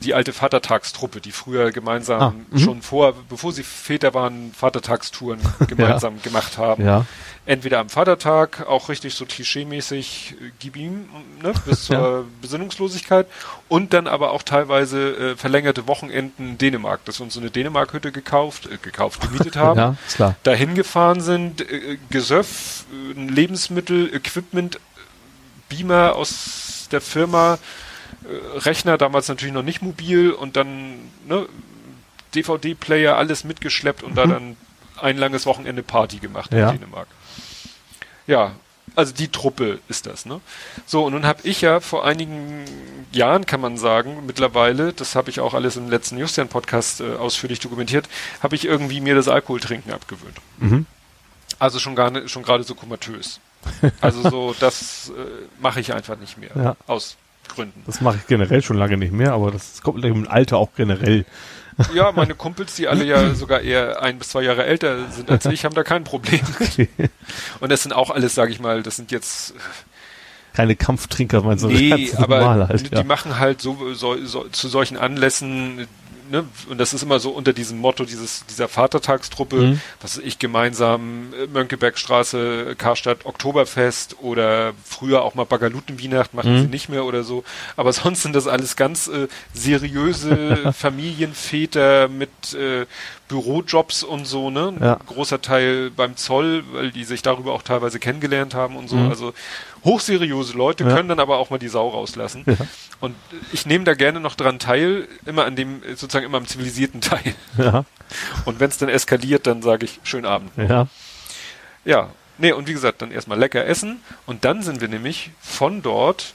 die alte Vatertagstruppe, die früher gemeinsam Ah, mhm. schon vor, bevor sie Väter waren, Vatertagstouren gemeinsam gemacht haben. Ja. Entweder am Vatertag, auch richtig so klischeemäßig, äh, gib ihm, ne, bis zur Ja. Besinnungslosigkeit. Und dann aber auch teilweise äh, verlängerte Wochenenden in Dänemark, dass wir uns so eine Dänemark-Hütte gekauft, äh, gekauft, gemietet haben Ja, klar. dahin gefahren sind, äh, Gesöff, äh, Lebensmittel, Equipment, Beamer aus der Firma, äh, Rechner, damals natürlich noch nicht mobil und dann ne, DVD-Player, alles mitgeschleppt und da dann ein langes Wochenende Party gemacht Ja. in Dänemark. Ja, also die Truppe ist das, ne? So, und nun habe ich ja vor einigen Jahren, kann man sagen, mittlerweile, das habe ich auch alles im letzten Justian-Podcast äh, ausführlich dokumentiert, habe ich irgendwie mir das Alkoholtrinken abgewöhnt. Mhm. Also schon gar nicht, schon gerade so komatös. Also so, das äh, mache ich einfach nicht mehr. Ja. Aus Gründen. Das mache ich generell schon lange nicht mehr, aber das kommt im Alter auch generell. Ja, meine Kumpels, die alle ja sogar eher ein bis zwei Jahre älter sind als ich, haben da kein Problem. Und das sind auch alles, sage ich mal, das sind jetzt keine Kampftrinker, meinst du? Nee, aber halt, die ja. machen halt so, so, so zu solchen Anlässen, ne, und das ist immer so unter diesem Motto dieses, dieser Vatertagstruppe, Mhm. was ich gemeinsam äh, Mönckebergstraße, Karstadt Oktoberfest oder früher auch mal Bagalutenweihnacht machen Mhm. sie nicht mehr oder so. Aber sonst sind das alles ganz äh, seriöse Familienväter mit äh, Bürojobs und so, ne? Ja. Ein großer Teil beim Zoll, weil die sich darüber auch teilweise kennengelernt haben und so. Mhm. Also hochseriöse Leute Ja. können dann aber auch mal die Sau rauslassen. Ja. Und ich nehme da gerne noch dran teil, immer an dem, sozusagen immer am zivilisierten Teil. Ja, Und wenn es dann eskaliert, dann sage ich, schönen Abend. ja. Ja, nee, und wie gesagt, dann erstmal lecker essen. Und dann sind wir nämlich von dort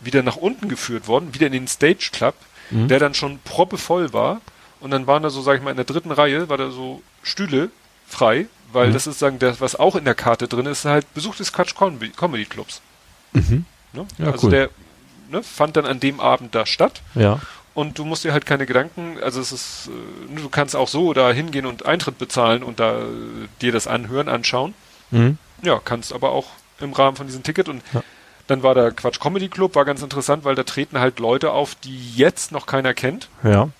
wieder nach unten geführt worden, wieder in den Stage Club, Mhm. der dann schon proppevoll war. Und dann waren da so, sag ich mal, in der dritten Reihe, war da so Stühle frei, weil Mhm. das ist sagen, das, was auch in der Karte drin ist, halt Besuch des Quatsch Comedy Comedy Clubs. Mhm. Ne? Ja, also cool. der ne, fand dann an dem Abend da statt. Ja. Und du musst dir halt keine Gedanken, also es ist, äh, du kannst auch so da hingehen und Eintritt bezahlen und da äh, dir das anhören, anschauen. Mhm. Ja, kannst aber auch im Rahmen von diesem Ticket und Ja. dann war der Quatsch Comedy Club, war ganz interessant, weil da treten halt Leute auf, die jetzt noch keiner kennt, Ja.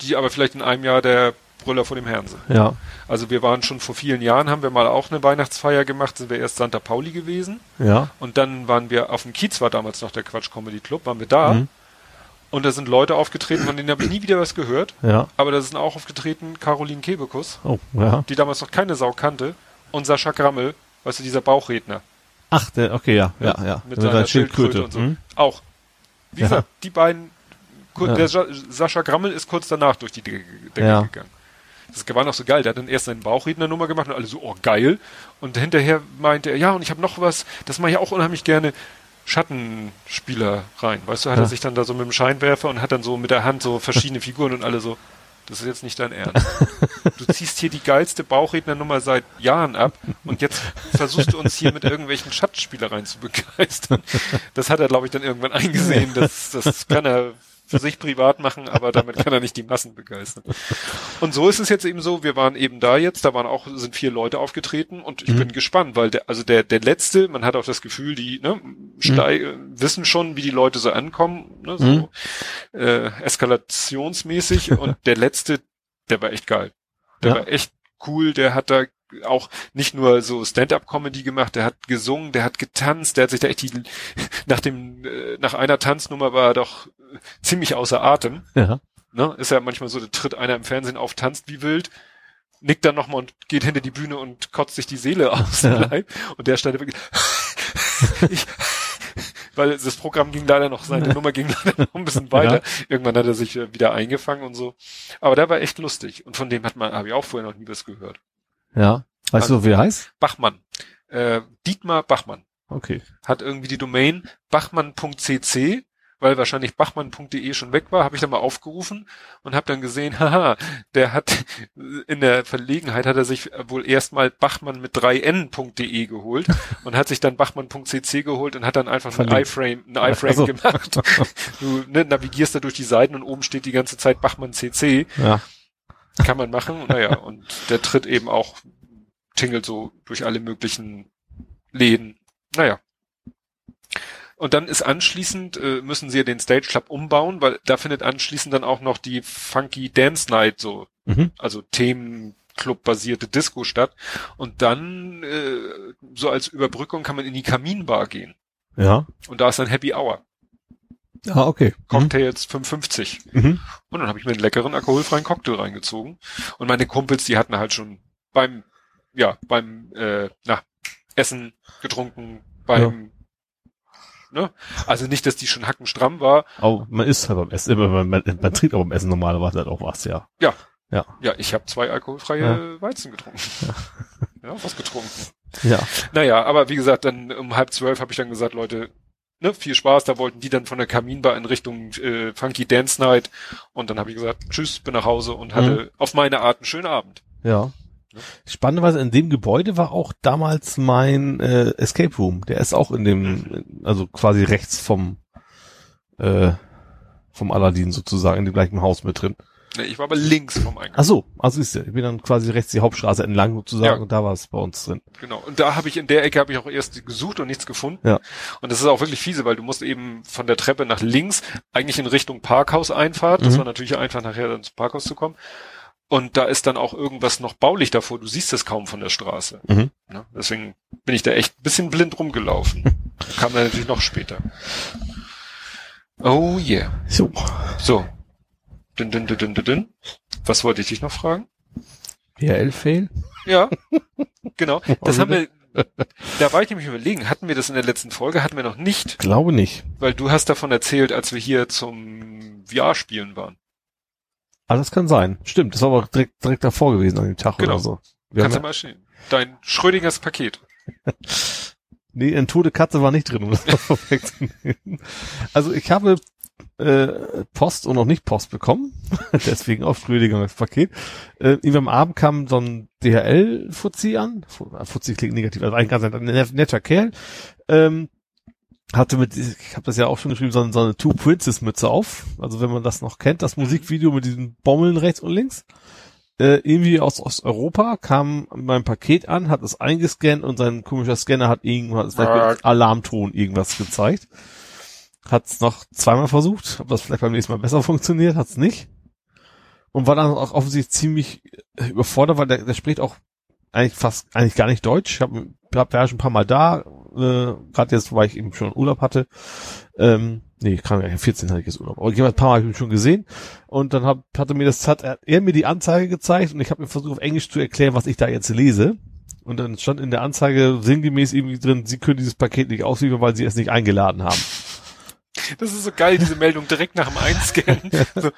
die aber vielleicht in einem Jahr der Brüller vor dem sind. Ja. Also wir waren schon vor vielen Jahren, haben wir mal auch eine Weihnachtsfeier gemacht, sind wir erst Santa Pauli gewesen Ja. und dann waren wir auf dem Kiez, war damals noch der Quatsch Comedy Club, waren wir da Mhm. und da sind Leute aufgetreten, von denen habe ich nie wieder was gehört, Ja. aber da sind auch aufgetreten Caroline Kebekus, Oh, ja. die damals noch keine Sau kannte und Sascha Grammel, weißt du, dieser Bauchredner. Ach, der, okay, ja, ja, ja. Mit seiner Schildkröte und so. Mhm. Auch. Wie Ja. gesagt, die beiden, der Sa Sascha Grammel ist kurz danach durch die Decke, Decke gegangen. Das war noch so geil. Der hat dann erst seinen Bauchredner-Nummer gemacht und alle so, oh geil. Und hinterher meinte er, ja, und ich habe noch was, das mache ich auch unheimlich gerne. Schattenspieler rein. Weißt du, hat Ja. er sich dann da so mit dem Scheinwerfer und hat dann so mit der Hand so verschiedene Figuren und alle so, das ist jetzt nicht dein Ernst. Du ziehst hier die geilste Bauchrednernummer seit Jahren ab und jetzt versuchst du uns hier mit irgendwelchen Schattenspielereien zu begeistern. Das hat er, glaube ich, dann irgendwann eingesehen. Das, das kann er für sich privat machen, aber damit kann er nicht die Massen begeistern. Und so ist es jetzt eben so, wir waren eben da jetzt, da waren auch, sind vier Leute aufgetreten und ich Mhm. bin gespannt, weil der, also der, der letzte, man hat auch das Gefühl, die, ne, stei wissen schon, wie die Leute so ankommen, ne, so, Mhm. äh, eskalationsmäßig und der letzte, der war echt geil. Der Ja. war echt cool, der hat da auch nicht nur so Stand-up-Comedy gemacht, der hat gesungen, der hat getanzt, der hat sich da echt die, nach dem, äh, nach einer Tanznummer war er doch äh, ziemlich außer Atem. Ja. Ne? Ist ja manchmal so, da tritt einer im Fernsehen auf, tanzt wie wild, nickt dann nochmal und geht hinter die Bühne und kotzt sich die Seele aus dem Ja. Leib. Und der stand da wirklich, ich, weil das Programm ging leider noch, seine Nummer ging leider noch ein bisschen weiter. Ja. Irgendwann hat er sich äh, wieder eingefangen und so. Aber der war echt lustig. Und von dem hat man, habe ich auch vorher noch nie was gehört. Ja. Weißt du, wie er heißt? Bachmann. Äh, Dietmar Bachmann Okay. hat irgendwie die Domain bachmann.cc, weil wahrscheinlich bachmann.de schon weg war, habe ich dann mal aufgerufen und habe dann gesehen, haha, der hat in der Verlegenheit hat er sich wohl erstmal bachmann mit 3n.de geholt und hat sich dann bachmann.cc geholt und hat dann einfach einen Verlinkt. iFrame, einen iFrame Ach so. gemacht. Du ne, navigierst da durch die Seiten und oben steht die ganze Zeit bachmann.cc. Ja. Kann man machen. Naja, und der tritt eben auch, tingelt so durch alle möglichen Läden. Naja. Und dann ist anschließend, äh, müssen sie ja den Stage Club umbauen, weil da findet anschließend dann auch noch die Funky Dance Night so, Mhm. also Themenclub-basierte Disco statt. Und dann, äh, so als Überbrückung kann man in die Kaminbar gehen. Ja. Und da ist dann Happy Hour. Ja, okay. Cocktails 5,50. Mhm. Und dann habe ich mir einen leckeren alkoholfreien Cocktail reingezogen. Und meine Kumpels, die hatten halt schon beim, ja, beim, äh, na, Essen getrunken, beim, ne? Also nicht, dass die schon hackenstramm war. Aber man isst halt beim Essen, man, man, man trinkt aber beim Essen normalerweise halt auch was, ja. Ja. Ja. Ja, ich habe zwei alkoholfreie Weizen getrunken. Ja. was getrunken. Ja. Naja, aber wie gesagt, dann um halb zwölf habe ich dann gesagt, Leute, ne, viel Spaß. Da wollten die dann von der Kaminbar in Richtung äh, Funky Dance Night. Und dann habe ich gesagt, tschüss, bin nach Hause und hatte auf meine Art einen schönen Abend. Ja. Spannenderweise in dem Gebäude war auch damals mein äh, Escape Room. Der ist auch in dem, also quasi rechts vom äh, vom Aladdin sozusagen in dem gleichen Haus mit drin. Nee, ich war aber links vom Eingang. Ach so, also ist ja, ich bin dann quasi rechts die Hauptstraße entlang sozusagen Ja. und da war es bei uns drin. Genau. Und da habe ich in der Ecke habe ich auch erst gesucht und nichts gefunden. Ja. Und das ist auch wirklich fiese, weil du musst eben von der Treppe nach links eigentlich in Richtung Parkhaus-Einfahrt. Das Mhm. war natürlich einfach nachher dann zum Parkhaus zu kommen. Und da ist dann auch irgendwas noch baulich davor. Du siehst es kaum von der Straße. Mhm. Ne? Deswegen bin ich da echt ein bisschen blind rumgelaufen. Kam dann natürlich noch später. Oh yeah. So. So. Dün, dün, dün, dün, dün. Was wollte ich dich noch fragen? PRL-Fail? Ja, genau. Das haben wir, da war ich nämlich überlegen, hatten wir das in der letzten Folge? Hatten wir noch nicht, Glaube nicht. weil du hast davon erzählt, als wir hier zum VR-Spielen waren. Ah, das kann sein. Stimmt, das war aber direkt, direkt davor gewesen an dem Tag Genau. oder so. Wir Kannst du mal stehen. Dein Schrödingers Paket. nee, eine tote Katze war nicht drin, um das vorwegzunehmen. Also ich habe äh, Post und noch nicht Post bekommen. Deswegen auch Schrödingers Paket. Äh, irgendwie am Abend kam so ein DHL-Fuzzi an. Äh, Fuzzi klingt negativ, also eigentlich ganz ein net- netter Kerl. Ähm, hatte mit, ich habe das ja auch schon geschrieben, so, eine- so eine Two Princess Mütze auf. Also wenn man das noch kennt, das Musikvideo mit diesen Bommeln rechts und links. Äh, irgendwie aus Osteuropa kam mein Paket an, hat es eingescannt und sein komischer Scanner hat irgendwas, Alarmton irgendwas gezeigt. Hat es noch zweimal versucht, ob das vielleicht beim nächsten Mal besser funktioniert, hat es nicht. Und war dann auch offensichtlich ziemlich äh, überfordert, weil der, der spricht auch eigentlich fast eigentlich gar nicht Deutsch. Ich habe hab, war schon ein paar Mal da, äh, gerade jetzt, weil ich eben schon Urlaub hatte. Ähm, nee, kam ja 14 hatte ich jetzt Urlaub. Aber ich hab ein paar Mal hab ich schon gesehen. Und dann hab, hatte mir das, hat er, er mir die Anzeige gezeigt und ich habe mir versucht auf Englisch zu erklären, was ich da jetzt lese. Und dann stand in der Anzeige sinngemäß irgendwie drin, sie können dieses Paket nicht ausliefern, weil sie es nicht eingeladen haben. Das ist so geil, diese Meldung direkt nach dem Einscannen. So,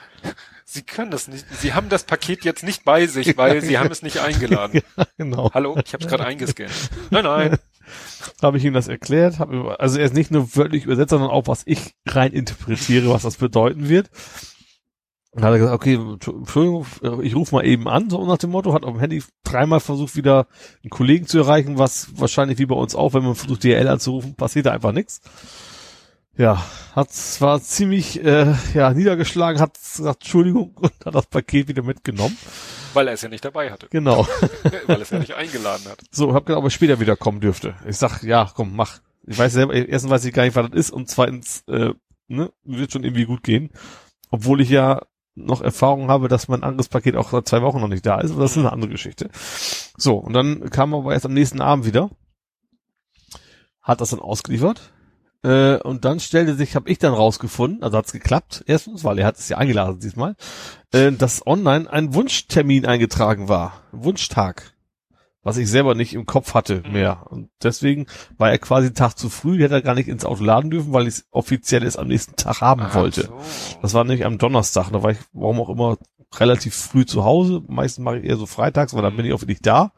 Sie können das nicht. Sie haben das Paket jetzt nicht bei sich, weil Sie haben es nicht eingeladen. genau. Hallo, ich habe es gerade eingescannt. Nein, nein. Habe ich ihm das erklärt. Hab, also er ist nicht nur wörtlich übersetzt, sondern auch, was ich rein interpretiere, was das bedeuten wird. Und hat er gesagt, okay, Entschuldigung, ich rufe mal eben an, so nach dem Motto, hat auf dem Handy dreimal versucht, wieder einen Kollegen zu erreichen, was wahrscheinlich wie bei uns auch, wenn man versucht, DL anzurufen, passiert da einfach nichts. Ja, hat war ziemlich äh, ja niedergeschlagen, hat gesagt Entschuldigung und hat das Paket wieder mitgenommen. Weil er es ja nicht dabei hatte. Genau. Weil er es ja nicht eingeladen hat. So, hab gedacht, ob er später wieder kommen dürfte. Ich sag, ja, komm, mach. Ich weiß selber, erstens weiß ich gar nicht, was das ist und zweitens, äh, ne, wird schon irgendwie gut gehen. Obwohl ich ja noch Erfahrung habe, dass mein anderes Paket auch seit zwei Wochen noch nicht da ist, aber das ist eine andere Geschichte. So, und dann kam er aber erst am nächsten Abend wieder, hat das dann ausgeliefert, äh, und dann stellte sich, habe ich dann rausgefunden, also hat's geklappt, erstens, weil er hat es ja eingeladen diesmal, äh, dass online ein Wunschtermin eingetragen war, Wunschtag was ich selber nicht im Kopf hatte Mhm. mehr. Und deswegen war er quasi einen Tag zu früh, hätte er gar nicht ins Auto laden dürfen, weil ich es offiziell erst am nächsten Tag haben Ach wollte. so. Das war nämlich am Donnerstag, da war ich, warum auch immer, relativ früh zu Hause. Meistens mache ich eher so freitags, weil dann bin ich auch wirklich da.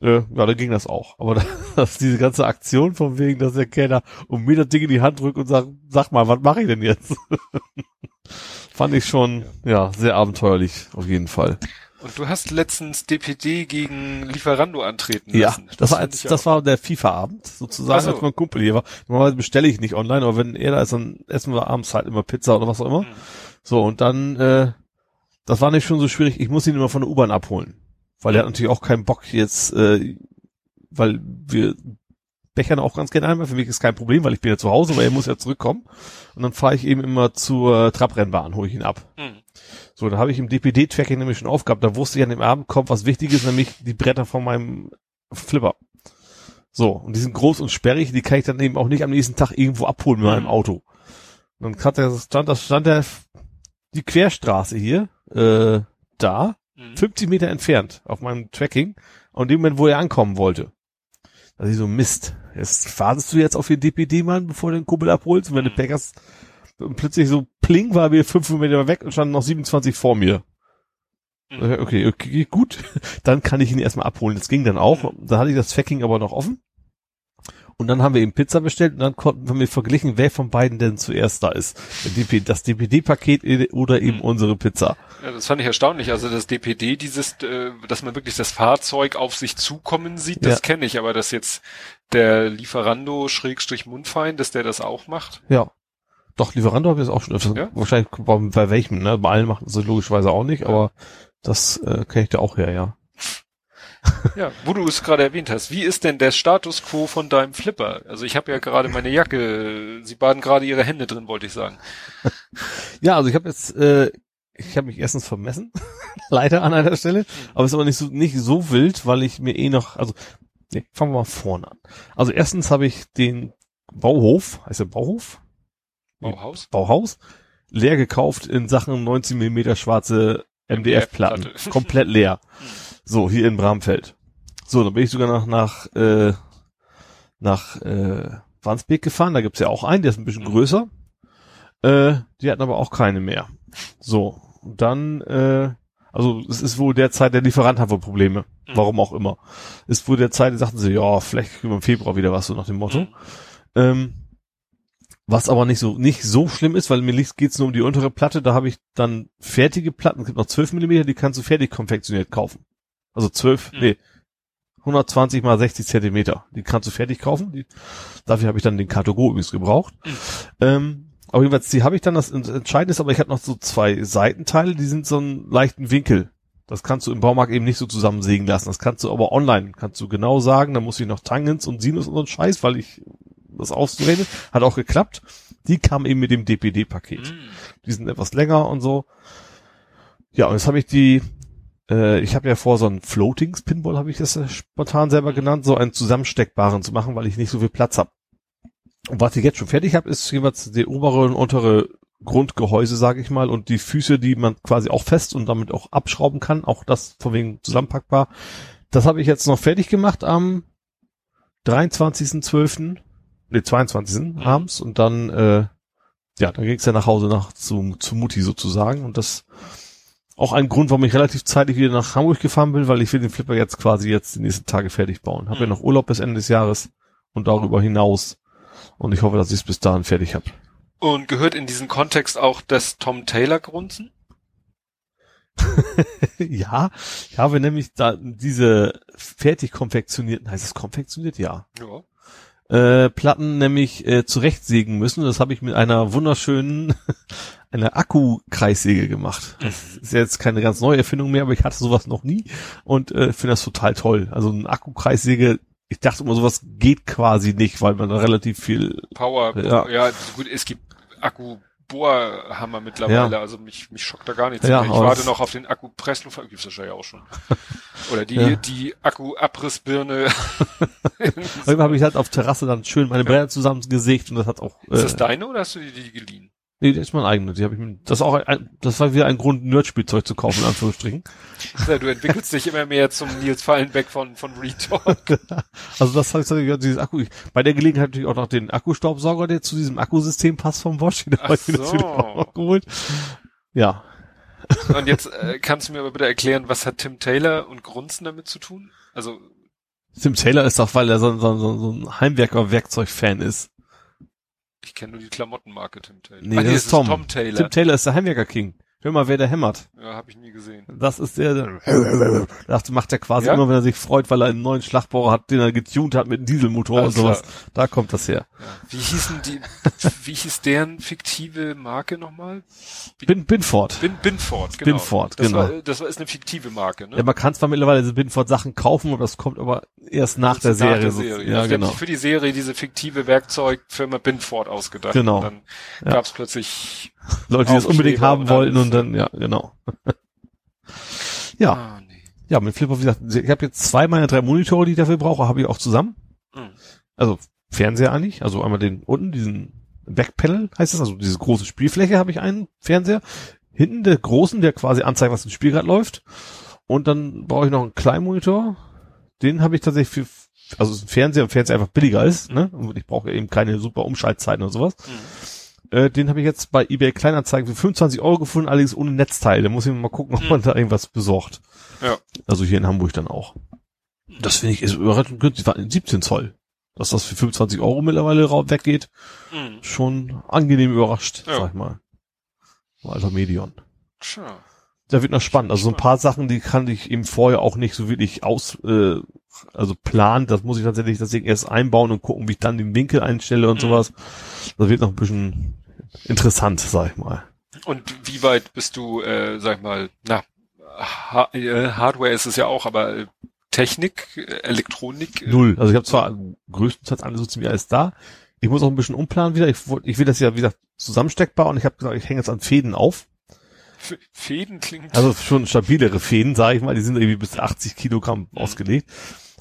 Äh, ja, dann ging das auch. Aber das, diese ganze Aktion von wegen, dass der Kellner um mir das Ding in die Hand drückt und sagt, sag mal, was mache ich denn jetzt? Fand ich schon, ja, sehr abenteuerlich, auf jeden Fall. Und du hast letztens DPD gegen Lieferando antreten Ja, lassen. das, war, find als, ich das war der FIFA-Abend, sozusagen, so. als mein Kumpel hier war. Normalerweise bestelle ich nicht online, aber wenn er da ist, dann essen wir abends halt immer Pizza oder was auch immer. Mhm. So, und dann, äh, das war nicht schon so schwierig, ich muss ihn immer von der U-Bahn abholen. Weil er hat natürlich auch keinen Bock jetzt, äh, weil wir bechern auch ganz gerne einmal. Für mich ist kein Problem, weil ich bin ja zu Hause, weil er muss ja zurückkommen. Und dann fahre ich eben immer zur Trabrennbahn, hole ich ihn ab. Mhm. So, da habe ich im DPD-Tracking nämlich schon aufgehabt. Da wusste ich an dem Abend kommt was Wichtiges, nämlich die Bretter von meinem Flipper. So, und die sind groß und sperrig, die kann ich dann eben auch nicht am nächsten Tag irgendwo abholen mit meinem Mhm. Auto. Und dann hat der, stand, das stand der, die Querstraße hier, äh, da, Mhm. 50 Meter entfernt auf meinem Tracking, und dem Moment, wo er ankommen wollte. Also ich so, Mist, jetzt wartest du jetzt auf den DPD-Mann, bevor du den Kumpel abholst, und wenn du Mhm. Pech hast, und plötzlich so pling war wir fünf Meter weg und standen noch 27 vor mir. Mhm. Okay, okay, gut. Dann kann ich ihn erstmal abholen. Das ging dann auch. Da hatte ich das Tracking aber noch offen. Und dann haben wir eben Pizza bestellt und dann konnten wir verglichen, wer von beiden denn zuerst da ist. Das DPD-Paket oder eben Mhm. unsere Pizza. Ja, das fand ich erstaunlich. Also das DPD, dieses, äh, dass man wirklich das Fahrzeug auf sich zukommen sieht, das Ja. kenne ich. Aber dass jetzt der Lieferando Schrägstrich Mundfein, dass der das auch macht. Ja. Doch, Lieferando habe ich jetzt auch schon öfters. Ja? Wahrscheinlich bei, bei welchem, ne? Bei allen machen sie logischerweise auch nicht, aber das äh, kenne ich da auch her, ja. Ja, wo du es gerade erwähnt hast, wie ist denn der Status quo von deinem Flipper? Also ich habe ja gerade meine Jacke, sie baden gerade ihre Hände drin, wollte ich sagen. Ja, also ich habe jetzt, äh, ich habe mich erstens vermessen, leider an einer Stelle, aber es ist aber nicht so nicht so wild, weil ich mir eh noch, also nee, fangen wir mal vorne an. Also erstens habe ich den Bauhof, heißt der Bauhof? Bauhaus? Bauhaus, leer gekauft in Sachen 19 Millimeter schwarze MDF-Platten. MDF-Platte. Komplett leer. So, hier in Bramfeld. So, dann bin ich sogar noch nach, äh, nach äh, Wandsbek gefahren. Da gibt's ja auch einen, der ist ein bisschen Mhm. größer. Äh, die hatten aber auch keine mehr. So, und dann, äh, also es ist wohl derzeit, der Lieferant hat wohl Probleme. Mhm. Warum auch immer. Ist wohl derzeit, die sagten sie, ja, vielleicht kriegen wir im Februar wieder was, so nach dem Motto. Mhm. Ähm, was aber nicht so nicht so schlimm ist, weil mir geht es nur um die untere Platte. Da habe ich dann fertige Platten. Es gibt noch 12 Millimeter, die kannst du fertig konfektioniert kaufen. Also 12, Mhm. nee, 120 mal 60 Zentimeter. Die kannst du fertig kaufen. Die, dafür habe ich dann den Cartogo übrigens gebraucht. Mhm. Ähm, aber jedenfalls, die habe ich dann. Das Entscheidende ist aber, ich habe noch so zwei Seitenteile, die sind so einen leichten Winkel. Das kannst du im Baumarkt eben nicht so zusammensägen lassen. Das kannst du aber online, kannst du genau sagen. Da muss ich noch Tangens und Sinus und so einen Scheiß, weil ich das auszureden. Hat auch geklappt. Die kam eben mit dem DPD-Paket. Mhm. Die sind etwas länger und so. Ja, und jetzt habe ich die, äh, ich habe ja vor, so ein Floatings Pinball, habe ich das spontan selber genannt, so einen zusammensteckbaren zu machen, weil ich nicht so viel Platz habe. Und was ich jetzt schon fertig habe, ist jeweils die obere und untere Grundgehäuse, sage ich mal, und die Füße, die man quasi auch fest und damit auch abschrauben kann, auch das von wegen zusammenpackbar. Das habe ich jetzt noch fertig gemacht am 23.12., nee, 22. abends und dann, äh, ja, dann ging es ja nach Hause nach zu, zu Mutti sozusagen und das auch ein Grund, warum ich relativ zeitig wieder nach Hamburg gefahren bin, weil ich will den Flipper jetzt quasi jetzt die nächsten Tage fertig bauen. Habe ja Mhm. noch Urlaub bis Ende des Jahres und darüber hinaus und ich hoffe, dass ich es bis dahin fertig habe. Und gehört in diesen Kontext auch das Tom Taylor Grunzen? ja, ich habe nämlich da diese fertig konfektionierten, heißt es konfektioniert? Ja. Ja. Äh, Platten nämlich äh, zurechtsägen müssen. Das habe ich mit einer wunderschönen, einer Akku-Kreissäge gemacht. Das ist jetzt keine ganz neue Erfindung mehr, aber ich hatte sowas noch nie und äh, finde das total toll. Also eine Akku-Kreissäge, ich dachte immer, sowas geht quasi nicht, weil man da relativ viel Power, Ja. ja, gut, es gibt Akku Bohrhammer mittlerweile, also mich, mich schockt da gar nichts Ja. Ich warte noch auf den Akku Pressluft, gibt's wahrscheinlich auch schon. Oder die, Ja. die Akku Abrissbirne. Irgendwann habe ich halt auf Terrasse dann schön meine Bräder zusammengesägt und das hat auch. Ist das äh, deine oder hast du dir die geliehen? Nee, das ist mein eigener. Die habe ich mir. Das auch ein, das war wieder ein Grund, Nerdspielzeug zu kaufen, in Anführungsstrichen. Ja, du entwickelst dich immer mehr zum Nils Fallenbeck von, von Retalk. Also das heißt, ja, dieses Akku. Ich, bei der Gelegenheit natürlich auch noch den Akkustaubsauger, der zu diesem Akkusystem passt vom Bosch. Den habe ich mir Ach natürlich so. auch noch geholt. Ja. Und jetzt äh, kannst du mir aber bitte erklären, was hat Tim Taylor und Grunzen damit zu tun? Also, Tim Taylor ist doch, weil er so, so, so, so ein Heimwerker-Werkzeug-Fan ist. Ich kenne nur die Klamottenmarke Tim Taylor. Nee, das ist Tom. Tom Taylor. Tim Taylor ist der Heimwerker-King. Hör mal, wer der hämmert. ja, habe ich nie gesehen. Das ist der, der das macht er quasi Ja? immer, wenn er sich freut, weil er einen neuen Schlagbohrer hat, den er getuned hat mit einem Dieselmotor Alles und sowas. klar. Da kommt das her. Ja. Wie hießen die, wie hieß deren fiktive Marke nochmal? Bin, Binford. Bin, Binford, genau. Binford, das genau. War, das war, ist eine fiktive Marke, ne? Ja, man kann zwar mittlerweile diese Binford Sachen kaufen, aber das kommt aber erst nach der Nach Serie. der so- Serie. Ja, Also genau. Für die Serie diese fiktive Werkzeugfirma Binford ausgedacht. Genau. Und dann Ja. gab's plötzlich, Leute, die das unbedingt haben wollten und dann, ja, genau. ja, ah, nee. ja, mit Flipper, wie gesagt, ich habe jetzt zwei meiner drei Monitore, die ich dafür brauche, habe ich auch zusammen. Hm. Also Fernseher eigentlich, also einmal den unten, diesen Backpanel heißt das, also diese große Spielfläche habe ich einen Fernseher. Hinten der großen, der quasi anzeigt, was im Spiel gerade läuft. Und dann brauche ich noch einen kleinen Monitor. Den habe ich tatsächlich für, also es ist ein Fernseher, ein Fernseher einfach billiger ist, ne? Und ich brauche eben keine super Umschaltzeiten oder sowas. Hm. Äh, den habe ich jetzt bei eBay Kleinanzeigen für 25 Euro gefunden, allerdings ohne Netzteil. Da muss ich mal gucken, ob Hm. man da irgendwas besorgt. Ja. Also hier in Hamburg dann auch. Das finde ich ist überraschend günstig. War 17 Zoll. Dass das für 25 Euro mittlerweile weggeht, Hm. schon angenehm überrascht, Ja. sag ich mal. Alter Medion. Tja. Da wird noch spannend. Also so ein paar Sachen, die kann ich eben vorher auch nicht so wirklich aus, äh, also planen. Das muss ich tatsächlich Ding erst einbauen und gucken, wie ich dann den Winkel einstelle und Mhm. sowas. Das wird noch ein bisschen interessant, sag ich mal. Und wie weit bist du, äh, sag ich mal, na, ha äh, Hardware ist es ja auch, aber äh, Technik, äh, Elektronik? Null. Also ich habe zwar größtenteils alles so ziemlich alles da. Ich muss auch ein bisschen umplanen wieder. Ich, ich will das ja, wie gesagt, zusammensteckbar und ich habe gesagt, ich hänge jetzt an Fäden auf. F- Fäden klingt. Also schon stabilere Fäden, sage ich mal. Die sind irgendwie bis 80 Kilogramm Mhm. ausgelegt.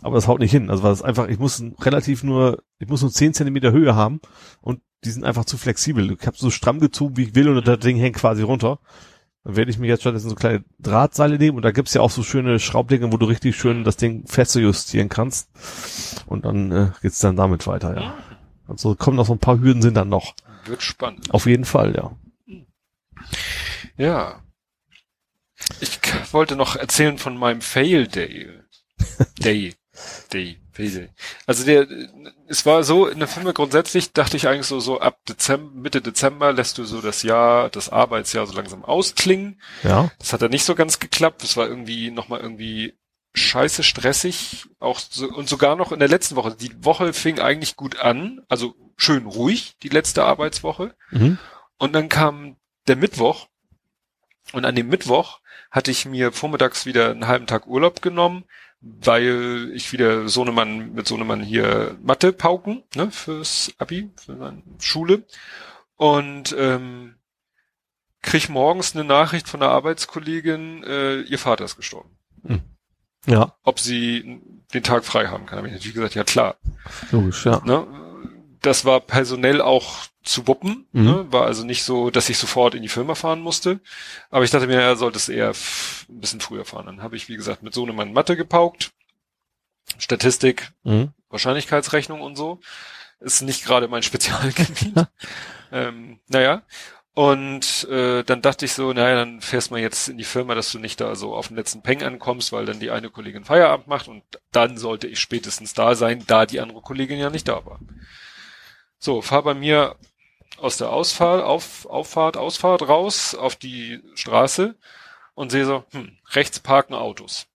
Aber das haut nicht hin. Also weil es einfach, ich muss relativ nur, ich muss nur 10 Zentimeter Höhe haben und die sind einfach zu flexibel. Ich habe so stramm gezogen, wie ich will und das Ding hängt quasi runter. Dann werde ich mir jetzt stattdessen so kleine Drahtseile nehmen und da gibt's ja auch so schöne Schraublinge, wo du richtig schön das Ding fest justieren kannst. Und dann äh, geht's dann damit weiter, ja. Also kommen noch so ein paar Hürden sind dann noch. Wird spannend. Auf jeden Fall, ja. Ja. Ich wollte noch erzählen von meinem Fail Day. Day. Fail Day. Also der, es war so, in der Firma grundsätzlich dachte ich eigentlich so, so ab Dezember, Mitte Dezember lässt du so das Jahr, das Arbeitsjahr so langsam ausklingen. Ja. Das hat dann nicht so ganz geklappt. Das war irgendwie nochmal irgendwie scheiße stressig. Auch so, und sogar noch in der letzten Woche. Die Woche fing eigentlich gut an. Also schön ruhig, die letzte Arbeitswoche. Mhm. Und dann kam der Mittwoch. Und an dem Mittwoch hatte ich mir vormittags wieder einen halben Tag Urlaub genommen, weil ich wieder Sohnemann mit Sohnemann hier Mathe pauken, ne, fürs Abi, für seine Schule. Und ähm, krieg morgens eine Nachricht von einer Arbeitskollegin, äh, ihr Vater ist gestorben. Ja, Ob sie den Tag frei haben kann. Habe ich natürlich gesagt, ja klar. logisch, ja. Ne? Das war personell auch zu wuppen. Mhm. Ne? War also nicht so, dass ich sofort in die Firma fahren musste. Aber ich dachte mir, er sollte es eher ein bisschen früher fahren. Dann habe ich, wie gesagt, mit Sohnemann Mathe gepaukt. Statistik, Mhm. Wahrscheinlichkeitsrechnung und so. Ist nicht gerade mein Spezialgebiet. ähm, naja. Und äh, dann dachte ich so, naja, dann fährst mal jetzt in die Firma, dass du nicht da so auf den letzten Peng ankommst, weil dann die eine Kollegin Feierabend macht und dann sollte ich spätestens da sein, da die andere Kollegin ja nicht da war. So, fahr bei mir aus der Ausfahrt, auf, Auffahrt, Ausfahrt raus auf die Straße und sehe so, hm, rechts parken Autos.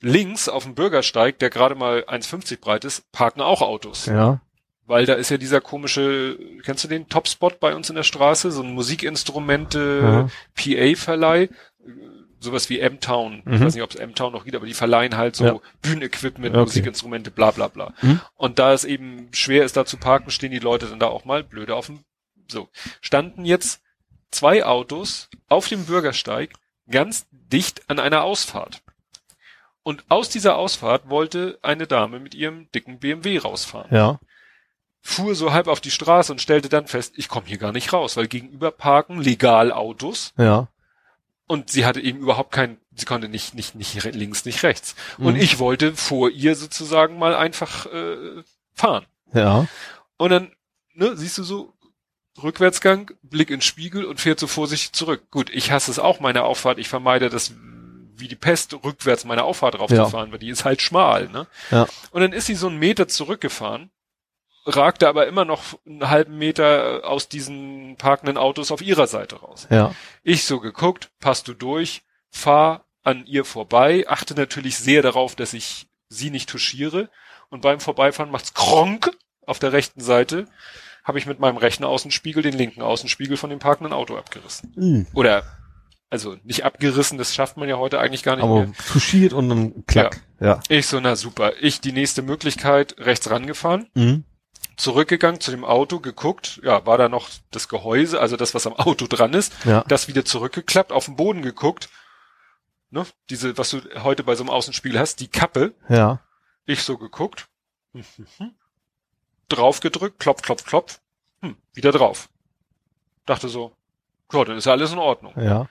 Links auf dem Bürgersteig, der gerade mal 1,50 breit ist, parken auch Autos. Ja. Weil da ist ja dieser komische, kennst du den Topspot bei uns in der Straße? So ein Musikinstrumente, PA-Verleih, sowas wie M-Town. Ich Mhm. weiß nicht, ob es M-Town noch gibt, aber die verleihen halt so Ja. Bühnenequipment, Okay. Musikinstrumente, bla bla bla. Mhm. Und da es eben schwer ist, da zu parken, stehen die Leute dann da auch mal blöde auf dem, so. Standen jetzt zwei Autos auf dem Bürgersteig ganz dicht an einer Ausfahrt. Und aus dieser Ausfahrt wollte eine Dame mit ihrem dicken BMW rausfahren Ja. fuhr so halb auf die Straße und stellte dann fest, ich komme hier gar nicht raus, weil gegenüber parken legal Autos Ja. Und sie hatte eben überhaupt kein, sie konnte nicht, nicht, nicht links, nicht rechts. Und Mhm. ich wollte vor ihr sozusagen mal einfach äh, fahren. Ja. Und dann, ne, siehst du so, Rückwärtsgang, Blick ins Spiegel und fährt so vorsichtig zurück. Gut, ich hasse es auch, meine Auffahrt, ich vermeide das wie die Pest, rückwärts meine Auffahrt raufzufahren, weil die ist halt schmal, ne? Ja. Und dann ist sie so einen Meter zurückgefahren, ragte aber immer noch einen halben Meter aus diesen parkenden Autos auf ihrer Seite raus. Ja. Ich so geguckt, passt du durch, fahr an ihr vorbei, achte natürlich sehr darauf, dass ich sie nicht touchiere und beim Vorbeifahren macht's kronk auf der rechten Seite, habe ich mit meinem rechten Außenspiegel den linken Außenspiegel von dem parkenden Auto abgerissen. Mhm. Oder, also nicht abgerissen, das schafft man ja heute eigentlich gar nicht Aber mehr. touchiert und dann klack. Ja. Ich so, na super. Ich die nächste Möglichkeit rechts rangefahren, Mhm. Zurückgegangen zu dem Auto, geguckt, ja, war da noch das Gehäuse, also das, was am Auto dran ist, Ja. das wieder zurückgeklappt, auf den Boden geguckt, ne, diese, was du heute bei so einem Außenspiel hast, die Kappe, Ja. ich so geguckt, mhm. drauf gedrückt, klopf, klopf, klopf, hm, wieder drauf. Dachte so, ja, dann ist ja alles in Ordnung. Ja.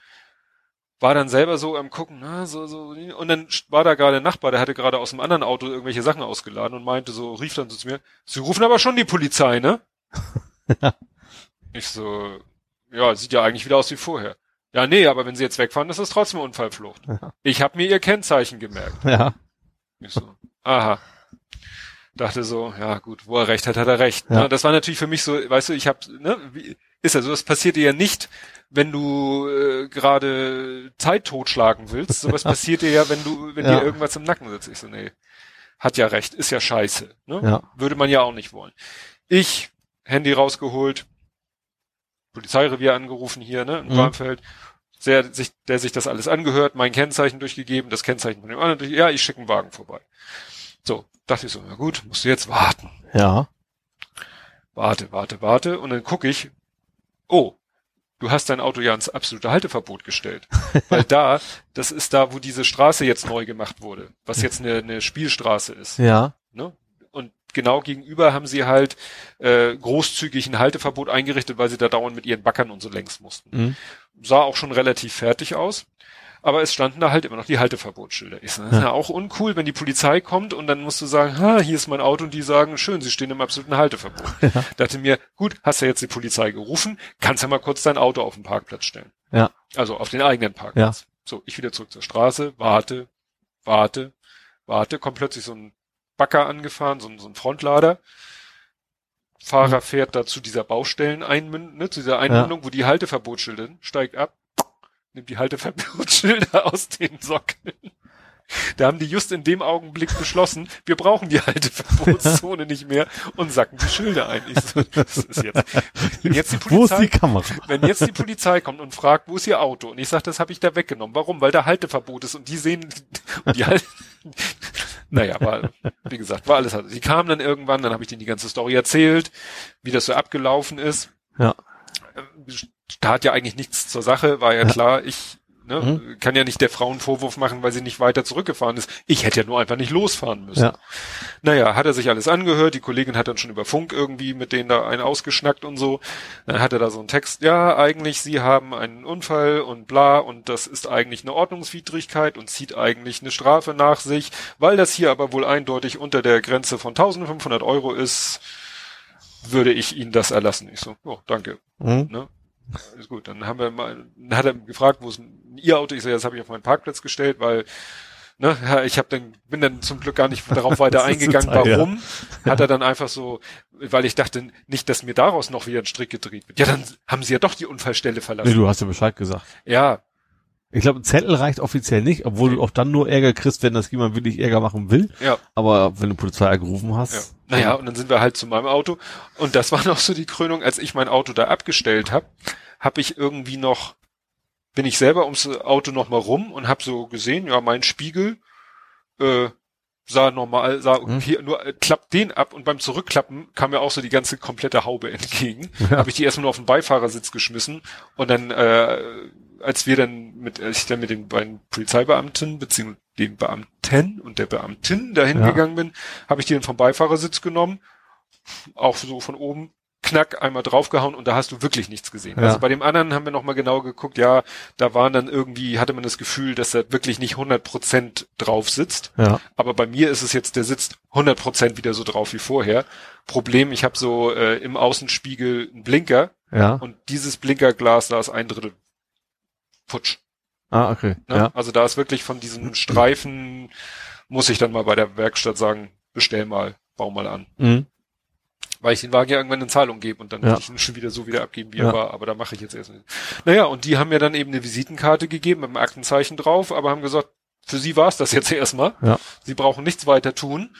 War dann selber so am gucken, na, so, so, und dann war da gerade ein Nachbar, der hatte gerade aus dem anderen Auto irgendwelche Sachen ausgeladen und meinte so, rief dann so zu mir, Sie rufen aber schon die Polizei, ne? ich so, ja, sieht ja eigentlich wieder aus wie vorher. Ja, nee, aber wenn Sie jetzt wegfahren, ist das trotzdem Unfallflucht. Ja. Ich habe mir Ihr Kennzeichen gemerkt. Ja. Ich so, aha. Dachte so, ja gut, wo er recht hat, hat er recht. Ja. Ne? Das war natürlich für mich so, weißt du, ich habe, ne, wie, ist ja so, das passiert dir ja nicht, wenn du äh, gerade Zeit totschlagen willst. Sowas passiert dir ja, wenn du, wenn Ja. dir irgendwas im Nacken sitzt. Ich so, nee, hat ja recht, ist ja scheiße. Ne? Ja. Würde man ja auch nicht wollen. Ich, Handy rausgeholt, Polizeirevier angerufen hier, ne, in Mhm. Bramfeld. Der sich, der sich das alles angehört, mein Kennzeichen durchgegeben, das Kennzeichen von dem anderen durch, ja, ich schicke einen Wagen vorbei. So, dachte ich so, na gut, musst du jetzt warten. Ja. Warte, warte, warte. Und dann gucke ich, oh, du hast dein Auto ja ins absolute Halteverbot gestellt. Weil da, das ist da, wo diese Straße jetzt neu gemacht wurde, was jetzt eine, eine Spielstraße ist. Ja. Ne? Und genau gegenüber haben sie halt äh, großzügig ein Halteverbot eingerichtet, weil sie da dauernd mit ihren Backern und so längs mussten. Mhm. Sah auch schon relativ fertig aus. Aber es standen da halt immer noch die Halteverbotsschilder. Ist ja auch uncool, wenn die Polizei kommt und dann musst du sagen, ha, hier ist mein Auto und die sagen, schön, sie stehen im absoluten Halteverbot. Dachte mir, gut, hast ja jetzt die Polizei gerufen, kannst ja mal kurz dein Auto auf den Parkplatz stellen. Ja. Also auf den eigenen Parkplatz. So, ich wieder zurück zur Straße, warte, warte, warte, kommt plötzlich so ein Bagger angefahren, so ein, so ein Frontlader. Fahrer fährt da zu dieser Baustelleneinmündung, ne, zu dieser Einmündung, wo die Halteverbotsschilder steigt ab, nimmt die Halteverbotsschilder aus den Sockeln. Da haben die just in dem Augenblick beschlossen, wir brauchen die Halteverbotszone nicht mehr und sacken die Schilder ein. Ich so, das ist jetzt, wenn jetzt die Wo ist Polizei, die Kamera? wenn jetzt die Polizei kommt und fragt, wo ist ihr Auto? Und ich sage, das habe ich da weggenommen. Warum? Weil da Halteverbot ist und die sehen, und die halt, naja, war, wie gesagt, war alles. Die kamen dann irgendwann, dann habe ich denen die ganze Story erzählt, wie das so abgelaufen ist. Ja. Da hat ja eigentlich nichts zur Sache, war ja klar, ich ne, Mhm. kann ja nicht der Frau einen Vorwurf machen, weil sie nicht weiter zurückgefahren ist. Ich hätte ja nur einfach nicht losfahren müssen. Ja. Naja, hat er sich alles angehört, die Kollegin hat dann schon über Funk irgendwie mit denen da einen ausgeschnackt und so. Dann hat er da so einen Text, ja, eigentlich, sie haben einen Unfall und bla und das ist eigentlich eine Ordnungswidrigkeit und zieht eigentlich eine Strafe nach sich, weil das hier aber wohl eindeutig unter der Grenze von 1500 Euro ist, würde ich Ihnen das erlassen. Ich so, oh, danke. Mhm. Ne? Ist gut. Dann haben wir mal, dann hat er gefragt, wo ist denn Ihr Auto? Ich so, ja, das habe ich auf meinen Parkplatz gestellt, weil ne, ja, ich habe dann bin dann zum Glück gar nicht darauf weiter eingegangen, total, ja. warum. Hat er dann einfach so, weil ich dachte nicht, dass mir daraus noch wieder ein Strick gedreht wird. Ja, dann haben Sie ja doch die Unfallstelle Nee, verlassen. du hast ja Bescheid gesagt. ja, Ich glaube, ein Zettel reicht offiziell nicht, obwohl du auch dann nur Ärger kriegst, wenn das jemand wirklich Ärger machen will. ja. Aber wenn du Polizei gerufen hast. Ja. Naja, und dann sind wir halt zu meinem Auto. Und das war noch so die Krönung, als ich mein Auto da abgestellt habe, habe ich irgendwie noch, bin ich selber ums Auto noch mal rum und habe so gesehen, ja, mein Spiegel äh, sah normal, sah Hm. okay, nur äh, klappt den ab und beim Zurückklappen kam mir auch so die ganze komplette Haube entgegen. Ja. Habe ich die erstmal nur auf den Beifahrersitz geschmissen und dann, äh, als wir dann mit, als ich dann mit den beiden Polizeibeamten beziehungsweise den Beamten und der Beamtin dahin Ja. gegangen bin, habe ich die dann vom Beifahrersitz genommen, auch so von oben, knack, einmal draufgehauen und da hast du wirklich nichts gesehen. Ja. Also bei dem anderen haben wir nochmal genau geguckt, ja, da waren dann irgendwie, hatte man das Gefühl, dass er wirklich nicht 100% drauf sitzt. Ja. Aber bei mir ist es jetzt, der sitzt 100% wieder so drauf wie vorher. Problem, ich habe so äh, im Außenspiegel einen Blinker Ja. und dieses Blinkerglas, da ist ein Drittel futsch. Ah, okay. Ne? Ja. Also da ist wirklich von diesem Streifen, muss ich dann mal bei der Werkstatt sagen, bestell mal, bau mal an. Mhm. Weil ich den Wagen ja irgendwann in Zahlung gebe und dann Ja. ich ihn schon wieder so wieder abgeben, wie Ja. er war. Aber da mache ich jetzt erst nicht. Naja, und die haben mir dann eben eine Visitenkarte gegeben mit einem Aktenzeichen drauf, aber haben gesagt, für sie war es das jetzt erstmal. Ja. Sie brauchen nichts weiter tun.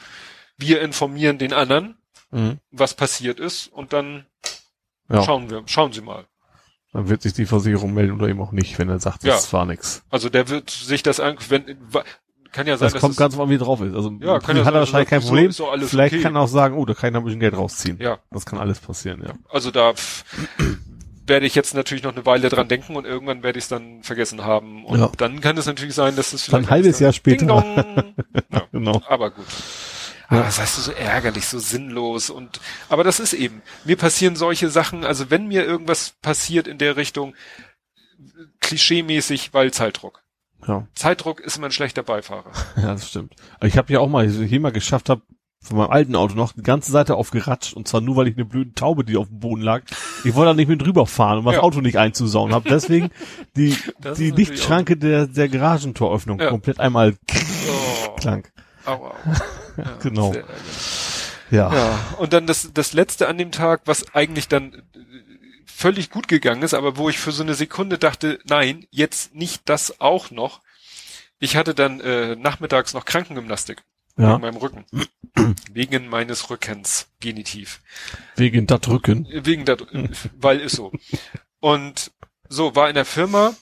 Wir informieren den anderen, Mhm. was passiert ist und dann Ja. schauen wir, schauen Sie mal. Dann wird sich die Versicherung melden oder eben auch nicht, wenn er sagt, Ja. das war nix. Also der wird sich das an, wenn, kann ja sein, Das dass kommt es- ganz an, wie drauf ist. Also Ja, kann ja hat sein, er wahrscheinlich kein so- Problem. doch alles Vielleicht okay. kann er auch sagen, oh, da kann ich noch ein bisschen Geld rausziehen. ja, Das kann alles passieren, ja. also da werde ich jetzt natürlich noch eine Weile dran denken und irgendwann werde ich es dann vergessen haben. Und Ja. dann kann es natürlich sein, dass es Dann ein vielleicht halbes Jahr später. Ja, Genau. aber gut. Ah, das heißt so ärgerlich, so sinnlos und aber das ist eben. Mir passieren solche Sachen, also wenn mir irgendwas passiert in der Richtung, klischeemäßig, weil Zeitdruck. Ja. Zeitdruck ist immer ein schlechter Beifahrer. Ja, das stimmt. Ich habe ja auch mal, ich hier mal geschafft habe, von meinem alten Auto noch die ganze Seite aufgeratscht und zwar nur, weil ich eine blöde Taube, die auf dem Boden lag. Ich wollte da nicht mit drüber fahren, um das Ja. Auto nicht einzusauen. Habe deswegen die, Das die Lichtschranke der, der Garagentoröffnung Ja. komplett einmal Oh, klang. au, au. Ja, Genau. sehr. Ja. Ja, und dann das, das letzte an dem Tag, was eigentlich dann völlig gut gegangen ist, aber wo ich für so eine Sekunde dachte, nein, jetzt nicht das auch noch. Ich hatte dann äh, nachmittags noch Krankengymnastik. Ja. Wegen meinem Rücken. Wegen meines Rückens. Genitiv. Wegen dat Rücken. Wegen der, weil ist so. Und so, war in der Firma,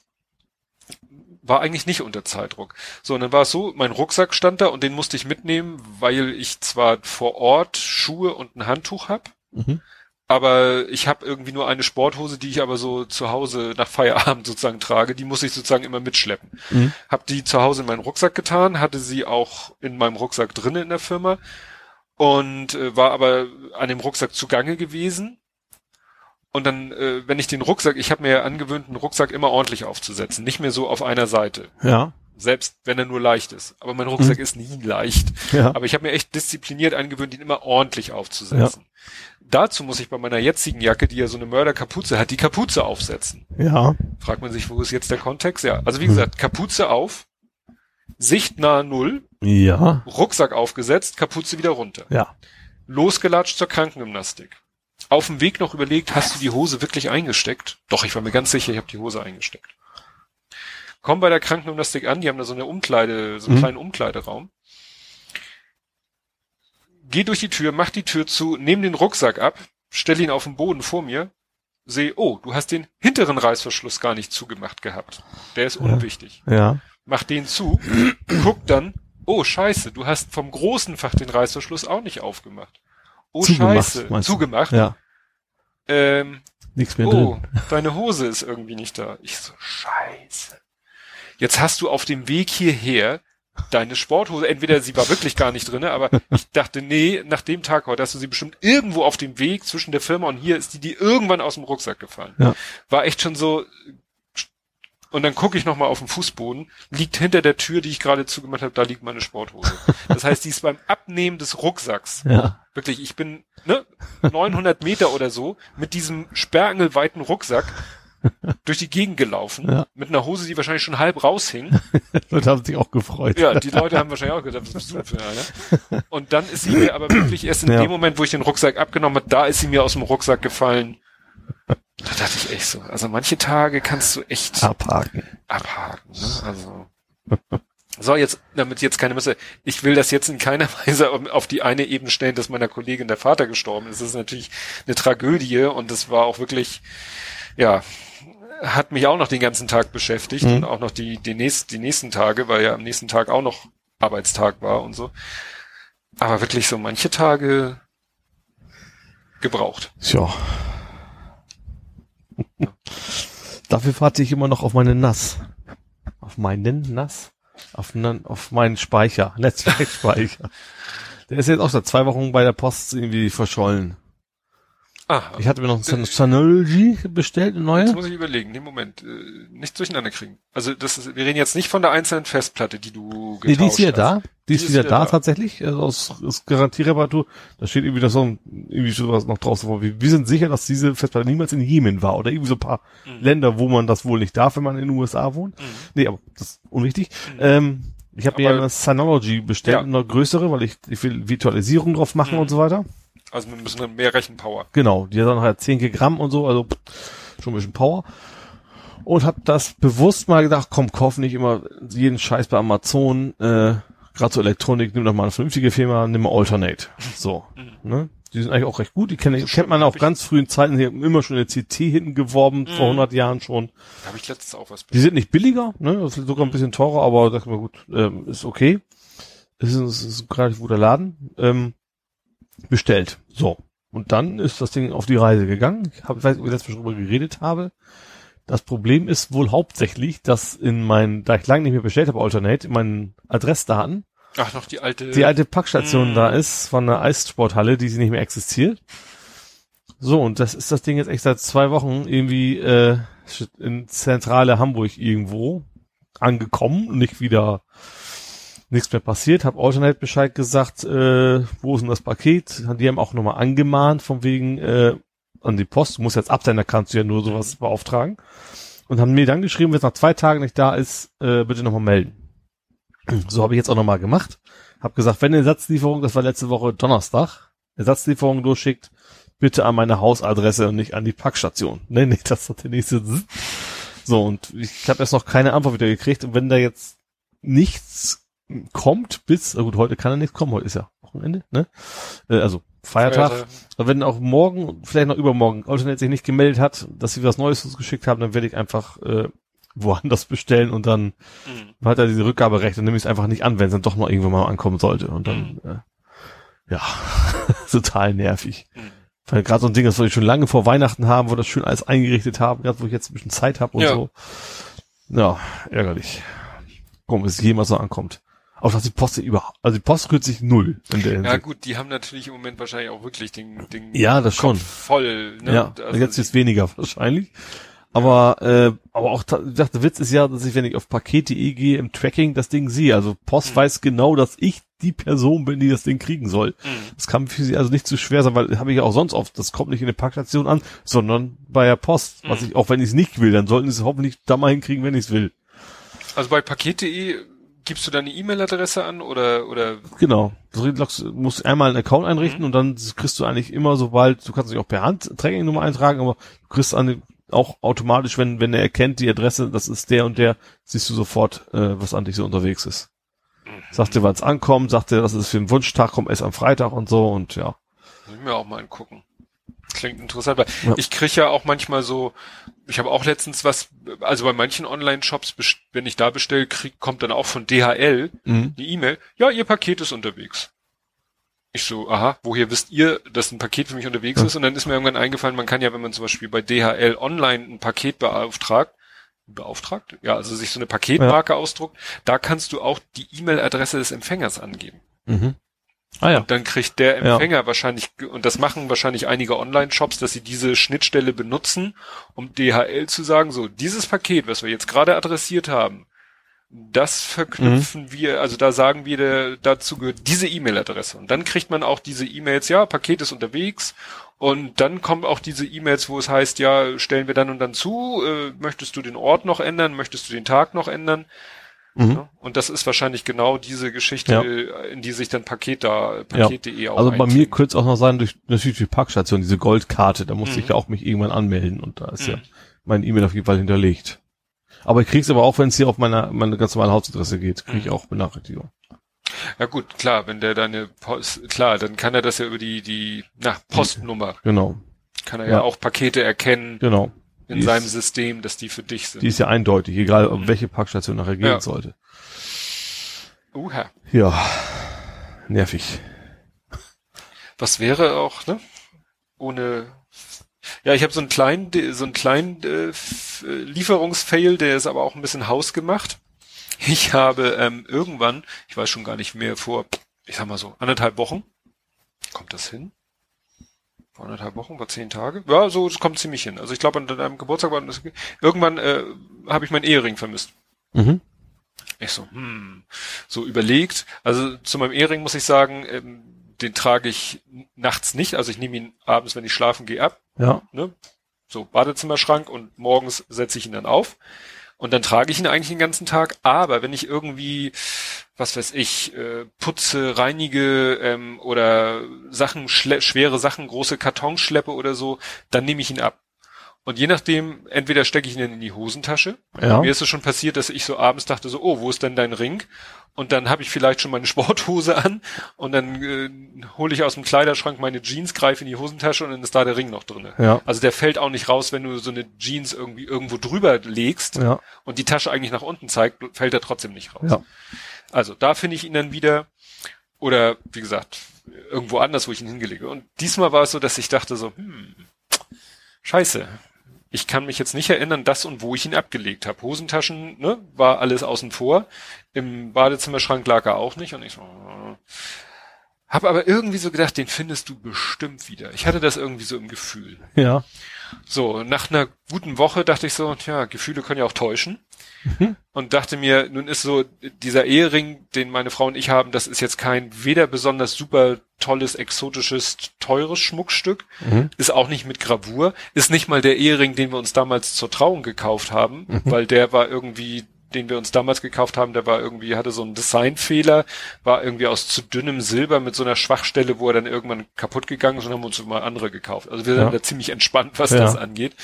war eigentlich nicht unter Zeitdruck. So, und dann war es so, mein Rucksack stand da und den musste ich mitnehmen, weil ich zwar vor Ort Schuhe und ein Handtuch hab, Mhm. aber ich habe irgendwie nur eine Sporthose, die ich aber so zu Hause nach Feierabend sozusagen trage, die muss ich sozusagen immer mitschleppen. Mhm. Hab die zu Hause in meinen Rucksack getan, hatte sie auch in meinem Rucksack drinnen in der Firma und äh, war aber an dem Rucksack zugange gewesen. Und dann, äh, wenn ich den Rucksack, ich habe mir ja angewöhnt, einen Rucksack immer ordentlich aufzusetzen, nicht mehr so auf einer Seite, Ja. selbst wenn er nur leicht ist. Aber mein Rucksack ist nie leicht. Ja. Aber ich habe mir echt diszipliniert angewöhnt, ihn immer ordentlich aufzusetzen. Dazu muss ich bei meiner jetzigen Jacke, die ja so eine Mörderkapuze hat, die Kapuze aufsetzen. Ja. Fragt man sich, wo ist jetzt der Kontext? Ja, also wie gesagt, Kapuze auf, Sicht nahe Null, Ja. Rucksack aufgesetzt, Kapuze wieder runter. Ja. Losgelatscht zur Krankengymnastik. Auf dem Weg noch überlegt, hast du die Hose wirklich eingesteckt? Doch, ich war mir ganz sicher, ich habe die Hose eingesteckt. Komm bei der Krankengymnastik an, die haben da so eine Umkleide, so einen Mhm. kleinen Umkleideraum. Geh durch die Tür, mach die Tür zu, nehm den Rucksack ab, stell ihn auf den Boden vor mir, seh, oh, du hast den hinteren Reißverschluss gar nicht zugemacht gehabt. Der ist unwichtig. Ja. Mach den zu, guck dann, oh scheiße, du hast vom großen Fach den Reißverschluss auch nicht aufgemacht. Oh Zugemacht, scheiße, zugemacht. Ja. Ähm, Nichts mehr oh, drin. deine Hose ist irgendwie nicht da. Ich so, scheiße. Jetzt hast du auf dem Weg hierher deine Sporthose, entweder sie war wirklich gar nicht drinne, aber ich dachte, nee, nach dem Tag heute hast du sie bestimmt irgendwo auf dem Weg zwischen der Firma und hier ist die, die irgendwann aus dem Rucksack gefallen. Ja. War echt schon so, und dann gucke ich nochmal auf den Fußboden, liegt hinter der Tür, die ich gerade zugemacht habe, da liegt meine Sporthose. Das heißt, die ist beim Abnehmen des Rucksacks Ja. Wirklich, ich bin ne, 900 Meter oder so mit diesem sperrangelweiten Rucksack durch die Gegend gelaufen, Ja. mit einer Hose, die wahrscheinlich schon halb raushing. Leute haben sich auch gefreut. Ja, die Leute haben wahrscheinlich auch gedacht, was bist du für einer? Und dann ist sie mir aber wirklich erst in Ja. dem Moment, wo ich den Rucksack abgenommen habe, da ist sie mir aus dem Rucksack gefallen. Da dachte ich echt so, also manche Tage kannst du echt Abhaken. abhaken. Ne? Also so jetzt, damit jetzt keine Misse. Ich will das jetzt in keiner Weise auf- die eine Ebene stellen, dass meiner Kollegin der Vater gestorben ist. Das ist natürlich eine Tragödie und das war auch wirklich, ja, hat mich auch noch den ganzen Tag beschäftigt Mhm. und auch noch die, die, nächst, die nächsten Tage, weil ja am nächsten Tag auch noch Arbeitstag war und so. Aber wirklich so manche Tage gebraucht. Tja. Dafür warte ich immer noch auf meine NAS. Auf meinen NAS? Auf, auf meinen Speicher, Netzwerkspeicher. Der ist jetzt auch seit zwei Wochen bei der Post irgendwie verschollen. Ah, Ich hatte mir noch ein Synology bestellt, eine neue. Jetzt muss ich überlegen, den Moment, äh, nicht durcheinander kriegen. Also das ist, wir reden jetzt nicht von der einzelnen Festplatte, die du Nee, die ist wieder hast. da. Die, ist wieder, da, tatsächlich. Also aus, aus Garantiereparatur. Da steht irgendwie das so ein, irgendwie sowas noch draußen vor. Wir, wir sind sicher, dass diese Festplatte niemals in Jemen war oder irgendwie so ein paar Mhm. Länder, wo man das wohl nicht darf, wenn man in den USA wohnt. Mhm. Nee, aber das ist unwichtig. Ähm, ich habe mir eine Synology bestellt, Ja. eine größere, weil ich, ich will Virtualisierung drauf machen Mhm. und so weiter. Also wir müssen dann mehr Rechenpower. Genau, die hat dann halt 10 Gramm und so, also schon ein bisschen Power. Und hab das bewusst mal gedacht, komm, kauf nicht immer jeden Scheiß bei Amazon, äh, gerade so Elektronik, nimm doch mal eine vernünftige Firma, nimm mal Alternate. So, ne? Die sind eigentlich auch recht gut, die kennt, kennt man auch ganz frühen Zeiten, die haben immer schon eine CT hinten geworben, vor 100 Jahren schon. Da habe ich letztens auch was. Die sind nicht billiger, ne? Das ist sogar ein bisschen teurer, aber das war gut, ähm, ist okay. Es ist, ist ein relativ guter Laden. Ähm, bestellt. So. Und dann ist das Ding auf die Reise gegangen. Ich, hab, ich weiß nicht, ob ich letztes Mal schon drüber geredet habe. Das Problem ist wohl hauptsächlich, dass in meinen, da ich lange nicht mehr bestellt habe, Alternate, in meinen Adressdaten, Ach, noch die alte. die alte Packstation Mm. da ist von einer Eissporthalle, die sie nicht mehr existiert. So, und das ist das Ding jetzt echt seit zwei Wochen irgendwie äh, in zentrale Hamburg irgendwo angekommen und nicht wieder nichts mehr passiert. Hab Alternate Bescheid gesagt, äh, wo ist denn das Paket? Die haben auch nochmal angemahnt von wegen äh, an die Post. Du musst jetzt absenden, da kannst du ja nur sowas beauftragen. Und haben mir dann geschrieben, wenn es nach zwei Tagen nicht da ist, äh, bitte nochmal melden. So habe ich jetzt auch nochmal gemacht. Hab gesagt, wenn Ersatzlieferung, das war letzte Woche Donnerstag, Ersatzlieferung durchschickt, bitte an meine Hausadresse und nicht an die Packstation. Nee, nee, das hat der nächste. So, und ich habe jetzt noch keine Antwort wieder gekriegt. Und wenn da jetzt nichts kommt bis, gut, heute kann er nicht kommen, heute ist ja Wochenende, ne? Äh, also Feiertag. Feiertag. Aber wenn auch morgen, vielleicht noch übermorgen, Alternate sich nicht gemeldet hat, dass sie was Neues uns geschickt haben, dann werde ich einfach äh, woanders bestellen und dann Mhm. hat er diese Rückgaberechte und nehme ich es einfach nicht an, wenn es dann doch noch irgendwann mal ankommen sollte. Und dann, äh, ja, total nervig. Mhm. Weil gerade so ein Ding, das wollte ich schon lange vor Weihnachten haben, wo das schön alles eingerichtet haben, gerade wo ich jetzt ein bisschen Zeit habe und Ja. so. Ja, ärgerlich. Gucken, bis es jemals so ankommt. Auch dass die Post überhaupt, also die Post rührt sich null. In der Ja gut, die haben natürlich im Moment wahrscheinlich auch wirklich den, den Ja, das schon. Kopf voll. Ne? Ja, Also jetzt ist weniger wahrscheinlich. Aber, äh, aber auch, dachte, der Witz ist ja, dass ich, wenn ich auf paket.de gehe, im Tracking das Ding sehe. Also Post Mhm. weiß genau, dass ich die Person bin, die das Ding kriegen soll. Mhm. Das kann für sie also nicht zu schwer sein, weil habe ich ja auch sonst oft, das kommt nicht in der Packstation an, sondern bei der Post. Was Mhm. ich, auch wenn ich es nicht will, dann sollten sie es hoffentlich da mal hinkriegen, wenn ich es will. Also bei paket.de gibst du deine E-Mail-Adresse an oder oder Genau. Du loggst- musst einmal einen Account einrichten Mhm. und dann kriegst du eigentlich immer, sobald, du kannst dich auch per Hand Tracking-Nummer eintragen, aber du kriegst eine, auch automatisch, wenn, wenn er erkennt, die Adresse, das ist der und der, siehst du sofort, äh, was an dich so unterwegs ist. Sagt dir, wann es ankommt, sagt dir, das ist für einen Wunschtag, kommt erst am Freitag und so und ja. Muss ich mir auch mal angucken. Klingt interessant, weil Ja. ich kriege ja auch manchmal so, ich habe auch letztens was, also bei manchen Online-Shops, wenn ich da bestelle, krieg, kommt dann auch von DHL Mhm. eine E-Mail, ja, Ihr Paket ist unterwegs. Ich so, aha, woher wisst ihr, dass ein Paket für mich unterwegs Ja. ist? Und dann ist mir irgendwann eingefallen, man kann ja, wenn man zum Beispiel bei DHL online ein Paket beauftragt, beauftragt? Ja, also sich so eine Paketmarke ausdruckt, da kannst du auch die E-Mail-Adresse des Empfängers angeben. Mhm. Ah ja. Dann kriegt der Ja. Empfänger wahrscheinlich, und das machen wahrscheinlich einige Online-Shops, dass sie diese Schnittstelle benutzen, um DHL zu sagen, so, dieses Paket, was wir jetzt gerade adressiert haben, das verknüpfen Mhm. wir, also da sagen wir, der, dazu gehört diese E-Mail-Adresse. Und dann kriegt man auch diese E-Mails, ja, Paket ist unterwegs. Und dann kommen auch diese E-Mails, wo es heißt, ja, stellen wir dann und dann zu, äh, möchtest du den Ort noch ändern, möchtest du den Tag noch ändern? Mhm. Ja, Und das ist wahrscheinlich genau diese Geschichte, Ja. in die sich dann Paket da, Paket.de auch Also bei mir einfügen. könnte es auch noch sein, durch natürlich die Packstation, diese Goldkarte, da musste Mhm. ich ja auch mich irgendwann anmelden und da ist ja Mhm. mein E-Mail auf jeden Fall hinterlegt. Aber ich krieg's aber auch, wenn es hier auf meiner meine ganz normale Hausadresse geht, kriege ich Mhm. auch Benachrichtigung. Ja gut, klar, wenn der deine Post, klar, dann kann er das ja über die, die, na, Postnummer, Genau, kann er ja, Ja. auch Pakete erkennen genau. In Die seinem ist- System, dass die für dich sind. Die ist ja eindeutig, egal um Mhm. welche Packstation nachher gehen Ja. sollte. Uha. Ja, nervig. Was wäre auch, ne? Ohne, ja, ich habe so einen kleinen, so einen kleinen äh, äh, Lieferungsfail, der ist aber auch ein bisschen hausgemacht. Ich habe ähm, irgendwann, ich weiß schon gar nicht mehr, vor, ich sag mal so, anderthalb Wochen, kommt das hin? Vor anderthalb Wochen, war zehn Tage? Ja, so, es kommt ziemlich hin. Also ich glaube, an deinem Geburtstag war das, irgendwann äh, habe ich meinen Ehering vermisst. Mhm. Ich so, hm, so überlegt. Also zu meinem Ehering muss ich sagen, ähm, den trage ich nachts nicht. Also ich nehme ihn abends, wenn ich schlafen gehe, ab. Ja, Ne? So Badezimmerschrank und morgens setze ich ihn dann auf. Und dann trage ich ihn eigentlich den ganzen Tag. Aber wenn ich irgendwie, was weiß ich, äh, putze, reinige ähm, oder Sachen, schwere Sachen, große Kartons schleppe oder so, dann nehme ich ihn ab. Und je nachdem, entweder stecke ich ihn dann in die Hosentasche. ja. Mir ist es schon passiert, dass ich so abends dachte so, oh, wo ist denn dein Ring? Und dann habe ich vielleicht schon meine Sporthose an und dann äh, hole ich aus dem Kleiderschrank meine Jeans, greife in die Hosentasche und dann ist da der Ring noch drinne. Ja. Also der fällt auch nicht raus, wenn du so eine Jeans irgendwie irgendwo drüber legst Ja. und die Tasche eigentlich nach unten zeigt, fällt er trotzdem nicht raus. Ja. Also da finde ich ihn dann wieder oder wie gesagt irgendwo anders, wo ich ihn hingelege. Und diesmal war es so, dass ich dachte so, hm, scheiße. Ich kann mich jetzt nicht erinnern, das und wo ich ihn abgelegt habe. Hosentaschen, ne, war alles außen vor. Im Badezimmerschrank lag er auch nicht. Und ich so, äh, hab aber irgendwie so gedacht, den findest du bestimmt wieder. Ich hatte das irgendwie so im Gefühl. Ja. So, nach einer guten Woche dachte ich so, tja, Gefühle können ja auch täuschen. Mhm. Und dachte mir, nun ist so, dieser Ehering, den meine Frau und ich haben, das ist jetzt kein weder besonders super tolles, exotisches, teures Schmuckstück, Mhm. ist auch nicht mit Gravur, ist nicht mal der Ehering, den wir uns damals zur Trauung gekauft haben, Mhm. weil der war irgendwie den wir uns damals gekauft haben, der war irgendwie, hatte so einen Designfehler, war irgendwie aus zu dünnem Silber mit so einer Schwachstelle, wo er dann irgendwann kaputt gegangen ist und haben uns mal andere gekauft. Also wir sind Ja. da ziemlich entspannt, was Ja. das angeht.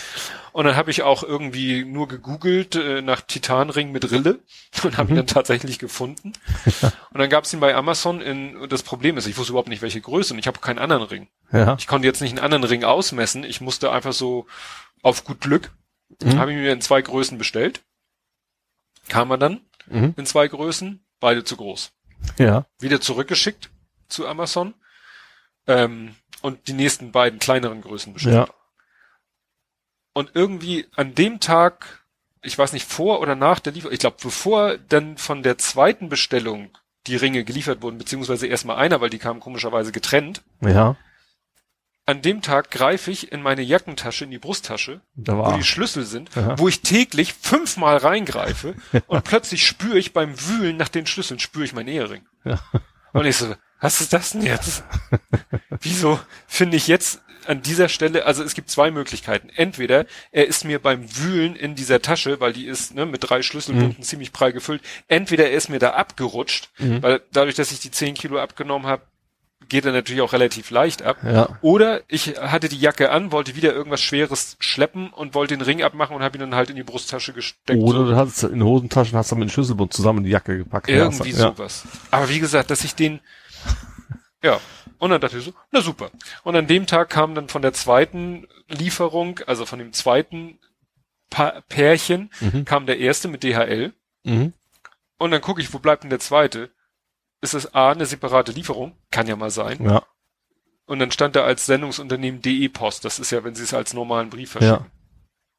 Und dann habe ich auch irgendwie nur gegoogelt äh, nach Titanring mit Rille und habe ihn dann tatsächlich gefunden. Und dann gab es ihn bei Amazon in, und das Problem ist, ich wusste überhaupt nicht, welche Größe und ich habe keinen anderen Ring. Ja. Ich konnte jetzt nicht einen anderen Ring ausmessen. Ich musste einfach so auf gut Glück, Mhm. habe ich mir in zwei Größen bestellt. Kam er dann Mhm. in zwei Größen, beide zu groß. Ja. Wieder zurückgeschickt zu Amazon ähm, und die nächsten beiden kleineren Größen bestellt. Ja. Und irgendwie an dem Tag, ich weiß nicht, vor oder nach der Lieferung, ich glaube, bevor dann von der zweiten Bestellung die Ringe geliefert wurden, beziehungsweise erstmal einer, weil die kamen komischerweise getrennt, Ja. An dem Tag greife ich in meine Jackentasche, in die Brusttasche, wo die Schlüssel sind, Aha. wo ich täglich fünfmal reingreife und plötzlich spüre ich beim Wühlen nach den Schlüsseln, spüre ich meinen Ehering. Ja. Und ich so, was ist das denn jetzt? Wieso finde ich jetzt an dieser Stelle, also es gibt zwei Möglichkeiten. Entweder er ist mir beim Wühlen in dieser Tasche, weil die ist ne, mit drei Schlüsselbunden ziemlich prall gefüllt, entweder er ist mir da abgerutscht, weil dadurch, dass ich die 10 Kilo abgenommen habe, geht er natürlich auch relativ leicht ab. Ja. Oder ich hatte die Jacke an, wollte wieder irgendwas Schweres schleppen und wollte den Ring abmachen und habe ihn dann halt in die Brusttasche gesteckt. Oder du hast in den Hosentaschen hast du mit dem Schlüsselbund zusammen in die Jacke gepackt. Irgendwie ja. sowas. Aber wie gesagt, dass ich den, ja. Und dann dachte ich so, na super. Und an dem Tag kam dann von der zweiten Lieferung, also von dem zweiten pa Pärchen, Mhm. kam der erste mit DHL. Mhm. Und dann gucke ich, wo bleibt denn der zweite? Ist es A, eine separate Lieferung? Kann ja mal sein. Ja. Und dann stand da als Sendungsunternehmen DE Post. Das ist ja, wenn sie es als normalen Brief verschicken. Ja.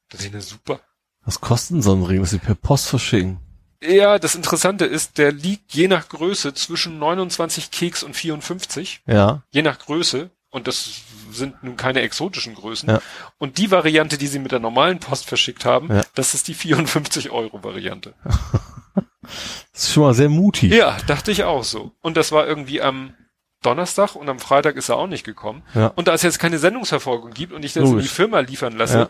Das ist ja super. Was kostet so ein Ring, dass sie per Post verschicken? Ja, das Interessante ist, der liegt je nach Größe zwischen 29 Keks und 54. Ja. je nach Größe, und das sind nun keine exotischen Größen, Ja. und die Variante, die sie mit der normalen Post verschickt haben, Ja. das ist die 54 Euro Variante. Das ist schon mal sehr mutig. Ja, dachte ich auch so. Und das war irgendwie am Donnerstag und am Freitag ist er auch nicht gekommen. Ja. Und da es jetzt keine Sendungsverfolgung gibt und ich das in die Logisch. Firma liefern lasse, Ja.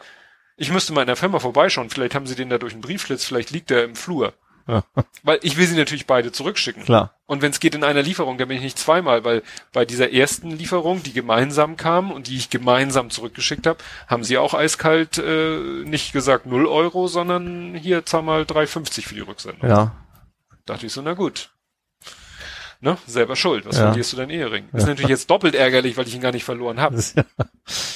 ich müsste mal in der Firma vorbeischauen, vielleicht haben sie den da durch einen Briefschlitz, vielleicht liegt er im Flur. Ja. Weil ich will sie natürlich beide zurückschicken. Klar. Und wenn es geht in einer Lieferung, dann bin ich nicht zweimal, weil bei dieser ersten Lieferung, die gemeinsam kam und die ich gemeinsam zurückgeschickt habe, haben sie auch eiskalt äh, nicht gesagt 0 Euro, sondern hier zahl mal 3,50 für die Rücksendung. Ja. Dachte ich so, na gut. Ne? Selber schuld. Was Ja. verlierst du dein Ehering? Ist natürlich jetzt doppelt ärgerlich, weil ich ihn gar nicht verloren habe. Ja.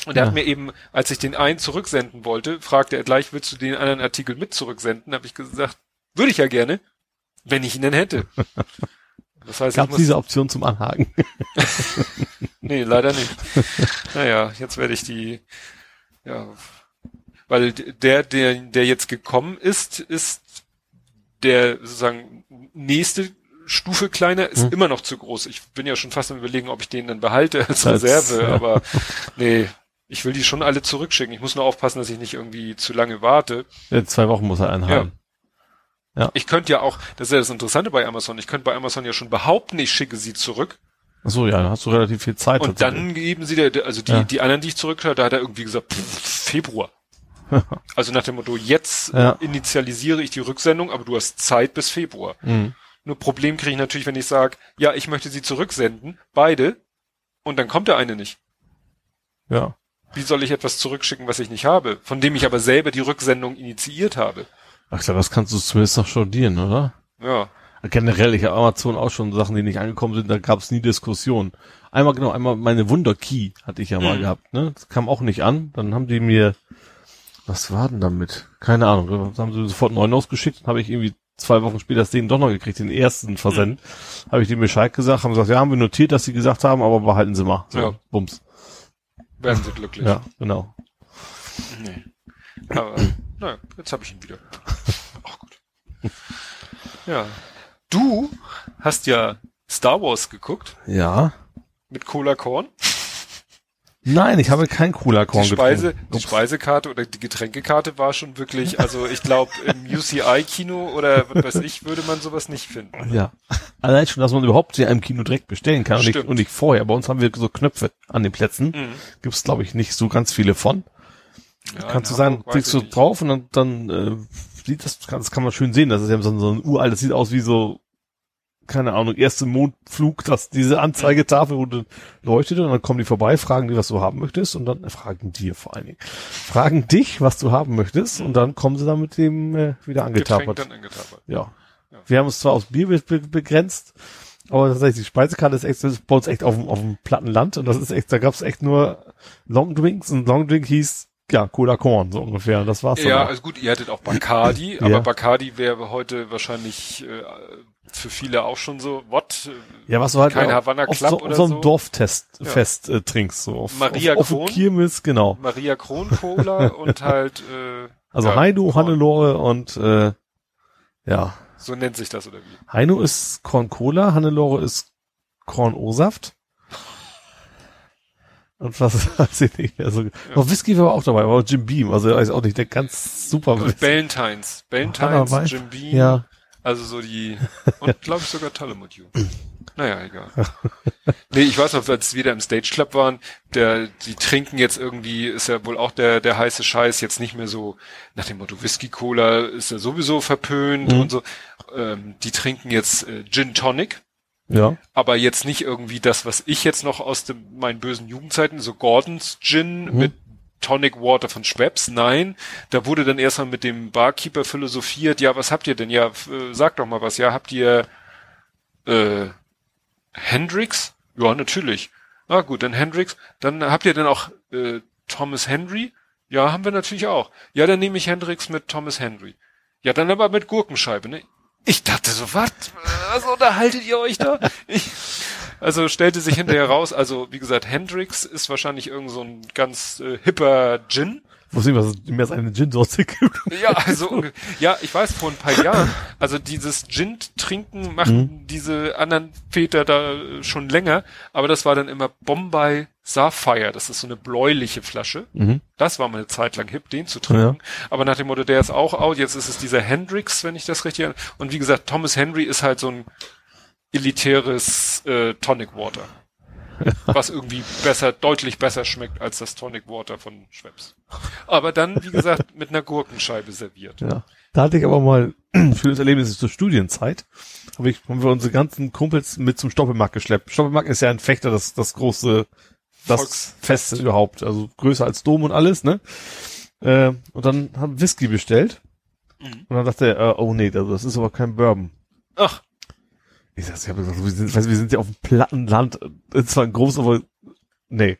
Und er Ja. hat mir eben, als ich den einen zurücksenden wollte, fragte er gleich, willst du den anderen Artikel mit zurücksenden? Habe ich gesagt, würde ich ja gerne, wenn ich ihn denn hätte. Das heißt, Gab ich es diese Option zum Anhaken? nee, leider nicht. naja, jetzt werde ich die, ja, weil der, der, der jetzt gekommen ist, ist der sozusagen nächste Stufe kleiner, ist Hm. immer noch zu groß. Ich bin ja schon fast am überlegen, ob ich den dann behalte als Reserve, ja. aber nee, ich will die schon alle zurückschicken. Ich muss nur aufpassen, dass ich nicht irgendwie zu lange warte. Ja, zwei Wochen muss er einen haben. Ich könnte ja auch, das ist ja das Interessante bei Amazon, ich könnte bei Amazon ja schon behaupten, ich schicke sie zurück. Ach so, ja, dann hast du relativ viel Zeit. Und dann geben sie der, also die, Ja. die anderen, die ich zurückschreibe, da hat er irgendwie gesagt, pff, Februar. Also nach dem Motto, jetzt Ja. initialisiere ich die Rücksendung, aber du hast Zeit bis Februar. Mhm. Nur Problem kriege ich natürlich, wenn ich sage, ja, ich möchte sie zurücksenden, beide, und dann kommt der eine nicht. Ja. Wie soll ich etwas zurückschicken, was ich nicht habe, von dem ich aber selber die Rücksendung initiiert habe? Ach klar, das kannst du zumindest noch studieren, oder? Ja. Generell, ich habe Amazon auch schon Sachen, die nicht angekommen sind, da gab es nie Diskussion. Einmal genau, einmal meine Wunderkey hatte ich ja mal Mhm. gehabt, ne? Das kam auch nicht an. Dann haben die mir, was war denn damit? Keine Ahnung. Haben sie sofort einen neuen ausgeschickt. Dann habe ich irgendwie zwei Wochen später das Ding doch noch gekriegt, den ersten Versend. Habe ich dem Bescheid gesagt, haben gesagt, ja, haben wir notiert, dass sie gesagt haben, aber behalten sie mal. So, Ja. Bums. Werden sie glücklich. Ja, genau. Nee. Aber, naja, jetzt habe ich ihn wieder. Ach gut. Ja. Du hast ja Star Wars geguckt Ja. mit Cola Korn. Nein, ich habe kein Cola Korn Die Speise, getrunken. die Speisekarte oder die Getränkekarte war schon wirklich, also ich glaube im UCI-Kino oder was weiß ich, würde man sowas nicht finden. Ja. Allein schon, dass man überhaupt sie im Kino direkt bestellen kann und nicht, und nicht vorher. Bei uns haben wir so Knöpfe an den Plätzen. Mhm. Gibt's glaube ich, nicht so ganz viele von. Ja, Kannst du sagen, klickst du drauf und dann, dann äh, sieht, das kann, das kann man schön sehen. Das ist ja so, ein- so ein uralt, das sieht aus wie so, keine Ahnung, erste Mondflug, dass diese Anzeigetafel du leuchtet und dann kommen die vorbei, fragen die, was du haben möchtest und dann äh, fragen dir vor allen Dingen. Fragen dich, was du haben möchtest und dann kommen sie dann mit dem äh, wieder angetapert. Ja. Ja. Wir haben uns zwar aufs Bier be be begrenzt, aber tatsächlich, die Speisekarte ist echt, ist bei uns echt auf dem, auf dem platten Land und das ist echt, da gab's echt nur Longdrinks und Longdrink hieß, ja, Cola Korn, so ungefähr. Das war's Ja, also gut, ihr hattet auch Bacardi, Ja. aber Bacardi wäre heute wahrscheinlich äh, für viele auch schon so, what? Ja, was du halt kein auf, Havana auf Club so, oder auf so so. Dorftest Ja. Fest äh, trinkst, so auf, Maria auf, auf Kron? dem Kirmes, genau. Maria Kron Cola und halt äh, Also ja, Heino, Korn. Hannelore und äh, ja. So nennt sich das oder wie? Heino ist Korn Cola, Hannelore ist Korn O-Saft. Und was weiß ich nicht mehr so. Noch Whisky war auch dabei, aber Jim Beam, also ist auch nicht der ganz super Und Whisky. Ballantines. Ballantines? Jim Beam. Ja. Also so die, und glaube ich sogar Tullamotu. Naja, egal. nee, ich weiß noch, als wir wieder im Stage Club waren, der, die trinken jetzt irgendwie, ist ja wohl auch der, der heiße Scheiß, jetzt nicht mehr so nach dem Motto Whisky Cola ist ja sowieso verpönt Mhm. und so. Ähm, die trinken jetzt äh, Gin Tonic, Ja. aber jetzt nicht irgendwie das, was ich jetzt noch aus dem, meinen bösen Jugendzeiten, so Gordons Gin Mhm. mit Tonic Water von Schweppes. Nein, da wurde dann erstmal mit dem Barkeeper philosophiert, ja, was habt ihr denn? Ja, äh, sag doch mal was. Ja, habt ihr äh, Hendrix? Ja, natürlich. Na gut, dann Hendrix. Dann habt ihr denn auch äh, Thomas Henry? Ja, haben wir natürlich auch. Ja, dann nehme ich Hendrix mit Thomas Henry. Ja, dann aber mit Gurkenscheibe, ne? Ich dachte so, was? Was unterhaltet ihr euch da? Ich, also stellte sich hinterher raus, also wie gesagt, Hendrix ist wahrscheinlich irgend so ein ganz äh, hipper Gin. Wusste nicht, was es mehr als eine Gin-Sorte gibt. Ja, also ja, ich weiß vor ein paar Jahren, also dieses Gin-Trinken machen diese anderen Väter da äh, schon länger, aber das war dann immer Bombay Sapphire, das ist so eine bläuliche Flasche. Mhm. Das war mal eine Zeit lang hip, den zu trinken. Aber nach dem Motto, der ist auch out, jetzt ist es dieser Hendrix, wenn ich das richtig erinnere. Und wie gesagt, Thomas Henry ist halt so ein elitäres äh, Tonic Water. was irgendwie besser, deutlich besser schmeckt als das Tonic Water von Schweppes. Aber dann, wie gesagt, mit einer Gurkenscheibe serviert. Ja. Da hatte ich aber mal ein schönes Erlebnis zur Studienzeit. Habe ich, haben wir unsere ganzen Kumpels mit zum Stoppelmarkt geschleppt. Stoppelmarkt ist ja ein Fechter, das, das große, das Volksfest. Fest überhaupt. Also größer als Dom und alles, ne? Äh, und dann haben Whisky bestellt. Mhm. Und dann dachte er, äh, oh nee, also das ist aber kein Bourbon. Ach, Ich sag, ich hab gesagt, wir sind, weißt, wir sind ja auf dem platten Land. Zwar groß, aber nee.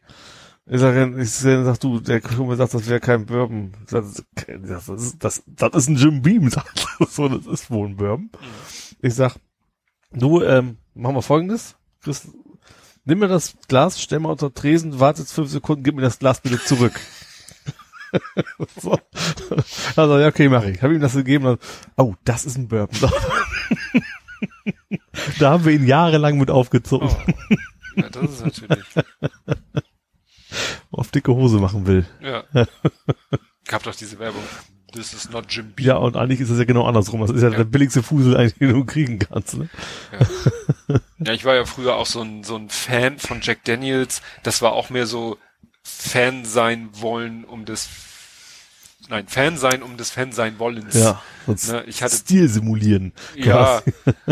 Ich sag, ich sag du, der Kumpel sagt, das wäre kein Bourbon. Das, das, ist, das, das ist ein Jim Beam, sagt er so, das ist wohl ein Bourbon. Ich sag, du, ähm, machen wir folgendes. Chris, nimm mir das Glas, stell mal unter Tresen, warte jetzt fünf Sekunden, gib mir das Glas bitte zurück. so. Also, ja, okay, mach ich. Hab ihm das gegeben. Und, oh, das ist ein Bourbon. da haben wir ihn jahrelang mit aufgezogen, oh. ja, das ist natürlich. auf dicke Hose machen will. Ja. Gab doch diese Werbung. This is not Jim Beam. Ja, und eigentlich ist es ja genau andersrum. Das ist ja, Ja. der billigste Fusel, eigentlich, den du kriegen kannst. Ne? Ja, ich war ja früher auch so ein, so ein Fan von Jack Daniels. Das war auch mehr so Fan sein wollen um des, nein, Fan sein um des Fan sein wollens. Ja, sonst Ne, ich hatte- Stil simulieren. Ja.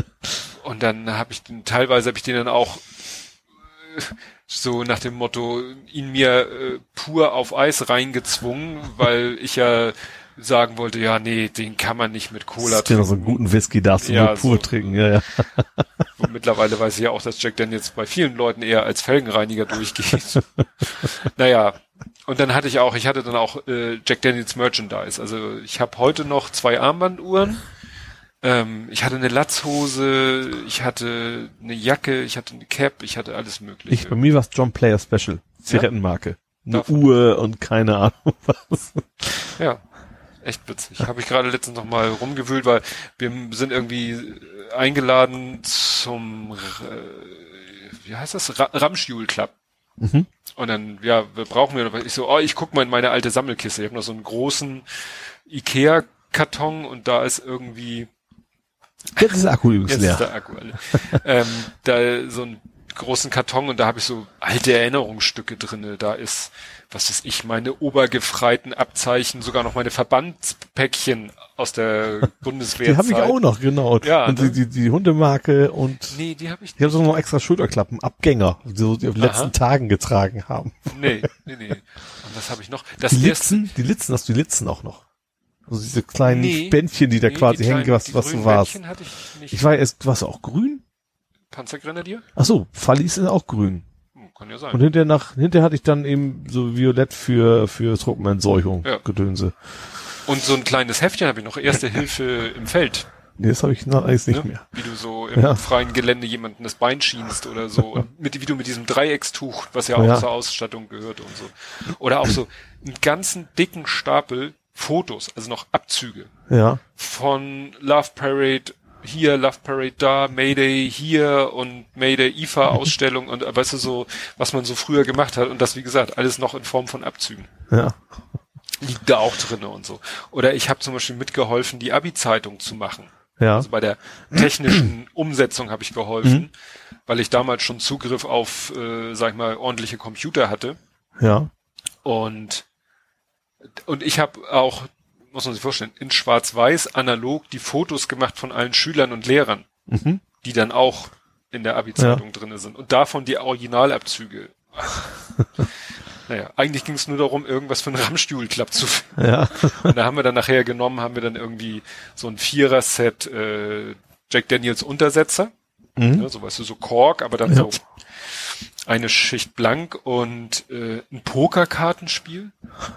Und dann habe ich den, teilweise habe ich den dann auch äh, so nach dem Motto ihn mir äh, pur auf Eis reingezwungen, weil ich ja sagen wollte, ja, nee, den kann man nicht mit Cola Genau, so trinken. einen guten Whisky darfst du Ja, nur pur so. trinken. Ja, ja. Und mittlerweile weiß ich ja auch, dass Jack Daniels bei vielen Leuten eher als Felgenreiniger durchgeht. naja, und dann hatte ich auch, ich hatte dann auch äh, Jack Daniels Merchandise. Also ich habe heute noch zwei Armbanduhren. Ähm, ich hatte eine Latzhose, ich hatte eine Jacke, ich hatte eine Cap, ich hatte alles mögliche. Ich, bei mir war es John Player Special. Zigarettenmarke. Eine Davon. Uhr und keine Ahnung was. Ja, echt witzig. Habe ich gerade letztens noch mal rumgewühlt, weil wir sind irgendwie eingeladen zum, äh, wie heißt das, Ra Ramschjul Club. Mhm. Und dann, ja, wir brauchen wir noch was. Ich so, oh, ich guck mal in meine alte Sammelkiste. Ich habe noch so einen großen Ikea-Karton und da ist irgendwie, Jetzt ist der Akku übrigens jetzt leer. ist der Akku alle. ähm, da so ein großen Karton und da habe ich so alte Erinnerungsstücke drinne. Da ist, was weiß ich, meine obergefreiten Abzeichen, sogar noch meine Verbandspäckchen aus der Bundeswehr. Die habe ich auch noch, genau. Ja, und ne? die, die, die Hundemarke und Nee, die habe ich ich habe so noch extra Schulterklappen, Abgänger, die so die auf den Aha. letzten Tagen getragen haben. Nee, nee, nee. Und was habe ich noch? Das Die Litzen, die Litzen, hast du die Litzen auch noch? Also diese kleinen Nee. Bändchen, die da nee, quasi die hängen, kleinen- was, die was du warst. Ich nicht. Ich war erst, warst du auch grün? Panzergrenadier? Ach so, Fallis ist auch grün. Kann ja sein. Und hinterher nach, hinterher hatte ich dann eben so violett für, für Truppenentseuchung, Ja. Gedönse. Und so ein kleines Heftchen habe ich noch. Erste Hilfe im Feld. Nee, das habe ich noch alles nicht ne? mehr. Wie du so im Ja. freien Gelände jemanden das Bein schienst oder so. Und mit, wie du mit diesem Dreieckstuch, was ja auch ja. zur Ausstattung gehört und so. Oder auch so einen ganzen dicken Stapel Fotos, also noch Abzüge Ja. von Love Parade hier, Love Parade da, Mayday hier und Mayday IFA Ausstellung und äh, weißt du so, was man so früher gemacht hat und das wie gesagt alles noch in Form von Abzügen Ja. liegt da auch drinne und so. Oder ich habe zum Beispiel mitgeholfen, die Abi-Zeitung zu machen. Ja. Also bei der technischen Umsetzung habe ich geholfen, weil ich damals schon Zugriff auf, äh, sag ich mal, ordentliche Computer hatte. Ja. Und, und ich habe auch, muss man sich vorstellen, in Schwarz-Weiß analog die Fotos gemacht von allen Schülern und Lehrern, Mhm. die dann auch in der Abi-Zeitung drinne sind. Und davon die Originalabzüge. naja, eigentlich ging es nur darum, irgendwas für einen Rammstuhl-Club zu finden. Ja. Und da haben wir dann nachher genommen, haben wir dann irgendwie so ein Vierer-Set äh, Jack Daniels Untersetzer. Mhm. Ne, so weißt du, so Kork, aber dann Ja. so eine Schicht blank und äh, ein Pokerkartenspiel,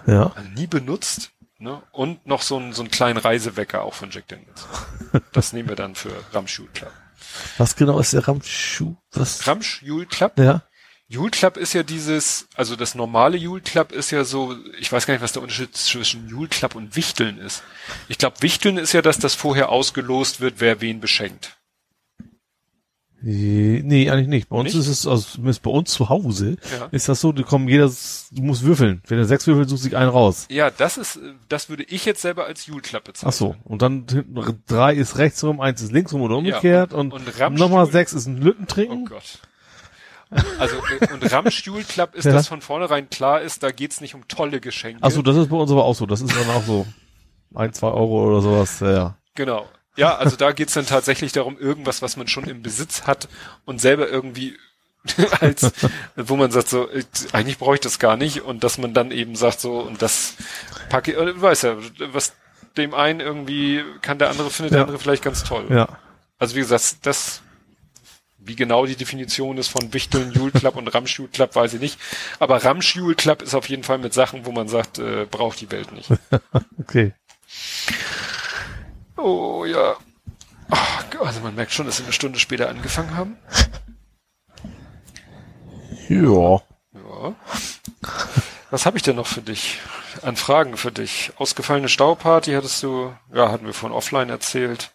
Ja. nie benutzt. Ne? Und noch so ein, so einen kleinen Reisewecker auch von Jack Daniels. Das nehmen wir dann für Ramsch Jule Club. Was genau ist der Ramschuh? Was? Ramsch Jule Club? Ja. Jule Club ist ja dieses, also das normale Jule Club ist ja so, ich weiß gar nicht, was der Unterschied zwischen Jule Club und Wichteln ist. Ich glaube, Wichteln ist ja, dass das vorher ausgelost wird, wer wen beschenkt. Nee, nee, eigentlich nicht. Bei uns Nicht? ist es, also bei uns zu Hause, Ja. ist das so, du kommst jeder, du musst würfeln. Wenn du sechs würfel, suchst du sich einen raus. Ja, das ist, äh, das würde ich jetzt selber als Club bezeichnen. Ach so. Und dann hinten drei ist rechts rum, eins ist links rum oder umgekehrt Ja, und, und- und, nochmal sechs ist ein Lütten Oh. Gott. Also, äh, und Ramschjul Club ist, Ja. dass von vornherein klar ist, da geht's nicht um tolle Geschenke. Ach so, das ist bei uns aber auch so. Das ist dann auch so ein, zwei Euro oder sowas. Ja. Genau. Ja, also da geht's dann tatsächlich darum, irgendwas, was man schon im Besitz hat und selber irgendwie als, wo man sagt so, äh, eigentlich brauche ich das gar nicht und dass man dann eben sagt so, und das packe ich, äh, du weißt ja, was dem einen irgendwie kann der andere, findet der Ja. andere vielleicht ganz toll. ja. Also wie gesagt, das, wie genau die Definition ist von Wichteln, Jule Club und Ramsch Jule Club, weiß ich nicht. Aber Ramsch Jule Club ist auf jeden Fall mit Sachen, wo man sagt, äh, braucht die Welt nicht. Okay. Oh ja. Ach, also man merkt schon, dass wir eine Stunde später angefangen haben. Ja. Ja. Was habe ich denn noch für dich? An Fragen für dich. Ausgefallene Stauparty hattest du, ja, hatten wir von offline erzählt,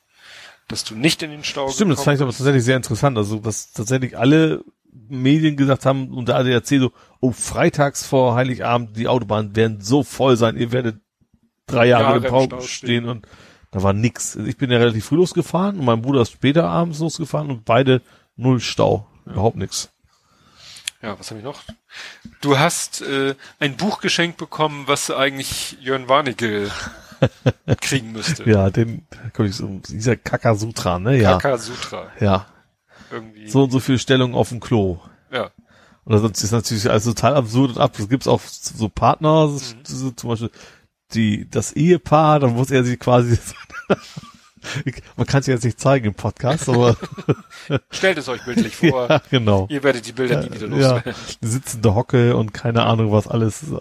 dass du nicht in den Stau Stimmt, das fand ich aber tatsächlich sehr interessant. Also, dass tatsächlich alle Medien gesagt haben und der ADAC so, oh, freitags vor Heiligabend, die Autobahnen werden so voll sein, ihr werdet drei Jahre, Jahre im Stau stehen. stehen. und da war nix. Ich bin ja relativ früh losgefahren und mein Bruder ist später abends losgefahren und beide null Stau. Überhaupt nix. Ja, was habe ich noch? Du hast äh, ein Buch geschenkt bekommen, was eigentlich Jörn Warnecke kriegen müsste. Ja, den, komm ich so, dieser Kakasutra, ne? Ja. Kaka Sutra. Ja. Irgendwie. So und so viel Stellung auf dem Klo. Ja. Und das ist natürlich alles total absurd und ab. Es gibt auch so Partner, so zum Beispiel die, das Ehepaar, dann muss er sich quasi, man kann es jetzt nicht zeigen im Podcast, aber Stellt es euch bildlich vor. ja, genau. Ihr werdet die Bilder nie wieder Ja, loswerden. die sitzende Hocke und keine Ahnung, was alles so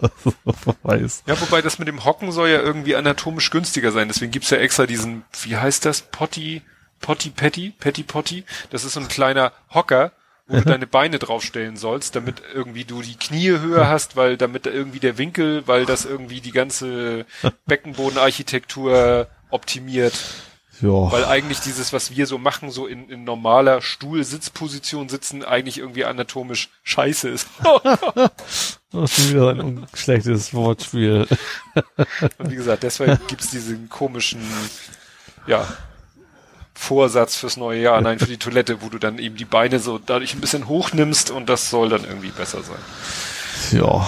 vorbei ist. Ja, wobei das mit dem Hocken soll ja irgendwie anatomisch günstiger sein. Deswegen gibt's ja extra diesen, wie heißt das? Potty, Potty Patty, Patty Potty. Das ist so ein kleiner Hocker, wo du deine Beine draufstellen sollst, damit irgendwie du die Knie höher hast, weil damit da irgendwie der Winkel, weil das irgendwie die ganze Beckenbodenarchitektur optimiert. Ja, Weil eigentlich dieses, was wir so machen, so in, in normaler Stuhl-Sitzposition sitzen, eigentlich irgendwie anatomisch scheiße ist. das ist wieder ein schlechtes Wortspiel. Und wie gesagt, deshalb gibt's diesen komischen, ja, Vorsatz fürs neue Jahr, nein, für die Toilette, wo du dann eben die Beine so dadurch ein bisschen hochnimmst und das soll dann irgendwie besser sein. Ja.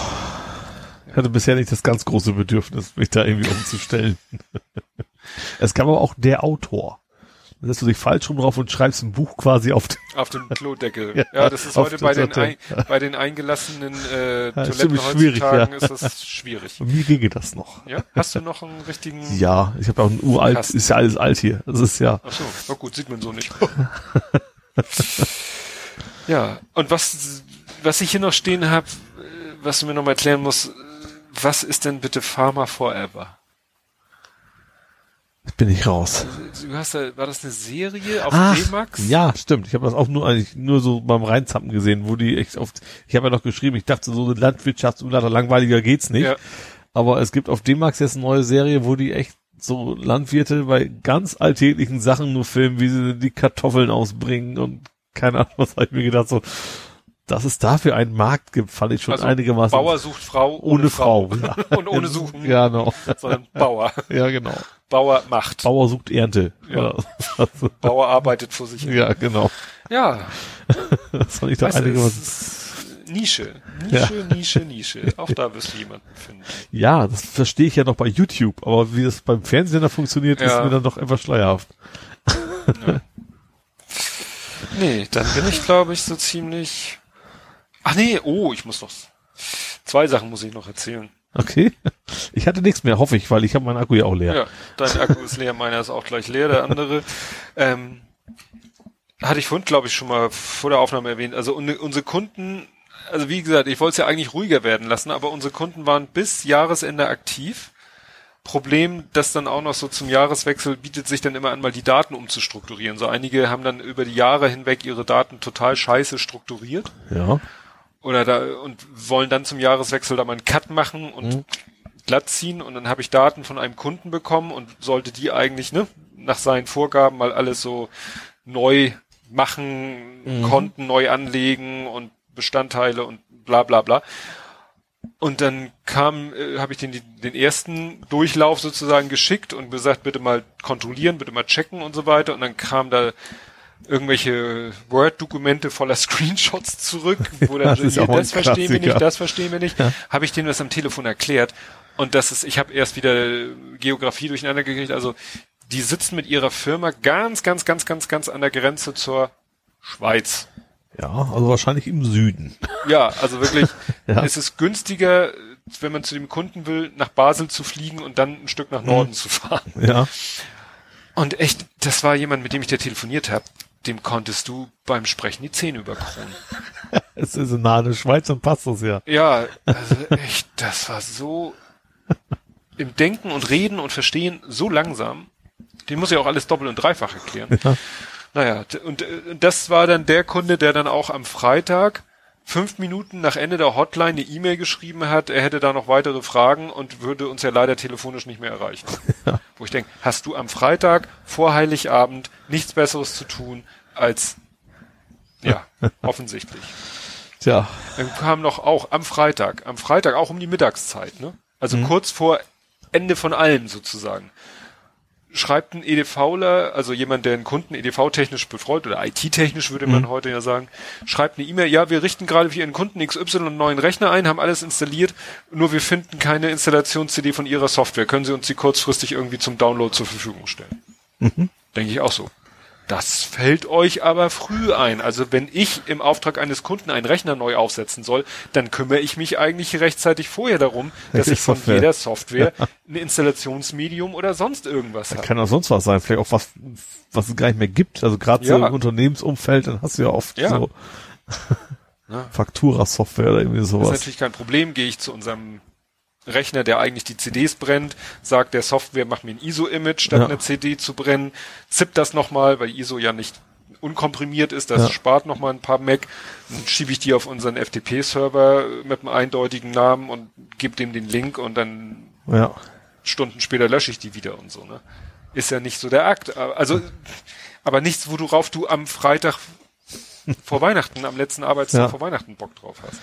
Ich hatte bisher nicht das ganz große Bedürfnis, mich da irgendwie umzustellen. es gab aber auch der Autor. Setzt du dich falsch rum drauf und schreibst ein Buch quasi auf den Auf dem Klodeckel. Ja, Ja, das ist heute bei den, ein, bei den eingelassenen äh, ist Toiletten ziemlich schwierig, heutzutage ja. ist das schwierig. Wie ginge das noch? Ja? Hast du noch einen richtigen... Ja, ich habe auch ein uralt, Kasten. ist ja alles alt hier. Das ist ja, Ach so, na gut, sieht man so nicht. ja, und was, was ich hier noch stehen habe, was du mir noch mal erklären musst, äh, was ist denn bitte Pharma Forever? Bin ich raus. Du hast da, war das eine Serie auf D-Max? ja, stimmt. Ich habe das auch nur eigentlich nur so beim Reinzappen gesehen, wo die echt oft. Ich habe ja noch geschrieben, ich dachte so eine Landwirtschaftsunlader langweiliger geht's nicht. Ja. Aber es gibt auf D-Max jetzt eine neue Serie, wo die echt so Landwirte bei ganz alltäglichen Sachen nur filmen, wie sie die Kartoffeln ausbringen und keine Ahnung, was habe ich mir gedacht, so, dass es dafür einen Markt gibt, fand ich schon Also einigermaßen. Bauer sucht Frau ohne, ohne Frau. Ja. und ohne Suchen, Ja, genau. sondern Bauer. Ja, genau. Bauer macht. Bauer sucht Ernte. Ja. Ja, Bauer arbeitet vor sich ja genau. Ja, Das fand ich doch einigermaßen. ist Nische. Nische, Nische, Nische. Auch da wirst du jemanden finden. Ja, das verstehe ich ja noch bei YouTube, aber wie das beim Fernsehen da funktioniert, ist Ja. mir dann doch etwas schleierhaft. Nee, dann bin ich, glaube ich, so ziemlich. Ach nee, oh, ich muss noch. Zwei Sachen muss ich noch erzählen. Okay. Ich hatte nichts mehr, hoffe ich, weil ich habe meinen Akku ja auch leer. Ja, dein Akku ist leer, meiner ist auch gleich leer, der andere. Ähm, hatte ich vorhin, glaube ich, schon mal vor der Aufnahme erwähnt. Also un unsere Kunden, also wie gesagt, ich wollte es ja eigentlich ruhiger werden lassen, aber unsere Kunden waren bis Jahresende aktiv. Problem, dass dann auch noch so zum Jahreswechsel bietet sich dann immer an, mal die Daten umzustrukturieren. So einige haben dann über die Jahre hinweg ihre Daten total scheiße strukturiert Ja. Oder da und wollen dann zum Jahreswechsel da mal einen Cut machen und glatt ziehen und dann habe ich Daten von einem Kunden bekommen und sollte die eigentlich ne nach seinen Vorgaben mal alles so neu machen, Konten neu anlegen und Bestandteile und bla bla bla. Und dann kam, äh, habe ich den, den ersten Durchlauf sozusagen geschickt und gesagt, bitte mal kontrollieren, bitte mal checken und so weiter. Und dann kam da irgendwelche Word-Dokumente voller Screenshots zurück, wo dann Das so, hier, das verstehen wir nicht, das verstehen wir nicht. Habe ich denen das am Telefon erklärt. Und das ist, ich habe erst wieder Geografie durcheinander gekriegt. Also die sitzen mit ihrer Firma ganz, ganz, ganz, ganz, ganz an der Grenze zur Schweiz. Ja, also wahrscheinlich im Süden. Ja, also wirklich, Ja. es ist günstiger, wenn man zu dem Kunden will, nach Basel zu fliegen und dann ein Stück nach Norden zu fahren. Ja. Und echt, das war jemand, mit dem ich da telefoniert habe. Dem konntest du beim Sprechen die Zähne überkronen. Es ist nahe der Schweiz und passt das ja. Ja, also echt, das war so im Denken und Reden und Verstehen so langsam. Den muss ich auch alles doppelt und dreifach erklären. Ja. Naja, und äh, das war dann der Kunde, der dann auch am Freitag fünf Minuten nach Ende der Hotline eine E-Mail geschrieben hat, er hätte da noch weitere Fragen und würde uns ja leider telefonisch nicht mehr erreichen. Wo ich denke, hast du am Freitag vor Heiligabend nichts Besseres zu tun als ja, offensichtlich. Tja. Dann kam noch auch am Freitag, am Freitag auch um die Mittagszeit, ne? Also kurz vor Ende von allem sozusagen. Schreibt ein EDVler, also jemand, der einen Kunden EDV-technisch betreut oder IT-technisch würde man heute ja sagen, schreibt eine E-Mail, ja, wir richten gerade für Ihren Kunden XY einen neuen Rechner ein, haben alles installiert, nur wir finden keine Installations-CD von Ihrer Software. Können Sie uns die kurzfristig irgendwie zum Download zur Verfügung stellen? Denke ich auch so. Das fällt euch aber früh ein. Also wenn ich im Auftrag eines Kunden einen Rechner neu aufsetzen soll, dann kümmere ich mich eigentlich rechtzeitig vorher darum, dass ich von Software. jeder Software ein Installationsmedium oder sonst irgendwas habe. Kann auch sonst was sein. Vielleicht auch was, was es gar nicht mehr gibt. Also gerade so Ja. im Unternehmensumfeld, dann hast du ja oft Ja. so. Faktura-Software oder irgendwie Das ist sowas. natürlich kein Problem. Gehe ich zu unserem Rechner, der eigentlich die CDs brennt, sagt der Software, mach mir ein ISO-Image, statt Ja. eine CD zu brennen, zippt das nochmal, weil ISO ja nicht unkomprimiert ist, das Ja. spart nochmal ein paar Meg, dann schiebe ich die auf unseren FTP-Server mit einem eindeutigen Namen und gebe dem den Link und dann Ja. Stunden später lösche ich die wieder und so, ne? Ist ja nicht so der Akt. Also, aber nichts, worauf du am Freitag vor Weihnachten, am letzten Arbeitstag Ja. vor Weihnachten Bock drauf hast.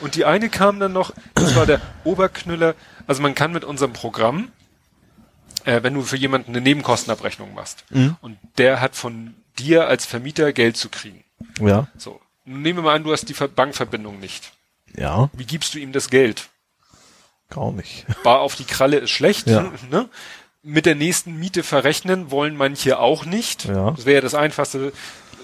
Und die eine kam dann noch, das war der Oberknüller, also man kann mit unserem Programm, äh, wenn du für jemanden eine Nebenkostenabrechnung machst Mhm. und der hat von dir als Vermieter Geld zu kriegen. Ja. So. Nehmen wir mal an, du hast die Ver- Bankverbindung nicht. Ja. Wie gibst du ihm das Geld? Gar nicht. Bar auf die Kralle ist schlecht. Ja. Ne? Mit der nächsten Miete verrechnen wollen manche auch nicht. Ja. Das wäre ja das Einfachste.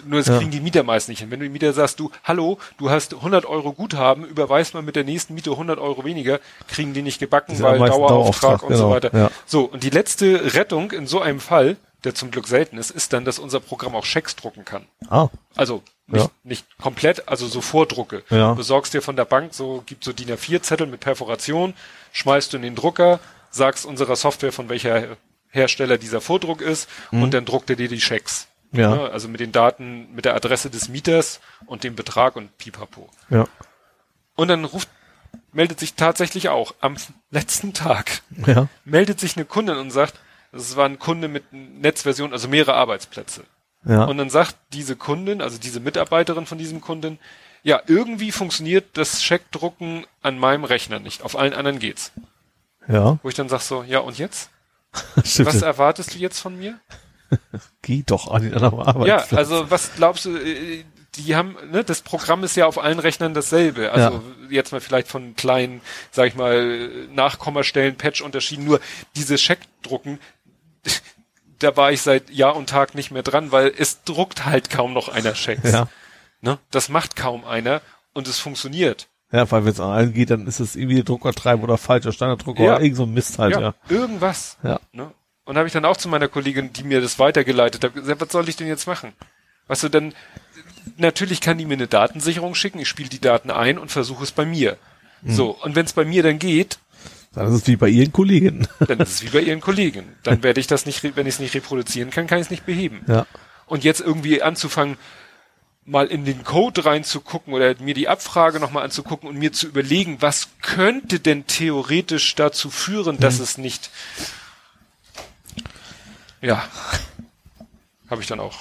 Nur das Ja. kriegen die Mieter meist nicht hin. Wenn du dem Mieter sagst, du, hallo, du hast 100 Euro Guthaben, überweist mal mit der nächsten Miete 100 Euro weniger, kriegen die nicht gebacken, weil Dauerauftrag, Dauerauftrag, und so genau, weiter. ja. So, und die letzte Rettung in so einem Fall, der zum Glück selten ist, ist dann, dass unser Programm auch Schecks drucken kann. Ah. Also nicht, Ja. nicht komplett, also so Vordrucke. Ja. Besorgst dir von der Bank so, gibt so DIN A4-Zettel mit Perforation, schmeißt du in den Drucker, sagst unserer Software, von welcher Hersteller dieser Vordruck ist, und dann druckt er dir die Schecks. Ja. Ne? Also mit den Daten, mit der Adresse des Mieters und dem Betrag und pipapo. Ja. Und dann ruft, meldet sich tatsächlich auch am letzten Tag, Ja. meldet sich eine Kundin und sagt, es war ein Kunde mit Netzversion, also mehrere Arbeitsplätze. Ja. Und dann sagt diese Kundin, also diese Mitarbeiterin von diesem Kunden, ja, irgendwie funktioniert das Scheckdrucken an meinem Rechner nicht. Auf allen anderen geht's. ja. Wo ich dann sag so, ja, und jetzt? Was erwartest du jetzt von mir? Geh doch an den anderen Ja, Arbeitsplatz. also was glaubst du, äh, die haben, ne, das Programm ist ja auf allen Rechnern dasselbe. Also jetzt mal vielleicht von kleinen, sag ich mal, Nachkommastellen, Patch-Unterschieden, nur diese Scheckdrucken, da war ich seit Jahr und Tag nicht mehr dran, weil es druckt halt kaum noch einer Schecks. Ja. Ne? Das macht kaum einer und es funktioniert. Ja, weil wenn es an allen geht, dann ist es irgendwie der Druckertreiber oder falscher Standarddrucker Ja. oder irgend so ein Mist halt, Ja, ja. irgendwas. Ja. Ne? Und habe ich dann auch zu meiner Kollegin, die mir das weitergeleitet hat, gesagt, was soll ich denn jetzt machen? Weißt du, dann natürlich kann die mir eine Datensicherung schicken, ich spiele die Daten ein und versuche es bei mir. Mhm. So, und wenn es bei mir dann geht, Dann ist es wie bei ihren Kollegen. dann ist es wie bei ihren Kollegen. Dann werde ich das nicht, wenn ich es nicht reproduzieren kann, kann ich es nicht beheben. Ja. Und jetzt irgendwie anzufangen, mal in den Code reinzugucken oder mir die Abfrage nochmal anzugucken und mir zu überlegen, was könnte denn theoretisch dazu führen, dass es nicht, ja, habe ich dann auch,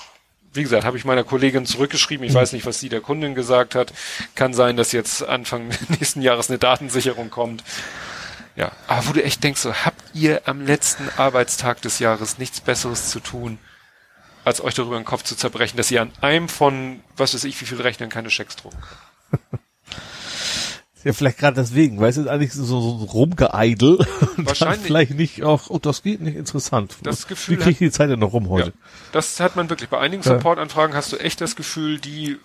wie gesagt, habe ich meiner Kollegin zurückgeschrieben. Ich weiß nicht, was sie der Kundin gesagt hat. Kann sein, dass jetzt Anfang nächsten Jahres eine Datensicherung kommt. Ja, aber wo du echt denkst, so, habt ihr am letzten Arbeitstag des Jahres nichts Besseres zu tun, als euch darüber den Kopf zu zerbrechen, dass ihr an einem von, was weiß ich, wie viel Rechnern keine Schecks drucken könnt. Ja, vielleicht gerade deswegen, weil es ist eigentlich so, so ein Rumgeeidel. Wahrscheinlich. Vielleicht nicht auch, oh, das geht nicht interessant. Das Gefühl Wie kriege ich die Zeit denn noch rum Ja, heute? das hat man wirklich. Bei einigen Ja. Supportanfragen hast du echt das Gefühl, die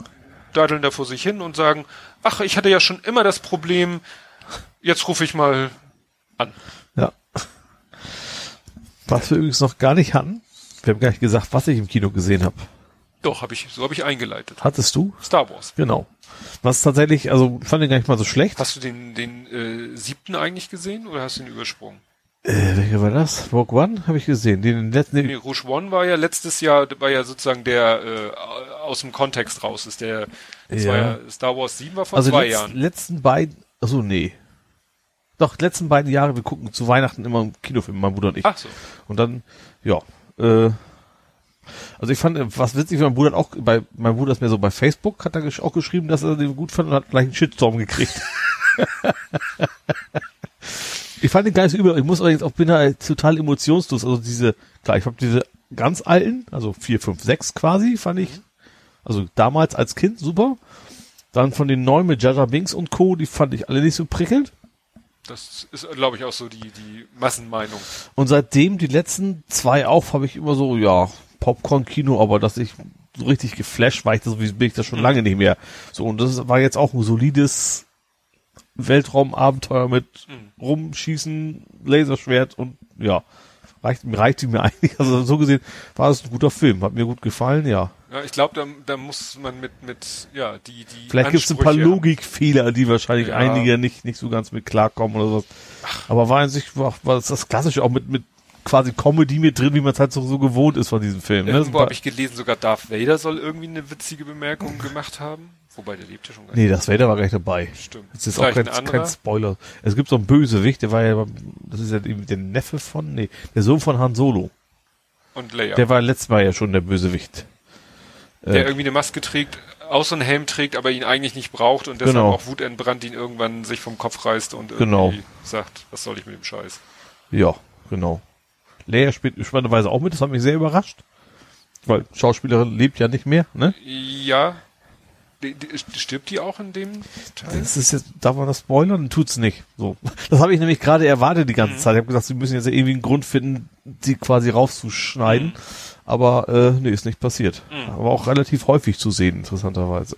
daddeln da vor sich hin und sagen, ach, ich hatte ja schon immer das Problem, jetzt rufe ich mal an. Ja. Was wir übrigens noch gar nicht hatten, wir haben gar nicht gesagt, was ich im Kino gesehen habe. Doch, habe ich, so habe ich eingeleitet. Hattest du? Star Wars. Genau. Was tatsächlich, also fand ich gar nicht mal so schlecht. Hast du den, den äh, siebten eigentlich gesehen oder hast du ihn übersprungen? Äh, welcher war das? Rogue One habe ich gesehen. Den letzten, Nee, Rouge One war ja letztes Jahr, war ja sozusagen der äh, aus dem Kontext raus ist. Der Ja. ja Star Wars 7 war vor also zwei letz, Jahren. letzten beiden, achso, nee. Doch, letzten beiden Jahre, wir gucken zu Weihnachten immer einen Kinofilm, mein Bruder und ich. Ach so. Und dann, ja, äh, also ich fand, was witzig, mein Bruder hat auch, bei, mein Bruder ist mir so bei Facebook, hat er gesch- auch geschrieben, dass er den gut fand und hat gleich einen Shitstorm gekriegt. ich fand den gar nicht so übel, ich muss allerdings auch, bin da total emotionslos, also diese, klar, ich habe diese ganz alten, also vier, fünf, sechs quasi, fand ich, also damals als Kind super. Dann von den neuen mit Jaja Binks und Co., die fand ich alle nicht so prickelnd. Das ist, glaube ich, auch so die, die Massenmeinung. Und seitdem die letzten zwei auf, habe ich immer so, ja, Popcorn-Kino, aber dass ich so richtig geflasht war, ich das, bin ich das schon lange nicht mehr. So, und das war jetzt auch ein solides Weltraumabenteuer mit Rumschießen, Laserschwert und ja, reicht, reichte mir eigentlich. Also so gesehen war es ein guter Film, hat mir gut gefallen, ja. Ja, ich glaube, da, da muss man mit, mit, ja, die, die. Vielleicht gibt es ein paar Logikfehler, die wahrscheinlich Ja. einige nicht, nicht so ganz mit klarkommen oder so. Aber war an sich, war, war das, das Klassische auch mit, mit quasi Comedy mit drin, wie man es halt so, so gewohnt ist von diesem Film. Ne? Irgendwo habe ich gelesen, sogar Darth Vader soll irgendwie eine witzige Bemerkung gemacht haben. Wobei, der lebt ja schon gar nicht. nee, das Vader war gar nicht dabei. Stimmt. Das ist auch Vielleicht kein, ein anderer? kein Spoiler. Es gibt so einen Bösewicht, der war ja, das ist ja der Neffe von, nee, der Sohn von Han Solo. Und Leia. Der war letztes Mal ja schon der Bösewicht. der Äh, irgendwie eine Maske trägt, außer einen Helm trägt, aber ihn eigentlich nicht braucht und deshalb Genau. auch wutentbrannt ihn irgendwann sich vom Kopf reißt und irgendwie Genau. sagt, was soll ich mit dem Scheiß? ja, genau. Leia spielt spannenderweise auch mit, das hat mich sehr überrascht. Weil Schauspielerin lebt ja nicht mehr, ne? Ja. Die, die, stirbt die auch in dem Teil? Das ist jetzt, darf man das spoilern? Tut's nicht. So. Das habe ich nämlich gerade erwartet die ganze Mhm. Zeit. Ich habe gesagt, sie müssen jetzt irgendwie einen Grund finden, sie quasi rauszuschneiden. Mhm. Aber äh, nee, ist nicht passiert. Mhm. Aber auch relativ häufig zu sehen, interessanterweise.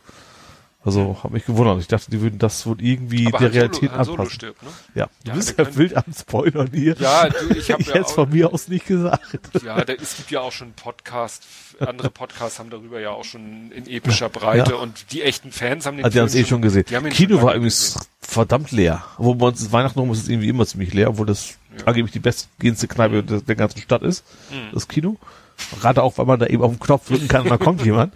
Also habe mich gewundert. Ich dachte, die würden das wohl irgendwie Aber der Han Realität Solo anpassen. stirbt, ne? Ja, du Ja, bist ja wild am Spoilern hier. Ja, du, ich habe ja von mir aus nicht gesagt. Ja, da, es gibt ja auch schon Podcast, andere Podcasts haben darüber ja auch schon in epischer Breite Ja. und die echten Fans haben den Also die haben es eh schon gesehen. Kino war irgendwie gesehen. verdammt leer. Wo ist Weihnachten rum ist es irgendwie immer ziemlich leer, obwohl das Ja. angeblich die bestgehendste Kneipe der, der ganzen Stadt ist. Mhm. Das Kino. Gerade auch, weil man da eben auf den Knopf drücken kann und dann kommt jemand.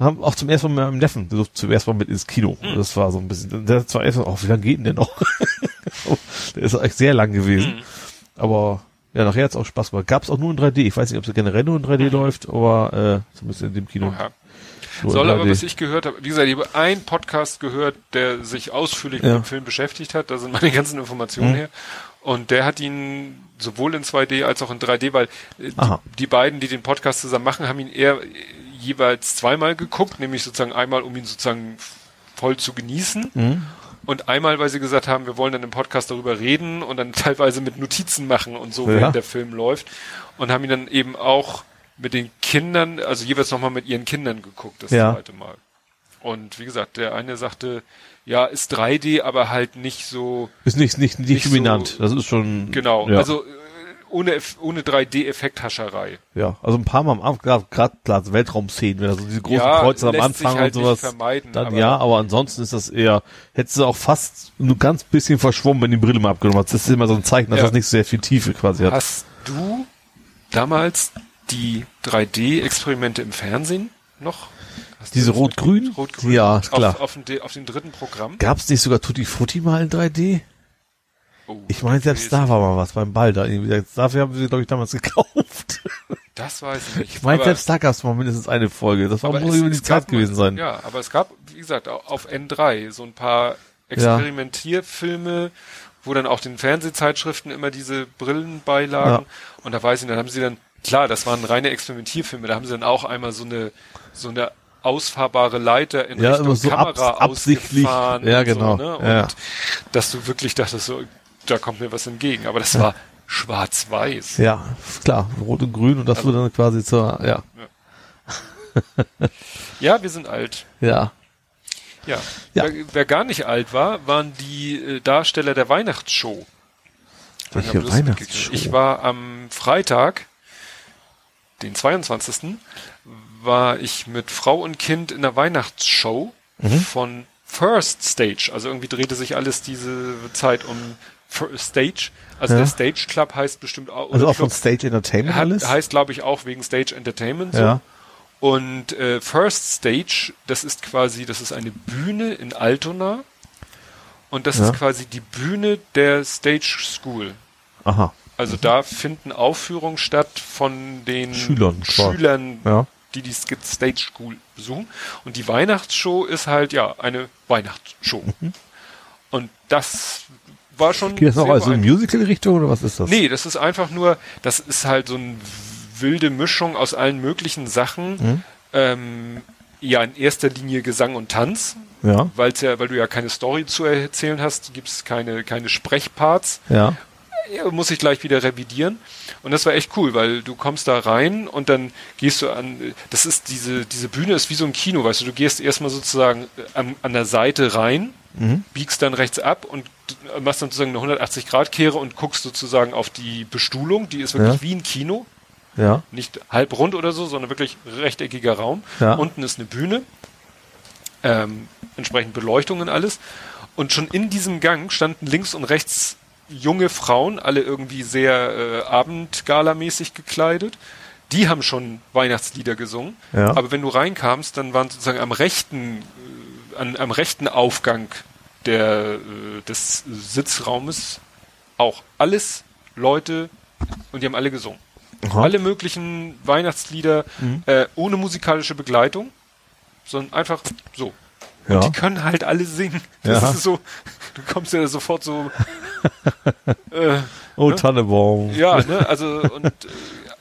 Haben auch zum ersten Mal mit meinem Neffen, durfte zuerst mal mit ins Kino. Mhm. Das war so ein bisschen, der war erst mal, oh, wie lange geht denn der noch? der ist echt sehr lang gewesen. Mhm. Aber ja, nachher hat's auch Spaß gemacht. Gab's auch nur in 3D. Ich weiß nicht, ob es generell nur in 3D läuft, aber äh, zumindest in dem Kino. Nur Soll aber, 3D. was ich gehört habe, wie gesagt, ich habe einen Podcast gehört, der sich ausführlich Ja. mit dem Film beschäftigt hat. Da sind meine ganzen Informationen Mhm. her. Und der hat ihn sowohl in 2D als auch in 3D, weil äh, Aha. die, die beiden, die den Podcast zusammen machen, haben ihn eher äh, jeweils zweimal geguckt, nämlich sozusagen einmal, um ihn sozusagen voll zu genießen. Mhm. Und einmal, weil sie gesagt haben, wir wollen dann im Podcast darüber reden und dann teilweise mit Notizen machen und so, Ja. während der Film läuft. Und haben ihn dann eben auch mit den Kindern, also jeweils nochmal mit ihren Kindern geguckt, das Ja. zweite Mal. Und wie gesagt, der eine sagte, ja, ist 3D, aber halt nicht so, Ist nicht, nicht, nicht, Nicht so- dominant. das ist schon. genau, Ja. also ohne, ohne 3D-Effekthascherei. Ja, also ein paar Mal am Anfang, gerade klar, Weltraumszenen, wenn also diese großen Ja, Kreuze am Anfang halt und sowas. vermeiden, dann aber- ja, aber ansonsten ist das eher, hättest du auch fast nur ganz bisschen verschwommen, wenn die Brille mal abgenommen hast. Das ist immer so ein Zeichen, dass Ja. das nicht sehr viel Tiefe quasi hat. Hast du damals die 3D-Experimente im Fernsehen noch? Hast Diese Rot-Grün? Rot-Grün. Ja, klar. Auf, auf, dem, auf dem dritten Programm? Gab's nicht sogar Tutti Frutti mal in 3D? Oh, Ich meine, selbst da war mal was beim Ball da. Dafür haben sie, glaube ich, damals gekauft. Das weiß ich nicht. Ich meine, selbst da gab's mal mindestens eine Folge. Das war es- über die es Zeit gab gewesen sein. Ja, aber es gab, wie gesagt, au- auf N3 so ein paar Experimentierfilme, wo dann auch den Fernsehzeitschriften immer diese Brillen beilagen. Und da weiß ich, dann haben sie dann, klar, das waren reine Experimentierfilme, da haben sie dann auch einmal so eine, so eine ausfahrbare Leiter in Ja, Richtung immer so Kamera abs- absichtlich. ausgefahren Ja, genau. So, ne? Und Ja. dass du wirklich dachtest, so, da kommt mir was entgegen. Aber das war schwarz-weiß. Ja, klar. Rot und Grün und das wurde dann quasi zur, ja, Ja, wir sind alt. ja. Ja. Ja. Wer, wer gar nicht alt war, waren die äh, Darsteller der Weihnachtsshow. Welche Weihnachtsshow? Ich war am Freitag, den 22. war ich mit Frau und Kind in der Weihnachtsshow Mhm. von First Stage. Also irgendwie drehte sich alles diese Zeit um Stage. Also Ja. der Stage Club heißt bestimmt auch. Also auch von ich Stage Entertainment glaub, alles? hat, heißt, glaube ich, auch wegen Stage Entertainment. So. Ja. Und äh, First Stage, das ist quasi, das ist eine Bühne in Altona. Und das Ja. ist quasi die Bühne der Stage School. Aha. Also da finden Aufführungen statt von den Schülern. Schülern Ja. die die Stage School besuchen. Und die Weihnachtsshow ist halt, ja, eine Weihnachtsshow. Und das war schon. Geht das noch sehr als so eine beeindruckend. Musical-Richtung oder was ist das? Nee, das ist einfach nur, das ist halt so eine wilde Mischung aus allen möglichen Sachen. Mhm. Ähm, ja, in erster Linie Gesang und Tanz, Ja. weil's ja, weil du ja keine Story zu erzählen hast, gibt's keine, keine Sprechparts. Ja. Ja, muss ich gleich wieder revidieren. Und das war echt cool, weil du kommst da rein und dann gehst du an, das ist diese, diese Bühne ist wie so ein Kino, weißt du, du gehst erstmal sozusagen äh, an, an der Seite rein, biegst dann rechts ab und d- machst dann sozusagen eine 180-Grad-Kehre und guckst sozusagen auf die Bestuhlung, die ist wirklich Ja. wie ein Kino, Ja. nicht halb rund oder so, sondern wirklich rechteckiger Raum. Ja. Unten ist eine Bühne, ähm, entsprechend Beleuchtung und alles. Und schon in diesem Gang standen links und rechts junge Frauen, alle irgendwie sehr äh, abendgalamäßig gekleidet. Die haben schon Weihnachtslieder gesungen. Ja. Aber wenn du reinkamst, dann waren sozusagen am rechten, äh, an, am rechten Aufgang der, äh, des Sitzraumes auch alles Leute und die haben alle gesungen. Aha. Alle möglichen Weihnachtslieder Mhm. äh, ohne musikalische Begleitung, sondern einfach so. Und Ja. die können halt alle singen. Das Ja. ist so, du kommst ja sofort so äh, Oh, Ne? Tannebaum. ja, ne, also und äh,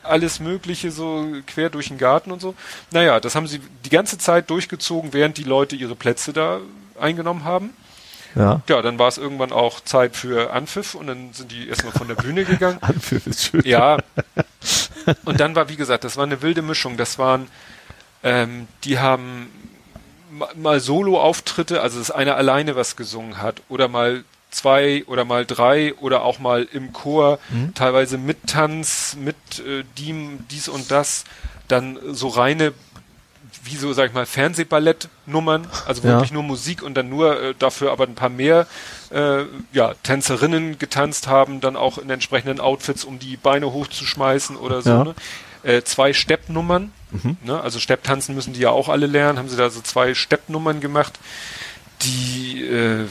alles Mögliche so quer durch den Garten und so. Naja, das haben sie die ganze Zeit durchgezogen, während die Leute ihre Plätze da eingenommen haben. Ja. Ja, dann war es irgendwann auch Zeit für Anpfiff und dann sind die erstmal von der Bühne gegangen. Anpfiff ist schön. Ja. Und dann war, wie gesagt, das war eine wilde Mischung. Das waren, ähm, die haben ma- mal Solo-Auftritte, also dass einer alleine was gesungen hat oder mal zwei oder mal drei oder auch mal im Chor, teilweise mit Tanz, mit äh, diem, dies und das, dann so reine wie so, sag ich mal, Fernsehballettnummern, also Ja. wirklich nur Musik und dann nur äh, dafür aber ein paar mehr äh, ja, Tänzerinnen getanzt haben, dann auch in entsprechenden Outfits, um die Beine hochzuschmeißen oder so. Ja. Ne? Äh, zwei Steppnummern, ne? also Stepptanzen müssen die ja auch alle lernen, haben sie da so zwei Steppnummern gemacht, die, äh,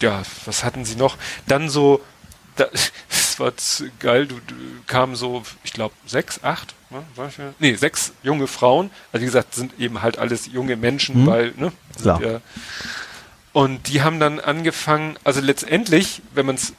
ja, was hatten sie noch? Dann so, da, das war geil, du, du kamen so, ich glaube, sechs, acht, ne? War ich, ja- nee, sechs junge Frauen, also wie gesagt, sind eben halt alles junge Menschen, Mhm. weil, ne? Klar. Ja, und die haben dann angefangen, also letztendlich, wenn man es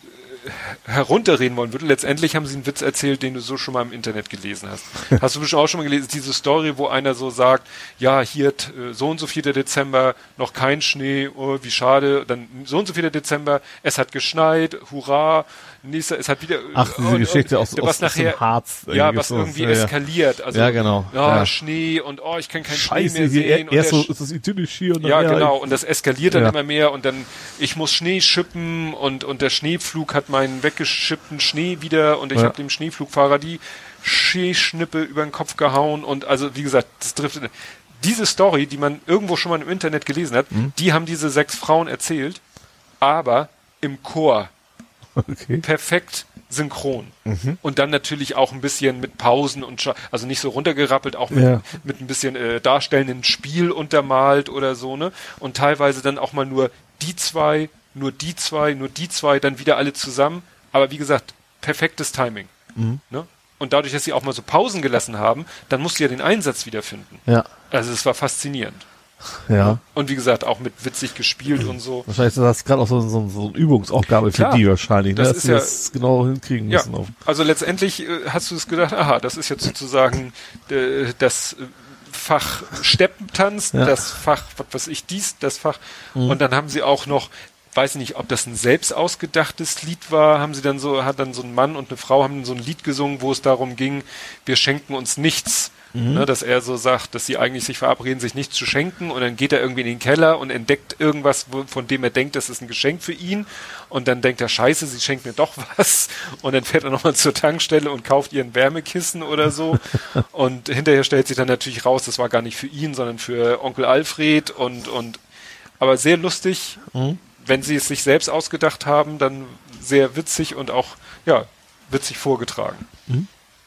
herunterreden wollen würde, letztendlich haben sie einen Witz erzählt, den du so schon mal im Internet gelesen hast. Hast du bestimmt auch schon mal gelesen, diese Story, wo einer so sagt, ja, hier äh, so und so 4. Dezember, noch kein Schnee, oh, wie schade, dann so und so 4. Dezember, es hat geschneit, hurra, nächster, es hat wieder Ach, diese Geschichte aus, was aus, aus nachher, dem Harz. ja, was so, irgendwie ja, eskaliert. Also, Ja, genau. Ja, Ja. Schnee und oh, ich kann keinen Scheiße, Schnee mehr sehen. und erst so ist das idyllisch hier und dann ja, ja, genau. Und das eskaliert dann immer mehr und dann, ich muss Schnee schippen und, und der Schneepflug hat meinen weggeschippten Schnee wieder und ich Ja. habe dem Schneepflugfahrer die Schneeschnippe über den Kopf gehauen und also, wie gesagt, das trifft, diese Story, die man irgendwo schon mal im Internet gelesen hat, Mhm. die haben diese sechs Frauen erzählt, aber im Chor Okay. perfekt synchron. Mhm. Und dann natürlich auch ein bisschen mit Pausen und scha- also nicht so runtergerappelt, auch mit, Ja. mit ein bisschen äh, darstellenden Spiel untermalt oder so, ne? Und teilweise dann auch mal nur die zwei, nur die zwei, nur die zwei, dann wieder alle zusammen. Aber wie gesagt, perfektes Timing. Mhm. Ne? Und dadurch, dass sie auch mal so Pausen gelassen haben, dann musst du ja den Einsatz wiederfinden. Ja, Also es war faszinierend. ja. Und wie gesagt, auch mit witzig gespielt und so. Wahrscheinlich ist das gerade auch so, so, so eine Übungsaufgabe für Klar. die wahrscheinlich, ne? Das dass ist sie ja- das genau hinkriegen Ja, müssen. Also letztendlich äh, hast du es gedacht, aha, das ist jetzt sozusagen äh, das äh, Fach Steppentanz, Ja. das Fach, was weiß ich, dies, das Fach. Und dann haben sie auch noch, weiß nicht, ob das ein selbst ausgedachtes Lied war, haben sie dann so, hat dann so ein Mann und eine Frau haben so ein Lied gesungen, wo es darum ging, wir schenken uns nichts. Ne, dass er so sagt, dass sie eigentlich sich verabreden, sich nichts zu schenken und dann geht er irgendwie in den Keller und entdeckt irgendwas, wo, von dem er denkt, das ist ein Geschenk für ihn und dann denkt er, scheiße, sie schenkt mir doch was und dann fährt er nochmal zur Tankstelle und kauft ihr ein Wärmekissen oder so und hinterher stellt sich dann natürlich raus, das war gar nicht für ihn, sondern für Onkel Alfred und, und aber sehr lustig, wenn sie es sich selbst ausgedacht haben, dann sehr witzig und auch, ja, witzig vorgetragen.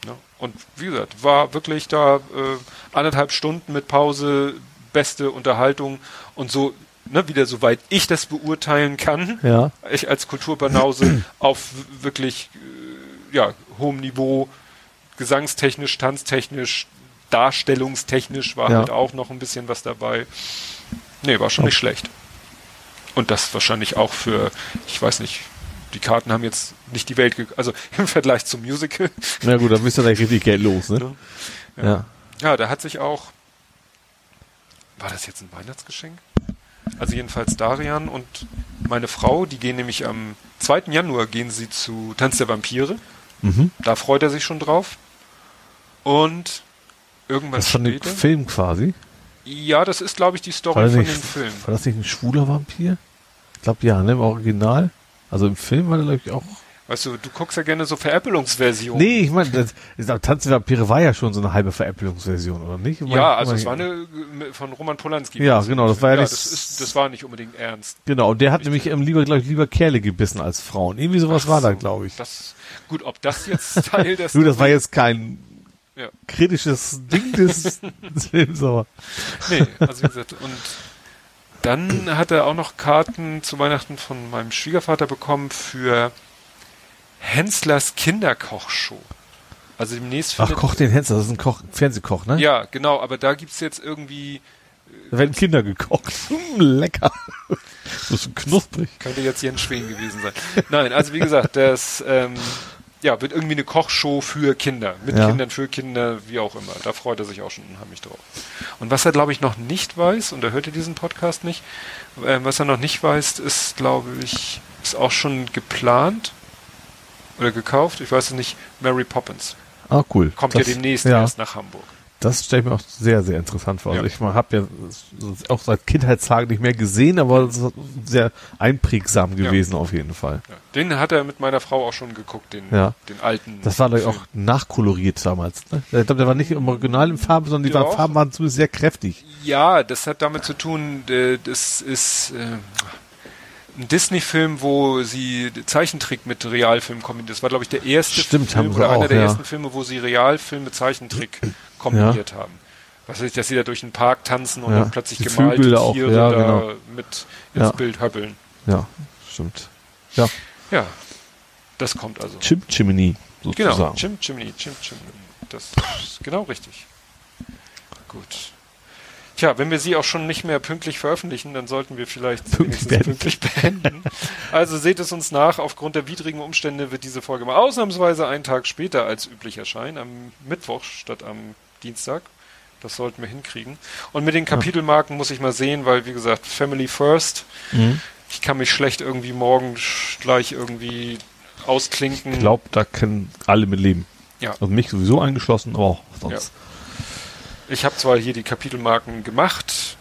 Ja, und wie gesagt, war wirklich da äh, anderthalb Stunden mit Pause, beste Unterhaltung und so, ne, wieder soweit ich das beurteilen kann, Ja. ich als Kulturbanause auf wirklich äh, ja, hohem Niveau, gesangstechnisch, tanztechnisch, darstellungstechnisch war Ja. halt auch noch ein bisschen was dabei. Nee, war schon nicht schlecht. Und das wahrscheinlich auch für, ich weiß nicht, die Karten haben jetzt nicht die Welt, also im Vergleich zum Musical. Na gut, dann bist du gleich richtig Geld los, ne? Ja. Ja. Ja, da hat sich auch, war das jetzt ein Weihnachtsgeschenk? Also jedenfalls Darian und meine Frau, die gehen nämlich am 2. Januar gehen sie zu Tanz der Vampire. Mhm. Da freut er sich schon drauf. Und irgendwas Das ist von dem. Film quasi. Ja, das ist, glaube ich, die Story von dem Film. war das nicht ein schwuler Vampir? Ich glaube ja, ne? Im Original. Also im Film war der, glaube ich, auch. Weißt du, du guckst ja gerne so Veräppelungsversionen. Nee, ich meine, ich Tanz der Vampire war ja schon so eine halbe Veräppelungsversion, oder nicht? Ich mein- Ja, ich also es war eine äh, von Roman Polanski. Ja, genau, das war ja ja nicht- das, ist, das war nicht unbedingt ernst. Genau, und der hat nämlich ähm, lieber, glaube ich, lieber Kerle gebissen als Frauen. Irgendwie sowas war da, glaube ich. Das, gut, ob das jetzt Teil des Du, das war jetzt kein Ja. kritisches Ding des, des Films, aber. Nee, also wie gesagt, und dann hat er auch noch Karten zu Weihnachten von meinem Schwiegervater bekommen für Henslers Kinderkochshow. Also demnächst Ach, Koch den Hensler, das ist ein Koch, Fernsehkoch, ne? Ja, genau, aber da gibt's jetzt irgendwie, Da werden Kinder gekocht. Hm, lecker. Das ist knusprig. Könnte jetzt Jens Schwen gewesen sein. Nein, also wie gesagt, das ähm, ja, wird irgendwie eine Kochshow für Kinder. Mit Ja. Kindern, für Kinder, wie auch immer. Da freut er sich auch schon unheimlich drauf. Und was er, glaube ich, noch nicht weiß, und er hört ja diesen Podcast nicht, ähm, was er noch nicht weiß, ist, glaube ich, ist auch schon geplant oder gekauft, ich weiß es nicht, Mary Poppins. Ah, cool. Kommt das, ja demnächst ja, erst nach Hamburg. Das stelle ich mir auch sehr, sehr interessant vor. Ja. Also ich habe ja auch seit Kindheitstagen nicht mehr gesehen, aber es ist sehr einprägsam gewesen auf jeden Fall. Ja. Den hat er mit meiner Frau auch schon geguckt, den, Ja. den alten. Das war doch Film. auch nachkoloriert damals. Ne? Ich glaube, der war nicht im Original in Farbe, sondern die Ja, waren. Farben waren zumindest sehr kräftig. Ja, das hat damit zu tun, äh, das ist äh, ein Disney-Film, wo sie Zeichentrick mit Realfilm kombiniert. Das war, glaube ich, der erste Stimmt, Film oder einer auch, der ja. ersten Filme, wo sie Realfilm mit Zeichentrick kombiniert haben. Was weiß ich, dass sie da durch den Park tanzen und Ja, dann plötzlich die gemalte Vögel auch, Tiere ja, da genau. mit ins Ja. Bild höppeln. Ja, stimmt. Ja, Ja, das kommt also. Chim Chimney Genau, sozusagen. Chim Chimney, Chim Chimney. Das ist genau richtig. Gut. Tja, wenn wir sie auch schon nicht mehr pünktlich veröffentlichen, dann sollten wir vielleicht Pünktlich wenigstens pünktlich beenden. Also seht es uns nach, aufgrund der widrigen Umstände wird diese Folge mal ausnahmsweise einen Tag später als üblich erscheinen, am Mittwoch statt am Dienstag. Das sollten wir hinkriegen. Und mit den Kapitelmarken muss ich mal sehen, weil wie gesagt, Family First. Mhm. Ich kann mich schlecht irgendwie morgen gleich irgendwie ausklinken. Ich glaube, da können alle mit leben. Ja. Also mich sowieso eingeschlossen, aber auch sonst. Ich habe zwar hier die Kapitelmarken gemacht,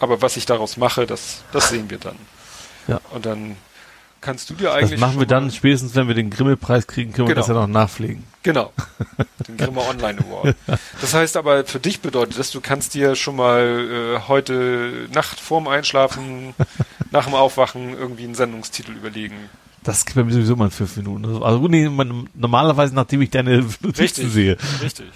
aber was ich daraus mache, das, das sehen wir dann. Ja. Und dann kannst du dir eigentlich. Das machen wir dann spätestens, wenn wir den Grimme-Preis kriegen, können wir Genau. das ja noch nachpflegen. Genau. Den Grimme Online Award. Das heißt aber, für dich bedeutet das, du kannst dir schon mal äh, heute Nacht vorm Einschlafen, nach dem Aufwachen irgendwie einen Sendungstitel überlegen. Das gibt mir sowieso mal in fünf Minuten. Also nee, man- normalerweise, nachdem ich deine Notizen Richtig. sehe. Richtig.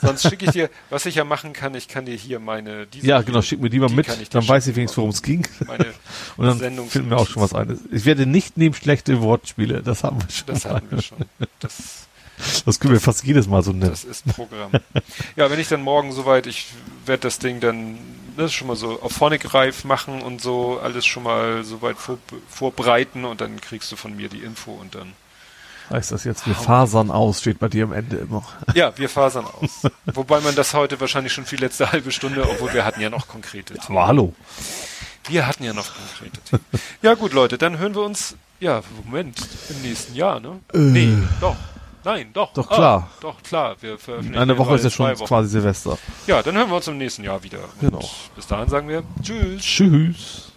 Sonst schicke ich dir, was ich ja machen kann, ich kann dir hier meine. Diese Ja, genau, schick mir die mal die mit, dann weiß ich wenigstens, worum es ging. Und dann Sendungs- finden wir auch schon was ein. Ich werde nicht nehmen schlechte Wortspiele, das haben wir schon. Das hatten wir schon. Das, Das können wir fast jedes Mal so nennen. das ist Programm. Ja, wenn ich dann morgen soweit, ich werde das Ding dann das schon mal so auf Phonic reif machen und so alles schon mal soweit vor, vorbereiten und dann kriegst du von mir die Info und dann. Heißt das jetzt, wir fasern aus, steht bei dir am Ende immer. Ja, wir fasern aus. Wobei man das heute wahrscheinlich schon viel letzte halbe Stunde, obwohl wir hatten ja noch konkrete Themen. Aber hallo. Wir hatten ja noch konkrete Themen. Ja gut, Leute, dann hören wir uns, ja, Moment, im nächsten Jahr, ne? nee, doch. Nein, doch. Doch, klar. Ah, doch, klar. Wir veröffentlichen einer Woche ist ja schon quasi Silvester. Ja, dann hören wir uns im nächsten Jahr wieder. Und Genau. Bis dahin sagen wir Tschüss. Tschüss.